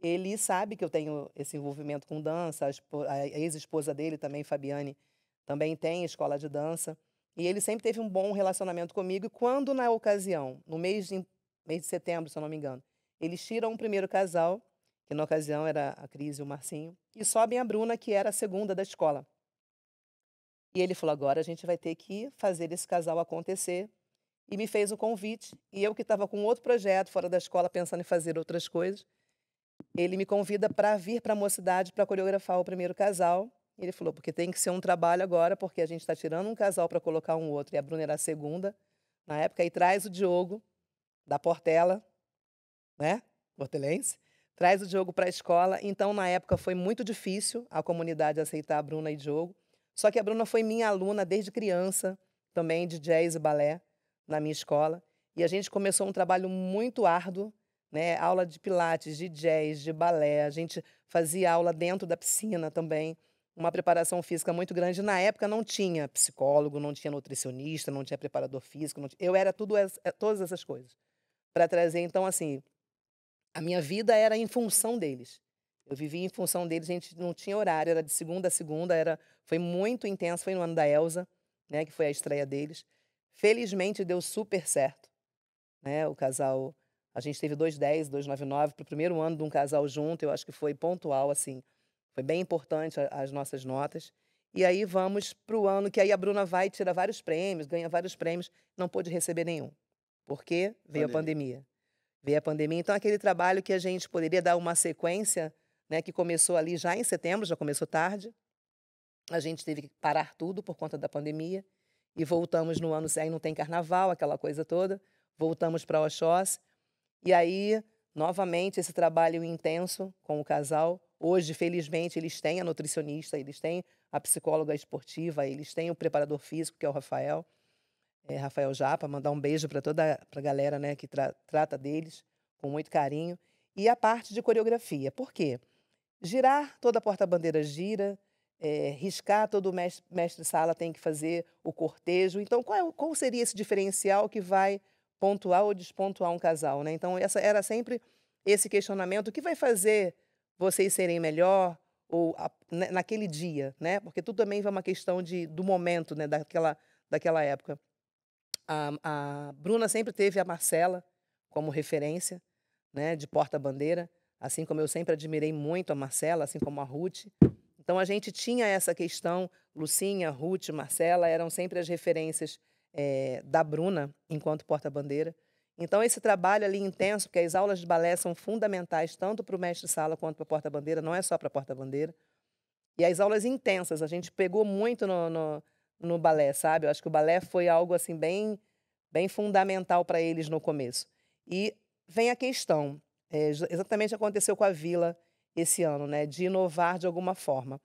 Ele sabe que eu tenho esse envolvimento com dança, a ex-esposa dele também, Fabiane, também tem escola de dança. E ele sempre teve um bom relacionamento comigo. E quando, na ocasião, no mês de, mês de setembro, se eu não me engano, eles tiram o primeiro casal, que na ocasião era a Cris e o Marcinho, e sobem a Bruna, que era a segunda da escola. E ele falou: agora a gente vai ter que fazer esse casal acontecer. E me fez o convite. E eu, que estava com outro projeto fora da escola, pensando em fazer outras coisas, ele me convida para vir para a mocidade para coreografar o primeiro casal. Ele falou, porque tem que ser um trabalho agora, porque a gente está tirando um casal para colocar um outro. E a Bruna era a segunda, na época, e traz o Diogo, da Portela, né? Portelense. Traz o Diogo para a escola. Então, na época, foi muito difícil a comunidade aceitar a Bruna e Diogo. Só que a Bruna foi minha aluna desde criança, também de jazz e balé, na minha escola. E a gente começou um trabalho muito árduo, né? Aula de pilates, de jazz, de balé. A gente fazia aula dentro da piscina também. Uma preparação física muito grande. Na época não tinha psicólogo, não tinha nutricionista, não tinha preparador físico. não ti- Eu era tudo eh, todas essas coisas. Para trazer, então, assim, a minha vida era em função deles. Eu vivia em função deles, a gente não tinha horário, era de segunda a segunda, era, foi muito intenso, foi no ano da Elsa, né, que foi a estreia deles. Felizmente deu super certo, né? O casal, a gente teve 210, 299 para o primeiro ano de um casal junto, eu acho que foi pontual assim. Foi bem importante a- as nossas notas. E aí vamos para o ano que aí a Bruna vai tirar vários prêmios, ganha vários prêmios, não pôde receber nenhum. Porque veio a pandemia. Veio a pandemia, então aquele trabalho que a gente poderia dar uma sequência, né, que começou ali já em setembro, já começou tarde. A gente teve que parar tudo por conta da pandemia e voltamos no ano, aí não tem carnaval, aquela coisa toda. Voltamos para Oxóssi. E aí, novamente, esse trabalho intenso com o casal. Hoje, felizmente, eles têm a nutricionista, eles têm a psicóloga esportiva, eles têm o preparador físico, que é o Rafael, é, Rafael Japa. Mandar um beijo para toda a galera né, que tra- trata deles com muito carinho. E a parte de coreografia. Por quê? Girar, toda a porta-bandeira gira, é, riscar, todo mestre, mestre sala tem que fazer o cortejo. Então, qual, é o- qual seria esse diferencial que vai pontuar ou despontuar um casal? Né? Então, essa era sempre esse questionamento: o que vai fazer vocês serem melhor ou a- na- naquele dia? Né? Porque tudo também vai uma questão de, do momento, né? daquela, daquela época. A, a Bruna sempre teve a Marcela como referência, né, de porta-bandeira, assim como eu sempre admirei muito a Marcela, assim como a Ruth. Então a gente tinha essa questão, Lucinha, Ruth, Marcela eram sempre as referências eh, da Bruna enquanto porta-bandeira. Então esse trabalho ali intenso, porque as aulas de balé são fundamentais tanto para o mestre-sala quanto para a porta-bandeira, não é só para a porta-bandeira. E as aulas intensas, a gente pegou muito no, no, no balé, sabe? Eu acho que o balé foi algo assim bem, bem fundamental para eles no começo. E vem a questão, é, exa- exatamente aconteceu com a Vila esse ano, né? De inovar de alguma forma.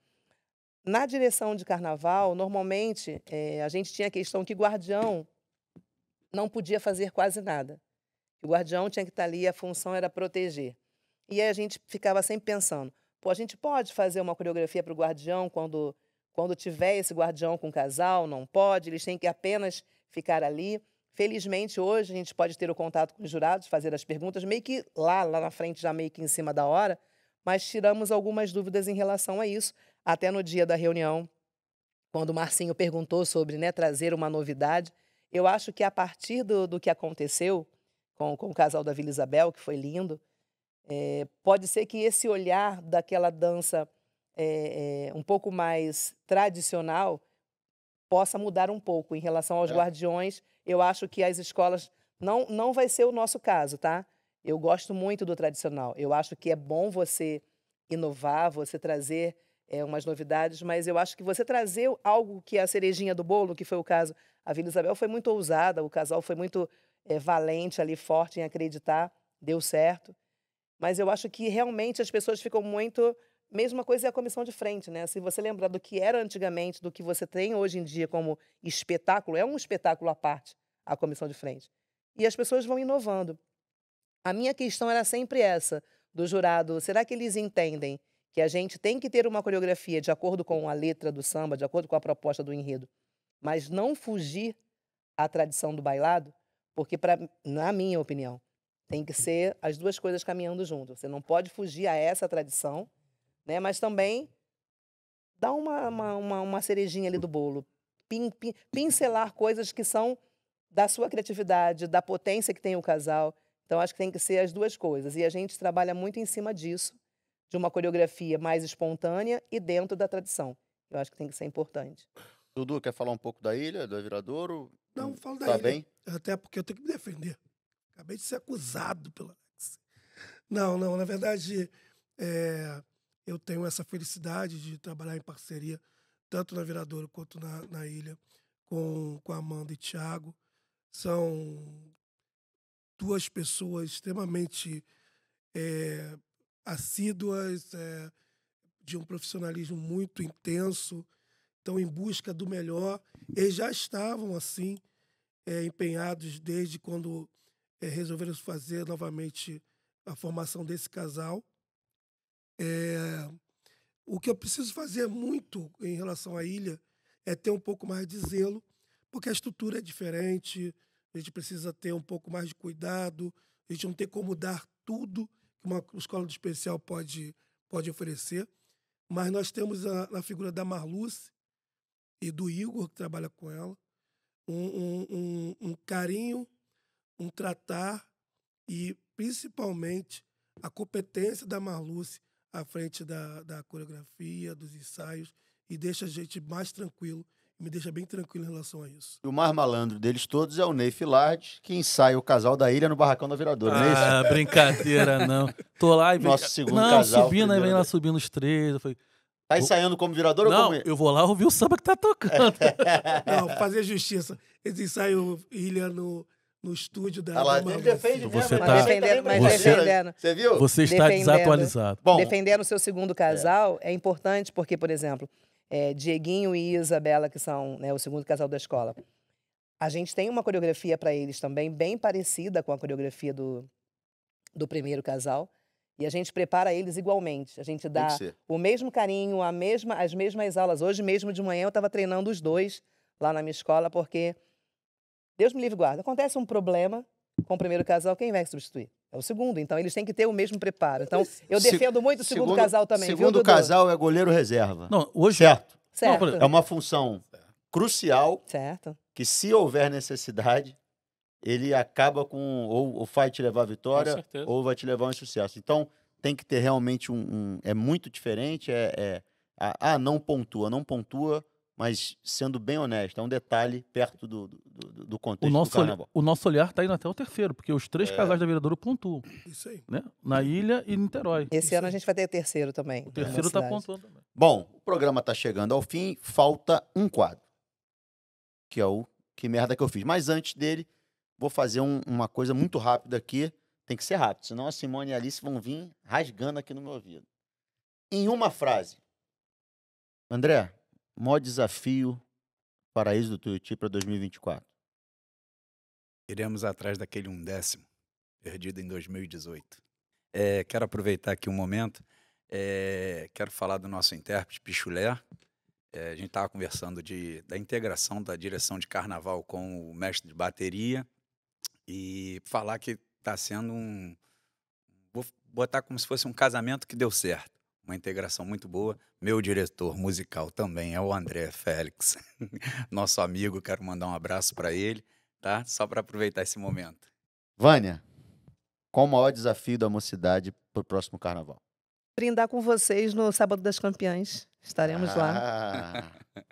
Na direção de carnaval, normalmente é, a gente tinha a questão que guardião não podia fazer quase nada. O guardião tinha que estar ali, a função era proteger. E aí a gente ficava sempre pensando, pô, a gente pode fazer uma coreografia para o guardião quando, quando tiver esse guardião com o casal? Não pode, eles têm que apenas ficar ali. Felizmente, hoje, a gente pode ter o contato com os jurados, fazer as perguntas, meio que lá, lá na frente, já meio que em cima da hora, mas tiramos algumas dúvidas em relação a isso. Até no dia da reunião, quando o Marcinho perguntou sobre né, trazer uma novidade, eu acho que a partir do, do que aconteceu com, com o casal da Vila Isabel, que foi lindo, é, pode ser que esse olhar daquela dança é, é, um pouco mais tradicional possa mudar um pouco em relação aos É. guardiões. Eu acho que as escolas não não vai ser o nosso caso, tá? Eu gosto muito do tradicional. Eu acho que é bom você inovar, você trazer é, umas novidades, mas eu acho que você trazer algo que é a cerejinha do bolo, que foi o caso, a Vila Isabel foi muito ousada, o casal foi muito é, valente ali, forte em acreditar, deu certo. Mas eu acho que realmente as pessoas ficam muito. Mesma coisa é a comissão de frente, né? Se você lembrar do que era antigamente, do que você tem hoje em dia como espetáculo, é um espetáculo à parte, a comissão de frente. E as pessoas vão inovando. A minha questão era sempre essa, do jurado: será que eles entendem que a gente tem que ter uma coreografia de acordo com a letra do samba, de acordo com a proposta do enredo, mas não fugir à tradição do bailado? Porque, na minha opinião, tem que ser as duas coisas caminhando junto. Você não pode fugir a essa tradição, né? mas também dar uma, uma, uma, uma cerejinha ali do bolo. Pin, pin- pincelar coisas que são da sua criatividade, da potência que tem o casal. Então, acho que tem que ser as duas coisas. E a gente trabalha muito em cima disso, de uma coreografia mais espontânea e dentro da tradição. Eu acho que tem que ser importante. Dudu, quer falar um pouco da ilha, do Viradouro? Não, falo da Tá ilha. bem? Até porque eu tenho que me defender. Acabei de ser acusado pelo Alex. Não, não, na verdade, é, eu tenho essa felicidade de trabalhar em parceria, tanto na Viradouro quanto na, na ilha, com, com a Amanda e Thiago. São duas pessoas extremamente é, assíduas, é, de um profissionalismo muito intenso, estão em busca do melhor. Eles já estavam assim, é, empenhados desde quando é, resolveram fazer novamente a formação desse casal. O que eu preciso fazer muito em relação à ilha é ter um pouco mais de zelo, porque a estrutura é diferente, a gente precisa ter um pouco mais de cuidado, a gente não tem como dar tudo que uma escola de especial pode, pode oferecer. Mas nós temos a, na figura da Marluce e do Igor, que trabalha com ela, um, um, um, um carinho, um tratar e, principalmente, a competência da Marluce à frente da, da coreografia, dos ensaios, e deixa a gente mais tranquilo, me deixa bem tranquilo em relação a isso. E o mais malandro deles todos é o Ney Filard, que ensaia o casal da ilha no Barracão da Viradouro, não é isso? Ah, brincadeira, não. Tô lá e vem. Nosso segundo não, casal, subindo, aí vem lá subindo os três. Eu falei, Tá ensaiando como Viradouro ou não, como... eu vou lá ouvir o samba que tá tocando. Não, fazer justiça. Eles ensaiam Ilha no, no estúdio da. Ah lá, ele defende Você mesmo. tá- Mas defendendo, mas Você- defendendo. Você viu? Você está Defendendo. desatualizado. Bom, Defendendo o seu segundo casal é importante porque, por exemplo, é, Dieguinho e Isabela, que são né, o segundo casal da escola, a gente tem uma coreografia para eles também bem parecida com a coreografia do, do primeiro casal. E a gente prepara eles igualmente. A gente dá o mesmo carinho, a mesma, as mesmas aulas. Hoje mesmo de manhã eu estava treinando os dois lá na minha escola, porque Deus me livre guarda. Acontece um problema com o primeiro casal, quem vai substituir? É o segundo. Então eles têm que ter o mesmo preparo. Então eu Se- defendo muito o segundo, casal também. viu, Segundo Dudu? casal é goleiro reserva. Não, hoje. Certo. Certo. Não, É uma função crucial Certo. que se houver necessidade, ele acaba com ou, ou vai te levar à vitória ou vai te levar a um sucesso. Então tem que ter realmente um, um- é muito diferente, é, é ah, não pontua, não pontua, mas sendo bem honesto, é um detalhe perto do, do, do- do O contexto do nosso, olha- carnaval. o nosso olhar está indo até o terceiro, porque os três É. casais da Viradouro pontuam, Isso aí. né? Na ilha e em Niterói. Esse ano a gente vai ter terceiro também. O terceiro está pontuando também. Bom, o programa está chegando ao fim, falta um quadro, que é o que merda que eu fiz. Mas antes dele, vou fazer um- uma coisa muito rápida aqui. Tem que ser rápido, senão a Simone e a Alice vão vir rasgando aqui no meu ouvido. Em uma frase, André, maior desafio Paraíso do Tuiuti para 2024. Iremos atrás daquele um décimo, perdido em 2018. É, quero aproveitar aqui um momento, é, quero falar do nosso intérprete Pichulé. É, a gente estava conversando de, da integração da direção de carnaval com o mestre de bateria e falar que está sendo um. Vou botar como se fosse um casamento que deu certo. Uma integração muito boa. Meu diretor musical também é o André Félix, nosso amigo. Quero mandar um abraço para ele tá? Só para aproveitar esse momento. Vânia, qual o maior desafio da mocidade para o próximo carnaval? Brindar com vocês no Sábado das Campeãs. Estaremos lá. Ah.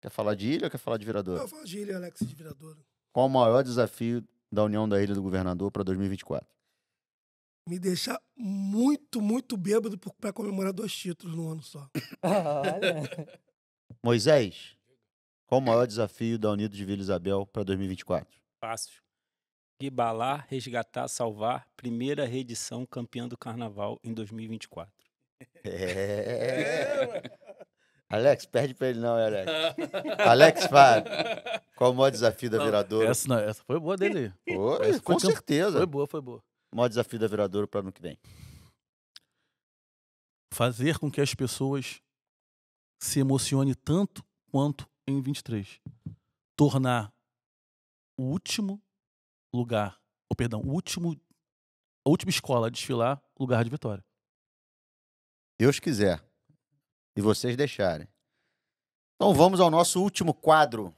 Quer falar de ilha ou quer falar de Viradouro? Eu falo Gília Alex de Viradouro. Qual o maior desafio da União da Ilha do Governador para 2024? Me deixar muito, muito bêbado para comemorar dois títulos no ano só. Olha. Moisés, qual o maior desafio da Unidos de Vila Isabel para 2024? Fácil. Ribalar, resgatar, salvar. Primeira reedição campeã do carnaval em 2024. É. Alex, perde para ele não, hein, Alex. Alex Fábio, qual o maior desafio da Viradouro? Essa, não, essa foi boa dele. Pô, essa com foi tempo- certeza. Foi boa, foi boa. O maior desafio da Viradouro para ano que vem. Fazer com que as pessoas se emocionem tanto quanto em 23. Tornar o último lugar, ou perdão, o último, a última escola a desfilar lugar de vitória. Deus quiser. E vocês deixarem. Então vamos ao nosso último quadro.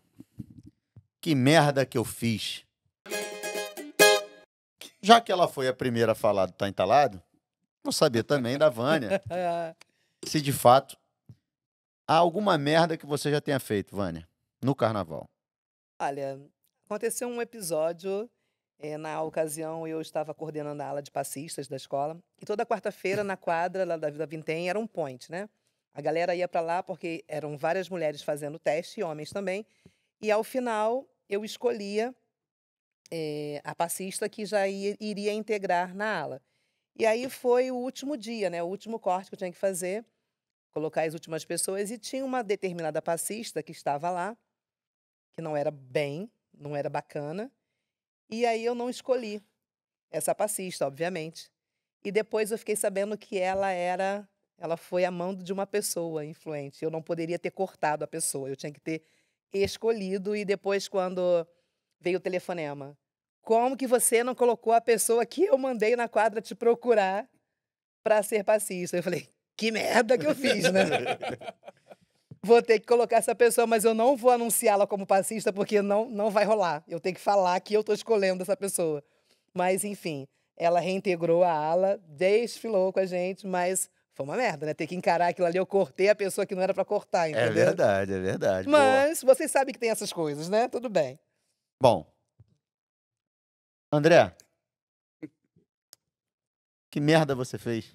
Que merda que eu fiz. Já que ela foi a primeira a falar do Tá Entalado, vou saber também da Vânia se de fato há alguma merda que você já tenha feito, Vânia, no carnaval. Olha, aconteceu um episódio. eh, na ocasião, eu estava coordenando a ala de passistas da escola. E toda quarta-feira, na quadra lá da Vila Vintém, era um point, né? A galera ia para lá porque eram várias mulheres fazendo teste, e homens também. E ao final, eu escolhia eh, a passista que já ia- iria integrar na ala. E aí foi o último dia, né? O último corte que eu tinha que fazer, colocar as últimas pessoas. E tinha uma determinada passista que estava lá, que não era bem, não era bacana. E aí eu não escolhi essa passista, obviamente. E depois eu fiquei sabendo que ela era, ela foi a mão de uma pessoa influente. Eu não poderia ter cortado a pessoa, eu tinha que ter escolhido e depois quando veio o telefonema, como que você não colocou a pessoa que eu mandei na quadra te procurar para ser passista? Eu falei, que merda que eu fiz, né? vou ter que colocar essa pessoa, mas eu não vou anunciá-la como passista porque não, não vai rolar. Eu tenho que falar que eu estou escolhendo essa pessoa. Mas, enfim, ela reintegrou a ala, desfilou com a gente, mas foi uma merda, né? Ter que encarar aquilo ali. Eu cortei a pessoa que não era para cortar, entendeu? É verdade, é verdade. Boa. Mas vocês sabem que tem essas coisas, né? Tudo bem. Bom. André. Que merda você fez?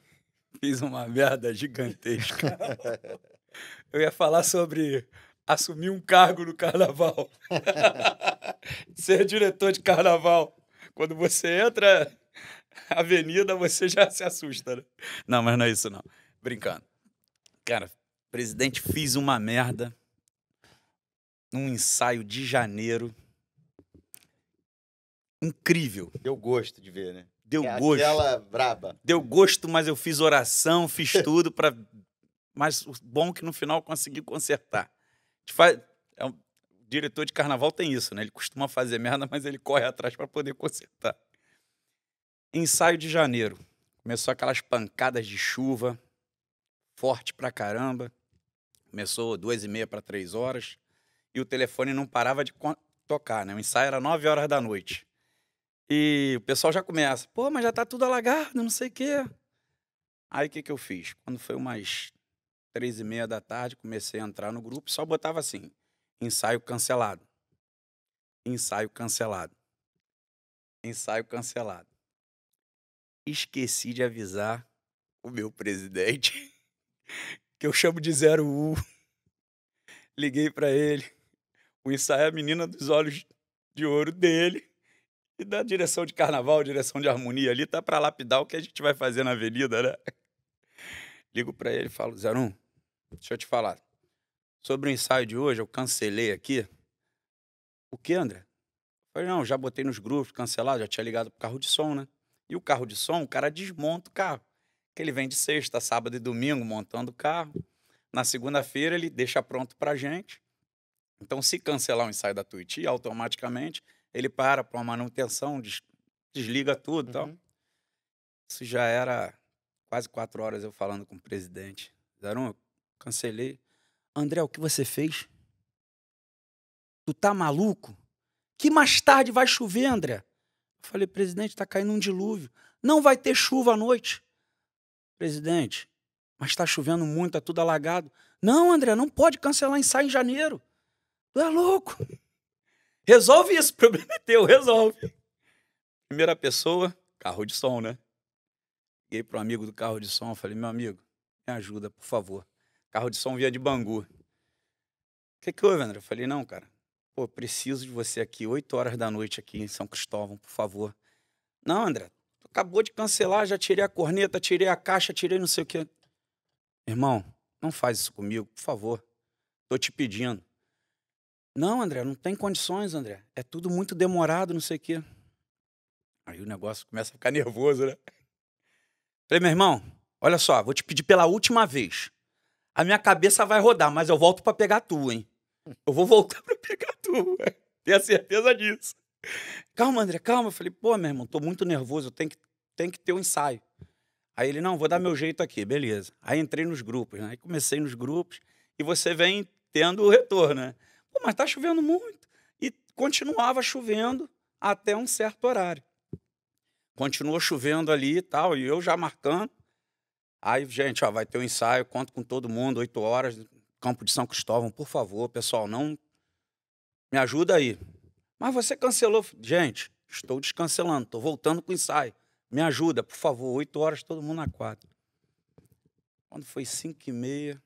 Fiz uma merda gigantesca. Eu ia falar sobre assumir um cargo no carnaval. Ser diretor de carnaval. Quando você entra na avenida, você já se assusta, né? Não, mas não é isso, não. Brincando. Cara, presidente, fiz uma merda num ensaio de janeiro. Incrível. Deu gosto de ver, né? Deu É gosto. Aquela braba. Deu gosto, mas eu fiz oração, fiz tudo para. Mas o bom é que no final eu consegui consertar. Faz- é um- O diretor de carnaval tem isso, né? Ele costuma fazer merda, mas ele corre atrás para poder consertar. Ensaio de janeiro. Começou aquelas pancadas de chuva, forte pra caramba. Começou duas e meia para três horas. e o telefone não parava de tocar, né? O ensaio era 9 horas da noite. E o pessoal já começa, pô, mas já tá tudo alagado, não sei o quê. Aí o que, que eu fiz? Quando foi umas três e meia da tarde, comecei a entrar no grupo, só botava assim, ensaio cancelado. Ensaio cancelado. Ensaio cancelado. Esqueci de avisar o meu presidente, que eu chamo de 01. Liguei para ele. O ensaio é a menina dos olhos de ouro dele. E da direção de carnaval, direção de harmonia ali, tá para lapidar o que a gente vai fazer na avenida, né? Ligo para ele e falo: 01, deixa eu te falar. Sobre o ensaio de hoje, eu cancelei aqui. O que, André? Eu falei, não, já botei nos grupos, cancelado, já tinha ligado pro carro de som, né? E o carro de som, o cara desmonta o carro. Que ele vem de sexta, sábado e domingo montando o carro. Na segunda-feira ele deixa pronto pra gente. Então, se cancelar o ensaio da Tuiuti, automaticamente ele para para uma manutenção, des- desliga tudo e tal. Uhum. Isso já era quase quatro horas eu falando com o presidente. Zarum, eu cancelei. André, o que você fez? Tu tá maluco? Que mais tarde vai chover, André? Eu falei, presidente, tá caindo um dilúvio. Não vai ter chuva à noite. Presidente, mas tá chovendo muito, tá tudo alagado. Não, André, não pode cancelar ensaio em janeiro. Tu é louco. Resolve isso, o problema é teu, resolve. Primeira pessoa, carro de som, né? Liguei pro amigo do carro de som, falei, meu amigo, me ajuda, por favor. Carro de som via de Bangu. O que que houve, André? Eu falei, não, cara, pô, preciso de você aqui, 8 horas da noite aqui em São Cristóvão, por favor. Não, André, acabou de cancelar, já tirei a corneta, tirei a caixa, tirei não sei o quê. Irmão, não faz isso comigo, por favor. Tô te pedindo. Não, André, não tem condições, André. É tudo muito demorado, não sei o quê. Aí o negócio começa a ficar nervoso, né? Falei, meu irmão, olha só, vou te pedir pela última vez. A minha cabeça vai rodar, mas eu volto pra pegar tu, hein? Eu vou voltar pra pegar tu. Tenha certeza disso. Calma, André, calma. Eu falei, pô, meu irmão, tô muito nervoso, eu tenho que, tenho que ter um ensaio. Aí ele, não, vou dar meu jeito aqui, beleza. Aí entrei nos grupos, né? Aí comecei nos grupos e você vem tendo o retorno, né? Pô, mas tá chovendo muito. E continuava chovendo até um certo horário. Continuou chovendo ali e tal, e eu já marcando. Aí, gente, ó, vai ter um ensaio, conto com todo mundo, 8 horas, campo de São Cristóvão, por favor, pessoal, não me ajuda aí. Mas você cancelou. Gente, estou descancelando, estou voltando com o ensaio. Me ajuda, por favor, 8 horas, todo mundo na quadra. Quando foi 5 e meia,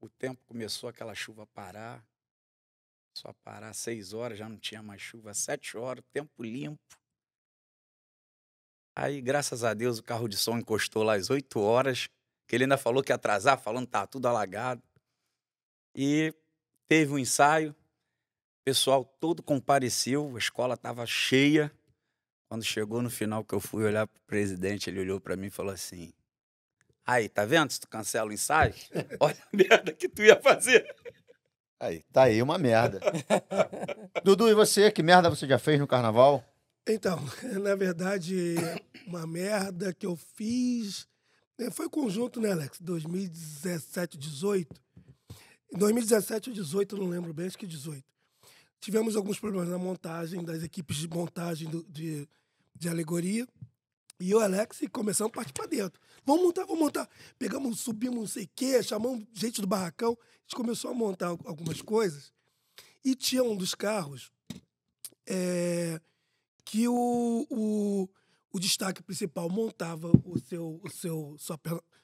o tempo começou aquela chuva a parar. Só parar 6 horas, já não tinha mais chuva. 7 horas, tempo limpo. Aí, graças a Deus, o carro de som encostou lá às 8 horas, que ele ainda falou que ia atrasar, falando que tá tudo alagado. E teve um ensaio, o pessoal todo compareceu, a escola estava cheia. Quando chegou no final que eu fui olhar pro presidente, ele olhou para mim e falou assim: Aí, tá vendo? Se tu cancela o ensaio, olha a merda que tu ia fazer. Aí, tá aí uma merda. Dudu, e você? Que merda você já fez no carnaval? Então, na verdade, uma merda que eu fiz. né, Foi conjunto, né, Alex? 2017, 18. Em 2017 ou 18, eu não lembro bem, acho que 18. Tivemos alguns problemas na montagem, das equipes de montagem do- de, de alegoria. E eu e Alex começamos a partir para dentro. Vamos montar, vamos montar. Pegamos, subimos não sei o quê, chamamos gente do barracão. A gente começou a montar al- algumas coisas. E tinha um dos carros é, que o, o, o destaque principal montava o seu, o seu, sua,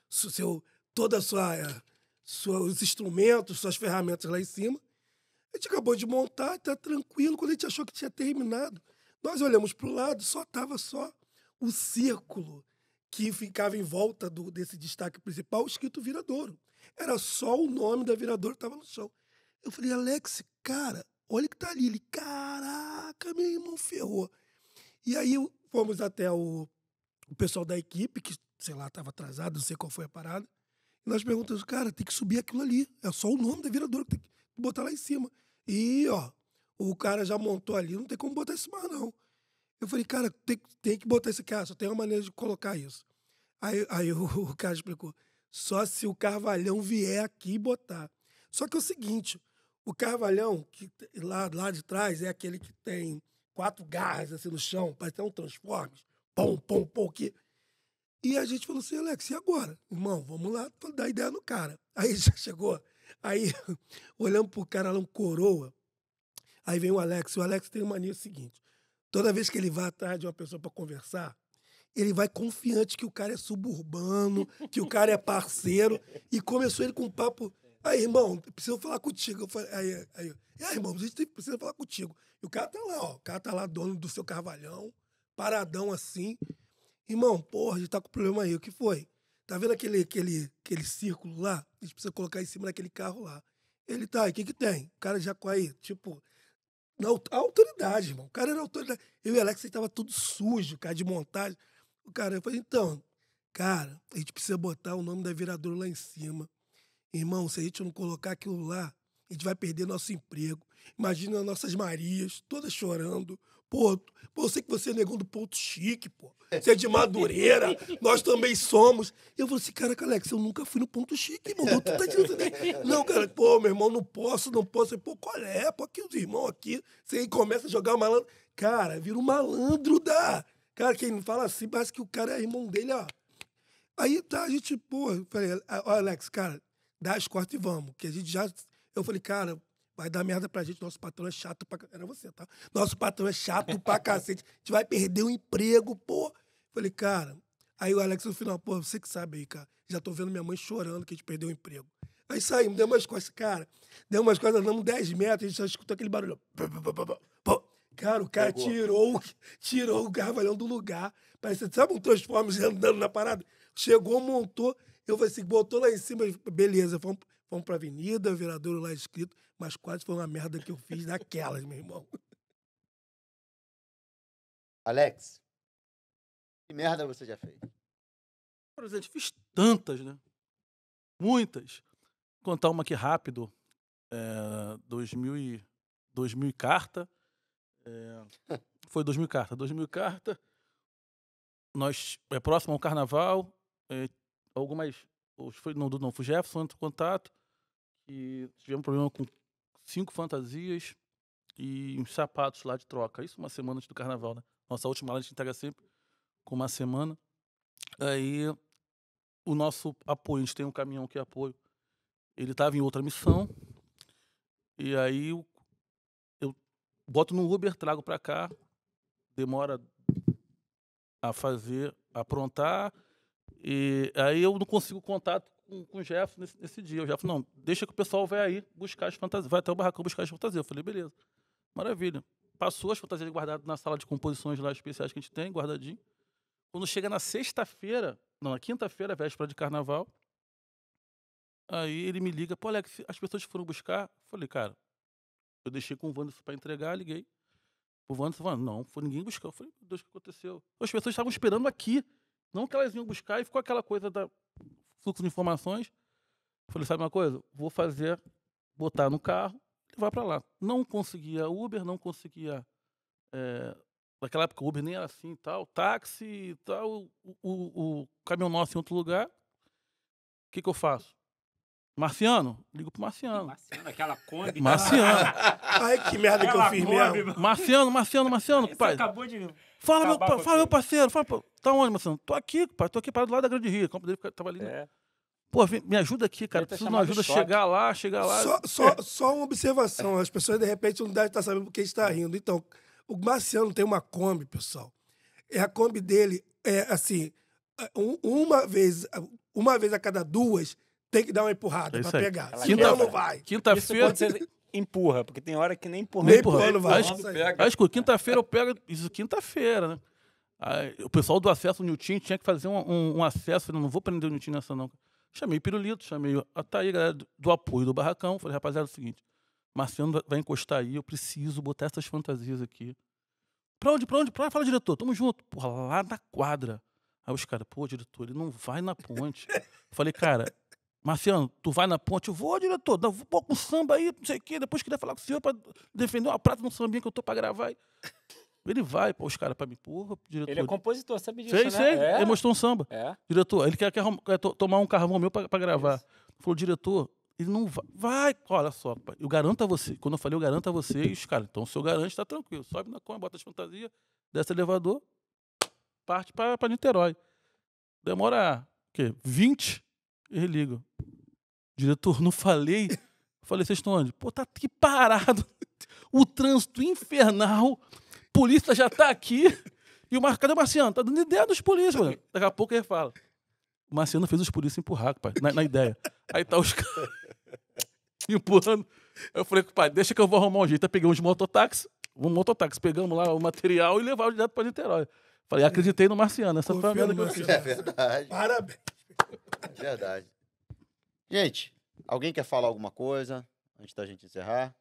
seu, toda a sua, eh, seus instrumentos, suas ferramentas lá em cima. A gente acabou de montar, tá tranquilo. Quando a gente achou que tinha terminado, nós olhamos para o lado, só tava só o círculo que ficava em volta do, desse destaque principal, escrito Viradouro. Era só o nome da Viradouro que estava no chão. Eu falei, Alex, cara, olha que tá ali. Ele, caraca, meu irmão, ferrou. E aí fomos até o, o pessoal da equipe, que, sei lá, estava atrasado, não sei qual foi a parada. E nós perguntamos, cara, tem que subir aquilo ali. É só o nome da Viradouro que tem que botar lá em cima. E, ó, o cara já montou ali, não tem como botar isso mais, não. Eu falei, cara, tem, tem que botar esse cara, só tem uma maneira de colocar isso. Aí, aí o, o cara explicou, só se o Carvalhão vier aqui e botar. Só que é o seguinte, O Carvalhão, que lá, lá de trás, é aquele que tem quatro garras assim no chão, parece um Transformers. Pum, pum, pum, que... E a gente falou assim, Alex, e agora? Irmão, vamos lá dar ideia no cara. Aí já chegou, aí olhamos pro cara lá, um coroa, aí vem o Alex, o Alex tem uma mania seguinte, toda vez que ele vai atrás de uma pessoa para conversar, ele vai confiante que o cara é suburbano, que o cara é parceiro, e começou ele com um papo. Aí, irmão, preciso falar contigo. Eu falei, aí, aí, aí, irmão, a gente precisa falar contigo. E o cara tá lá, ó. O cara tá lá, dono do seu carvalhão, paradão assim. Irmão, porra, a gente tá com problema aí. O que foi? Tá vendo aquele, aquele, aquele círculo lá? A gente precisa colocar em cima daquele carro lá. Ele tá, o que que tem? O cara já aí, tipo, na autoridade, irmão. O cara era autoridade. Eu e o Alex, tava tudo sujo, cara, de montagem. O cara, eu falei, então, cara, a gente precisa botar o nome da viradora lá em cima. Irmão, se a gente não colocar aquilo lá, a gente vai perder nosso emprego. Imagina as nossas Marias, todas chorando. Pô, pô, eu sei que você é negão do ponto chique, pô. Você é de Madureira, nós também somos. Eu falei assim, caraca, Alex, eu nunca fui no ponto chique, irmão. Tu tá dizendo assim, Não, cara, pô, meu irmão, não posso, não posso. Eu, Pô, qual é? Pô, aqui os irmãos aqui. Você aí começa a jogar malandro. Cara, vira um malandro da. Cara, quem fala assim, parece que o cara é irmão dele, ó. Aí tá, a gente, pô, falei, ó, Alex, cara, dá as costas e vamos. Que a gente já. Eu falei, cara, vai dar merda pra gente, nosso patrão é chato pra. Era você, tá? Nosso patrão é chato pra cacete. A gente vai perder o emprego, pô. Falei, cara. Aí o Alex no final, pô, você que sabe aí, cara. Já tô vendo minha mãe chorando que a gente perdeu o emprego. Aí saímos, deu umas costas, cara. Deu umas costas, andamos 10 metros, a gente só escutou aquele barulho. Cara, o cara tirou, o- tirou o garvalhão do lugar. Parece, sabe um Transformers andando na parada? Chegou, montou. Eu falei assim, botou lá em cima, beleza, fomos, fomos pra avenida, viradouro lá escrito, mas quase foi uma merda que eu fiz daquelas, meu irmão. Alex, que merda você já fez? Por exemplo, fiz tantas, né? Muitas. Vou contar uma aqui rápido. É, 2000 e, 2000 e carta. É, foi 2000 e carta. 2000 e carta. Nós, é próximo ao carnaval. é, algumas. Os- Foi, não, não, foi Jefferson, entrou em contato. E tivemos problema com cinco fantasias e uns sapatos lá de troca. Isso uma semana antes do carnaval, né? Nossa última lá a gente entrega sempre com uma semana. Aí o nosso apoio, a gente tem um caminhão que é apoio, ele estava em outra missão, e aí eu, eu boto no Uber, trago para cá, demora a fazer, a aprontar, e aí eu não consigo contato com, com o Jeff nesse, nesse dia. O Jeff, não, deixa que o pessoal vai aí buscar as fantasias, vai até o barracão buscar as fantasias. Eu falei, beleza, maravilha. Passou as fantasias guardadas na sala de composições lá especiais que a gente tem, guardadinho. Quando chega na sexta-feira, não, na quinta-feira, véspera de carnaval, aí ele me liga, pô, Alex, as pessoas foram buscar. Falei, cara, eu deixei com o Wanderson para entregar, liguei. O Wanderson falou, não, foi ninguém buscar. Eu falei, meu Deus, o que aconteceu? As pessoas estavam esperando aqui, não que elas iam buscar, e ficou aquela coisa da fluxo de informações. Falei, sabe uma coisa? Vou fazer, botar no carro e levar para lá. Não conseguia Uber, não conseguia é, naquela época Uber nem era assim e tal, táxi e tal, o, o, o caminhão nosso em outro lugar. O que, que eu faço? Marciano? Ligo pro Marciano. Marciano, aquela Kombi. Marciano. Ai, que merda que eu fiz Kombi, mesmo. mano. Marciano, Marciano, Marciano, pai. acabou de... Fala, meu, pa- fala, meu parceiro. Fala, pô, tá onde, Marciano? Tô aqui, pai. Tô aqui parado do lado da Grande Rio. O campo dele tava ali. né? É. Pô, vem- me ajuda aqui, cara. Ter Preciso de uma ajuda. choque. Chegar lá, chegar lá. Só, só, só uma observação. As pessoas, de repente, não devem estar sabendo porque está rindo. Então, o Marciano tem uma Kombi, pessoal. É a Kombi dele, é assim, um- uma vez, uma vez a cada duas, tem que dar uma empurrada É aí. pegar. Ela quebra. não vai. Quinta-feira. empurra, porque tem hora que nem empurra. Nem empurra. empurrando vai. Aí. Aí, escuta, quinta-feira eu pego. Isso quinta-feira, né? Aí, o pessoal do acesso no Nilton tinha que fazer um, um, um acesso. Falei, não vou prender o Nilton nessa, não. Chamei Pirulito, chamei a Thaí, galera do, do apoio do Barracão. Falei, rapaziada, é o seguinte: Marciano vai- vai encostar aí, eu preciso botar essas fantasias aqui. Pra onde, pra onde? Pra onde? Fala, diretor, tamo junto. Porra, lá na quadra. Aí os caras, pô, diretor, ele não vai na ponte. Falei, cara, Marciano, tu vai na ponte? Eu vou, diretor, vou pôr com samba aí, não sei o quê. Depois queria falar com o senhor pra defender uma prata no sambinha que eu tô pra gravar. Ele vai, pô, os caras pra mim, porra, diretor. Ele é compositor, sabe disso, Sei, né? sei. É. Ele mostrou um samba. É. Diretor, ele quer, quer quer to- tomar um carvão meu pra, pra gravar. Falou, diretor, Ele não vai. Vai, olha só, pai. Eu garanto a você. Quando eu falei, eu garanto a vocês, cara, então o senhor garante, tá tranquilo. Sobe na cama, bota as fantasias, desce o elevador, parte pra, pra Niterói. Demora, o quê? 20? Ele liga. Diretor, não falei. Falei, vocês estão onde? Pô, tá aqui parado. O trânsito infernal. Polícia já tá aqui. E o Marcos, cadê o Marciano? Tá dando ideia dos polícias, mano. Daqui a pouco ele fala. O Marciano fez os polícias empurrar, pai, na, na ideia. Aí tá os caras empurrando. Eu falei, pai, deixa que eu vou arrumar um jeito. Aí peguei uns mototáxis, um mototáxi, pegamos lá o material e levava direto pra Niterói. Falei, acreditei no Marciano. Essa foi a Confia merda no que eu fiz. É verdade. Parabéns. É verdade. Gente, alguém quer falar alguma coisa antes da gente encerrar?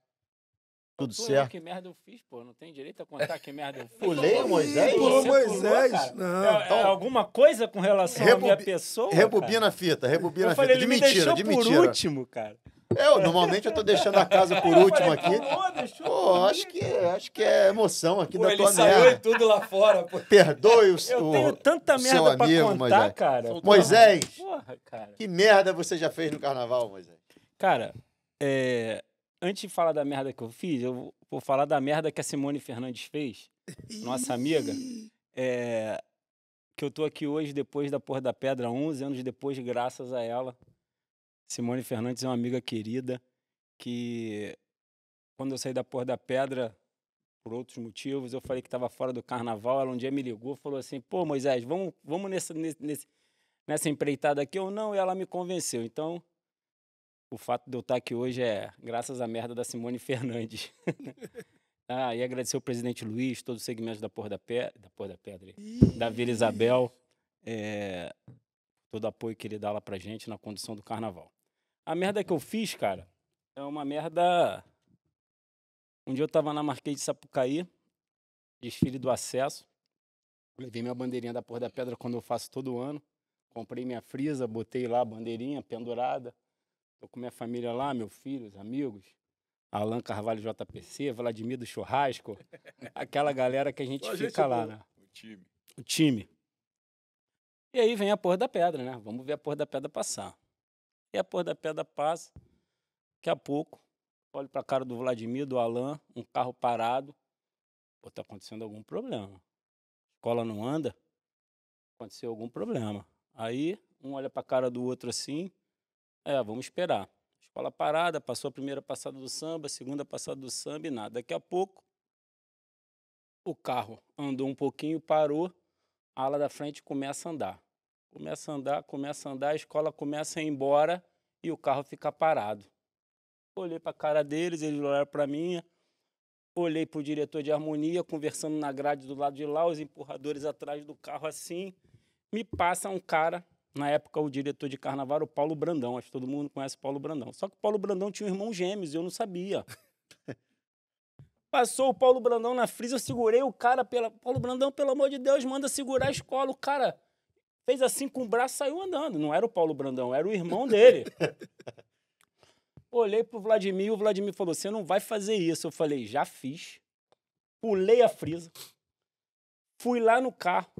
Tudo Pô, certo? Que merda eu fiz, pô. Não tem direito a contar que merda eu fiz. Pulei o Moisés? Pulou Moisés. cara? Não. É, é alguma coisa com relação à minha Rebubi- pessoa? Rebobina a fita, rebobina Eu a falei, fita. ele De me mentira, deixou de por mentira. último, cara. Eu, normalmente eu tô deixando a casa por último aqui. Pô, acho que, acho que é emoção aqui Pô, da ele tua saiu e merda. tudo lá fora, pô. Perdoe o, Eu o- tenho tanta merda seu pra amigo, contar, Moisés. cara. Moisés, Porra, cara. que merda você já fez no carnaval, Moisés? Cara, é, antes de falar da merda que eu fiz, eu vou- vou falar da merda que a Simone Fernandes fez, nossa amiga. É, que eu tô aqui hoje depois da Porra da Pedra, 11 anos depois, graças a ela. Simone Fernandes é uma amiga querida que quando eu saí da Porra da Pedra, por outros motivos, eu falei que estava fora do carnaval. Ela um dia me ligou, falou assim: "Pô, Moisés, vamos, vamos nessa nesse- nessa empreitada aqui ou não?" E ela me convenceu. Então, o fato de eu estar aqui hoje é graças à merda da Simone Fernandes. ah, e agradecer ao presidente Luiz, todos os segmentos da Porra da Pedra, da Porra da Pedra, da Vila Isabel, é, todo o apoio que ele dá lá pra gente na condução do carnaval. A merda que eu fiz, cara, é uma merda. Um dia eu tava na Marquês de Sapucaí, desfile do acesso. Levei minha bandeirinha da Porra da Pedra quando eu faço todo ano. Comprei minha frisa, botei lá a bandeirinha pendurada. Tô com minha família lá, meus filhos, amigos. Alan Carvalho JPC, Vladimir do Churrasco. Aquela galera que a gente Pô, gente fica lá, né? O time. o time. E aí vem a porra da pedra, né? Vamos ver a porra da pedra passar. E a porra da pedra passa. Daqui a pouco, olho pra cara do Vladimir, do Alan, um carro parado. Pô, tá acontecendo algum problema. A escola não anda. Aconteceu algum problema. Aí, um olha pra cara do outro assim. É, vamos esperar. Escola parada, passou a primeira passada do samba, a segunda passada do samba e nada. Daqui a pouco, o carro andou um pouquinho, parou, a ala da frente começa a andar. Começa a andar, começa a andar, a escola começa a ir embora e o carro fica parado. Olhei para a cara deles, eles olharam para mim. Olhei para o diretor de harmonia, conversando na grade do lado de lá, os empurradores atrás do carro assim. Me passa um cara, na época o diretor de carnaval, o Paulo Brandão. Acho que todo mundo conhece o Paulo Brandão. Só que o Paulo Brandão tinha um irmão gêmeos e eu não sabia. Passou o Paulo Brandão na frisa, eu segurei o cara pela. Paulo Brandão, pelo amor de Deus, manda segurar a escola. O cara fez assim com o braço saiu andando. Não era o Paulo Brandão, era o irmão dele. Olhei pro Vladimir, o Vladimir falou: Você não vai fazer isso. Eu falei: Já fiz. Pulei a frisa. Fui lá no carro.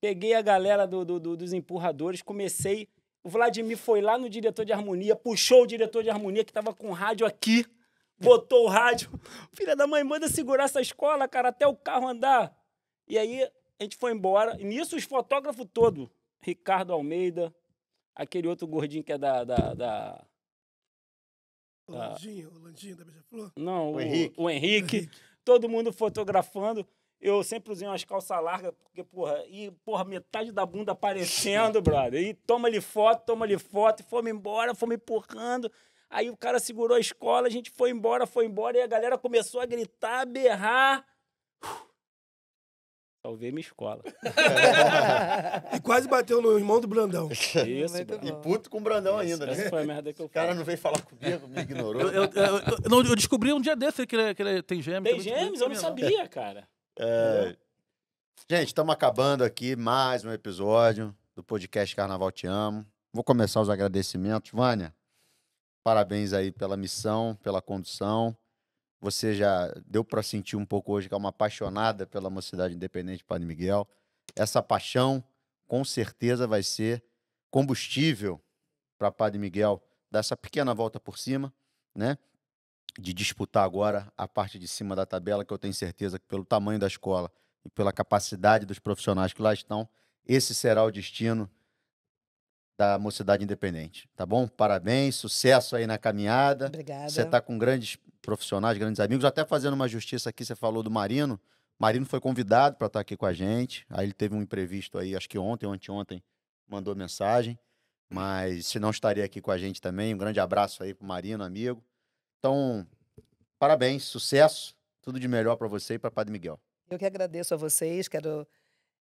Peguei a galera do- do- do- dos empurradores, comecei. O Vladimir foi lá no diretor de harmonia, puxou o diretor de harmonia que estava com o rádio aqui, botou o rádio. Filha da mãe, manda segurar essa escola, cara, até o carro andar. E aí a gente foi embora. E nisso os fotógrafos todos. Ricardo Almeida, aquele outro gordinho que é da. da, da- O Landinho, o Landinho da Beija-Flor. não, O o, Henrique. o Henrique. Todo mundo fotografando. Eu sempre usei umas calças largas, porque, porra, e, porra, metade da bunda aparecendo, brother. E toma-lhe foto, toma-lhe foto, e fomos embora, fomos empurrando. Aí o cara segurou a escola, a gente foi embora, foi embora, e a galera começou a gritar, a berrar. Salvei minha escola. E quase bateu no irmão do Brandão. Isso. E puto com o Brandão ainda, Essa né? foi a merda que eu O cara fiz. não veio falar comigo, me ignorou. Eu, eu- eu- eu- não, eu descobri um dia desse que ele, que ele tem gêmeos. Tem gêmeos? Eu não sabia, cara. É. Gente, estamos acabando aqui mais um episódio do podcast Carnaval Te Amo. Vou começar os agradecimentos. Vânia, parabéns aí pela missão, pela condução. Você já deu para sentir um pouco hoje que é uma apaixonada pela Mocidade Independente de Padre Miguel. Essa paixão, com certeza, vai ser combustível para Padre Miguel dar essa pequena volta por cima, né? De disputar agora a parte de cima da tabela, que eu tenho certeza que pelo tamanho da escola e pela capacidade dos profissionais que lá estão, esse será o destino da Mocidade Independente, tá bom? Parabéns, sucesso aí na caminhada. Obrigada. Você está com grandes profissionais, grandes amigos. Até fazendo uma justiça aqui, você falou do Marino. Marino foi convidado para estar aqui com a gente. Aí ele teve um imprevisto aí, acho que ontem ou anteontem, mandou mensagem. Mas se não estaria aqui com a gente também, um grande abraço aí pro Marino, amigo. Então, parabéns, sucesso, tudo de melhor para você e para Padre Miguel. Eu que agradeço a vocês, quero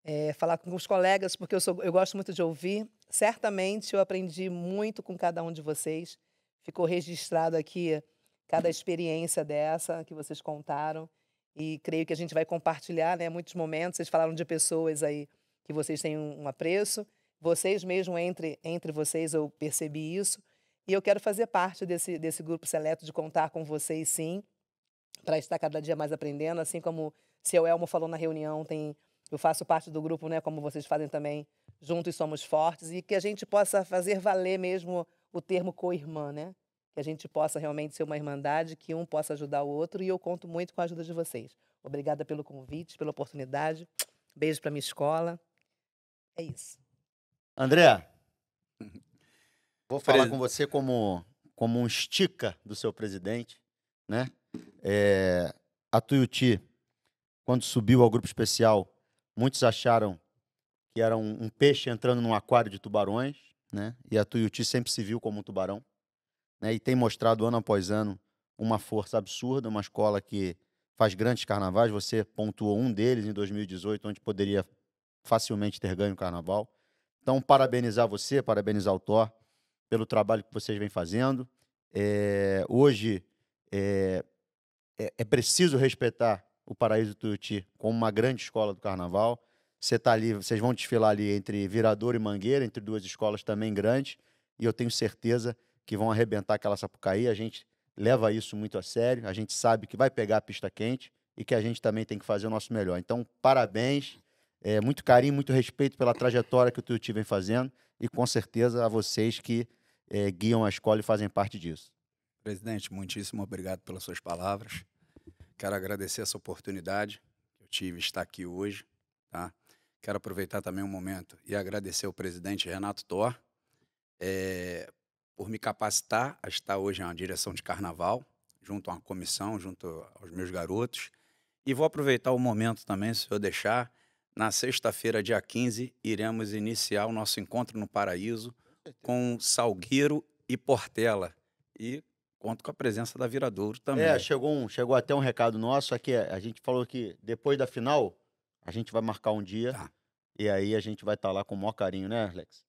eh, falar com os colegas, porque eu, sou, eu gosto muito de ouvir. Certamente eu aprendi muito com cada um de vocês. Ficou registrado aqui cada experiência dessa que vocês contaram. E creio que a gente vai compartilhar né, muitos momentos. Vocês falaram de pessoas aí que vocês têm um, apreço. Vocês mesmo, entre, entre vocês, eu percebi isso. E eu quero fazer parte desse, desse grupo seleto de contar com vocês, sim, para estar cada dia mais aprendendo. Assim como seu Elmo falou na reunião, tem, eu faço parte do grupo, né, como vocês fazem também, Juntos Somos Fortes, e que a gente possa fazer valer mesmo o termo co-irmã, né? Que a gente possa realmente ser uma irmandade, que um possa ajudar o outro, e eu conto muito com a ajuda de vocês. Obrigada pelo convite, pela oportunidade. Beijo para minha escola. É isso. André, vou falar com você como, como um estica do seu presidente, né? É, a Tuiuti, quando subiu ao grupo especial, muitos acharam que era um, um peixe entrando num aquário de tubarões, né? E a Tuiuti sempre se viu como um tubarão, né? E tem mostrado ano após ano uma força absurda, uma escola que faz grandes carnavais. Você pontuou um deles em 2018, onde poderia facilmente ter ganho o carnaval. Então, parabenizar você, parabenizar o Thor pelo trabalho que vocês vêm fazendo. É, hoje é, é, é preciso respeitar o Paraíso Tuiuti como uma grande escola do carnaval. Você está ali, vocês vão desfilar ali entre Viradouro e Mangueira, entre duas escolas também grandes, e eu tenho certeza que vão arrebentar aquela Sapucaí. A gente leva isso muito a sério, a gente sabe que vai pegar a pista quente e que a gente também tem que fazer o nosso melhor. Então, parabéns, é, muito carinho, muito respeito pela trajetória que o Tuiuti vem fazendo e com certeza a vocês que é, guiam a escola e fazem parte disso. Presidente, muitíssimo obrigado pelas suas palavras. Quero agradecer essa oportunidade que eu tive de estar aqui hoje, tá? Quero aproveitar também um momento e agradecer ao presidente Renato Thor eh, por me capacitar a estar hoje na direção de carnaval, junto a uma comissão, junto aos meus garotos. E vou aproveitar o momento também, se eu deixar, na sexta-feira, dia 15, iremos iniciar o nosso encontro no Paraíso com Salgueiro e Portela. E conto com a presença da Viradouro também. É, chegou, um, chegou até um recado nosso, aqui a gente falou que depois da final, a gente vai marcar um dia Tá. e aí a gente vai estar lá com o maior carinho, né, Alex?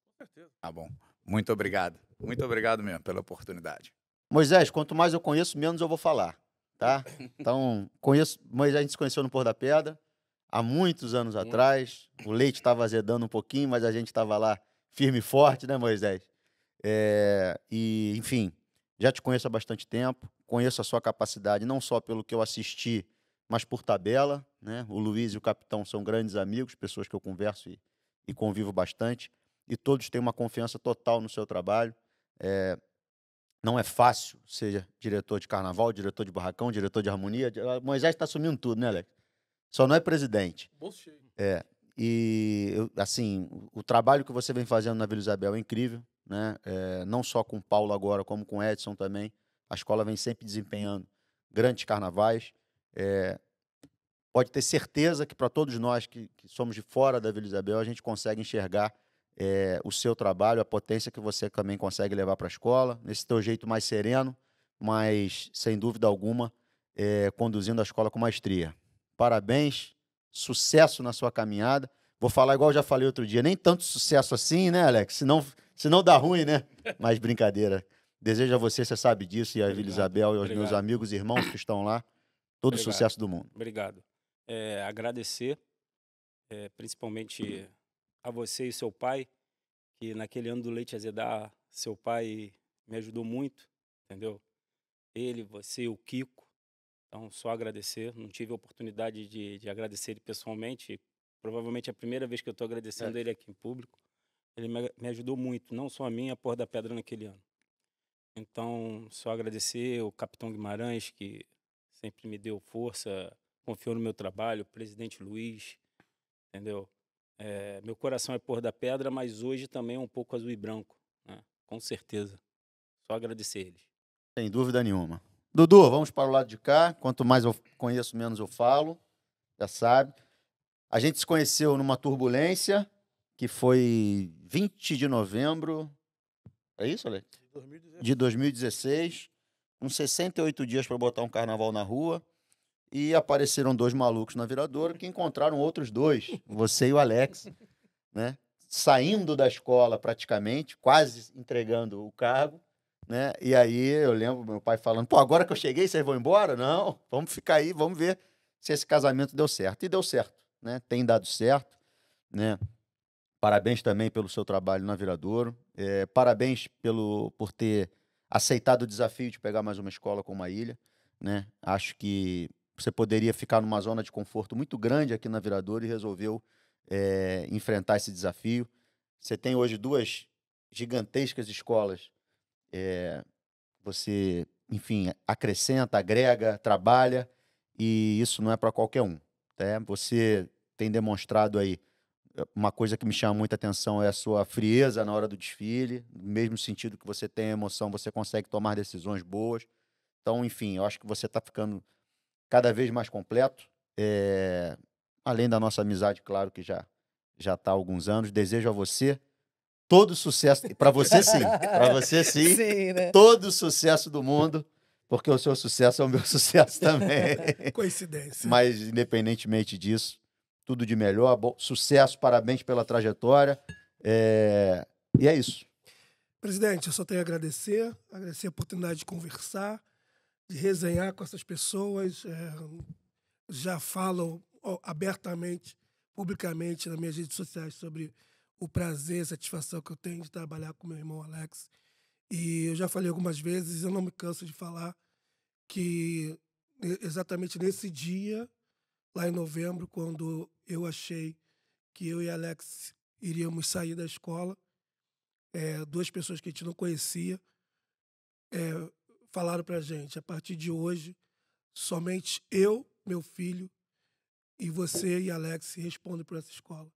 Tá bom. Muito obrigado. Muito obrigado mesmo pela oportunidade. Moisés, quanto mais eu conheço, menos eu vou falar, tá? Então, conheço, Moisés a gente se conheceu no Pôr da Pedra, há muitos anos Muito. atrás. O leite estava azedando um pouquinho, mas a gente estava lá firme e forte, né, Moisés? É, e, enfim, já te conheço há bastante tempo, conheço a sua capacidade, não só pelo que eu assisti, mas por tabela, né? O Luiz e o capitão são grandes amigos, pessoas que eu converso e, e convivo bastante, e todos têm uma confiança total no seu trabalho. É, não é fácil ser diretor de carnaval, diretor de barracão, diretor de harmonia. Ah, Moisés está assumindo tudo, né, Alex? Só não é presidente. Bolso. É. E, eu- assim, o, o trabalho que você vem fazendo na Vila Isabel é incrível, né? É, não só com o Paulo agora, como com o Edson também. A escola vem sempre desempenhando grandes carnavais. É, pode ter certeza que para todos nós que, que somos de fora da Vila Isabel, a gente consegue enxergar é, o seu trabalho, a potência que você também consegue levar para a escola, nesse teu jeito mais sereno, mas, sem dúvida alguma, é, conduzindo a escola com maestria. Parabéns, sucesso na sua caminhada. Vou falar igual já falei outro dia, nem tanto sucesso assim, né, Alex? Senão, senão dá ruim, né? Mas brincadeira. Desejo a você, você sabe disso, e a Vila Isabel e aos meus obrigado. amigos e irmãos que estão lá, todo o Obrigado. sucesso do mundo. Obrigado. É, agradecer, é, principalmente a você e seu pai, que naquele ano do leite azedar, seu pai me ajudou muito, entendeu? Ele, você, o Kiko. Então, só agradecer. Não tive a oportunidade de, de agradecer ele pessoalmente. Provavelmente é a primeira vez que eu estou agradecendo ele aqui em público. Ele me, me ajudou muito, não só a mim, a Pôr da Pedra naquele ano. Então, só agradecer o capitão Guimarães, que sempre me deu força, confiou no meu trabalho, o presidente Luiz, entendeu? É, meu coração é pôr da pedra, mas hoje também é um pouco azul e branco, né? com certeza. Só agradecer eles. Sem dúvida nenhuma. Dudu, vamos para o lado de cá. Quanto mais eu conheço, menos eu falo. Já sabe. A gente se conheceu numa turbulência que foi 20 de novembro. É isso, Alex? De 2016. Uns 68 dias para botar um carnaval na rua. E apareceram dois malucos na viradora que encontraram outros dois, você e o Alex, né? Saindo da escola praticamente, quase entregando o cargo né? E aí eu lembro meu pai falando: pô, agora que eu cheguei, vocês vão embora? Não, vamos ficar aí, vamos ver se esse casamento deu certo. E deu certo, né? Tem dado certo, né? Parabéns também pelo seu trabalho na Viradouro. É, parabéns pelo, por ter aceitado o desafio de pegar mais uma escola com uma ilha. Né? Acho que você poderia ficar numa zona de conforto muito grande aqui na Viradouro e resolveu é, enfrentar esse desafio. Você tem hoje duas gigantescas escolas é, você, enfim, acrescenta, agrega, trabalha, e isso não é para qualquer um. Tá? Você tem demonstrado aí eh, uma coisa que me chama muita atenção é a sua frieza na hora do desfile, no mesmo sentido que você tem emoção, você consegue tomar decisões boas. Então, enfim, eu acho que você está ficando cada vez mais completo. É... Além da nossa amizade, claro que já já está há alguns anos. Desejo a você todo sucesso. Para você, sim. Para você, sim. Sim, né? Todo o sucesso do mundo, porque o seu sucesso é o meu sucesso também. Coincidência. Mas, independentemente disso, tudo de melhor. Bom, sucesso, parabéns pela trajetória. É... E é isso. Presidente, eu só tenho a agradecer, agradecer a oportunidade de conversar, resenhar com essas pessoas. É, já falam ó, abertamente, publicamente nas minhas redes sociais sobre o prazer, a satisfação que eu tenho de trabalhar com meu irmão Alex. E eu já falei algumas vezes, eu não me canso de falar que exatamente nesse dia, lá em novembro, quando eu achei que eu e Alex iríamos sair da escola, é, duas pessoas que a gente não conhecia é, falaram para a gente: a partir de hoje, somente eu, meu filho, e você e Alex respondem por essa escola.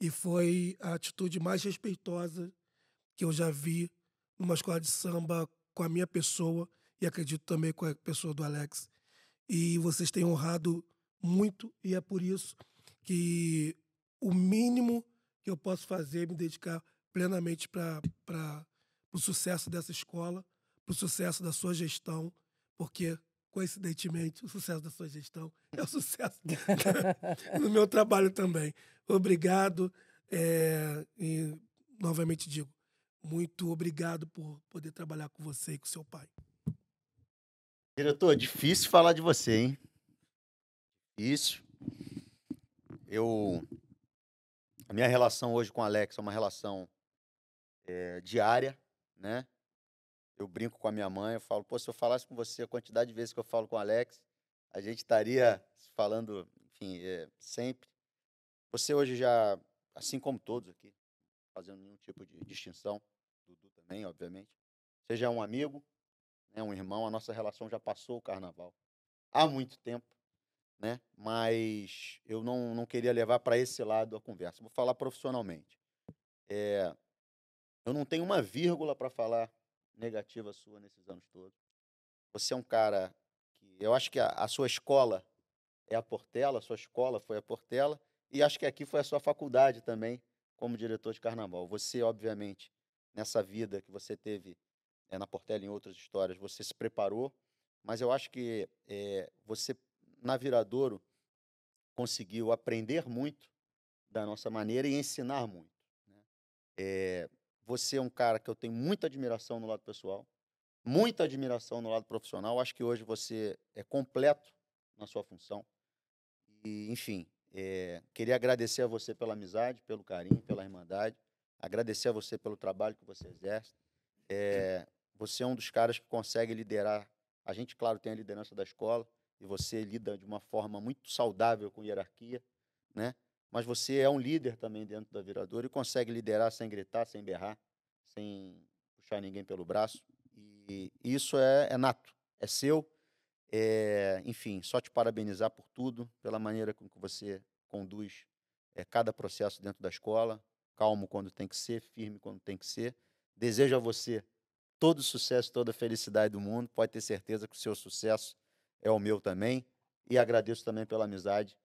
E foi a atitude mais respeitosa que eu já vi numa escola de samba com a minha pessoa e acredito também com a pessoa do Alex. E vocês têm honrado muito e é por isso que o mínimo que eu posso fazer é me dedicar plenamente para o sucesso dessa escola, para o sucesso da sua gestão, porque coincidentemente, o sucesso da sua gestão é o sucesso do meu trabalho também. Obrigado. É, e, novamente digo, muito obrigado por poder trabalhar com você e com seu pai. Diretor, difícil falar de você, hein? Difícil. Eu. A minha relação hoje com o Alex é uma relação é, diária, né? Eu brinco com a minha mãe, eu falo, pô, se eu falasse com você a quantidade de vezes que eu falo com o Alex, a gente estaria falando, enfim, é, sempre. Você hoje já, assim como todos aqui, fazendo nenhum tipo de distinção, Dudu também, obviamente, seja é um amigo, né, um irmão, a nossa relação já passou o carnaval há muito tempo, né? Mas eu não, não queria levar para esse lado a conversa. Vou falar profissionalmente. É, eu não tenho uma vírgula para falar negativa sua nesses anos todos. Você é um cara que eu acho que a, a sua escola é a Portela, a sua escola foi a Portela, e acho que aqui foi a sua faculdade também, como diretor de carnaval. Você, obviamente, nessa vida que você teve é, na Portela e em outras histórias, você se preparou, mas eu acho que é, você, na Viradouro, conseguiu aprender muito da nossa maneira e ensinar muito. Né? É, você é um cara que eu tenho muita admiração no lado pessoal, muita admiração no lado profissional. Acho que hoje você é completo na sua função. E, enfim, é, queria agradecer a você pela amizade, pelo carinho, pela irmandade. Agradecer a você pelo trabalho que você exerce. É, você é um dos caras que consegue liderar. A gente, claro, tem a liderança da escola e você lida de uma forma muito saudável com hierarquia, né? Mas você é um líder também dentro da viradora e consegue liderar sem gritar, sem berrar, sem puxar ninguém pelo braço. E isso é, é nato, é seu. É, enfim, só te parabenizar por tudo, pela maneira com que você conduz é, cada processo dentro da escola, calmo quando tem que ser, firme quando tem que ser. Desejo a você todo o sucesso, toda a felicidade do mundo. Pode ter certeza que o seu sucesso é o meu também. E agradeço também pela amizade,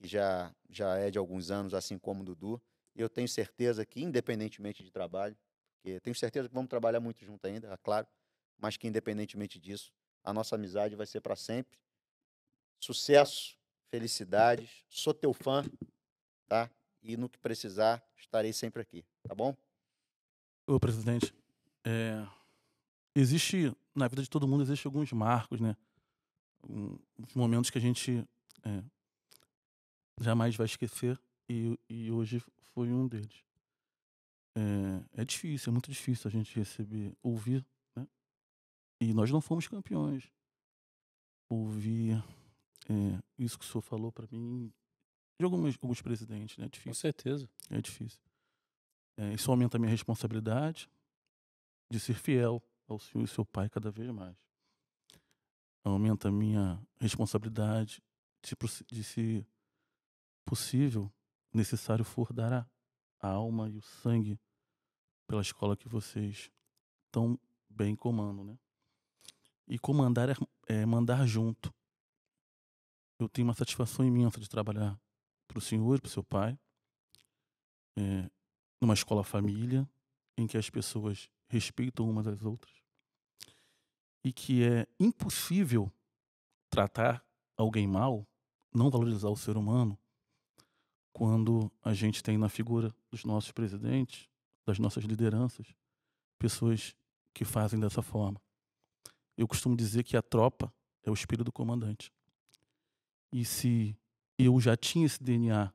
que já, já é de alguns anos, assim como o Dudu. Eu tenho certeza que, independentemente de trabalho, porque tenho certeza que vamos trabalhar muito junto ainda, é claro, mas que, independentemente disso, a nossa amizade vai ser para sempre. Sucesso, felicidades. Sou teu fã, tá? E no que precisar, estarei sempre aqui, tá bom? Ô, presidente, é, existe, na vida de todo mundo, existe alguns marcos, né? Um, momentos que a gente é, jamais vai esquecer e, e hoje foi um deles. É, é difícil, é muito difícil a gente receber, ouvir, né? E nós não fomos campeões. Ouvir é, isso que o senhor falou para mim de alguns, alguns presidentes, né? É Com difícil. certeza. É difícil. É, isso aumenta a minha responsabilidade de ser fiel ao Senhor e seu Pai cada vez mais. Aumenta a minha responsabilidade de, de se possível, necessário for dar a, alma e o sangue pela escola que vocês tão bem comandam, né? E comandar é, é mandar junto. Eu tenho uma satisfação imensa de trabalhar para o senhor e para o seu pai, é, numa escola família, em que as pessoas respeitam umas às outras, e que é impossível tratar alguém mal, não valorizar o ser humano, quando a gente tem na figura dos nossos presidentes, das nossas lideranças, pessoas que fazem dessa forma. Eu costumo dizer que a tropa é o espírito do comandante. E se eu já tinha esse DNA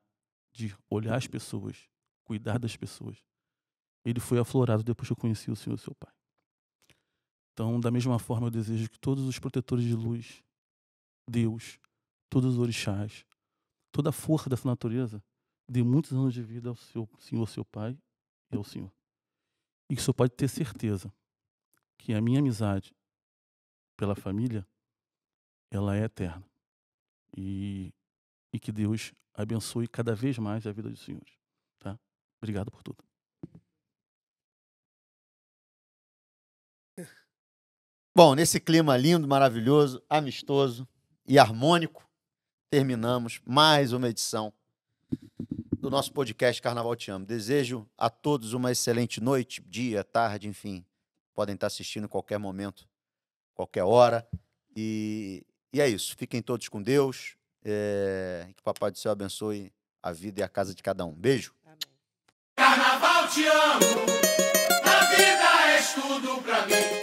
de olhar as pessoas, cuidar das pessoas, ele foi aflorado depois que eu conheci o Senhor, seu Pai. Então, da mesma forma, eu desejo que todos os protetores de luz, Deus, todos os orixás, toda a força dessa natureza, dê muitos anos de vida ao seu Senhor, seu Pai e ao Senhor. E que o Senhor pode ter certeza que a minha amizade pela família, ela é eterna. E, e que Deus abençoe cada vez mais a vida dos senhores. Tá? Obrigado por tudo. Bom, nesse clima lindo, maravilhoso, amistoso e harmônico, terminamos mais uma edição do nosso podcast Carnaval Te Amo. Desejo a todos uma excelente noite, dia, tarde, enfim. Podem estar assistindo em qualquer momento, qualquer hora. E, e é isso. Fiquem todos com Deus. é, que o Papai do Céu abençoe a vida e a casa de cada um. Beijo. Amém. Carnaval te amo, na vida és tudo pra mim.